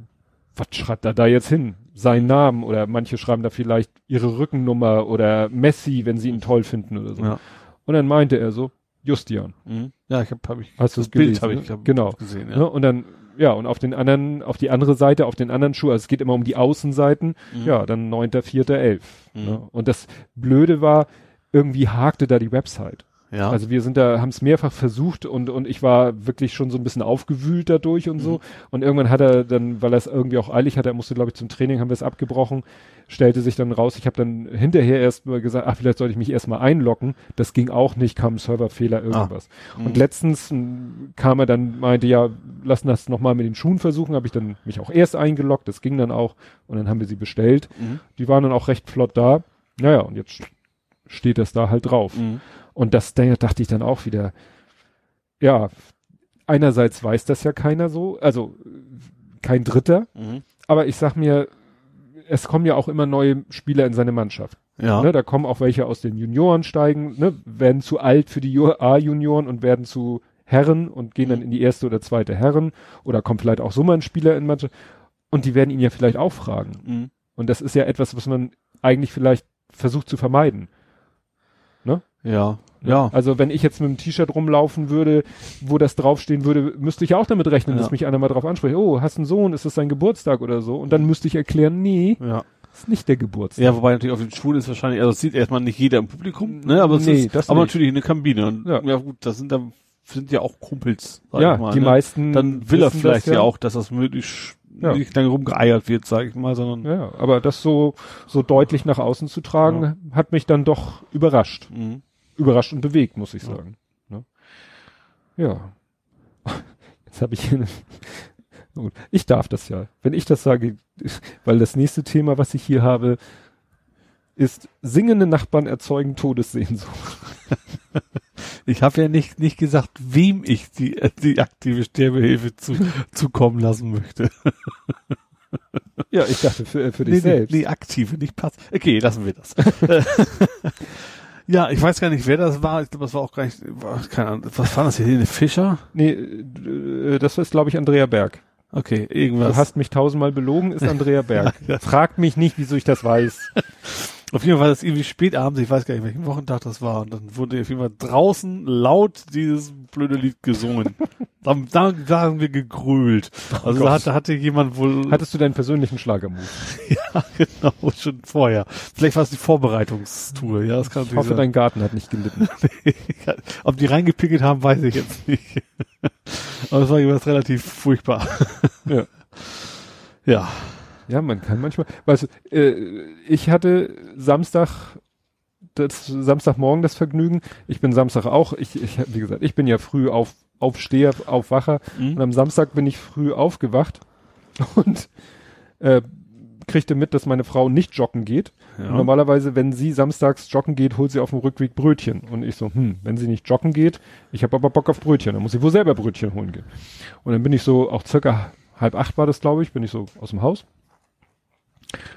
was schreibt er da jetzt hin? Seinen Namen oder manche schreiben da vielleicht ihre Rückennummer oder Messi, wenn sie ihn toll finden oder so. Ja. Und dann meinte er so, Justian. Mhm. Ja, ich habe hab ich Hast das Bild habe ich hab genau gesehen. Ja. ja. Und dann ja und auf den anderen, auf die andere Seite, auf den anderen Schuh, also es geht immer um die Außenseiten. Mhm. Ja, dann neunter, vierter, elf. Mhm. Ne? Und das Blöde war, irgendwie hakte da die Website. Ja. Also wir sind da, haben es mehrfach versucht und, und ich war wirklich schon so ein bisschen aufgewühlt dadurch und mhm. so. Und irgendwann hat er dann, weil er es irgendwie auch eilig hatte, er musste, glaube ich, zum Training, haben wir es abgebrochen, stellte sich dann raus, ich habe dann hinterher erst mal gesagt, ach, vielleicht sollte ich mich erstmal einloggen. Das ging auch nicht, kam ein Serverfehler, ah. irgendwas. Ah. Und letztens m, kam er dann, meinte, ja, lassen das nochmal mit den Schuhen versuchen, habe ich dann mich auch erst eingeloggt, das ging dann auch und dann haben wir sie bestellt. Mhm. Die waren dann auch recht flott da. Naja, und jetzt steht das da halt drauf. Mhm. Und das da dachte ich dann auch wieder, ja, einerseits weiß das ja keiner so, also kein Dritter, mhm. aber ich sag mir, es kommen ja auch immer neue Spieler in seine Mannschaft. Ja. Ne, da kommen auch welche aus den Junioren steigen, ne, werden zu alt für die A-Junioren und werden zu Herren und gehen dann mhm. in die erste oder zweite Herren oder kommt vielleicht auch so mal ein Spieler in manche und die werden ihn ja vielleicht auch fragen. Mhm. Und das ist ja etwas, was man eigentlich vielleicht versucht zu vermeiden. Ne? Ja, ja. Also wenn ich jetzt mit einem T-Shirt rumlaufen würde, wo das draufstehen würde, müsste ich auch damit rechnen, ja. dass mich einer mal drauf anspricht. Oh, hast einen Sohn, ist das sein Geburtstag oder so? Und dann müsste ich erklären, nee, ja. ist nicht der Geburtstag. Ja, wobei natürlich auf den Schulen ist wahrscheinlich, also das sieht erstmal nicht jeder im Publikum, ne? Aber es nee, ist, das aber nicht. natürlich eine Kabine. Und ja. ja gut, das sind dann sind ja auch Kumpels. ja, mal, die ne? meisten. Dann will er vielleicht ja. ja auch, dass das möglichst ja. nicht lange rumgeeiert wird, sage ich mal, sondern. Ja, aber das so, so deutlich nach außen zu tragen, ja. hat mich dann doch überrascht. Mhm. Überrascht und bewegt, muss ich sagen. Ne? Ja. Jetzt habe ich hier eine, ich darf das ja. Wenn ich das sage, weil das nächste Thema, was ich hier habe, ist singende Nachbarn erzeugen Todessehnsucht. Ich habe ja nicht, nicht gesagt, wem ich die, die aktive Sterbehilfe zu, zukommen lassen möchte. Ja, ich dachte für, für dich nee, selbst. Nee, nee, aktive, nicht pass. Okay, lassen wir das. Ja, ich weiß gar nicht, wer das war. Ich glaube, das war auch gar nicht, war, keine Ahnung, was war das hier, Helene Fischer? Nee, äh, das ist, glaube ich, Andrea Berg. Okay, irgendwas. Du hast mich tausendmal belogen, ist Andrea Berg. Frag mich nicht, wieso ich das weiß. Auf jeden Fall war das irgendwie spät abends, ich weiß gar nicht, welchen Wochentag das war. Und dann wurde auf jeden Fall draußen laut dieses blöde Lied gesungen. dann, dann, da haben wir gegrölt. Oh also da hatte, hatte jemand wohl. Hattest du deinen persönlichen Schlagermut? ja, genau, schon vorher. Vielleicht war es die Vorbereitungstour, ja, das kann Ich hoffe, sein. dein Garten hat nicht gelitten. Ob die reingepickelt haben, weiß ich jetzt nicht. Aber es war jeweils relativ furchtbar. ja. Ja. Ja, man kann manchmal, weißt du, äh, ich hatte Samstag, das Samstagmorgen das Vergnügen. Ich bin Samstag auch, ich, ich wie gesagt, ich bin ja früh auf, Aufsteher, Aufwacher mhm. und am Samstag bin ich früh aufgewacht und äh, kriegte mit, dass meine Frau nicht joggen geht. Ja. Normalerweise, wenn sie samstags joggen geht, holt sie auf dem Rückweg Brötchen. Und ich so, hm, wenn sie nicht joggen geht, ich habe aber Bock auf Brötchen, dann muss ich wohl selber Brötchen holen gehen. Und dann bin ich so, auch circa halb acht war das, glaube ich, bin ich so aus dem Haus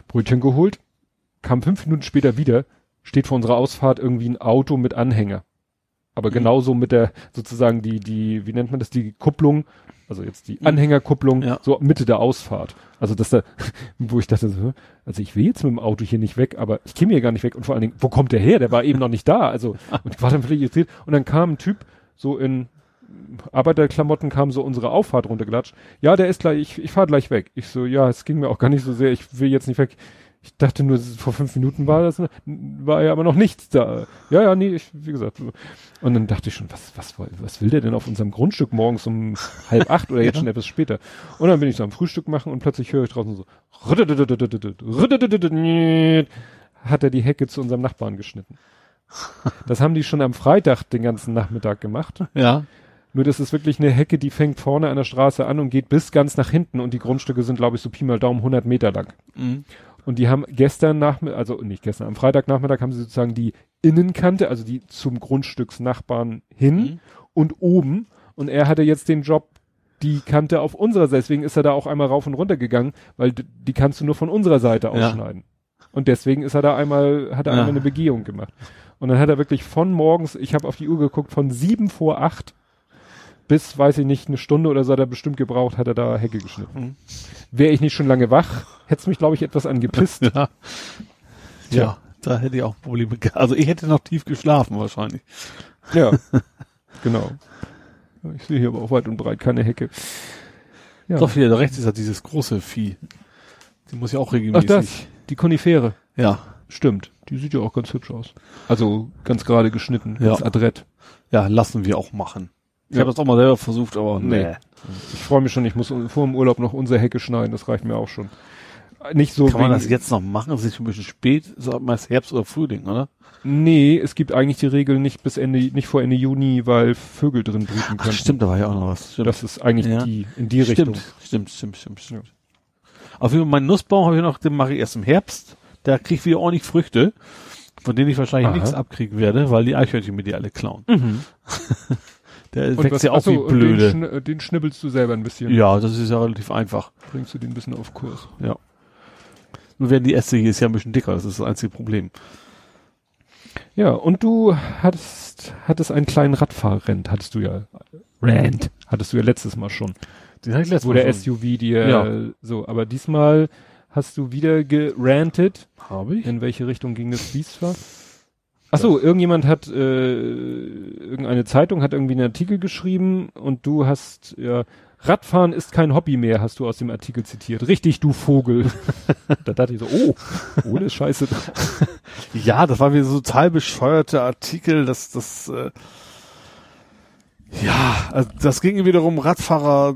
Brötchen geholt, kam fünf Minuten später wieder, steht vor unserer Ausfahrt irgendwie ein Auto mit Anhänger. Aber mhm. genauso mit der, sozusagen die, die, wie nennt man das, die Kupplung, also jetzt die mhm. Anhängerkupplung, ja. so Mitte der Ausfahrt. Also dass da, wo ich dachte, so, also ich will jetzt mit dem Auto hier nicht weg, aber ich käme hier gar nicht weg und vor allen Dingen, wo kommt der her? Der war eben noch nicht da. Also, und ich war dann völlig irritiert. Und dann kam ein Typ so in Arbeiterklamotten kam so unsere Auffahrt runtergelatscht. Ja, der ist gleich, ich, ich fahre gleich weg. Ich so, ja, es ging mir auch gar nicht so sehr, ich will jetzt nicht weg. Ich dachte nur, vor fünf Minuten war das, war ja aber noch nichts da. Ja, ja, nee, ich, wie gesagt. Und dann dachte ich schon, was, was, was will der denn auf unserem Grundstück morgens um halb acht oder jetzt ja. schon etwas später? Und dann bin ich so am Frühstück machen und plötzlich höre ich draußen so, hat er die Hecke zu unserem Nachbarn geschnitten. Das haben die schon am Freitag den ganzen Nachmittag gemacht. Ja. Nur das ist wirklich eine Hecke, die fängt vorne an der Straße an und geht bis ganz nach hinten und die Grundstücke sind, glaube ich, so Pi mal Daumen 100 Meter lang. Mhm. Und die haben gestern Nachmittag, also nicht gestern, am Freitagnachmittag haben sie sozusagen die Innenkante, also die zum Grundstücksnachbarn hin mhm. und oben. Und er hatte jetzt den Job, die Kante auf unserer Seite. Deswegen ist er da auch einmal rauf und runter gegangen, weil die kannst du nur von unserer Seite ausschneiden. Ja. Und deswegen ist er da einmal, hat er ja. einmal eine Begehung gemacht. Und dann hat er wirklich von morgens, ich habe auf die Uhr geguckt, von sieben vor acht bis, weiß ich nicht, eine Stunde oder so hat er bestimmt gebraucht, hat er da Hecke geschnitten. Mhm. Wäre ich nicht schon lange wach, hätte es mich, glaube ich, etwas angepisst. ja. ja, da hätte ich auch Probleme gehabt. Also ich hätte noch tief geschlafen wahrscheinlich. Ja, genau. Ich sehe hier aber auch weit und breit keine Hecke. Ja. Doch, hier da rechts ist ja dieses große Vieh. Die muss ja auch regelmäßig. Ach das, die Konifere. Ja. Stimmt. Die sieht ja auch ganz hübsch aus. Also ganz gerade geschnitten, ja. ganz adrett. Ja, lassen wir auch machen. Ich ja. habe das auch mal selber versucht, aber nee. nee. Ich freue mich schon, ich muss vor dem Urlaub noch unsere Hecke schneiden, das reicht mir auch schon. Nicht so Kann man das jetzt noch machen? Das ist ein bisschen spät, so meist Herbst oder Frühling, oder? Nee, es gibt eigentlich die Regel nicht bis Ende, nicht vor Ende Juni, weil Vögel drin brüten können. Stimmt, da war ja auch noch was. Stimmt. Das ist eigentlich ja. die, in die stimmt, Richtung. Stimmt, stimmt, stimmt, stimmt. Ja. Auf jeden Fall, meinen Nussbaum habe ich noch, den mache ich erst im Herbst. Der kriegt wieder ordentlich Früchte, von denen ich wahrscheinlich Aha. nichts abkriegen werde, weil die Eichhörnchen mir die alle klauen. Mhm. Der wächst ja auch achso, wie blöde. Den, schn den, schnibbelst du selber ein bisschen. Ja, das ist ja relativ einfach. Bringst du den ein bisschen auf Kurs. Ja. Nur werden die Äste hier ist ja ein bisschen dicker, das ist das einzige Problem. Ja, und du hattest, hattest einen kleinen Radfahrrent, hattest du ja, Rant, hattest du ja letztes Mal schon. Den hatte ich letztes Wo Mal der schon. SUV dir, ja. so, aber diesmal hast du wieder gerantet. Habe ich? In welche Richtung ging das diesmal? Ach so, irgendjemand hat, äh, irgendeine Zeitung hat irgendwie einen Artikel geschrieben und du hast, ja, Radfahren ist kein Hobby mehr, hast du aus dem Artikel zitiert. Richtig, du Vogel. da dachte ich so, oh, ohne Scheiße. ja, das war wie so total bescheuerte Artikel, das, das, äh, ja, also das ging wiederum Radfahrer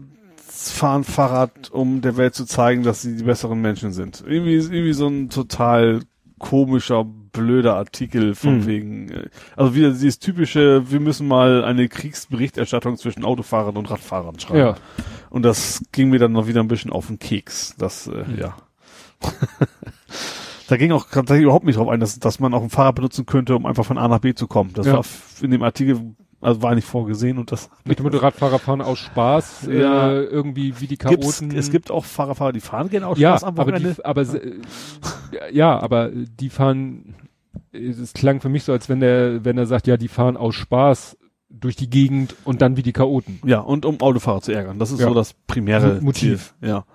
fahren Fahrrad, um der Welt zu zeigen, dass sie die besseren Menschen sind. Irgendwie, irgendwie so ein total komischer, blöder Artikel von mhm. wegen, äh, also wieder dieses typische, wir müssen mal eine Kriegsberichterstattung zwischen Autofahrern und Radfahrern schreiben. Ja. Und das ging mir dann noch wieder ein bisschen auf den Keks. Das, äh, mhm. ja. da ging auch da ging überhaupt nicht drauf ein, dass, dass man auch ein Fahrrad benutzen könnte, um einfach von A nach B zu kommen. Das ja. war in dem Artikel also war nicht vorgesehen und das. Mit dem Radfahrer fahren aus Spaß, ja. äh, irgendwie wie die Chaoten. es gibt auch Fahrerfahrer, die fahren gerne aus ja, Spaß am Wochenende. Aber, die, aber äh, ja, aber die fahren, es klang für mich so, als wenn der, wenn er sagt, ja, die fahren aus Spaß durch die Gegend und dann wie die Chaoten. Ja, und um Autofahrer zu ärgern. Das ist ja. so das primäre Motiv. Ziel. Ja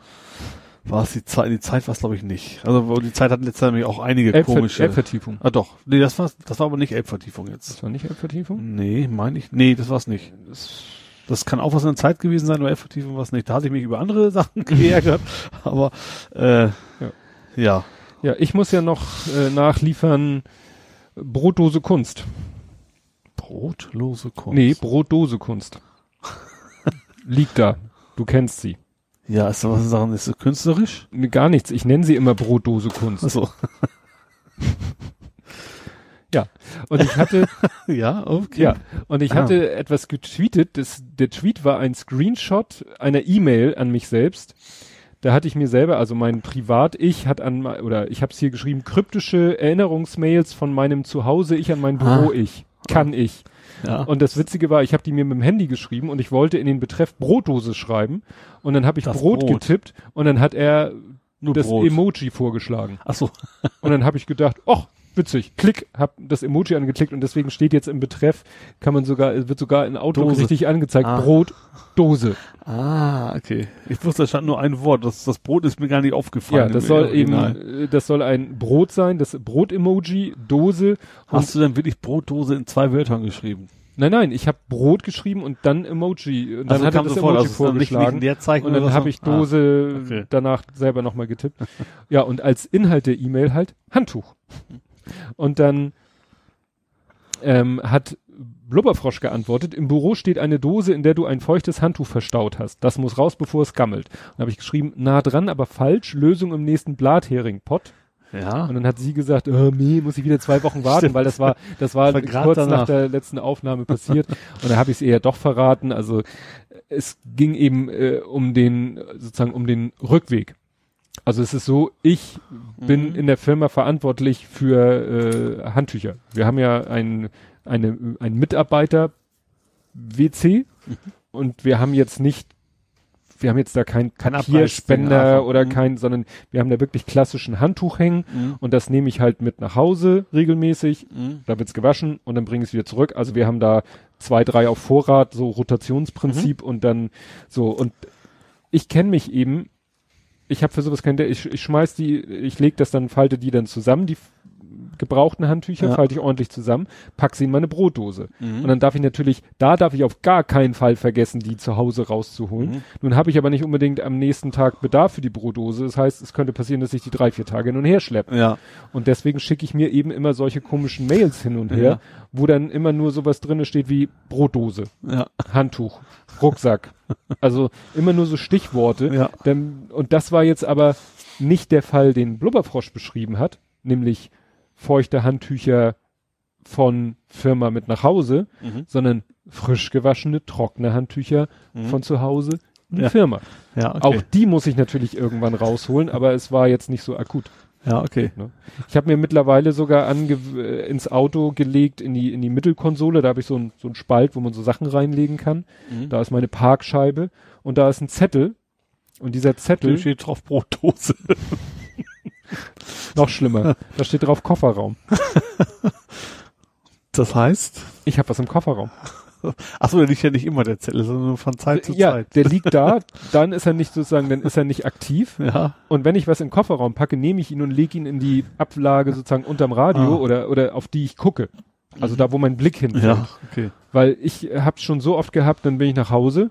war es die Zeit, die Zeit war es glaube ich nicht. Also die Zeit hat letztendlich auch einige Elb komische. Elbvertiefung. Ah doch. Nee, das war das war aber nicht Elbvertiefung jetzt. Das war nicht Elbvertiefung? Nee, meine ich. Nee, das war's nicht. Das, das kann auch was in der Zeit gewesen sein, aber Elbvertiefung war es nicht. Da hatte ich mich über andere Sachen geärgert. aber äh, ja. ja. Ja, ich muss ja noch äh, nachliefern Brotdose Kunst. Brotlose Kunst? Nee, Brotdose Kunst. Liegt da. Du kennst sie. Ja, ist was sagen, ist so künstlerisch? Nee, gar nichts. Ich nenne sie immer Brotdose Kunst. Ach so. ja. Und ich hatte, ja, okay. Ja. Und ich ah. hatte etwas getweetet. Das, der Tweet war ein Screenshot einer E-Mail an mich selbst. Da hatte ich mir selber, also mein Privat-Ich hat an, oder ich habe es hier geschrieben, kryptische Erinnerungsmails von meinem Zuhause, ich an mein Büro-Ich. Ah. Kann ich. Ja. Und das Witzige war, ich habe die mir mit dem Handy geschrieben und ich wollte in den Betreff Brotdose schreiben und dann habe ich Brot, Brot, getippt und dann hat er Nur das Brot. Emoji vorgeschlagen. Ach so. und dann habe ich gedacht, ach, witzig, klick, hab das Emoji angeklickt und deswegen steht jetzt im Betreff, kann man sogar, wird sogar in Outlook Dose. richtig angezeigt, ah. Brot, Dose. Ah, okay. Ich wusste, da stand nur ein Wort, das, das Brot ist mir gar nicht aufgefallen. Ja, das soll Original. eben, äh, das soll ein Brot sein, das Brot-Emoji, Dose. Hast du dann wirklich Brotdose in zwei Wörtern geschrieben? Nein, nein, ich habe Brot geschrieben und dann Emoji. Und dann also hat er das sofort, Emoji also vorgeschlagen. und dann habe ich Dose ah, okay. danach selber nochmal getippt. ja, und als Inhalt der E-Mail halt Handtuch. Und dann ähm, hat Blubberfrosch geantwortet, im Büro steht eine Dose, in der du ein feuchtes Handtuch verstaut hast. Das muss raus, bevor es gammelt. Und habe ich geschrieben, nah dran, aber falsch, Lösung im nächsten Blathering-Pott. Ja. Und dann hat sie gesagt, oh, nee, muss ich wieder zwei Wochen warten, Stimmt. weil das war, das war kurz danach. nach der letzten Aufnahme passiert. und dann habe ich es eher doch verraten. Also es ging eben äh, um den, sozusagen um den Rückweg. Also es ist so, ich mhm. bin in der Firma verantwortlich für äh, Handtücher. Wir haben ja ein, eine, ein Mitarbeiter WC mhm. und wir haben jetzt nicht wir haben jetzt da kein Papierspender oder mhm. kein, sondern wir haben da wirklich klassischen Handtuch hängen mhm. und das nehme ich halt mit nach Hause regelmäßig. Mhm. Da wird's gewaschen und dann bringe ich es wieder zurück. Also wir haben da zwei, drei auf Vorrat, so Rotationsprinzip mhm. und dann so und ich kenne mich eben. Ich habe für sowas kein, ich, ich schmeiß die, ich leg das dann, falte die dann zusammen, die gebrauchten Handtücher, ja. falte ich ordentlich zusammen, pack sie in meine Brotdose. Mhm. Und dann darf ich natürlich, da darf ich auf gar keinen Fall vergessen, die zu Hause rauszuholen. Mhm. Nun habe ich aber nicht unbedingt am nächsten Tag Bedarf für die Brotdose. Das heißt, es könnte passieren, dass ich die drei, vier Tage hin und her schleppe. Ja. Und deswegen schicke ich mir eben immer solche komischen Mails hin und her, ja. wo dann immer nur sowas drinne steht wie Brotdose, ja. Handtuch, Rucksack. also immer nur so Stichworte. Ja. Denn, und das war jetzt aber nicht der Fall, den Blubberfrosch beschrieben hat, nämlich feuchte Handtücher von Firma mit nach Hause, mhm. sondern frisch gewaschene, trockene Handtücher mhm. von zu Hause in ja. Firma. Ja, okay. Auch die muss ich natürlich irgendwann rausholen, aber es war jetzt nicht so akut. Ja, okay. Ne? Ich habe mir mittlerweile sogar äh, ins Auto gelegt, in die, in die Mittelkonsole, da habe ich so ein, so Spalt, wo man so Sachen reinlegen kann. Mhm. Da ist meine Parkscheibe und da ist ein Zettel. Und dieser Zettel. Da steht drauf Brotdose. Noch schlimmer. Da steht drauf Kofferraum. Das heißt? Ich habe was im Kofferraum. Achso, der liegt ja nicht immer der Zettel, sondern nur von Zeit zu ja, Zeit. Ja, der liegt da, dann ist er nicht sozusagen, dann ist er nicht aktiv. Ja. Und wenn ich was im Kofferraum packe, nehme ich ihn und lege ihn in die Ablage sozusagen unterm Radio ah. oder, oder auf die ich gucke. Also da, wo mein Blick hinfällt. Ja, okay. Weil ich hab's schon so oft gehabt, dann bin ich nach Hause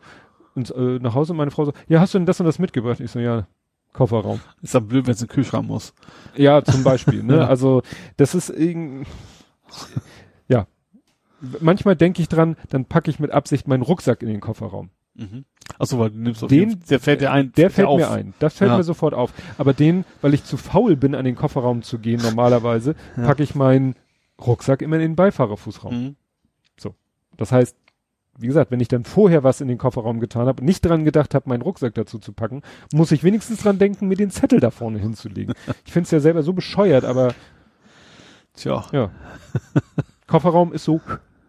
und äh, nach Hause und meine Frau so, ja, hast du denn das und das mitgebracht? Ich so, ja, Kofferraum. Ist dann blöd, wenn es in den Kühlschrank muss. Ja, zum Beispiel. ne? Also das ist irgendwie, ja. Manchmal denke ich dran, dann packe ich mit Absicht meinen Rucksack in den Kofferraum. Mhm. Achso, weil du nimmst auf den, der fällt dir ein. Der fällt mir ein. Das fällt ja. mir sofort auf. Aber den, weil ich zu faul bin, an den Kofferraum zu gehen, normalerweise, ja. packe ich meinen Rucksack immer in den Beifahrerfußraum. Mhm. So. Das heißt, wie gesagt, wenn ich dann vorher was in den Kofferraum getan habe, nicht dran gedacht habe, meinen Rucksack dazu zu packen, muss ich wenigstens dran denken, mir den Zettel da vorne hinzulegen. Ich finde es ja selber so bescheuert, aber tja. Ja. Kofferraum ist so,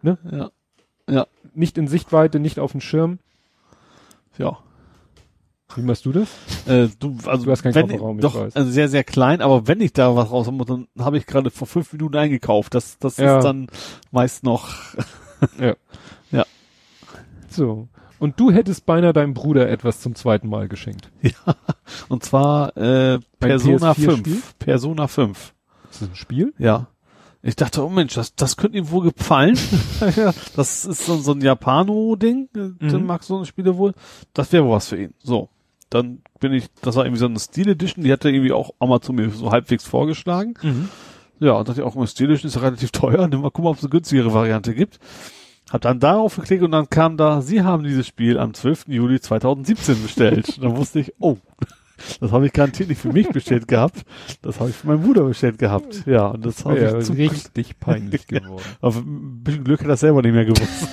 ne? Ja. Ja. Nicht in Sichtweite, nicht auf dem Schirm. Ja. Wie machst du das? Äh, du, also du hast keinen Kofferraum, ich doch, weiß. Also sehr, sehr klein, aber wenn ich da was raus muss, dann habe ich gerade vor fünf Minuten eingekauft. Das, das ja. ist dann meist noch. ja. Ja. So. Und du hättest beinahe deinem Bruder etwas zum zweiten Mal geschenkt. Ja. Und zwar äh, Persona 5. Persona 5. Ist das ein Spiel? Ja. Ich dachte, oh Mensch, das, das könnte ihm wohl gefallen. das ist so, so ein Japano-Ding. Mhm. Den mag so ein Spiele wohl. Das wäre wohl was für ihn. So dann bin ich, das war irgendwie so eine Steel Edition, die hatte irgendwie auch Amazon mir so halbwegs vorgeschlagen. Mhm. Ja, und dachte ich auch, Steel Edition ist ja relativ teuer, nimm mal gucken, ob es eine günstigere Variante gibt. Hab dann darauf geklickt und dann kam da, Sie haben dieses Spiel am 12. Juli 2017 bestellt. dann wusste ich, oh, das habe ich garantiert nicht für mich bestellt gehabt. Das habe ich für meinen Bruder bestellt gehabt. Ja, und das habe ja, ich zum richtig peinlich geworden. Aber ein bisschen Glück hat er selber nicht mehr gewusst.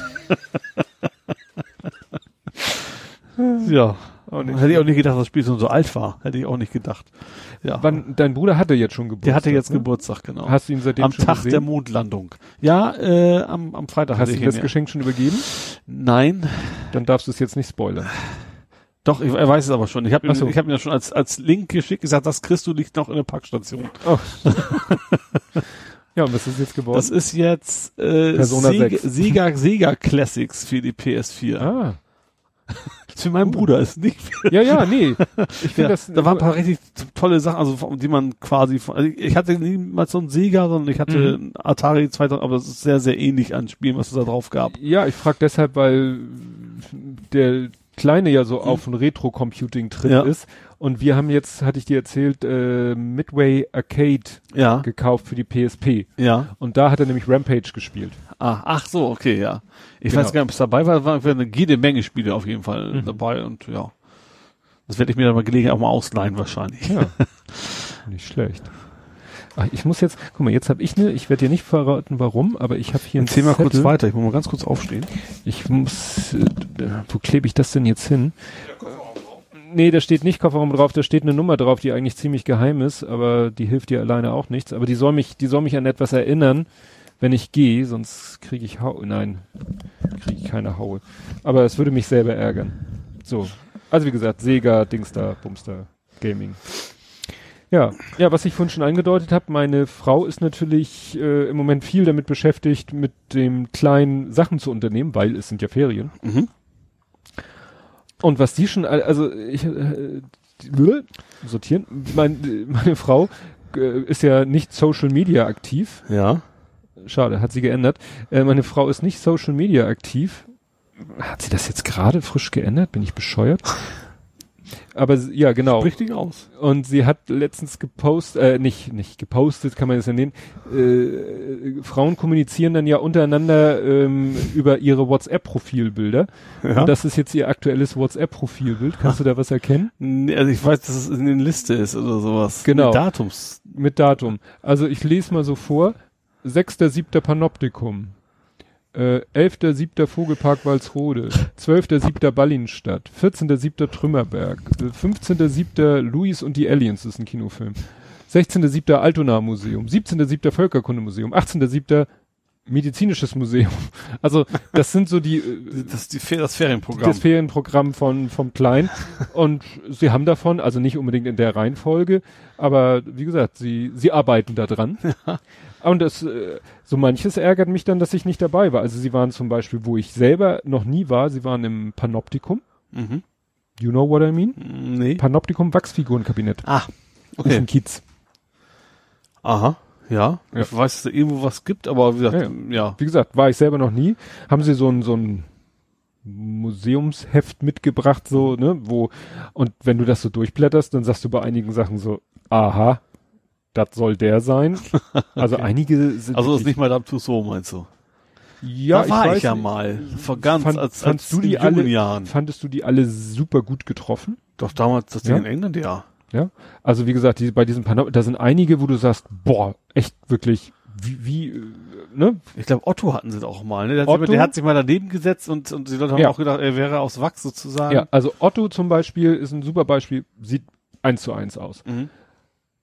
ja, Hätte ich auch nicht gedacht, dass das Spiel schon so alt war. Hätte ich auch nicht gedacht. Ja. Wann, dein Bruder hatte jetzt schon Geburtstag. Der hatte jetzt ne? Geburtstag, genau. Hast du ihn seitdem am schon Tag gesehen? der Mondlandung. Ja, äh, am, am Freitag Hast du ihm das ja. Geschenk schon übergeben? Nein. Dann darfst du es jetzt nicht spoilern. Doch, ich, er weiß es aber schon. Ich habe ihm, so. ich hab ihm das schon als, als Link geschickt, gesagt, das kriegst du liegt noch in der Packstation. Oh. ja, und was ist jetzt geworden? Das ist jetzt äh, Sega, Sega, Sega Classics für die PS4. Ah. Für meinen Bruder ist nicht viel. Ja, ja, nee. Ich ja, das. Da waren ein paar richtig tolle Sachen, also die man quasi. Also ich hatte niemals so einen Sega, sondern ich hatte mhm. Atari 2000, aber es ist sehr, sehr ähnlich an Spielen, was es da drauf gab. Ja, ich frage deshalb, weil der Kleine ja so mhm. auf ein Retro-Computing-Trip ja. ist. Und wir haben jetzt, hatte ich dir erzählt, äh, Midway Arcade ja. gekauft für die PSP. Ja. Und da hat er nämlich Rampage gespielt. Ah, ach so, okay, ja. Ich genau. weiß gar nicht, ob es dabei war, war eine jede Menge Spiele auf jeden Fall mhm. dabei und ja. Das werde ich mir dann mal gelegen auch mal ausleihen wahrscheinlich. Ja. nicht schlecht. Ach, ich muss jetzt, guck mal, jetzt habe ich eine, ich werde dir nicht verraten, warum, aber ich habe hier ein mal kurz weiter, ich muss mal ganz kurz aufstehen. Ich muss, äh, wo klebe ich das denn jetzt hin? Nee, da steht nicht Kofferraum drauf, da steht eine Nummer drauf, die eigentlich ziemlich geheim ist, aber die hilft dir alleine auch nichts. Aber die soll mich, die soll mich an etwas erinnern, wenn ich gehe, sonst kriege ich Hau. Nein, kriege ich keine Haue. Aber es würde mich selber ärgern. So. Also wie gesagt, Sega, Dingster, Bumster, Gaming. Ja, ja, was ich vorhin schon angedeutet habe, meine Frau ist natürlich äh, im Moment viel damit beschäftigt, mit dem kleinen Sachen zu unternehmen, weil es sind ja Ferien. Mhm. Und was die schon, also ich äh, sortieren, mein, meine Frau äh, ist ja nicht Social Media aktiv. Ja. Schade, hat sie geändert. Äh, meine Frau ist nicht Social Media aktiv. Hat sie das jetzt gerade frisch geändert? Bin ich bescheuert? Aber ja, genau. Richtig aus. Und sie hat letztens gepostet, äh, nicht, nicht gepostet, kann man das ja nennen. Äh, Frauen kommunizieren dann ja untereinander ähm, über ihre WhatsApp-Profilbilder. Ja. Und das ist jetzt ihr aktuelles WhatsApp-Profilbild. Kannst du da was erkennen? Also ich weiß, dass es in der Liste ist oder sowas. Genau. Mit Datums. Mit Datum. Also ich lese mal so vor. 6.7. Panoptikum. Äh, 11.7. Vogelpark Walsrode, 12.7. Ballinstadt, 14.7. Trümmerberg, äh, 15.7. Louis und die Aliens, ist ein Kinofilm, 16.7. Altona Museum, 17.7. Völkerkundemuseum, 18.7. medizinisches Museum. Also das sind so die äh, das, die, das Ferienprogramm. Das Ferienprogramm von vom Klein und sie haben davon, also nicht unbedingt in der Reihenfolge, aber wie gesagt, sie sie arbeiten da dran. Ja. Und das äh, so manches ärgert mich dann, dass ich nicht dabei war. Also sie waren zum Beispiel, wo ich selber noch nie war, sie waren im Panoptikum. Mhm. You know what I mean? Nee. Panoptikum Wachsfigurenkabinett. Ah, okay. Ist Kiez. Aha. Ja, ja, ich weiß, dass da irgendwo was gibt, aber wie gesagt, ja, ja. ja. Wie gesagt, war ich selber noch nie. Haben sie so ein, so ein Museumsheft mitgebracht, so, ne, wo, und wenn du das so durchblätterst, dann sagst du bei einigen Sachen so, aha, das soll der sein. Also okay. einige sind. Also ist nicht mal Madame Tussauds, meinst du? Ja, da war ich, ich ja mal. Vor ganz, fand, als, als du die alle, Jahren. Fandest du die alle super gut getroffen? Doch damals, das ja? Ding in England, ja. Ja, also wie gesagt, die, bei diesen Panor da sind einige, wo du sagst, boah, echt wirklich, wie, wie äh, ne? Ich glaube, Otto hatten sie auch mal, ne? Der, Otto, hat, der hat sich mal daneben gesetzt und, und die Leute haben ja. auch gedacht, er wäre aus Wachs sozusagen. Ja, also Otto zum Beispiel ist ein super Beispiel, sieht eins zu eins aus. Mhm.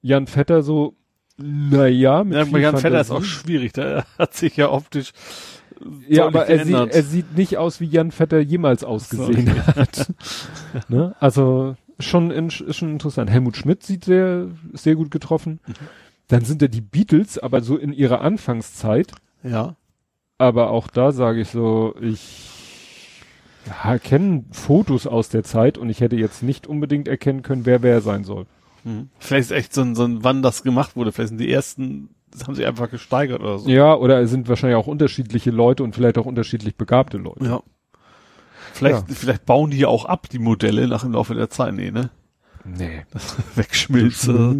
Jan Vetter so, naja, mit ja, Jan Fantasie. Vetter ist auch schwierig, der hat sich ja optisch ja, aber er sieht, er sieht nicht aus, wie Jan Vetter jemals ausgesehen so, hat. ne? Also schon, in, schon interessant. Helmut Schmidt sieht sehr, sehr gut getroffen. Mhm. Dann sind da die Beatles, aber so in ihrer Anfangszeit. Ja. Aber auch da sage ich so, ich ja, kenne Fotos aus der Zeit und ich hätte jetzt nicht unbedingt erkennen können, wer wer sein soll. Mhm. Vielleicht ist echt so ein, so ein, wann das gemacht wurde. Vielleicht sind die ersten, das haben sie einfach gesteigert oder so. Ja, oder es sind wahrscheinlich auch unterschiedliche Leute und vielleicht auch unterschiedlich begabte Leute. Ja. Vielleicht, ja. vielleicht bauen die ja auch ab, die Modelle nach dem Laufe der Zeit. Nee, ne? Nee. Das wegschmilze.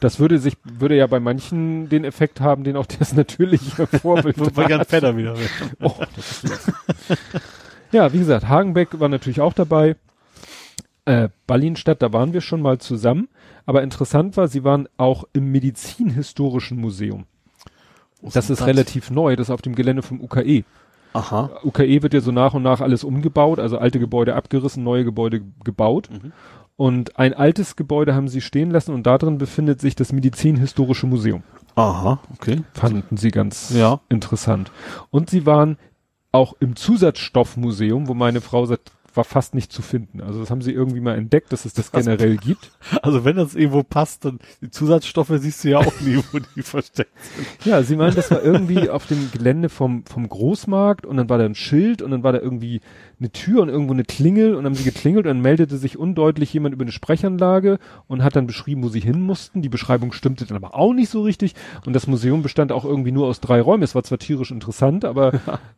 Das würde sich, würde ja bei manchen den Effekt haben, den auch das natürliche Vorbild hat. Bei Jan Fedder wieder. oh, das ist ja, wie gesagt, Hagenbeck war natürlich auch dabei. Äh, Ballinstadt, da waren wir schon mal zusammen. Aber interessant war, sie waren auch im Medizinhistorischen Museum. Das ist das? relativ neu, das ist auf dem Gelände vom UKE. Aha. UKE wird ja so nach und nach alles umgebaut, also alte Gebäude abgerissen, neue Gebäude gebaut. Mhm. Und ein altes Gebäude haben sie stehen lassen und da drin befindet sich das Medizinhistorische Museum. Aha, okay. Fanden sie ganz ja. interessant. Und sie waren auch im Zusatzstoffmuseum, wo meine Frau sagt, war fast nicht zu finden. Also das haben sie irgendwie mal entdeckt, dass es das generell gibt. Also wenn das irgendwo passt, dann die Zusatzstoffe siehst du ja auch nie, wo die versteckt sind. Ja, sie meinen, das war irgendwie auf dem Gelände vom, vom Großmarkt und dann war da ein Schild und dann war da irgendwie eine Tür und irgendwo eine Klingel und haben sie geklingelt und dann meldete sich undeutlich jemand über eine Sprechanlage und hat dann beschrieben, wo sie hin mussten. Die Beschreibung stimmte dann aber auch nicht so richtig und das Museum bestand auch irgendwie nur aus drei Räumen. Es war zwar tierisch interessant, aber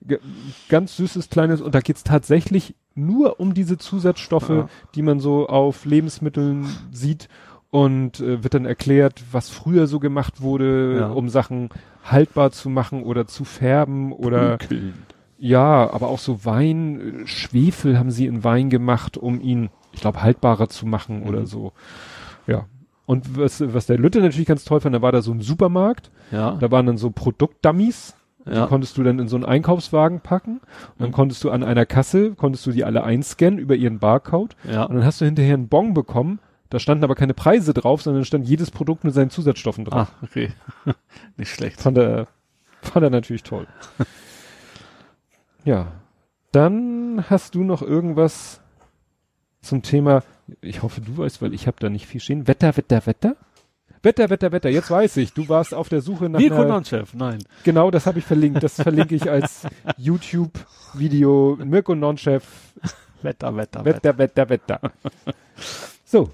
ganz süßes kleines und da geht's tatsächlich nur um diese Zusatzstoffe, ja. die man so auf Lebensmitteln sieht und äh, wird dann erklärt, was früher so gemacht wurde, ja. um Sachen haltbar zu machen oder zu färben oder okay. Ja, aber auch so Wein, Schwefel haben sie in Wein gemacht, um ihn, ich glaube, haltbarer zu machen mhm. oder so. Ja. Und was, was der Lütte natürlich ganz toll fand, da war da so ein Supermarkt. Ja. Da waren dann so Produktdummies ja. Die konntest du dann in so einen Einkaufswagen packen und dann mhm. konntest du an einer Kasse, konntest du die alle einscannen über ihren Barcode ja. und dann hast du hinterher einen Bon bekommen. Da standen aber keine Preise drauf, sondern stand jedes Produkt mit seinen Zusatzstoffen drauf. Ah, okay. Nicht schlecht. Fand er, fand er natürlich toll. ja. Dann hast du noch irgendwas zum Thema, ich hoffe, du weißt, weil ich habe da nicht viel stehen. Wetter, Wetter, Wetter? Wetter, Wetter, Wetter. Jetzt weiß ich, du warst auf der Suche nach Mirko Nonchef, nein. Genau, das habe ich verlinkt. Das verlinke ich als YouTube-Video. Mirko Nonchef. Wetter, Wetter, Wetter, Wetter, Wetter. So.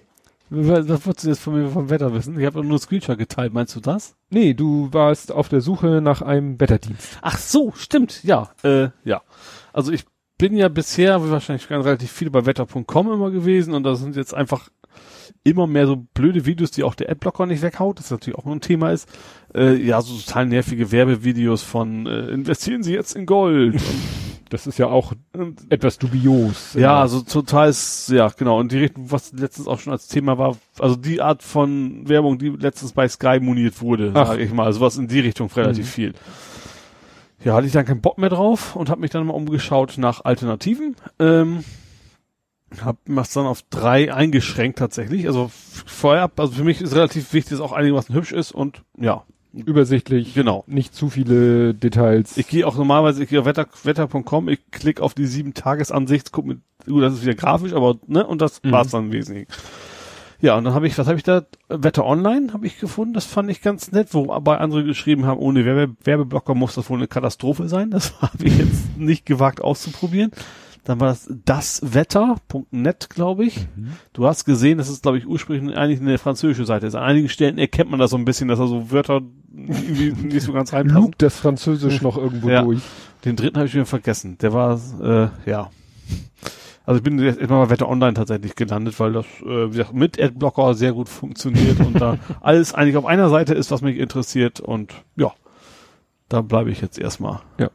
Was wolltest du jetzt von mir vom Wetter wissen? Ich habe nur einen Screenshot geteilt. Meinst du das? Nee, du warst auf der Suche nach einem Wetterdienst. Ach so, stimmt. Ja, äh, ja. Also ich bin ja bisher wahrscheinlich ganz relativ viel bei wetter.com immer gewesen und da sind jetzt einfach immer mehr so blöde Videos, die auch der Adblocker nicht weghaut, das natürlich auch nur ein Thema ist. Äh, ja, so total nervige Werbevideos von äh, investieren Sie jetzt in Gold. das ist ja auch etwas dubios. Ja, also total ist, ja, genau. Und die Richtung, was letztens auch schon als Thema war, also die Art von Werbung, die letztens bei Sky moniert wurde, sage ich mal, sowas in die Richtung relativ mhm. viel. Ja, hatte ich dann keinen Bock mehr drauf und habe mich dann mal umgeschaut nach Alternativen. Ähm, hab mach's dann auf drei eingeschränkt tatsächlich. Also vorher, also für mich ist relativ wichtig, dass auch einigermaßen hübsch ist und ja, Übersichtlich. Genau. Nicht zu viele Details. Ich gehe auch normalerweise, ich gehe auf wetter, wetter.com, ich klicke auf die sieben Tagesansicht, guck mit, gut, das ist wieder grafisch, aber, ne, und das mhm. war's dann wesentlich. Ja, und dann habe ich, was habe ich da? Wetter Online habe ich gefunden, das fand ich ganz nett, wo aber andere geschrieben haben, ohne Werbe Werbeblocker muss das wohl eine Katastrophe sein. Das habe ich jetzt nicht gewagt auszuprobieren. Dann war das daswetter.net, glaube ich. Mhm. Du hast gesehen, das ist, glaube ich, ursprünglich eigentlich eine französische Seite ist. An einigen Stellen erkennt man das so ein bisschen, dass da so Wörter irgendwie nicht so ganz reinpassen. Lugt das Französisch noch irgendwo ja. durch. Den dritten habe ich mir vergessen. Der war, äh, ja. Also ich bin jetzt immer mal Wetter Online tatsächlich gelandet, weil das äh, wie gesagt, mit Adblocker sehr gut funktioniert und da alles eigentlich auf einer Seite ist, was mich interessiert und ja, da bleibe ich jetzt erstmal. Ja.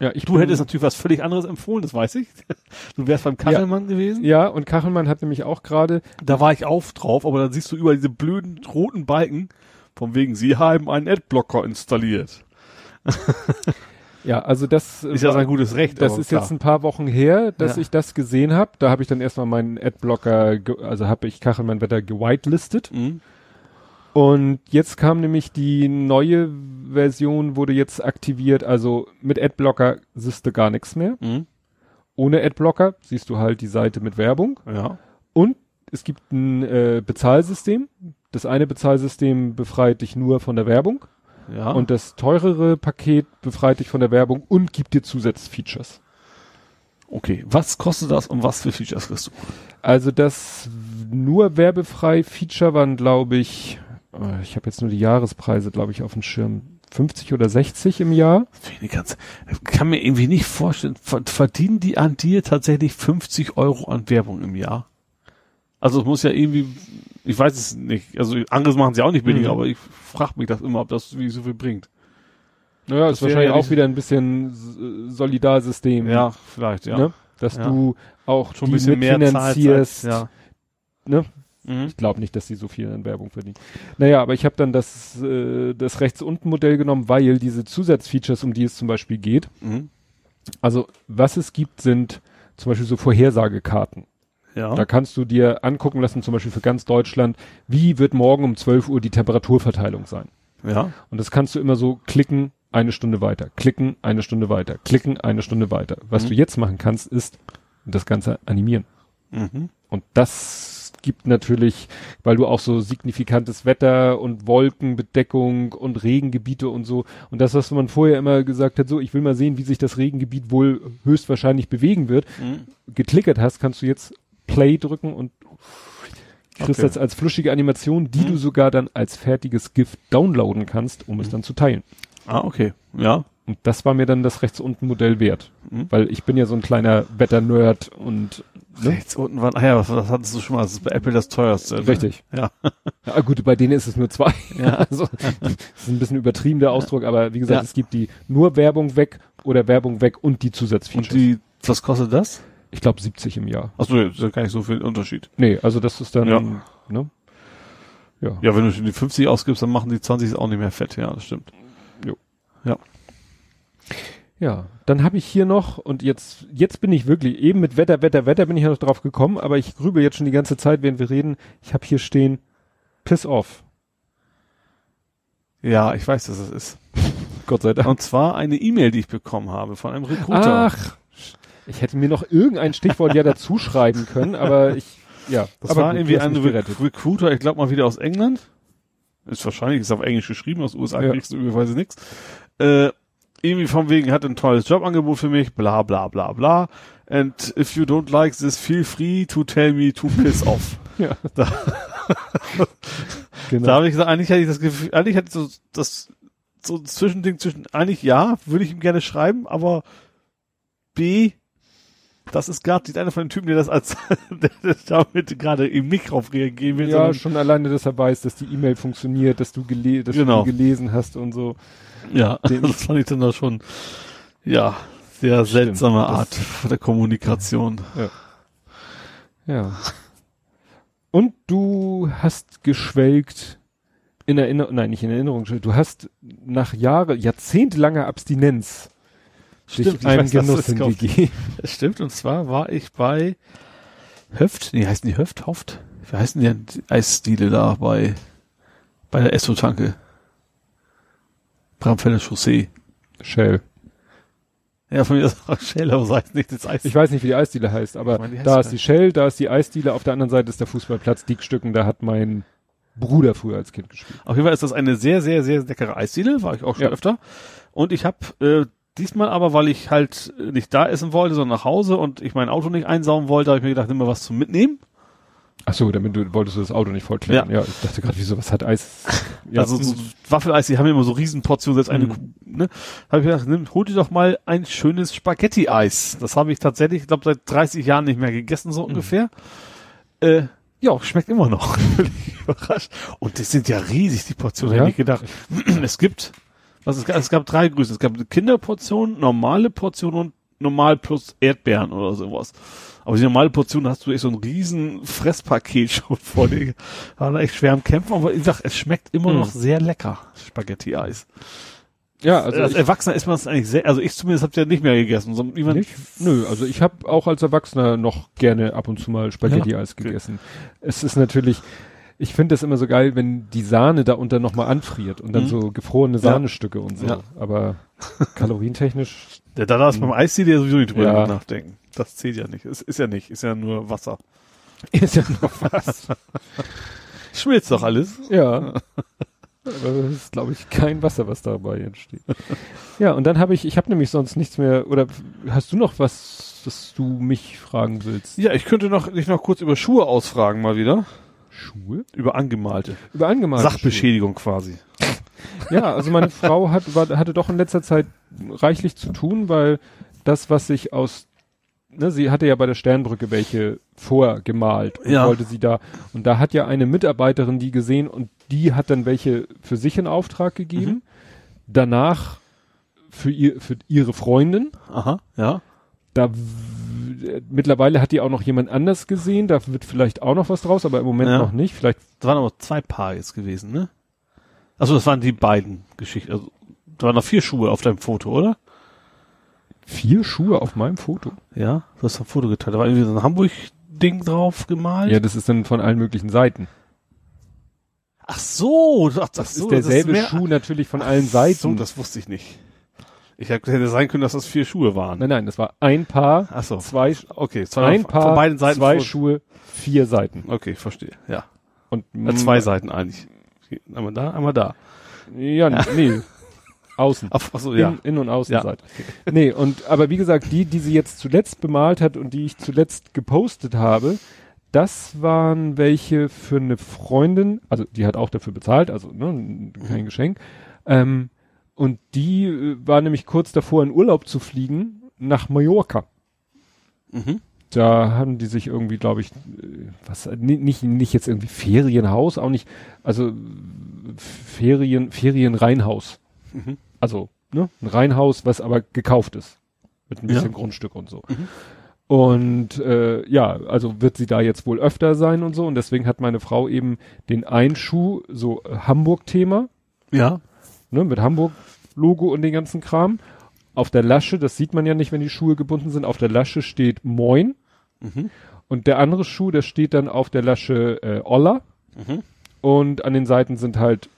Ja, ich du hättest natürlich was völlig anderes empfohlen, das weiß ich. Du wärst beim Kachelmann ja, gewesen. Ja, und Kachelmann hat nämlich auch gerade. Da war ich auf drauf, aber dann siehst du über diese blöden roten Balken, von wegen, sie haben einen Adblocker installiert. Ja, also das ist ja sein gutes Recht. Das ist klar. jetzt ein paar Wochen her, dass ja. ich das gesehen habe. Da habe ich dann erstmal meinen Adblocker, also habe ich Kachelmann Wetter gewitelistet. Mhm. Und jetzt kam nämlich die neue Version, wurde jetzt aktiviert. Also mit Adblocker siehst du gar nichts mehr. Mhm. Ohne Adblocker siehst du halt die Seite mit Werbung. Ja. Und es gibt ein äh, Bezahlsystem. Das eine Bezahlsystem befreit dich nur von der Werbung. Ja. Und das teurere Paket befreit dich von der Werbung und gibt dir Zusatzfeatures. Okay, was kostet das und was für Features kriegst du? Also das nur werbefrei Feature waren, glaube ich, ich habe jetzt nur die Jahrespreise, glaube ich, auf dem Schirm. 50 oder 60 im Jahr. Ich kann mir irgendwie nicht vorstellen, verdienen die an dir tatsächlich 50 Euro an Werbung im Jahr? Also es muss ja irgendwie, ich weiß es nicht, also anderes machen sie auch nicht billiger, mhm. aber ich frage mich das immer, ob das wie so viel bringt. Naja, das ist wahrscheinlich auch wieder ein bisschen Solidarsystem. Ja, vielleicht, ja. Ne? Dass ja. du auch schon ein bisschen mehr finanzierst. ja. Ne? Mhm. Ich glaube nicht, dass sie so viel an Werbung verdienen. Naja, aber ich habe dann das, äh, das rechts unten Modell genommen, weil diese Zusatzfeatures, um die es zum Beispiel geht, mhm. also was es gibt, sind zum Beispiel so Vorhersagekarten. Ja. Da kannst du dir angucken lassen, zum Beispiel für ganz Deutschland, wie wird morgen um 12 Uhr die Temperaturverteilung sein. Ja. Und das kannst du immer so klicken, eine Stunde weiter, klicken, eine Stunde weiter, klicken, eine Stunde weiter. Was mhm. du jetzt machen kannst, ist das Ganze animieren. Mhm. Und das gibt natürlich, weil du auch so signifikantes Wetter und Wolkenbedeckung und Regengebiete und so. Und das, was man vorher immer gesagt hat, so, ich will mal sehen, wie sich das Regengebiet wohl höchstwahrscheinlich bewegen wird, mhm. geklickert hast, kannst du jetzt Play drücken und kriegst okay. das als flüschige Animation, die mhm. du sogar dann als fertiges GIF downloaden kannst, um es dann zu teilen. Ah, okay. Ja. Und das war mir dann das rechts unten Modell wert. Mhm. Weil ich bin ja so ein kleiner Wetter-Nerd und ne? rechts unten war, ah ja, was, was hattest du schon mal? Das ist bei Apple das teuerste. Ne? Richtig. Ja. ja. Gut, bei denen ist es nur zwei. Ja. also, das ist ein bisschen übertrieben der Ausdruck, aber wie gesagt, ja. es gibt die nur Werbung weg oder Werbung weg und die Zusatzfeatures. Und die, was kostet das? Ich glaube 70 im Jahr. Achso, das ist ja gar nicht so viel Unterschied. Nee, also das ist dann, ja. ne? Ja. Ja, wenn du schon die 50 ausgibst, dann machen die 20 auch nicht mehr fett, ja, das stimmt. Jo. Ja. Ja, dann habe ich hier noch, und jetzt, jetzt bin ich wirklich, eben mit Wetter, Wetter, Wetter bin ich ja noch drauf gekommen, aber ich grübel jetzt schon die ganze Zeit, während wir reden. Ich habe hier stehen, Piss off. Ja, ich weiß, dass es ist. Gott sei Dank. Und zwar eine E-Mail, die ich bekommen habe von einem Recruiter. Ach, ich hätte mir noch irgendein Stichwort ja dazu schreiben können, aber ich, ja. Das war gut, irgendwie ein Re Recruiter, ich glaube mal wieder aus England. Ist wahrscheinlich, ist auf Englisch geschrieben, aus USA ja. kriegst du üblicherweise nichts. Äh, irgendwie vom wegen hat ein tolles Jobangebot für mich, bla bla bla bla. And if you don't like this, feel free to tell me to piss off. ja. Da, genau. da habe ich gesagt, eigentlich hatte ich das Gefühl, eigentlich hatte ich so das so ein Zwischending zwischen, eigentlich ja, würde ich ihm gerne schreiben, aber B, das ist gerade nicht einer von den Typen, der das als der, der damit gerade eben nicht drauf reagieren will. Ja, schon alleine, dass er weiß, dass die E-Mail funktioniert, dass du, gele dass genau. du gelesen hast und so. Ja, Den das fand ich dann da schon, ja, sehr seltsame Stimmt, Art der Kommunikation. Ja. ja. Und du hast geschwelgt in Erinnerung, nein, nicht in Erinnerung, du hast nach Jahre, jahrzehntelanger Abstinenz Stimmt, einem Genuss hingegeben. Stimmt, und zwar war ich bei Höft, nee, heißen die Höft, Hoft? Wie heißen die Eisstile da bei, bei der Esso-Tanke? Bramfelder Chaussee. Shell. Ja, von mir ist auch Shell, aber heißt nicht das Eis. Ich weiß nicht, wie die Eisdiele heißt, aber ich meine, da ist die Shell, da ist die Eisdiele, auf der anderen Seite ist der Fußballplatz Diekstücken, da hat mein Bruder früher als Kind gespielt. Auf jeden Fall ist das eine sehr, sehr, sehr leckere Eisdiele, war ich auch schon ja. öfter. Und ich habe äh, diesmal aber, weil ich halt nicht da essen wollte, sondern nach Hause und ich mein Auto nicht einsaugen wollte, habe ich mir gedacht, nimm mal was zum Mitnehmen. Ach so, damit du wolltest du das Auto nicht vollklären. Ja. ja, ich dachte gerade, wieso, was hat Eis? Ja, also so Waffeleis, die haben immer so Riesenportionen, selbst eine, mhm. ne? Habe ich gedacht, nimm, hol dir doch mal ein schönes Spaghetti-Eis. Das habe ich tatsächlich, ich glaube, seit 30 Jahren nicht mehr gegessen, so mhm. ungefähr. Äh, ja, schmeckt immer noch. überrascht. Und das sind ja riesig, die Portionen, ja? hätte ich gedacht. es gibt, was es, es gab drei Größen. Es gab eine Kinderportion, normale Portion und normal plus Erdbeeren oder sowas. Aber die normale Portion hast du echt so ein riesen Fresspaket schon vor dir. War da echt schwer am Kämpfen, aber ich sag, es schmeckt immer mhm. noch sehr lecker, Spaghetti-Eis. Ja, also als Erwachsener ist man es eigentlich sehr, also ich zumindest hab's ja nicht mehr gegessen. So, nicht? Nö, also ich habe auch als Erwachsener noch gerne ab und zu mal Spaghetti-Eis ja, okay. gegessen. Es ist natürlich, ich finde das immer so geil, wenn die Sahne da unter nochmal anfriert und dann mhm. so gefrorene Sahnestücke ja. und so. Ja. Aber kalorientechnisch. Der da darf beim Eis ja sowieso nicht drüber ja. nachdenken. Das zählt ja nicht. Es ist ja nicht, ist ja nur Wasser. Ist ja nur Wasser. Schmilzt doch alles. Ja. Aber das ist, glaube ich, kein Wasser, was dabei entsteht. ja, und dann habe ich, ich habe nämlich sonst nichts mehr, oder hast du noch was, das du mich fragen willst? Ja, ich könnte noch, dich noch kurz über Schuhe ausfragen mal wieder. Schuhe? Über angemalte. Über angemalte. Sachbeschädigung Schuhe. quasi. Ja, also meine Frau hat, war, hatte doch in letzter Zeit reichlich zu tun, weil das, was sich aus, ne, sie hatte ja bei der Sternbrücke welche vorgemalt und ja. wollte sie da, und da hat ja eine Mitarbeiterin die gesehen und die hat dann welche für sich in Auftrag gegeben. Mhm. Danach für ihr, für ihre Freundin. Aha, ja. Da mittlerweile hat die auch noch jemand anders gesehen, da wird vielleicht auch noch was draus, aber im Moment ja. noch nicht. Vielleicht. Das waren aber zwei Paar jetzt gewesen, ne? Also das waren die beiden Geschichten. Also, da waren noch vier Schuhe auf deinem Foto, oder? Vier Schuhe auf meinem Foto? Ja, du hast ein Foto geteilt. Da war irgendwie so ein Hamburg-Ding drauf gemalt. Ja, das ist dann von allen möglichen Seiten. Ach so, ach, das, so, ist derselbe ist Schuh natürlich von allen Seiten. So, das wusste ich nicht. Ich hätte sein können, dass das vier Schuhe waren. Nein, nein, das war ein Paar, ach so. zwei, okay, zwei ein Paar, von beiden Seiten zwei Schuhe, vier Seiten. Okay, verstehe, ja. Und äh, zwei Seiten eigentlich. Einmal da, einmal da. Ja, ja. nee. Außen. Ach, so, ja. In, in und Außenseite. Ja. Okay. Nee, und, aber wie gesagt, die, die sie jetzt zuletzt bemalt hat und die ich zuletzt gepostet habe, das waren welche für eine Freundin, also die hat auch dafür bezahlt, also ne, kein mhm. Geschenk. Ähm, und die äh, war nämlich kurz davor, in Urlaub zu fliegen nach Mallorca. Mhm. Da haben die sich irgendwie, glaube ich, äh, was nicht nicht jetzt irgendwie Ferienhaus, auch nicht, also Ferien Ferienreinhaus. Mhm. Also ne, ein Reihenhaus, was aber gekauft ist mit ein bisschen ja. Grundstück und so. Mhm. Und äh, ja, also wird sie da jetzt wohl öfter sein und so. Und deswegen hat meine Frau eben den Einschuh, so Hamburg-Thema. Ja. Ne, mit Hamburg-Logo und den ganzen Kram. Auf der Lasche, das sieht man ja nicht, wenn die Schuhe gebunden sind, auf der Lasche steht Moin. Mhm. Und der andere Schuh, der steht dann auf der Lasche äh, Olla. Mhm. Und an den Seiten sind halt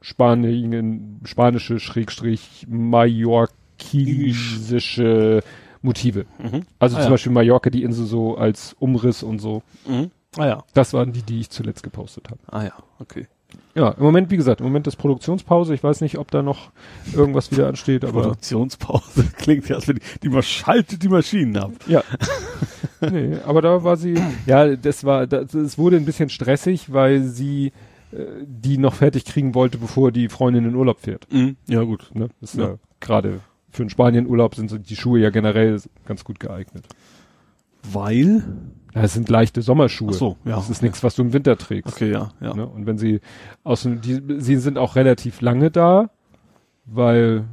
Spanien, spanische, Schrägstrich, mallorquinische Motive. Mhm. Also ah, zum ja. Beispiel Mallorca, die Insel so als Umriss und so. Mhm. Ah ja. Das waren die, die ich zuletzt gepostet habe. Ah ja, okay. Ja, im Moment, wie gesagt, im Moment ist Produktionspause. Ich weiß nicht, ob da noch irgendwas wieder ansteht, aber. Produktionspause klingt ja, als wenn die, die man schaltet die Maschinen ab. Ja. nee, aber da war sie, ja, das war, das, es wurde ein bisschen stressig, weil sie äh, die noch fertig kriegen wollte, bevor die Freundin in Urlaub fährt. Mhm. Ja, gut. Ne? Das ist ja, ja gerade für einen Spanienurlaub sind die Schuhe ja generell ganz gut geeignet. Weil? Ja, es sind leichte Sommerschuhe. Ach so, ja. Das ist nichts, was du im Winter trägst. Okay, ja, ja. Ne? Und wenn sie aus die, sie sind auch relativ lange da, weil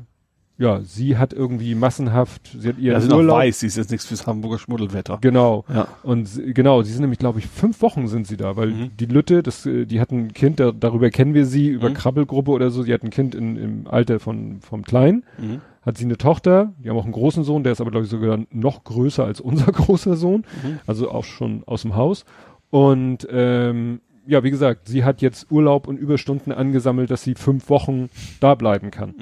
ja, sie hat irgendwie massenhaft, sie hat ihren ja, sie Urlaub. weiß, sie ist jetzt nichts fürs Hamburger Schmuddelwetter. Genau. Ja. Und genau, sie sind nämlich, glaube ich, fünf Wochen sind sie da, weil mhm. die Lütte, das, äh, die hat ein Kind, da, darüber kennen wir sie, über mhm. Krabbelgruppe oder so, sie hat ein Kind in, im Alter von, vom Kleinen, mhm. hat sie eine Tochter, die haben auch einen großen Sohn, der ist aber, glaube ich, sogar noch größer als unser großer Sohn, mhm. also auch schon aus dem Haus. Und ähm, ja, wie gesagt, sie hat jetzt Urlaub und Überstunden angesammelt, dass sie fünf Wochen da bleiben kann.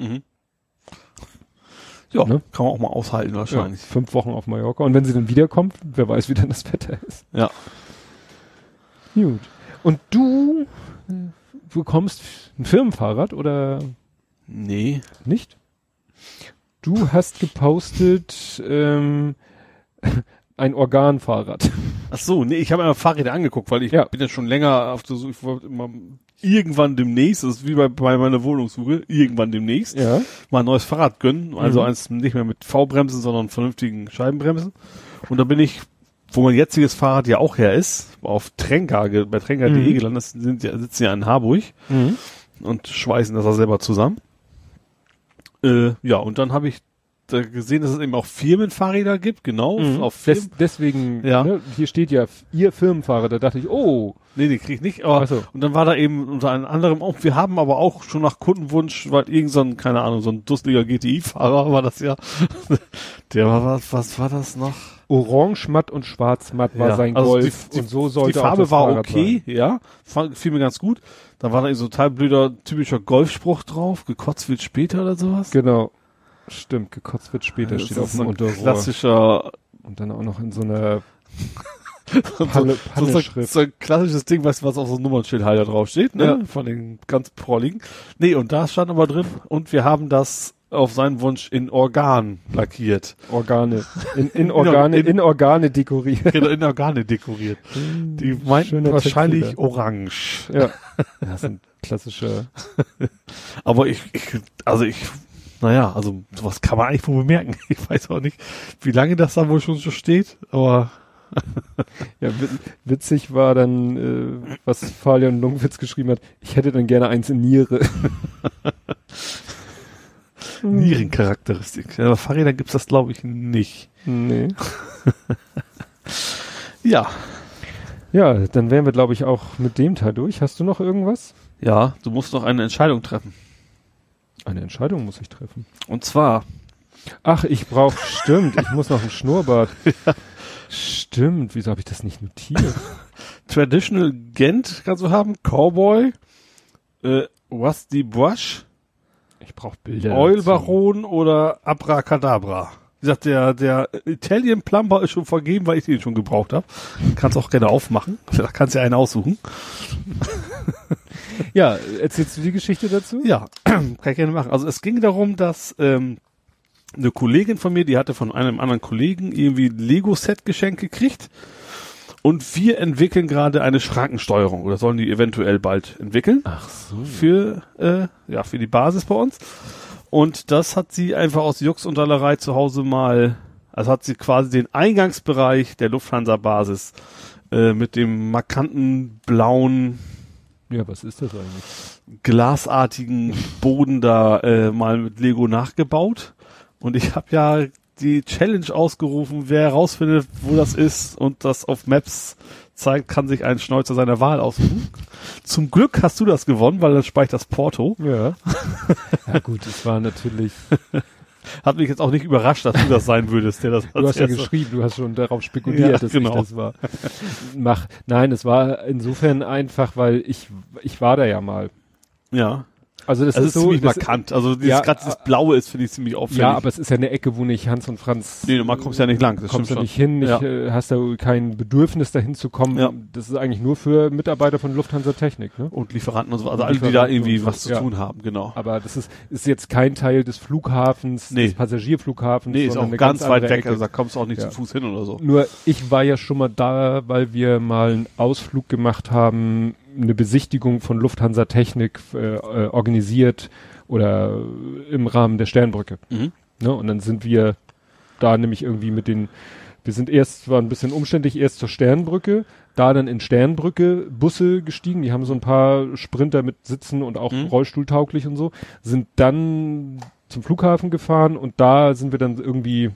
Ja, ne? kann man auch mal aushalten wahrscheinlich. Ja, fünf Wochen auf Mallorca. Und wenn sie dann wiederkommt, wer weiß, wie dann das Wetter ist. Ja. Gut. Und du bekommst ein Firmenfahrrad oder? Nee. Nicht? Du hast gepostet ähm, ein Organfahrrad. Ach so, nee, ich habe mir Fahrräder angeguckt, weil ich ja. bin ja schon länger auf der Suche, ich wollte immer irgendwann demnächst, das ist wie bei, bei meiner Wohnungssuche, irgendwann demnächst, ja. mal ein neues Fahrrad gönnen, also mhm. eins nicht mehr mit V-Bremsen, sondern vernünftigen Scheibenbremsen. Und da bin ich, wo mein jetziges Fahrrad ja auch her ist, auf Trenker, bei Trenker.de mhm. gelandet, sind ja, sitzen ja in Harburg mhm. und schweißen das auch selber zusammen. Äh, ja, und dann habe ich da gesehen, dass es eben auch Firmenfahrräder gibt, genau. Mhm. Auf Firmen. Des, deswegen, ja. Ne, hier steht ja ihr Firmenfahrer, da dachte ich, oh. Nee, die krieg ich nicht. Aber, so. Und dann war da eben unter anderem auch, wir haben aber auch schon nach Kundenwunsch, weil irgend so ein, keine Ahnung, so ein dusseliger GTI-Fahrer war das ja. Der war, was, was war das noch? Orange matt und schwarz matt war ja, sein also Golf die, und so sollte Die Farbe war okay, sein. ja, fiel mir ganz gut. Da war da so total blöder, typischer Golfspruch drauf, gekotzt wird später oder sowas. Genau. Stimmt, gekotzt wird später, das steht auf dem Unterrohr. Klassischer. Und dann auch noch in so einer Palle, so, so, so, so, ein klassisches Ding, weißt du, was auf so einem Nummernschildhalter draufsteht, ne? Ja. Von den ganz prolligen. Nee, und da stand aber drin, und wir haben das auf seinen Wunsch in Organ lackiert. Organe. In, in Organe, in, in, Organe dekoriert. Genau, in Organe dekoriert. Die meinten wahrscheinlich orange. Ja. Das sind klassische. aber ich, ich, also ich naja, also sowas kann man eigentlich wohl bemerken. Ich weiß auch nicht, wie lange das da wohl schon so steht, aber ja, witzig war dann, äh, was Falion Lungwitz geschrieben hat, ich hätte dann gerne eins in Niere. Nierencharakteristik. Ja, aber Fahrräder gibt's das glaube ich nicht. Nee. ja. Ja, dann wären wir glaube ich auch mit dem Teil durch. Hast du noch irgendwas? Ja, du musst noch eine Entscheidung treffen. Eine Entscheidung muss ich treffen. Und zwar. Ach, ich brauche, stimmt, ich muss noch ein Schnurrbart. ja. Stimmt, wieso habe ich das nicht notiert? Traditional Gent kannst du haben, Cowboy, äh, Rusty Brush. Ich brauche Bilder. Oil Baron oder Abracadabra. Wie gesagt, der, der Italian Plumber ist schon vergeben, weil ich den schon gebraucht habe. Kannst auch gerne aufmachen. Da kannst du ja einen aussuchen. ja, erzählst du die Geschichte dazu? Ja, kann ich gerne machen. Also es ging darum, dass ähm, eine Kollegin von mir, die hatte von einem anderen Kollegen irgendwie Lego-Set geschenkt gekriegt. Und wir entwickeln gerade eine Schrankensteuerung oder sollen die eventuell bald entwickeln. Ach so. Für, äh, ja, für die Basis bei uns. Und das hat sie einfach aus Jux und Dallerei zu Hause mal, also hat sie quasi den Eingangsbereich der Lufthansa-Basis äh, mit dem markanten blauen ja, was ist das eigentlich? Glasartigen Boden da äh, mal mit Lego nachgebaut. Und ich habe ja die Challenge ausgerufen, wer herausfindet, wo das ist und das auf Maps zeigt, kann sich einen Schnäuzer seiner Wahl aussuchen. Zum Glück hast du das gewonnen, weil dann speicht das Porto. Ja. ja gut, es war natürlich hat mich jetzt auch nicht überrascht, dass du das sein würdest, der das Du hast ja geschrieben, du hast schon darauf spekuliert, ja, dass genau. ich das war. Mach. Nein, es war insofern einfach, weil ich, ich war da ja mal. Ja. Also das, das ist, ist, so ziemlich markant. Also dieses, ja, gerade das Blaue ist finde ich ziemlich auffällig. Ja, aber es ist ja eine Ecke, wo nicht Hans und Franz. Nee, man kommst ja nicht lang. Das kommst ja nicht hin, nicht, ja. äh, hast da kein Bedürfnis dahin zu kommen. Ja. Das ist eigentlich nur für Mitarbeiter von Lufthansa Technik, ne? Und Lieferanten und so, also alle, die da irgendwie was zu tun haben, genau. Aber das ist ist jetzt kein Teil des Flughafens, nee. des Passagierflughafens. Nee, ist auch ganz, ganz weit weg, Ecke. also da kommst du auch nicht zu Fuß hin oder so. Nur ich war ja schon mal da, weil wir mal einen Ausflug gemacht haben, eine Besichtigung von Lufthansa Technik äh, äh, organisiert oder im Rahmen der Sternbrücke. Mhm. Ne? Und dann sind wir da nämlich irgendwie mit den, wir sind erst, war ein bisschen umständlich, erst zur Sternbrücke, da dann in Sternbrücke Busse gestiegen, die haben so ein paar Sprinter mit Sitzen und auch mhm. rollstuhltauglich und so, sind dann zum Flughafen gefahren und da sind wir dann irgendwie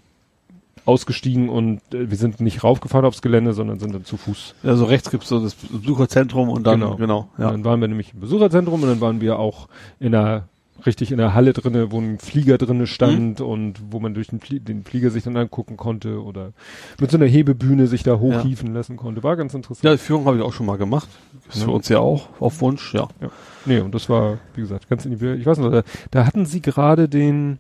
ausgestiegen und äh, wir sind nicht raufgefahren aufs Gelände, sondern sind dann zu Fuß. Ja, so rechts gibt's so das Besucherzentrum und dann, genau, genau ja. Und dann waren wir nämlich im Besucherzentrum und dann waren wir auch in einer richtig in der Halle drinne, wo ein Flieger drinne stand mhm. und wo man durch den, Flie den, Flieger sich dann angucken konnte oder mit so einer Hebebühne sich da hochhieven ja. lassen konnte. War ganz interessant. Ja, die Führung habe ich auch schon mal gemacht. Ist ja. für uns ja auch auf Wunsch, ja. ja. Nee, und das war, wie gesagt, ganz individuell. Ich weiß nicht, da, da hatten sie gerade den,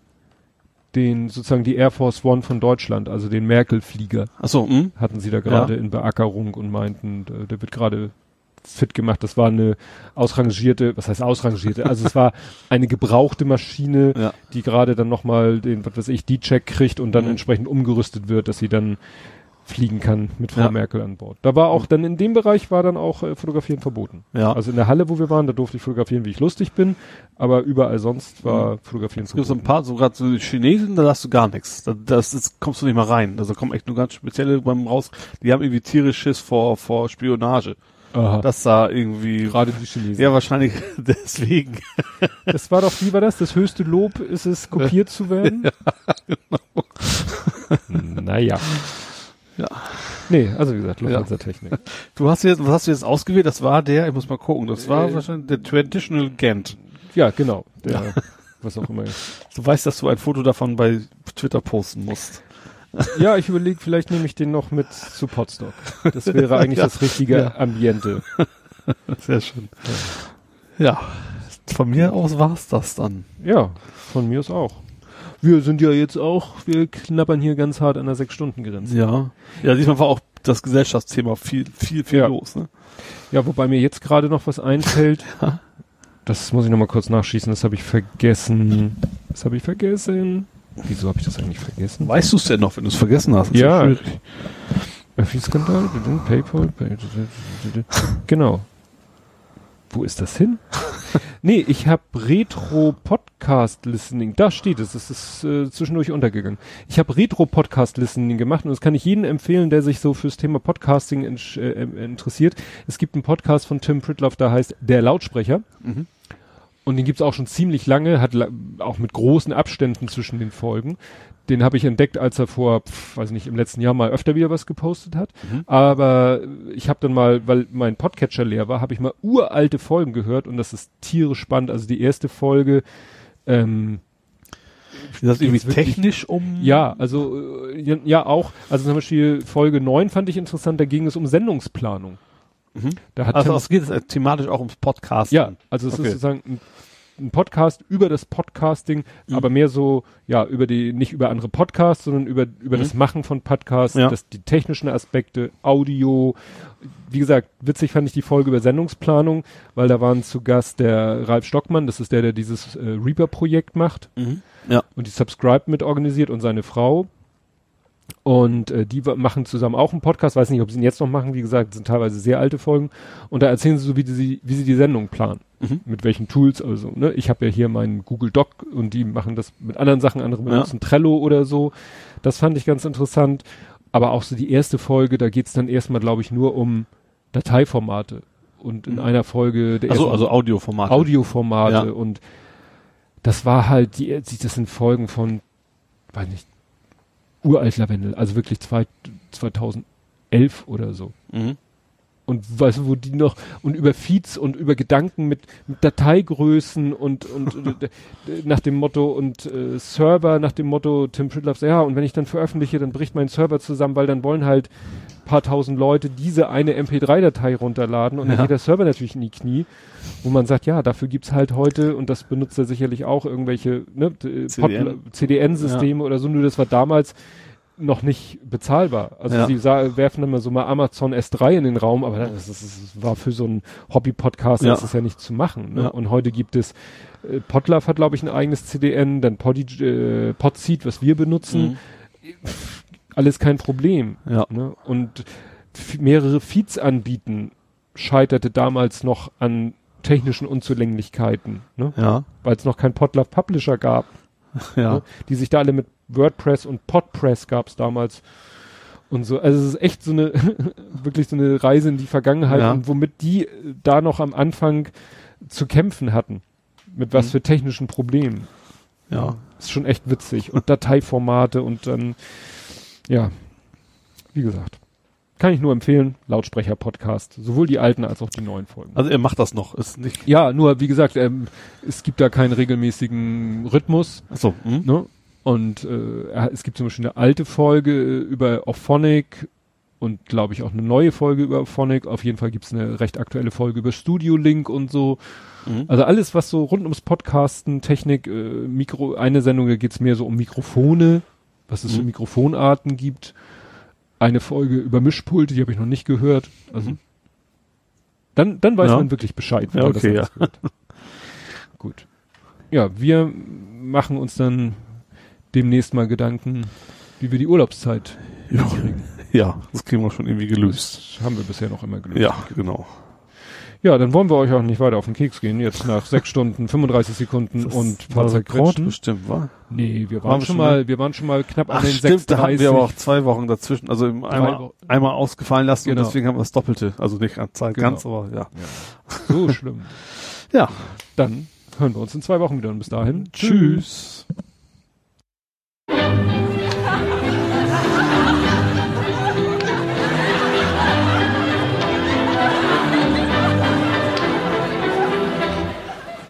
den sozusagen die Air Force One von Deutschland, also den Merkel-Flieger. Ach so, mh. hatten sie da gerade ja. in Beackerung und meinten, der, der wird gerade fit gemacht. Das war eine ausrangierte, was heißt ausrangierte? Also es war eine gebrauchte Maschine, ja. die gerade dann nochmal den, was weiß ich, D-Check kriegt und dann mhm. entsprechend umgerüstet wird, dass sie dann fliegen kann mit Frau ja. Merkel an Bord. Da war auch dann in dem Bereich war dann auch äh, Fotografieren verboten. Ja. Also in der Halle, wo wir waren, da durfte ich fotografieren, wie ich lustig bin, aber überall sonst war mhm. Fotografieren es verboten. Es gibt so ein paar, sogar so Chinesen, da hast du gar nichts. Da, das, das kommst du nicht mal rein. Also kommen echt nur ganz spezielle beim raus. Die haben irgendwie tierisch Schiss vor vor Spionage. Aha. Das sah irgendwie. Gerade die Chinesen. Ja, wahrscheinlich deswegen. Das war doch, wie war das? Das höchste Lob ist es, kopiert zu werden? Ja, genau. naja. Ja. Nee, also wie gesagt, Lufthansa-Technik. Ja. Du hast jetzt, was hast du jetzt ausgewählt? Das war der, ich muss mal gucken, das war äh, wahrscheinlich der Traditional Gent. Ja, genau. Der, ja. was auch immer. Du weißt, dass du ein Foto davon bei Twitter posten musst. Ja, ich überlege, vielleicht nehme ich den noch mit zu Podstock. Das wäre eigentlich ja, das richtige ja. Ambiente. Sehr schön. Ja. ja. von mir aus war's das dann. Ja, von mir aus auch. Wir sind ja jetzt auch, wir knabbern hier ganz hart an der Sechs-Stunden-Grenze. Ja. Ja, diesmal war auch das Gesellschaftsthema viel, viel, viel los, ne? Ja, wobei mir jetzt gerade noch was einfällt. das muss ich nochmal kurz nachschießen, das habe ich vergessen. Das habe ich vergessen. Wieso habe ich das eigentlich vergessen? Weißt du es denn noch, wenn du es vergessen hast? Ja. Skandal, PayPal, genau. Wo ist das hin? nee, ich habe Retro Podcast Listening. Da steht es. Es ist äh, zwischendurch untergegangen. Ich habe Retro Podcast Listening gemacht und das kann ich jedem empfehlen, der sich so fürs Thema Podcasting in, äh, interessiert. Es gibt einen Podcast von Tim Pritloff, der heißt Der Lautsprecher. Mhm. Und den gibt's auch schon ziemlich lange, hat auch mit großen Abständen zwischen den Folgen. Den habe ich entdeckt, als er vor, pf, weiß nicht, im letzten Jahr mal öfter wieder was gepostet hat. Mhm. Aber ich habe dann mal, weil mein Podcatcher leer war, habe ich mal uralte Folgen gehört und das ist tierisch spannend. Also die erste Folge, ähm, ist das irgendwie technisch um? Ja, also äh, ja auch. Also zum Beispiel Folge 9 fand ich interessant, da ging es um Sendungsplanung. Mhm. Da hat also es geht es thematisch auch ums Podcast. Ja, also es okay. ist sozusagen ein, ein, Podcast über das Podcasting, mhm. aber mehr so, ja, über die, nicht über andere Podcasts, sondern über, über mhm. das Machen von Podcasts, ja. das, die technischen Aspekte, Audio. Wie gesagt, witzig fand ich die Folge über Sendungsplanung, weil da waren zu Gast der Ralf Stockmann, das ist der, der dieses äh, Reaper-Projekt macht. Mhm. Ja. Und die Subscribe mit organisiert und seine Frau. Und äh, die machen zusammen auch einen Podcast, weiß nicht, ob sie ihn jetzt noch machen, wie gesagt, sind teilweise sehr alte Folgen. Und da erzählen sie so, wie, die, wie sie die Sendung planen. Mhm. Mit welchen Tools, also, ne, ich habe ja hier meinen Google Doc und die machen das mit anderen Sachen, andere benutzen ja. Trello oder so. Das fand ich ganz interessant. Aber auch so die erste Folge, da geht's dann erstmal, glaube ich, nur um Dateiformate. Und in mhm. einer Folge der also, also Audioformate. Audioformate ja. und das war halt, die, das sind Folgen von, weiß nicht, uralt Lavendel, also wirklich zwei, 2011 oder so. Mhm. Und weißt du, wo die noch, und über Feeds und über Gedanken mit, mit Dateigrößen und, und nach dem Motto und äh, Server nach dem Motto, Tim Pritloff ja, und wenn ich dann veröffentliche, dann bricht mein Server zusammen, weil dann wollen halt paar tausend Leute diese eine MP3-Datei runterladen und ja. dann geht der Server natürlich in die Knie, wo man sagt, ja, dafür gibt's halt heute, und das benutzt er sicherlich auch, irgendwelche ne, CDN-Systeme ja. oder so, nur das war damals noch nicht bezahlbar. Also ja. sie werfen immer so mal Amazon S3 in den Raum, aber das, ist, das war für so einen Hobby-Podcast, ja. das ist ja nicht zu machen. Ne? Ja. Und heute gibt es, äh, Podlove hat glaube ich ein eigenes CDN, dann Podi, äh, Podseed, was wir benutzen. Mhm. Alles kein Problem. Ja. Ne? Und mehrere Feeds anbieten scheiterte damals noch an technischen Unzulänglichkeiten, ne? ja. weil es noch kein Podlove Publisher gab, ja. ne? die sich da alle mit WordPress und Podpress gab es damals und so. Also es ist echt so eine wirklich so eine Reise in die Vergangenheit ja. und womit die da noch am Anfang zu kämpfen hatten, mit was mhm. für technischen Problemen. Ja, ist schon echt witzig und Dateiformate und dann ja, wie gesagt, kann ich nur empfehlen, Lautsprecher-Podcast. Sowohl die alten als auch die neuen Folgen. Also er macht das noch, ist nicht. Ja, nur wie gesagt, ähm, es gibt da keinen regelmäßigen Rhythmus. Ach so. Hm? Ne? Und äh, es gibt zum Beispiel eine alte Folge über Auphonic und glaube ich auch eine neue Folge über Auphonic. Auf jeden Fall gibt's eine recht aktuelle Folge über Studio Link und so. Mhm. Also alles, was so rund ums Podcasten, Technik, äh, Mikro, eine Sendung, da geht's mehr so um Mikrofone, was es mhm. für Mikrofonarten gibt. Eine Folge über Mischpulte, die habe ich noch nicht gehört. Also mhm. dann, dann weiß ja. man wirklich Bescheid. Ja, okay, ja. Gut. Ja, wir machen uns dann demnächst mal Gedanken, wie wir die Urlaubszeit ja. Ja, das kriegen wir schon irgendwie gelöst. Das haben wir bisher noch immer gelöst. Ja, genau. Ja, dann wollen wir euch auch nicht weiter auf den Keks gehen. Jetzt nach sechs Stunden, 35 Sekunden das und Fahrzeugquatsch bestimmt, war? Nee, wir waren, waren schon mal, wir waren schon mal knapp Ach, an den stimmt, 36. da hatten wir aber auch zwei Wochen dazwischen, also einmal, einmal ausgefallen lassen genau. und deswegen haben wir das Doppelte. Also nicht an Zeit genau. ganz, aber ja. ja. So schlimm. ja. Dann hören wir uns in zwei Wochen wieder und bis dahin. Tschüss.